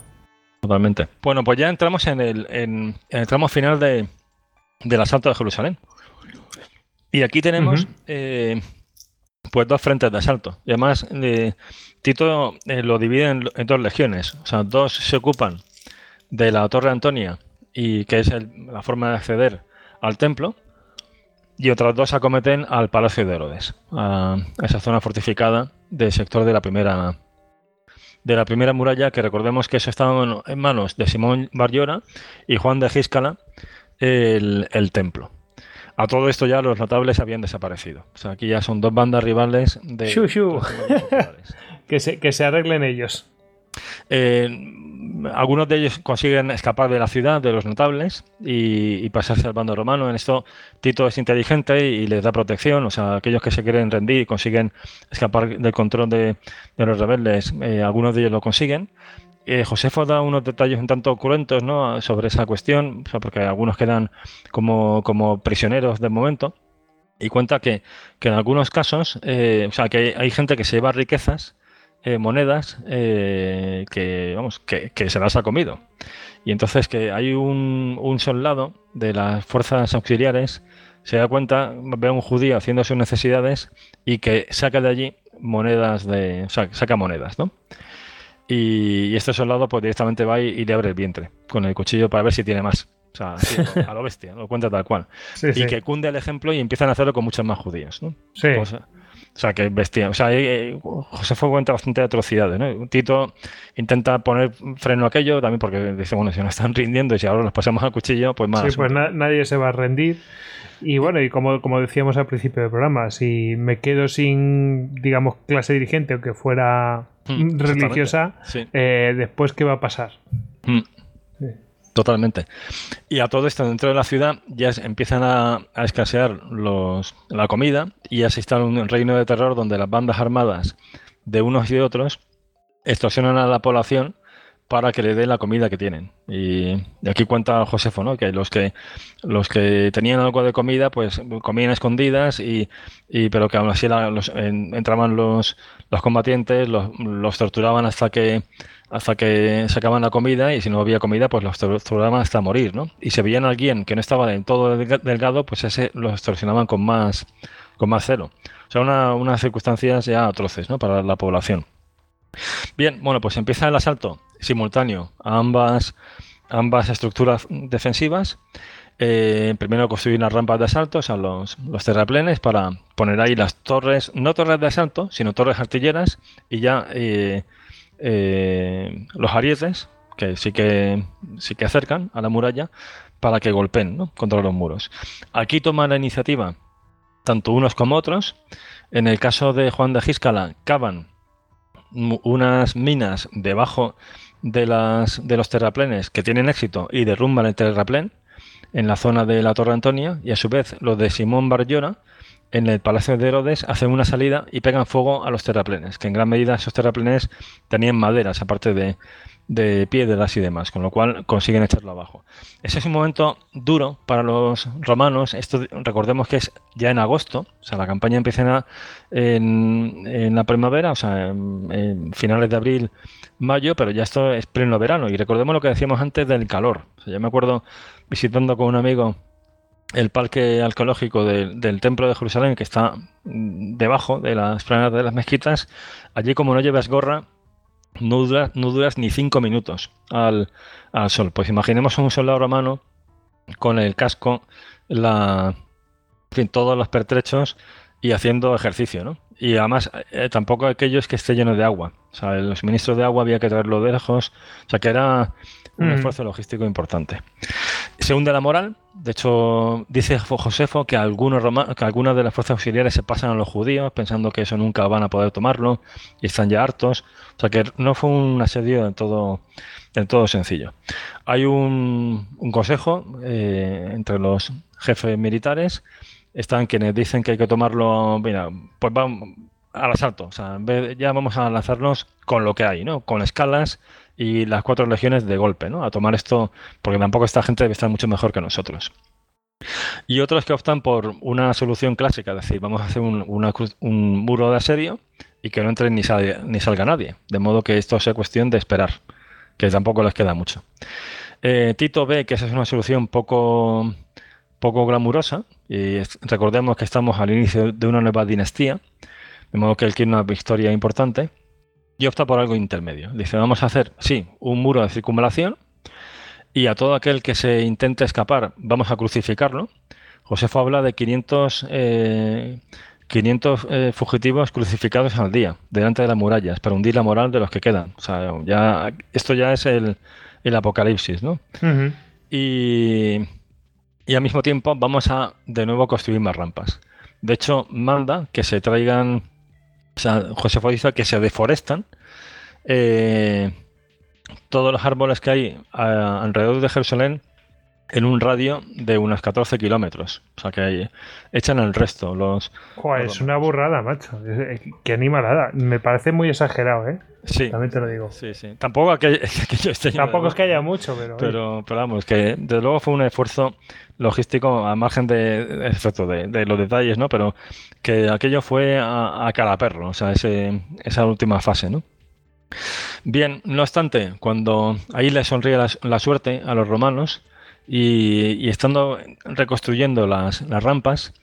Totalmente. Bueno, pues ya entramos en el, en, el tramo final de, del asalto de Jerusalén. Y aquí tenemos eh, pues dos frentes de asalto. Y además, eh, Tito eh, lo divide en, dos legiones. O sea, dos se ocupan de la Torre Antonia, y que es la forma de acceder al templo, y otras dos acometen al Palacio de Herodes, a esa zona fortificada del sector de la primera de la primera muralla, que recordemos que eso estaba en manos de Simón Barriora y Juan de Gíscala, el, el templo. A todo esto ya los notables habían desaparecido. O sea, aquí ya son dos bandas rivales de... que, se, que se arreglen ellos. Eh, algunos de ellos consiguen escapar de la ciudad, de los notables, y, pasarse al bando romano. En esto Tito es inteligente y, les da protección. O sea, aquellos que se quieren rendir y consiguen escapar del control de, los rebeldes, eh, algunos de ellos lo consiguen. Eh, Josefo da unos detalles un tanto cruentos ¿no? sobre esa cuestión, porque algunos quedan como, como prisioneros de momento. Y cuenta que, en algunos casos, o sea, que hay gente que se lleva riquezas eh, monedas eh, que, vamos, que, se las ha comido. Y entonces que hay un, un soldado de las fuerzas auxiliares, se da cuenta, ve a un judío haciendo sus necesidades y que saca de allí monedas de. O sea, saca monedas, ¿no? Y, este soldado pues directamente va y, le abre el vientre con el cuchillo para ver si tiene más. O sea, a lo bestia, lo cuenta tal cual. y que cunde el ejemplo y empiezan a hacerlo con muchos más judíos, ¿no? Sí. O sea, que bestia. O sea, eh, José fue cuenta bastante atrocidades, ¿no? Tito intenta poner freno a aquello también porque dice, bueno, si no están rindiendo y si ahora los pasamos al cuchillo, pues más. Sí, pues nadie se va a rendir. Y bueno, y como, como decíamos al principio del programa, si me quedo sin, digamos, clase dirigente, aunque fuera mm, religiosa, eh, después, ¿qué va a pasar? Mm. Totalmente. Y a todo esto, dentro de la ciudad, ya empiezan a, escasear los, la comida y ya se instala un reino de terror donde las bandas armadas de unos y de otros extorsionan a la población para que le den la comida que tienen. Y, aquí cuenta Josefo, ¿no? Que los que los que tenían algo de comida, pues comían escondidas y, pero que aún así entraban los, los combatientes, los, los torturaban hasta que hasta que sacaban la comida y si no había comida, pues los torturaban hasta morir, ¿no? Y si veían a alguien que no estaba en todo delgado, pues ese lo extorsionaban con más, con más celo. O sea, unas circunstancias ya atroces, ¿no? Para la población. Bien, bueno, pues empieza el asalto simultáneo a ambas, ambas estructuras defensivas. Eh, primero construir unas rampas de asalto, o sea, los, los terraplenes, para poner ahí las torres, no torres de asalto, sino torres artilleras, y ya eh, eh, los arietes, que sí que sí que acercan a la muralla para que golpeen contra los muros. Aquí toman la iniciativa tanto unos como otros. En el caso de Juan de Gíscala, cavan unas minas debajo de, las, de los terraplenes que tienen éxito y derrumban el terraplén. en la zona de la Torre Antonia y a su vez los de Simón Barllona en el Palacio de Herodes hacen una salida y pegan fuego a los terraplenes, que en gran medida esos terraplenes tenían maderas, aparte de, de piedras y demás, con lo cual consiguen echarlo abajo. Ese es un momento duro para los romanos. Esto recordemos que es ya en agosto, o sea, la campaña empieza en, la primavera, o sea, en, finales de abril, mayo, pero ya esto es pleno verano. Y recordemos lo que decíamos antes del calor. O yo me acuerdo visitando con un amigo el parque arqueológico del Templo de Jerusalén, que está debajo de las planas de las mezquitas. Allí, como no llevas gorra, no, duras ni cinco minutos al, sol. Pues imaginemos un soldado romano con el casco, la, todos los pertrechos y haciendo ejercicio, ¿no? Y además, eh, tampoco aquellos que esté lleno de agua. O sea, los ministros de agua había que traerlo de lejos. O sea, que era un mm. esfuerzo logístico importante. Se hunde la moral. De hecho, dice Josefo que, algunos que algunas de las fuerzas auxiliares se pasan a los judíos pensando que eso nunca van a poder tomarlo y están ya hartos. O sea que no fue un asedio del todo, del todo sencillo. Hay un, consejo eh, entre los jefes militares. Están quienes dicen que hay que tomarlo, mira, pues vamos al asalto. O sea, ya vamos a lanzarnos con lo que hay, ¿no? Con escalas y las cuatro legiones de golpe, ¿no? A tomar esto, porque tampoco esta gente debe estar mucho mejor que nosotros. Y otros que optan por una solución clásica, es decir, vamos a hacer un, muro de asedio y que no entre ni, salga nadie, de modo que esto sea cuestión de esperar, que tampoco les queda mucho. Eh, Tito ve que esa es una solución poco, poco glamurosa, y recordemos que estamos al inicio de una nueva dinastía, de modo que él quiere una victoria importante, y opta por algo intermedio. Dice, vamos a hacer, sí, un muro de circunvalación y a todo aquel que se intente escapar vamos a crucificarlo. Josefo habla de 500, 500 eh, eh, fugitivos crucificados al día delante de las murallas para hundir la moral de los que quedan. O sea, ya, esto ya es el, apocalipsis, ¿no? y, y al mismo tiempo vamos a de nuevo construir más rampas. De hecho, manda que se traigan o sea, Josefo dice que se deforestan eh, todos los árboles que hay alrededor de Jerusalén en un radio de unos 14 kilómetros. O sea, que echan el resto. Los, es una burrada, macho. Qué animalada. Me parece muy exagerado, ¿eh? Sí. También te lo digo. Sí, sí. Tampoco, es que haya mucho, pero. Pero, pero vamos, que desde luego fue un esfuerzo logístico a margen de, de, de, los detalles, ¿no? Pero que aquello fue a, a cara perro, o sea, ese, esa última fase, ¿no? Bien, no obstante, cuando ahí le sonríe la, suerte a los romanos y, estando reconstruyendo las, las, rampas,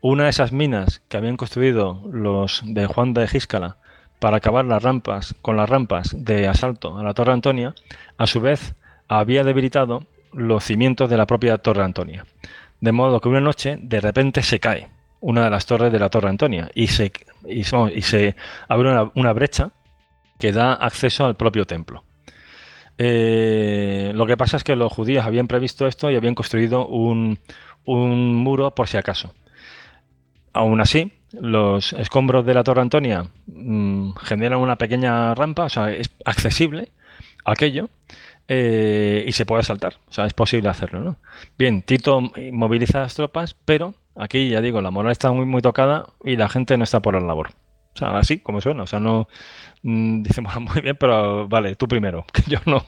una de esas minas que habían construido los de Juan de Gíscala para acabar las rampas con las rampas de asalto a la Torre Antonia, a su vez había debilitado los cimientos de la propia Torre Antonia. De modo que una noche de repente se cae una de las torres de la Torre Antonia y se, y, se abre una, brecha que da acceso al propio templo. Eh, lo que pasa es que los judíos habían previsto esto y habían construido un, un muro por si acaso. Aún así, los escombros de la Torre Antonia mm, generan una pequeña rampa, o sea, es accesible aquello, eh, y se puede saltar. O sea, es posible hacerlo, ¿no? Bien, Tito moviliza las tropas, pero aquí ya digo, la moral está muy, muy tocada y la gente no está por la labor. O sea, así como suena. O sea, no mm, dice muy bien, pero vale, tú primero. Que yo no,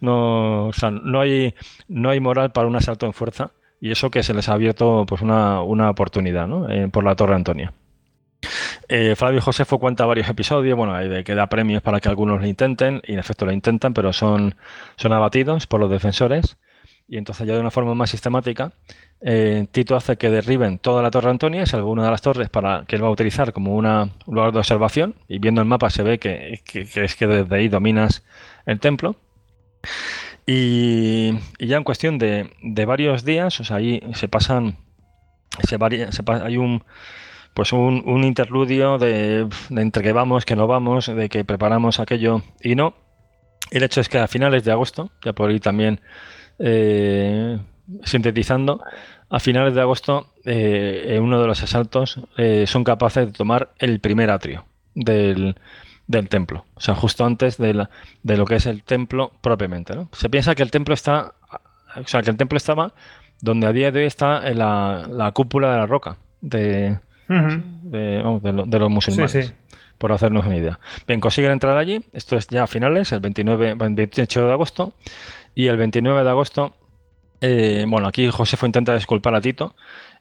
no, o sea, no hay, no hay moral para un asalto en fuerza y eso que se les ha abierto pues una, una oportunidad, ¿no? Eh, por la Torre Antonia. Eh, Flavio Josefo cuenta varios episodios, bueno, hay que da premios para que algunos lo intenten, y en efecto lo intentan, pero son, son abatidos por los defensores. Y entonces ya de una forma más sistemática, eh, Tito hace que derriben toda la Torre Antonia, es alguna de las torres para que él va a utilizar como una, un lugar de observación, y viendo el mapa se ve que, es que desde ahí dominas el templo. Y, ya en cuestión de, varios días, o sea, ahí se pasan, hay un pues un, interludio de, entre que vamos, que no vamos, de que preparamos aquello y no. El hecho es que a finales de agosto, ya por ir también eh, sintetizando, a finales de agosto, eh, en uno de los asaltos, eh, son capaces de tomar el primer atrio del, templo, o sea, justo antes de, de, lo que es el templo propiamente. ¿no? Se piensa que el templo está, o sea, que el templo estaba donde a día de hoy está la, la cúpula de la roca de, de, los musulmanes. Por hacernos una idea. Bien, consiguen entrar allí. Esto es ya a finales, el 29, 28 de agosto. Y el 29 de agosto, eh, bueno, aquí Josefo intenta disculpar a Tito.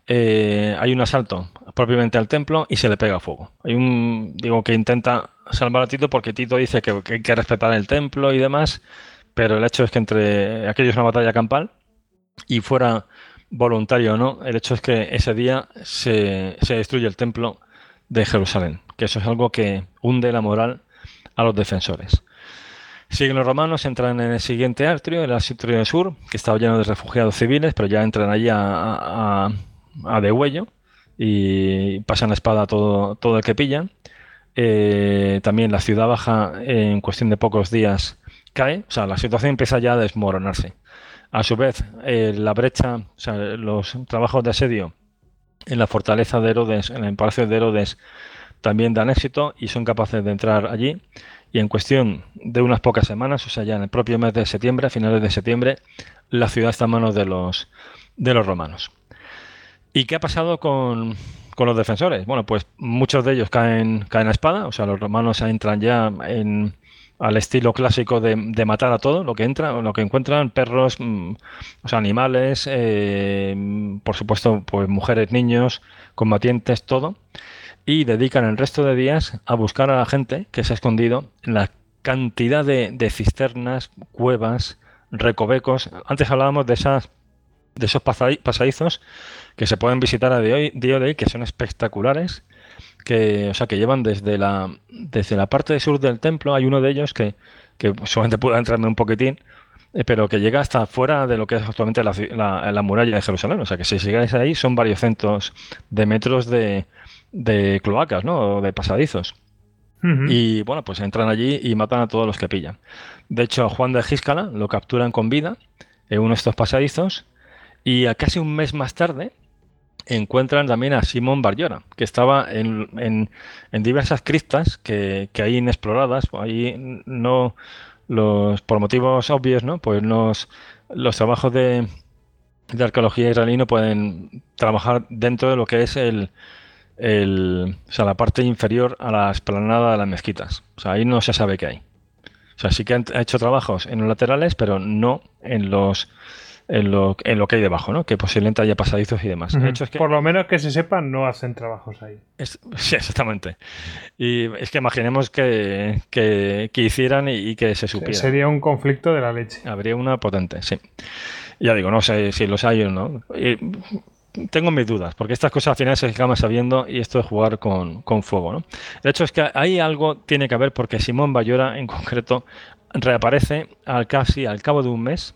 Eh, hay un asalto propiamente al templo y se le pega fuego. Hay un, digo, que intenta salvar a Tito porque Tito dice que, hay que respetar el templo y demás, pero el hecho es que entre aquello es una batalla campal y fuera voluntario o no, el hecho es que ese día se, destruye el templo de Jerusalén, que eso es algo que hunde la moral a los defensores. Siguen los romanos, entran en el siguiente atrio, el atrio sur, que estaba lleno de refugiados civiles, pero ya entran allí a, a, degüello y pasan la espada a todo, todo el que pillan. Eh, también la ciudad baja en cuestión de pocos días cae, o sea, la situación empieza ya a desmoronarse. A su vez, eh, la brecha, o sea, los trabajos de asedio en la fortaleza de Herodes, en el palacio de Herodes, también dan éxito y son capaces de entrar allí. Y en cuestión de unas pocas semanas, o sea, ya en el propio mes de septiembre, a finales de septiembre, la ciudad está en manos de los, de los romanos. ¿Y qué ha pasado con, con los defensores? Bueno, pues muchos de ellos caen, caen a espada, o sea, los romanos entran ya en, al estilo clásico de, matar a todo lo que entra, lo que encuentran, perros, mm, animales, eh, por supuesto, pues mujeres, niños, combatientes, todo, y dedican el resto de días a buscar a la gente que se ha escondido en la cantidad de, cisternas, cuevas, recovecos. Antes hablábamos de esas de esos pasadizos que se pueden visitar a día de hoy, que son espectaculares que, o sea, que llevan desde la, desde la parte sur del templo, hay uno de ellos que, que solamente puede entrarme un poquitín, eh, pero que llega hasta fuera de lo que es actualmente la, la, muralla de Jerusalén. O sea que si llegáis ahí son varios cientos de metros de, de cloacas, ¿no? O de pasadizos. Y bueno, pues entran allí y matan a todos los que pillan. De hecho, a Juan de Gíscala lo capturan con vida en uno de estos pasadizos y a casi un mes más tarde encuentran también a Simón Barllora, que estaba en, diversas criptas que, que hay inexploradas, ahí no los por motivos obvios, ¿no? Pues los, los trabajos de, de arqueología israelí no pueden trabajar dentro de lo que es el, el, o sea, la parte inferior a la esplanada de las mezquitas. O sea, ahí no se sabe qué hay. O sea, sí que han hecho trabajos en los laterales, pero no en los en lo, en lo que hay debajo, ¿no? Que posiblemente haya pasadizos y demás. Por lo menos que se sepan, no hacen trabajos ahí. sí, exactamente. Y es que imaginemos que, que, hicieran y, que se supiera. Sería un conflicto de la leche. Habría una potente, sí. Ya digo, no sé si los hay o no. tengo mis dudas, porque estas cosas al final se acaban sabiendo y esto de jugar con, con fuego, ¿no? De hecho, es que hay algo tiene que haber porque Simón Bayora en concreto reaparece al casi al cabo de un mes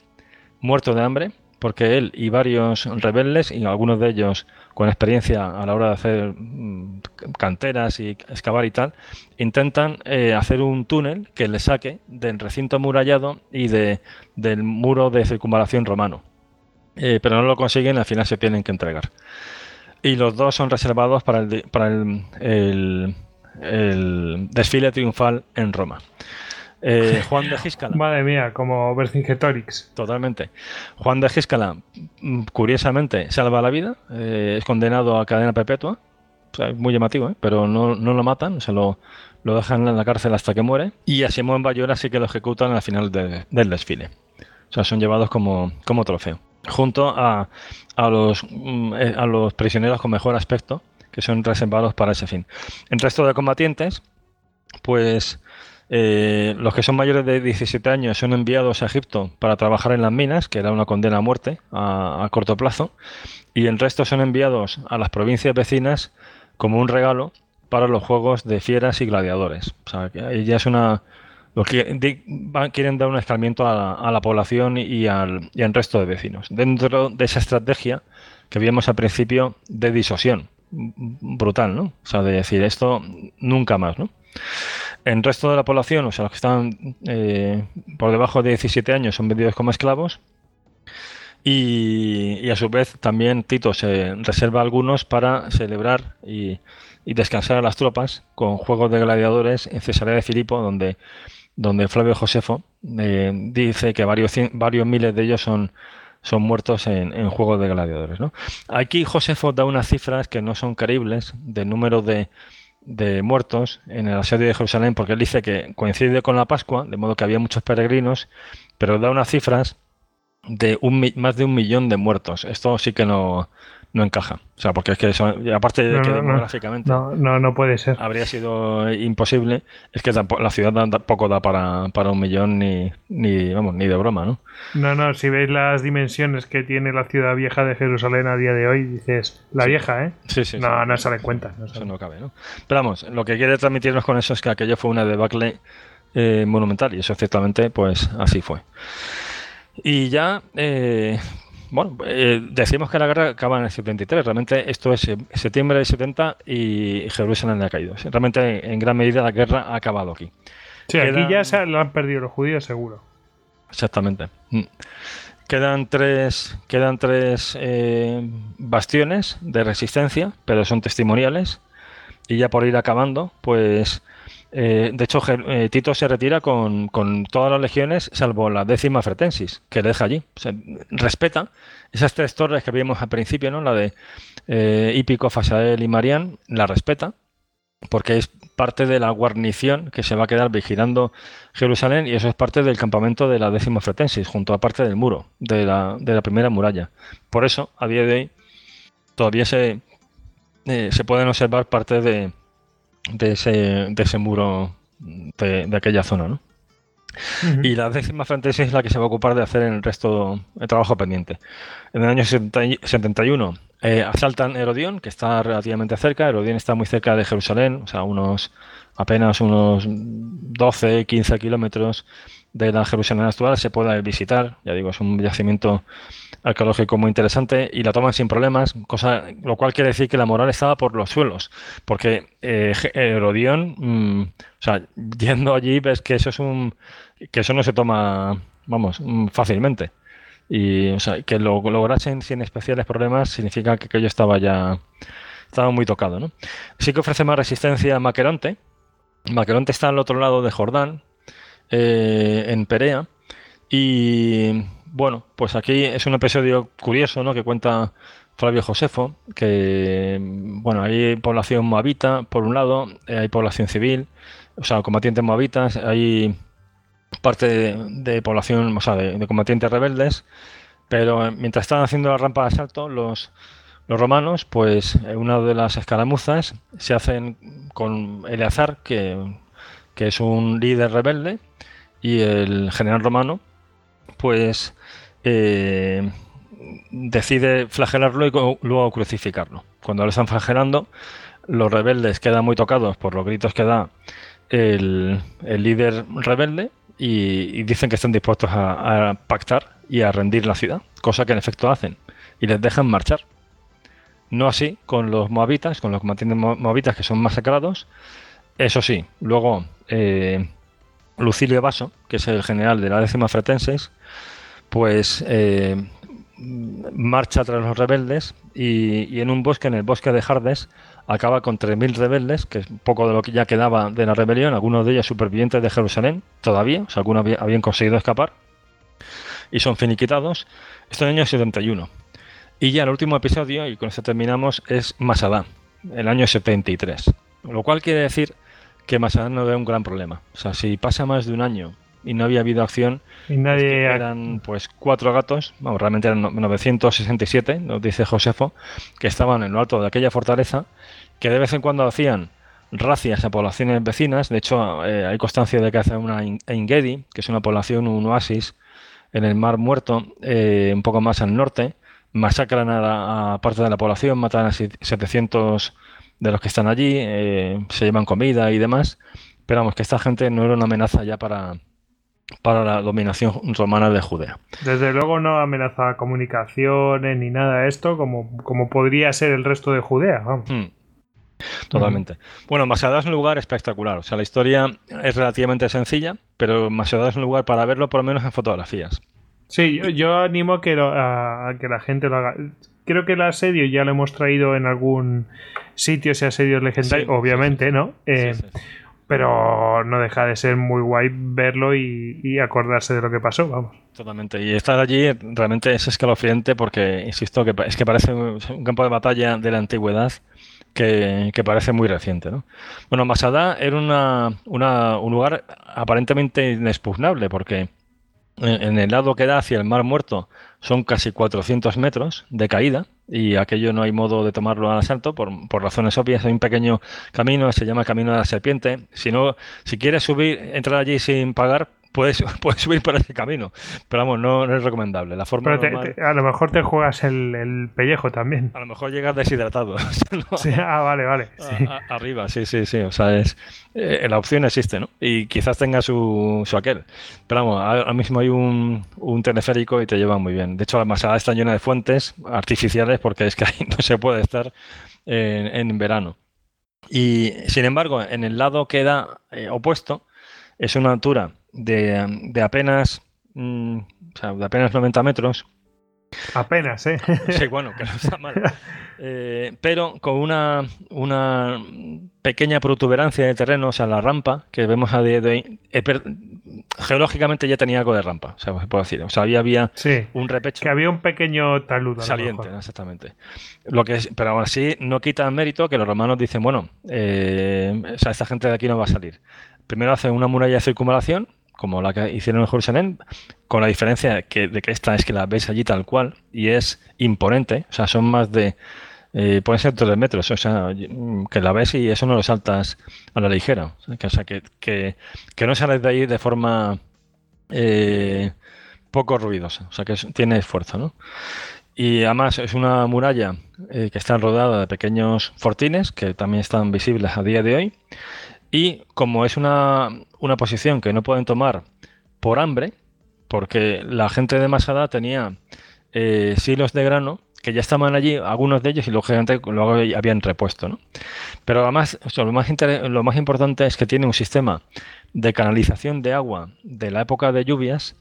muerto de hambre, porque él y varios rebeldes, y algunos de ellos con experiencia a la hora de hacer mm, canteras y excavar y tal, intentan eh, hacer un túnel que le saque del recinto amurallado y de, del muro de circunvalación romano. Eh, pero no lo consiguen, al final se tienen que entregar. Y los dos son reservados para el, para el desfile triunfal en Roma. Eh, Juan de Giscala. Madre mía, como Vercingetorix. Totalmente. Juan de Giscala, mm, curiosamente, salva la vida, eh, es condenado a cadena perpetua. muy llamativo, ¿eh? pero no, lo matan, se lo, lo dejan en la cárcel hasta que muere. Y a Simón Bayora sí que lo ejecutan al final del desfile. O sea, son llevados como, como trofeo. Junto a, a, los, mm, a los prisioneros con mejor aspecto, que son reservados para ese fin. El resto de combatientes, pues eh, los que son mayores de 17 años son enviados a Egipto para trabajar en las minas, que era una condena a muerte a, corto plazo, y el resto son enviados a las provincias vecinas como un regalo para los juegos de fieras y gladiadores. O sea, que ya es una... Quieren dar un escalamiento a la, población y al, y al resto de vecinos. Dentro de esa estrategia que vimos al principio de disosión, brutal, ¿no? O sea, de decir esto nunca más, ¿no? En resto de la población, o sea, los que están eh, por debajo de 17 años son vendidos como esclavos. Y, a su vez también Tito se reserva algunos para celebrar y, descansar a las tropas con juegos de gladiadores en Cesarea de Filipo, donde, donde Flavio Josefo eh, dice que varios, varios miles de ellos son, son muertos en, juegos de gladiadores. Aquí Josefo da unas cifras que no son creíbles del número de, de muertos en el asedio de Jerusalén, porque él dice que coincide con la Pascua, de modo que había muchos peregrinos, pero da unas cifras de un, más de un millón de muertos. Esto sí que no, no encaja. O sea, porque es que aparte de que demográficamente no, no, no, puede ser. habría sido imposible, es que la ciudad tampoco da para, para un millón ni, ni, vamos, ni de broma, ¿no? No, no, si veis las dimensiones que tiene la ciudad vieja de Jerusalén a día de hoy, dices, la vieja, ¿eh? Sí, sí. No, no sale en cuenta. Eso no cabe, ¿no? Pero vamos, lo que quiere transmitirnos con eso es que aquello fue una debacle eh, monumental y eso ciertamente, pues así fue. Y ya, eh, bueno, eh, decimos que la guerra acaba en el 73. Realmente esto es septiembre del 70 y Jerusalén ha caído. Realmente en gran medida la guerra ha acabado aquí. Sí, aquí ya se lo han perdido los judíos seguro. Exactamente. Mm. Quedan tres, quedan tres eh, bastiones de resistencia, pero son testimoniales. Y ya por ir acabando, pues eh, de hecho, eh, Tito se retira con, todas las legiones, salvo la décima fretensis, que deja allí. respeta esas tres torres que vimos al principio, ¿no? La de eh, Hípico, Fasael y Marián, la respeta, porque es parte de la guarnición que se va a quedar vigilando Jerusalén y eso es parte del campamento de la décima fretensis, junto a parte del muro, de la, primera muralla. Por eso, a día de hoy, todavía se, se pueden observar parte de de ese, de ese muro de, aquella zona, ¿no? Y la décima frente es la que se va a ocupar de hacer el resto del trabajo pendiente. En el año 71 eh, asaltan Herodión, que está relativamente cerca. Herodión está muy cerca de Jerusalén, o sea, unos apenas unos 12, 15 kilómetros de la Jerusalén actual. Se puede visitar, ya digo, es un yacimiento arqueológico muy interesante y la toman sin problemas, cosa, lo cual quiere decir que la moral estaba por los suelos, porque eh, Herodión, mm, o sea, yendo allí ves que eso es un, que eso no se toma, vamos, mm, fácilmente. Y o sea, que lo lograsen sin especiales problemas significa que aquello estaba ya, estaba muy tocado, ¿no? Sí que ofrece más resistencia a Maqueronte. Maqueronte está al otro lado de Jordán, eh, en Perea, y bueno, pues aquí es un episodio curioso, ¿no? Que cuenta Flavio Josefo, que, bueno, hay población moabita, por un lado, eh, hay población civil, o sea, combatientes moabitas, hay parte de, población, o sea, de, combatientes rebeldes, pero mientras están haciendo la rampa de asalto, los, los romanos, pues en una de las escaramuzas se hacen con Eleazar, que, que es un líder rebelde, y el general romano, pues eh, decide flagelarlo y luego crucificarlo. Cuando lo están flagelando, los rebeldes quedan muy tocados por los gritos que da el, líder rebelde y, dicen que están dispuestos a, pactar y a rendir la ciudad, cosa que en efecto hacen, y les dejan marchar. No así con los moabitas, con los combatientes moabitas que son masacrados. Eso sí, luego eh, Lucilio Vaso, que es el general de la décima fretenses, pues eh, marcha tras los rebeldes y, en un bosque, en el bosque de Jardes, acaba con 3.000 rebeldes, que es poco de lo que ya quedaba de la rebelión, algunos de ellos supervivientes de Jerusalén, todavía, o sea, algunos habían conseguido escapar, y son finiquitados. Esto en el año 71. Y ya el último episodio, y con esto terminamos, es Masadá, el año 73. Lo cual quiere decir que Masadá no ve un gran problema. O sea, si pasa más de un año y no había habido acción. Y nadie... eran pues cuatro gatos, vamos, realmente eran 967, nos dice Josefo, que estaban en lo alto de aquella fortaleza, que de vez en cuando hacían racias a poblaciones vecinas. De hecho, eh, hay constancia de que hace una Engedi, que es una población, un oasis en el Mar Muerto, eh, un poco más al norte. Masacran a, parte de la población, matan a 700 de los que están allí, eh, se llevan comida y demás. Pero vamos, que esta gente no era una amenaza ya para, para la dominación romana de Judea. Desde luego no amenaza comunicaciones ni nada de esto como, como podría ser el resto de Judea. Hmm. Totalmente. Bueno, Masada es un lugar espectacular. O sea, la historia es relativamente sencilla, pero Masada es un lugar para verlo por lo menos en fotografías. Sí, yo, animo a, que la gente lo haga. Creo que el asedio ya lo hemos traído en algún sitio, ese asedio legendario, obviamente, ¿no? Eh, pero no deja de ser muy guay verlo y, acordarse de lo que pasó, vamos. Totalmente. Y estar allí realmente es escalofriante porque, insisto, que es que parece un campo de batalla de la antigüedad que, parece muy reciente. ¿no? Bueno, Masada era una, un lugar aparentemente inexpugnable porque en el lado que da hacia el Mar Muerto son casi 400 metros de caída y aquello no hay modo de tomarlo al asalto por, por razones obvias. Hay un pequeño camino, se llama Camino de la Serpiente. Si no, si quieres subir, entrar allí sin pagar, puedes, puedes subir por ese camino. Pero vamos, no, no es recomendable. La forma Pero a lo mejor te juegas el, pellejo también. A lo mejor llegas deshidratado. ah, vale, vale. arriba, sí, sí, sí. O sea, es, eh, la opción existe, ¿no? Y quizás tenga su, su aquel. Pero vamos, ahora mismo hay un, un teleférico y te lleva muy bien. De hecho, la masada está llena de fuentes artificiales porque es que ahí no se puede estar en, en verano. Y sin embargo, en el lado que da eh, opuesto, es una altura de, apenas, mm, o sea, de apenas 90 metros. Apenas, ¿eh? Sí, bueno, que no está mal. Eh, pero con una, una pequeña protuberancia de terreno, o sea, la rampa que vemos a día de hoy, eh, geológicamente ya tenía algo de rampa, o sea, puedo decir. O sea, había, había un repecho. Que había un pequeño taludo. Saliente, exactamente. Lo que es, pero aún así no quita mérito que los romanos dicen, bueno, eh, o sea, esta gente de aquí no va a salir. Primero hacen una muralla de circunvalación, como la que hicieron en Jerusalén, con la diferencia que, de que esta es que la ves allí tal cual y es imponente, o sea, son más de, eh, pueden ser tres metros, o sea, que la ves y eso no lo saltas a la ligera, o sea, que, que, no sales de ahí de forma eh, poco ruidosa, o sea, que tiene esfuerzo, ¿no? Y además es una muralla eh, que está rodeada de pequeños fortines que también están visibles a día de hoy y como es una, posición que no pueden tomar por hambre, porque la gente de Masada tenía eh, silos de grano que ya estaban allí, algunos de ellos, y lógicamente luego habían repuesto. ¿no? Pero además, lo, más lo más importante es que tiene un sistema de canalización de agua de la época de lluvias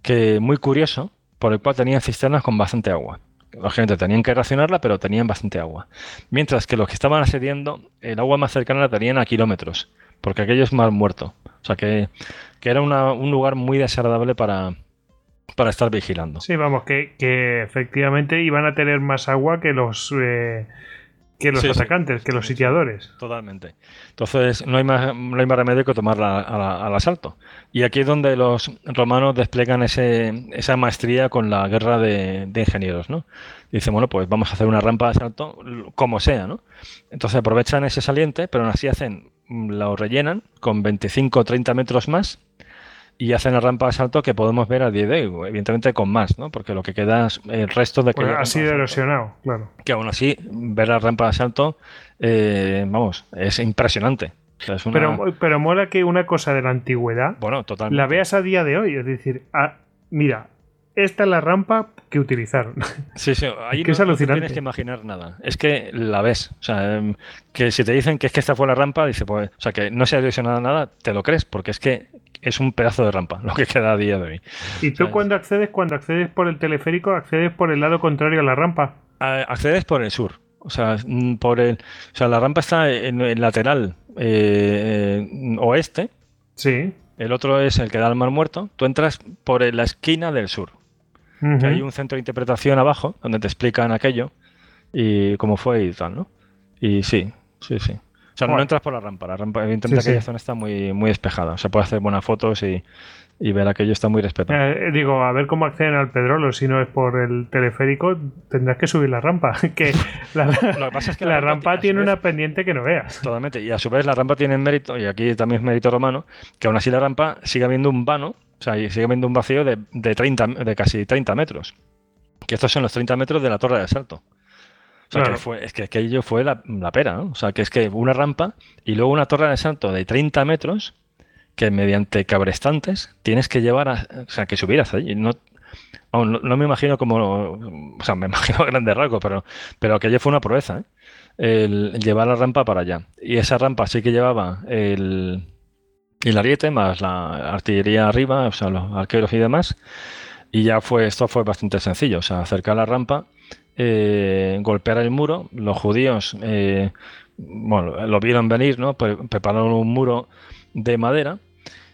que muy curioso, por el cual tenían cisternas con bastante agua. La gente tenían que racionarla, pero tenían bastante agua. Mientras que los que estaban asediando, el agua más cercana la tenían a kilómetros, porque aquello es mal muerto. O sea que, era un lugar muy desagradable para, para estar vigilando. Sí, vamos, que, que, efectivamente iban a tener más agua que los eh, que los atacantes, que los sitiadores. Totalmente. Entonces no hay más, no hay más remedio que tomarla al asalto. Y aquí es donde los romanos desplegan ese, esa maestría con la guerra de, ingenieros, ¿no? dicen, bueno, pues vamos a hacer una rampa de asalto como sea, ¿no? Entonces aprovechan ese saliente, pero aún así hacen, lo rellenan con 25 o 30 metros más y hacen la rampa de salto que podemos ver a día de hoy, evidentemente con más, ¿no? Porque lo que queda es el resto de que ha sido erosionado, claro. Que aún así, ver la rampa de salto, eh, vamos, es impresionante. pero, pero mola que una cosa de la antigüedad bueno, totalmente. la veas a día de hoy. Es decir, mira, esta es la rampa que utilizaron. Sí, sí, ahí no, es alucinante. tienes que imaginar nada. Es que la ves. O sea, em, que si te dicen que es que esta fue la rampa, dice, pues, o sea, que no se ha erosionado nada, te lo crees, porque es que es un pedazo de rampa lo que queda a día de hoy. ¿Y tú cuando accedes, cuando accedes por el teleférico, accedes por el lado contrario a la rampa? accedes por el sur. O sea, mm, por el, o sea la rampa está en el lateral eh, oeste. Sí. El otro es el que da al mar muerto. Tú entras por la esquina del sur. Hay un centro de interpretación abajo donde te explican aquello y cómo fue y tal, ¿no? Y sí, sí, sí. O sea, no entras por la rampa. La rampa, evidentemente, aquella zona está muy, muy despejada. O sea, puede hacer buenas fotos y, y ver aquello está muy respetado. Eh, digo, a ver cómo acceden al Pedrolo. Si no es por el teleférico, tendrás que subir la rampa. que la, Lo que pasa es que la, rampa, tiene una pendiente que no veas. Totalmente. Y a su vez, la rampa tiene mérito, y aquí también es mérito romano, que aún así la rampa sigue habiendo un vano, o sea, sigue habiendo un vacío de, de, 30, de casi 30 metros. Que estos son los 30 metros de la torre de asalto que fue, es que aquello fue la, pera, ¿no? O sea, que es que una rampa y luego una torre de salto de 30 metros que mediante cabrestantes tienes que llevar a, o sea, que subieras allí. No, no, me imagino como, o sea, me imagino a grandes rasgos, pero, pero aquello fue una proeza, ¿eh? El, llevar la rampa para allá. Y esa rampa sí que llevaba el, el ariete más la artillería arriba, o sea, los arqueros y demás. Y ya fue, esto fue bastante sencillo, o sea, acercar la rampa eh, golpear el muro. Los judíos, eh, bueno, lo vieron venir, ¿no? Prepararon un muro de madera.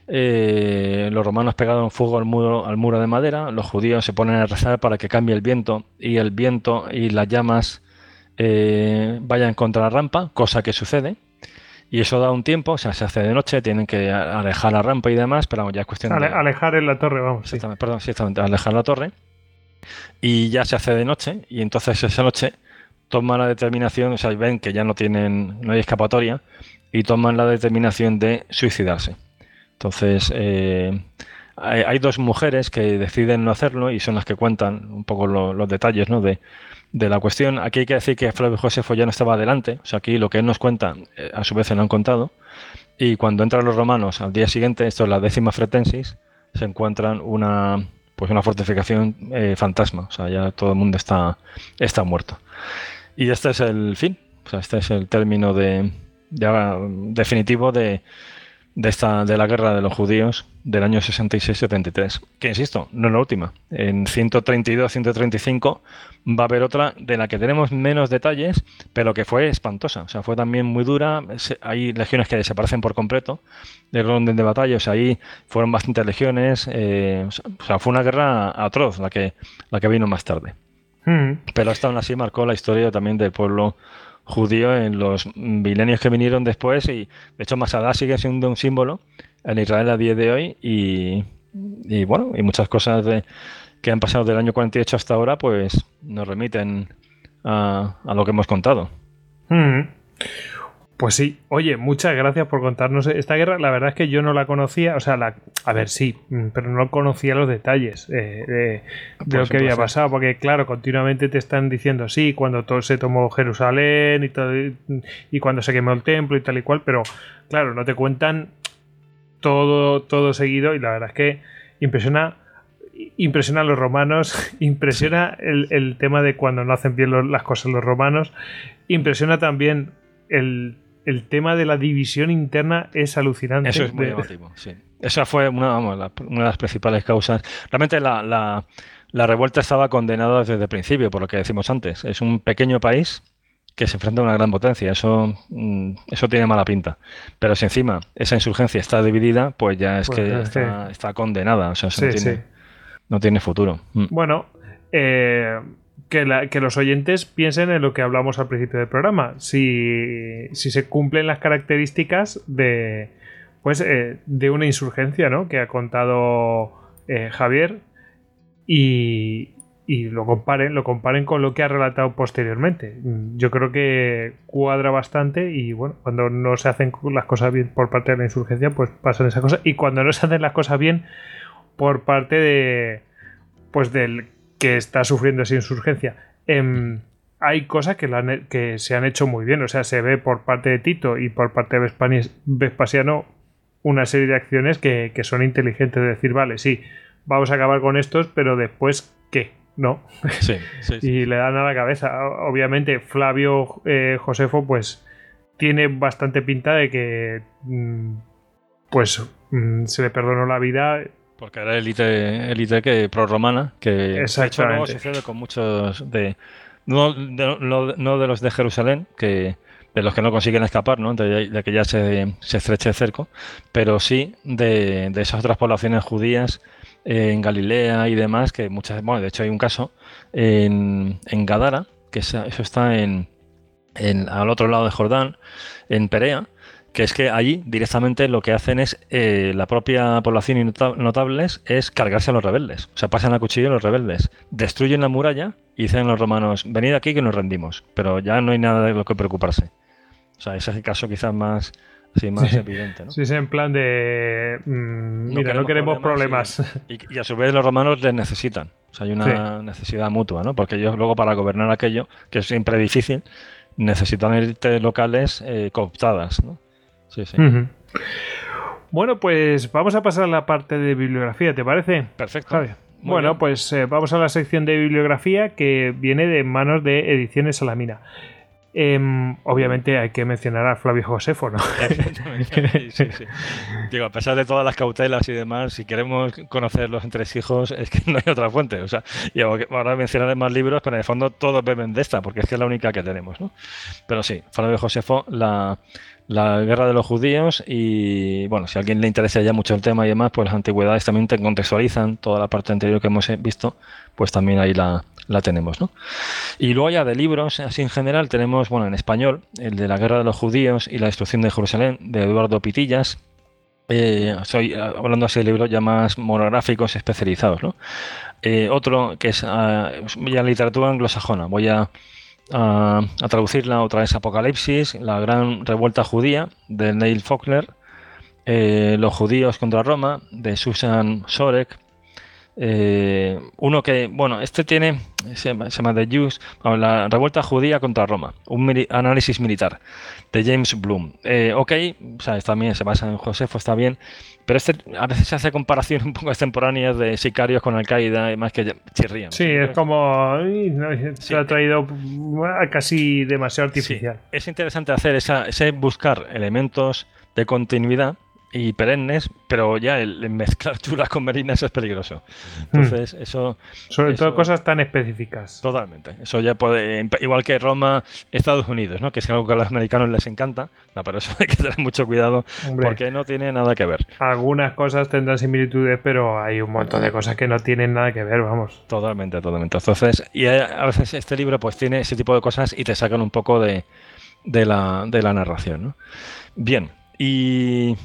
Eh, los romanos pegaron fuego al muro, al muro de madera. Los judíos se ponen a rezar para que cambie el viento y el viento y las llamas vayan contra la rampa, cosa que sucede. Y eso da un tiempo, o sea, se hace de noche, tienen que alejar la rampa y demás, pero ya es cuestión de. Alejar en la torre, vamos. Perdón, sí, exactamente, alejar la torre. Y ya se hace de noche, y entonces esa noche toman la determinación, o sea, ven que ya no tienen, no hay escapatoria, y toman la determinación de suicidarse. Entonces, eh, hay, dos mujeres que deciden no hacerlo y son las que cuentan un poco los detalles ¿no? de, de la cuestión. Aquí hay que decir que Flavio Josefo ya no estaba adelante, o sea, aquí lo que él nos cuenta, eh, a su vez se lo han contado, y cuando entran los romanos al día siguiente, esto es la décima fretensis, se encuentran una pues una fortificación eh, fantasma, o sea, ya todo el mundo está, está muerto. Y este es el fin, o sea, este es el término de, definitivo de, de, esta, de la guerra de los judíos del año 66-73. Que insisto, no es la última. En 132-135 va a haber otra de la que tenemos menos detalles, pero que fue espantosa. O sea, fue también muy dura. Hay legiones que desaparecen por completo del orden de batalla. O sea, ahí fueron bastantes legiones. Eh, o sea, fue una guerra atroz la que, la que vino más tarde. Hmm. Pero hasta aún así marcó la historia también del pueblo judío en los milenios que vinieron después y de hecho Masada sigue siendo un símbolo en Israel a día de hoy y, bueno, y muchas cosas de, que han pasado del año 48 hasta ahora pues nos remiten a, lo que hemos contado. Mm. Pues sí, oye, muchas gracias por contarnos esta guerra. La verdad es que yo no la conocía, o sea, la, a ver, sí, mm, pero no conocía los detalles eh, de, lo que había pasado, porque claro, continuamente te están diciendo, sí, cuando todo se tomó Jerusalén y, todo, y cuando se quemó el templo y tal y cual, pero claro, no te cuentan todo, todo seguido y la verdad es que impresiona impresiona a los romanos, impresiona el, tema de cuando no hacen bien las cosas los romanos, impresiona también el el tema de la división interna es alucinante. Eso es muy emotivo, sí. Esa fue una, una, de las principales causas. Realmente la, la, revuelta estaba condenada desde el principio, por lo que decimos antes. Es un pequeño país que se enfrenta a una gran potencia. Eso, mm, eso tiene mala pinta. Pero si encima esa insurgencia está dividida, pues ya es pues que está, está, condenada. O sea, eso no, tiene, no, tiene, futuro. Mm. Bueno, eh, que, los oyentes piensen en lo que hablamos al principio del programa. Si, se cumplen las características de, pues, eh, de una insurgencia, ¿no? Que ha contado eh, Javier y, lo comparen, lo comparen con lo que ha relatado posteriormente. Yo creo que cuadra bastante y bueno, cuando no se hacen las cosas bien por parte de la insurgencia, pues pasan esas cosas. Y cuando no se hacen las cosas bien por parte de pues del que está sufriendo esa insurgencia. Em, hay cosas que, que, se han hecho muy bien. O sea, se ve por parte de Tito y por parte de Vespasiano una serie de acciones que, son inteligentes. De decir, vale, sí, vamos a acabar con estos, pero después, ¿qué? ¿No? Sí, y le dan a la cabeza. Obviamente, Flavio eh, Josefo, pues, tiene bastante pinta de que, mm, pues, mm, se le perdonó la vida porque era élite, élite que pro-romana, que de hecho luego sucede con muchos de no, de no, de los de Jerusalén, que de los que no consiguen escapar, ¿no? de, que ya se, se, estreche el cerco, pero sí de, de esas otras poblaciones judías eh, en Galilea y demás, que muchas, bueno, de hecho hay un caso en, en Gadara, que eso está en, en, al otro lado de Jordán, en Perea, que es que allí directamente lo que hacen es eh, la propia población y notables es cargarse a los rebeldes. O sea, pasan a cuchillo a los rebeldes, destruyen la muralla y dicen los romanos, venid aquí que nos rendimos. Pero ya no hay nada de lo que preocuparse. O sea, ese es el caso quizás más, más evidente. ¿no? Sí, es en plan de. Mm, mira, no queremos problemas. Y, a su vez los romanos les necesitan. O sea, hay una necesidad mutua, ¿no? Porque ellos luego para gobernar aquello, que es siempre difícil, necesitan élites locales eh, cooptadas, ¿no? Sí, sí. Bueno, pues vamos a pasar a la parte de bibliografía, ¿te parece? Perfecto. bueno, pues eh, vamos a la sección de bibliografía que viene de manos de Ediciones Salamina. Em, obviamente hay que mencionar a Flavio Josefo, ¿no? sí, sí. Digo, a pesar de todas las cautelas y demás, si queremos conocer los entresijos, es que no hay otra fuente. O sea, y ahora mencionaré más libros, pero en el fondo todos beben de esta, porque es que es la única que tenemos, ¿no? Pero sí, Flavio Josefo, la, la guerra de los judíos y bueno, si a alguien le interesa ya mucho el tema y demás, pues las antigüedades también te contextualizan toda la parte anterior que hemos visto, pues también ahí la, la tenemos, ¿no? Y luego ya de libros, así en general, tenemos, bueno, en español, el de la guerra de los judíos y la destrucción de Jerusalén, de Eduardo Pitillas, eh, estoy hablando así de libros ya más monográficos especializados, ¿no? Eh, otro que es uh, ya literatura anglosajona, voy a a, traducirla otra vez Apocalipsis, la gran revuelta judía de Neil Faulkner, eh, Los judíos contra Roma de Susan Sorek, eh, uno que, bueno, este tiene, se llama, The Jews, la revuelta judía contra Roma, un análisis militar de James Bloom. Eh, ok, o sea, también se basa en Josefo, está bien, pero este a veces se hace comparación un poco extemporáneas de sicarios con Al-Qaeda y más que chirrían. Sí, es como. se ha traído casi demasiado artificial. es interesante hacer esa, ese buscar elementos de continuidad y perennes, pero ya el, mezclar chulas con merinas es peligroso. Entonces, hmm. eso. Sobre todo cosas tan específicas. Totalmente. Eso ya puede. Igual que Roma, Estados Unidos, ¿no? Que es algo que a los americanos les encanta. No, pero eso hay que tener mucho cuidado porque no tiene nada que ver. Algunas cosas tendrán similitudes, pero hay un montón de cosas que no tienen nada que ver, vamos. Totalmente, totalmente. Entonces, y a veces este libro pues tiene ese tipo de cosas y te sacan un poco de, de, la, de la narración, ¿no? Bien. Y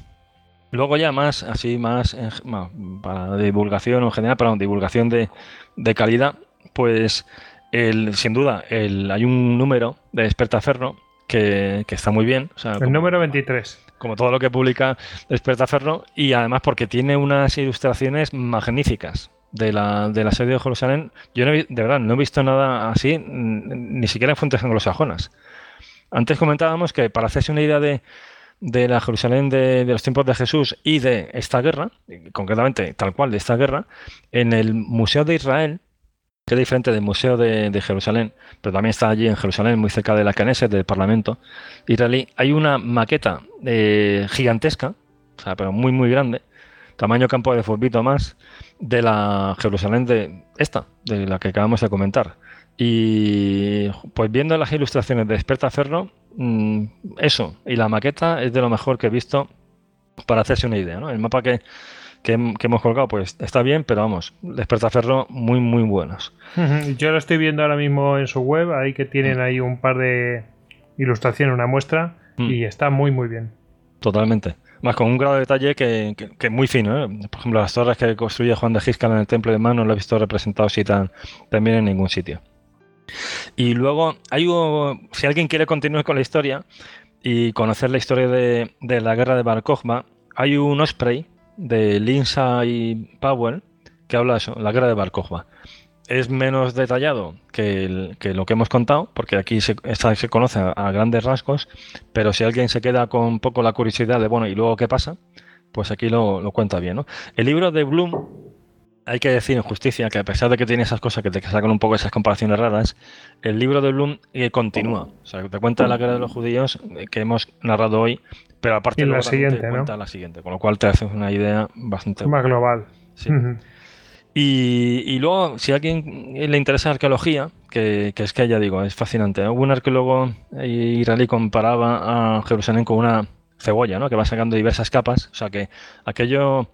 Luego ya más, así más, para divulgación en general, para divulgación de, calidad, pues el, sin duda el, hay un número de Despertaferro que, que está muy bien. el número 23. Como todo lo que publica Despertaferro y además porque tiene unas ilustraciones magníficas de la, de la serie de Jerusalén. Yo de verdad no he visto nada así, ni siquiera en fuentes anglosajonas. Antes comentábamos que para hacerse una idea de de la Jerusalén de, los tiempos de Jesús y de esta guerra, concretamente tal cual de esta guerra, en el Museo de Israel, que es diferente del Museo de, Jerusalén, pero también está allí en Jerusalén, muy cerca de la Knesset, del Parlamento israelí, hay una maqueta eh, gigantesca, o sea, pero muy, muy grande, tamaño campo de fútbol más, de la Jerusalén de esta, de la que acabamos de comentar. Y pues viendo las ilustraciones de Ferro mm, eso, y la maqueta es de lo mejor que he visto para hacerse una idea. ¿no? El mapa que, hemos colgado pues está bien, pero vamos, Ferro muy, muy buenos. Yo lo estoy viendo ahora mismo en su web, ahí que tienen ahí un par de ilustraciones, una muestra, mm. y está muy, muy bien. Totalmente. Más con un grado de detalle que, que, muy fino. ¿eh? Por ejemplo, las torres que construye Juan de Giscal en el Templo de Mano no lo he visto representado así tan, también en ningún sitio. Y luego, hay si alguien quiere continuar con la historia y conocer la historia de, la guerra de Bar hay un Osprey de Lindsay Powell que habla de la guerra de Bar Es menos detallado que, lo que hemos contado, porque aquí se, se conoce a, grandes rasgos, pero si alguien se queda con un poco la curiosidad de, bueno, ¿y luego qué pasa? Pues aquí lo, lo cuenta bien. ¿no? El libro de Bloom hay que decir en justicia que a pesar de que tiene esas cosas que te sacan un poco esas comparaciones raras, el libro de Bloom eh, continúa. O sea, te cuenta la guerra de los judíos eh, que hemos narrado hoy, pero aparte de la siguiente, te cuenta la siguiente, con lo cual te haces una idea bastante más global. Sí. y, luego, si a alguien le interesa arqueología, que, es que ya digo, es fascinante. Hubo un arqueólogo israelí comparaba a Jerusalén con una cebolla, ¿no? Que va sacando diversas capas. O sea que aquello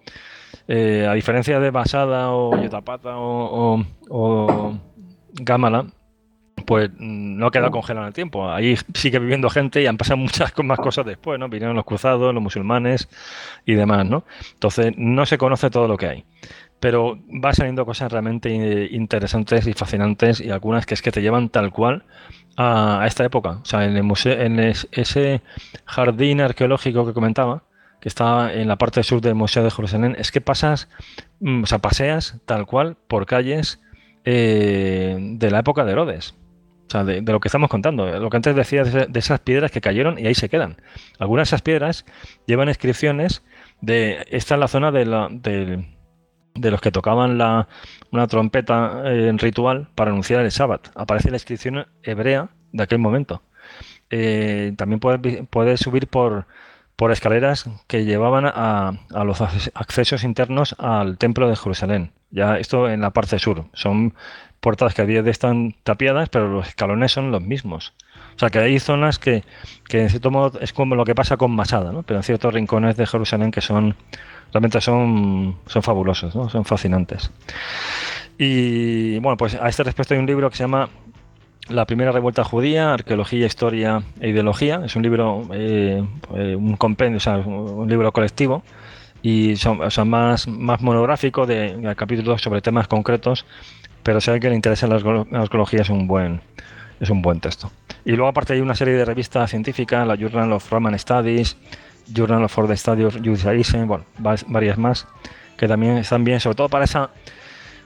eh, a diferencia de Basada o Yotapata o, o, pues no ha quedado congelado en el tiempo. Ahí sigue viviendo gente y han pasado muchas más cosas después, ¿no? Vinieron los cruzados, los musulmanes y demás, ¿no? Entonces no se conoce todo lo que hay. Pero va saliendo cosas realmente interesantes y fascinantes y algunas que es que te llevan tal cual a, esta época. O sea, en, el museo, en ese jardín arqueológico que comentaba, que está en la parte sur del Museo de Jerusalén, es que pasas, mm, o sea, paseas tal cual por calles eh, de la época de Herodes. O sea, de, lo que estamos contando. Lo que antes decía de, esas piedras que cayeron y ahí se quedan. Algunas de esas piedras llevan inscripciones de. Esta es la zona de, la, de, los que tocaban la, una trompeta en ritual para anunciar el sábado. Aparece la inscripción hebrea de aquel momento. eh, también puedes, subir por, por escaleras que llevaban a, los accesos internos al templo de Jerusalén. Ya esto en la parte sur. Son puertas que a día de están tapiadas, pero los escalones son los mismos. O sea que hay zonas que, que en cierto modo es como lo que pasa con Masada, ¿no? pero en ciertos rincones de Jerusalén que son realmente son, son fabulosos, ¿no? son fascinantes. Y bueno, pues a este respecto hay un libro que se llama La primera revuelta judía, arqueología, historia e ideología. Es un libro, eh, eh, un compendio, o sea, un libro colectivo y son, más, más monográfico de, capítulos sobre temas concretos, pero si a alguien le interesa la arqueología es un buen es un buen texto. Y luego aparte hay una serie de revistas científicas, la Journal of Roman Studies, Journal of Study of Judaism, bueno, varias más, que también están bien, sobre todo para esa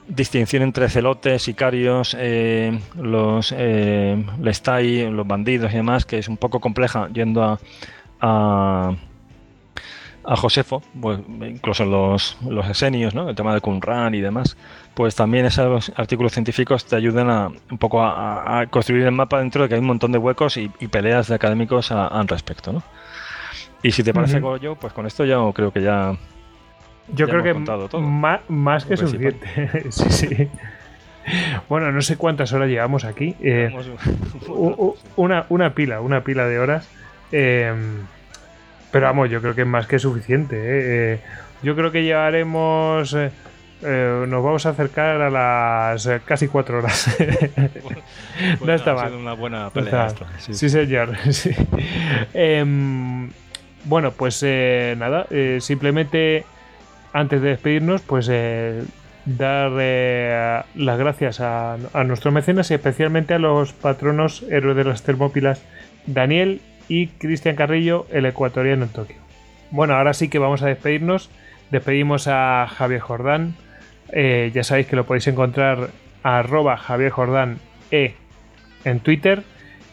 distinción entre celotes, sicarios, eh, los eh, lestai, los bandidos y demás, que es un poco compleja yendo a, a, a Josefo, pues, incluso los, los esenios, ¿no? el tema de Qumran y demás, pues también esos artículos científicos te ayudan a, un poco a, construir el mapa dentro de que hay un montón de huecos y, peleas de académicos al respecto. ¿no? Y si te parece, yo, pues con esto ya creo que ya yo creo que más, que suficiente. sí, sí. Bueno, no sé cuántas horas llevamos aquí. Eh, una, una, pila, una pila de horas. Em, pero vamos, yo creo que es más que suficiente. Eh. Eh, yo creo que llevaremos. nos vamos a acercar a las casi cuatro horas. no está mal. una buena pelea. sí. señor. Em, bueno, pues nada, simplemente antes de despedirnos, pues eh, dar eh, las gracias a, nuestros mecenas y especialmente a los patronos héroes de las Termópilas, Daniel y Cristian Carrillo, el ecuatoriano en Tokio. Bueno, ahora sí que vamos a despedirnos. Despedimos a Javier Jordán. Eh, ya sabéis que lo podéis encontrar a E en Twitter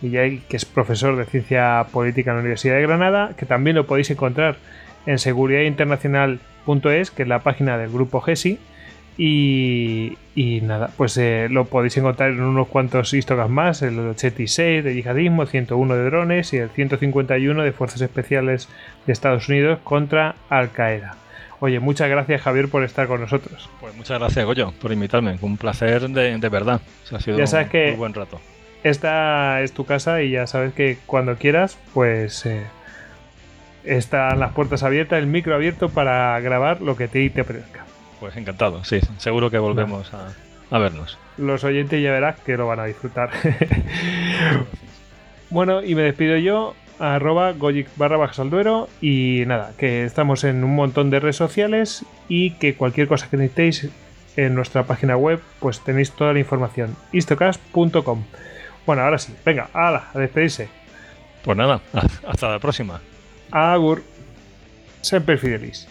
y ya que es profesor de ciencia política en la Universidad de Granada, que también lo podéis encontrar en Seguridad Internacional es, que es la página del grupo GESI. Y, nada, pues eh, lo podéis encontrar en unos cuantos histocas más, el 86 de yihadismo, el 101 de drones y el 151 de fuerzas especiales de Estados Unidos contra Al Qaeda. Oye, muchas gracias Javier por estar con nosotros. Pues muchas gracias Goyo por invitarme, un placer de, verdad. ha sido ya sabes que un buen rato. Esta es tu casa y ya sabes que cuando quieras, pues eh, están las puertas abiertas, el micro abierto para grabar lo que te, te apetezca. Pues encantado, sí, seguro que volvemos a, vernos. Los oyentes ya verás que lo van a disfrutar. bueno, y me despido yo, arroba gojic barra bajas al duero y nada, que estamos en un montón de redes sociales y que cualquier cosa que necesitéis en nuestra página web, pues tenéis toda la información, istocast.com. Bueno, ahora sí, venga, ala, a despedirse. Pues nada, hasta la próxima. Agur. Sempre fidelis.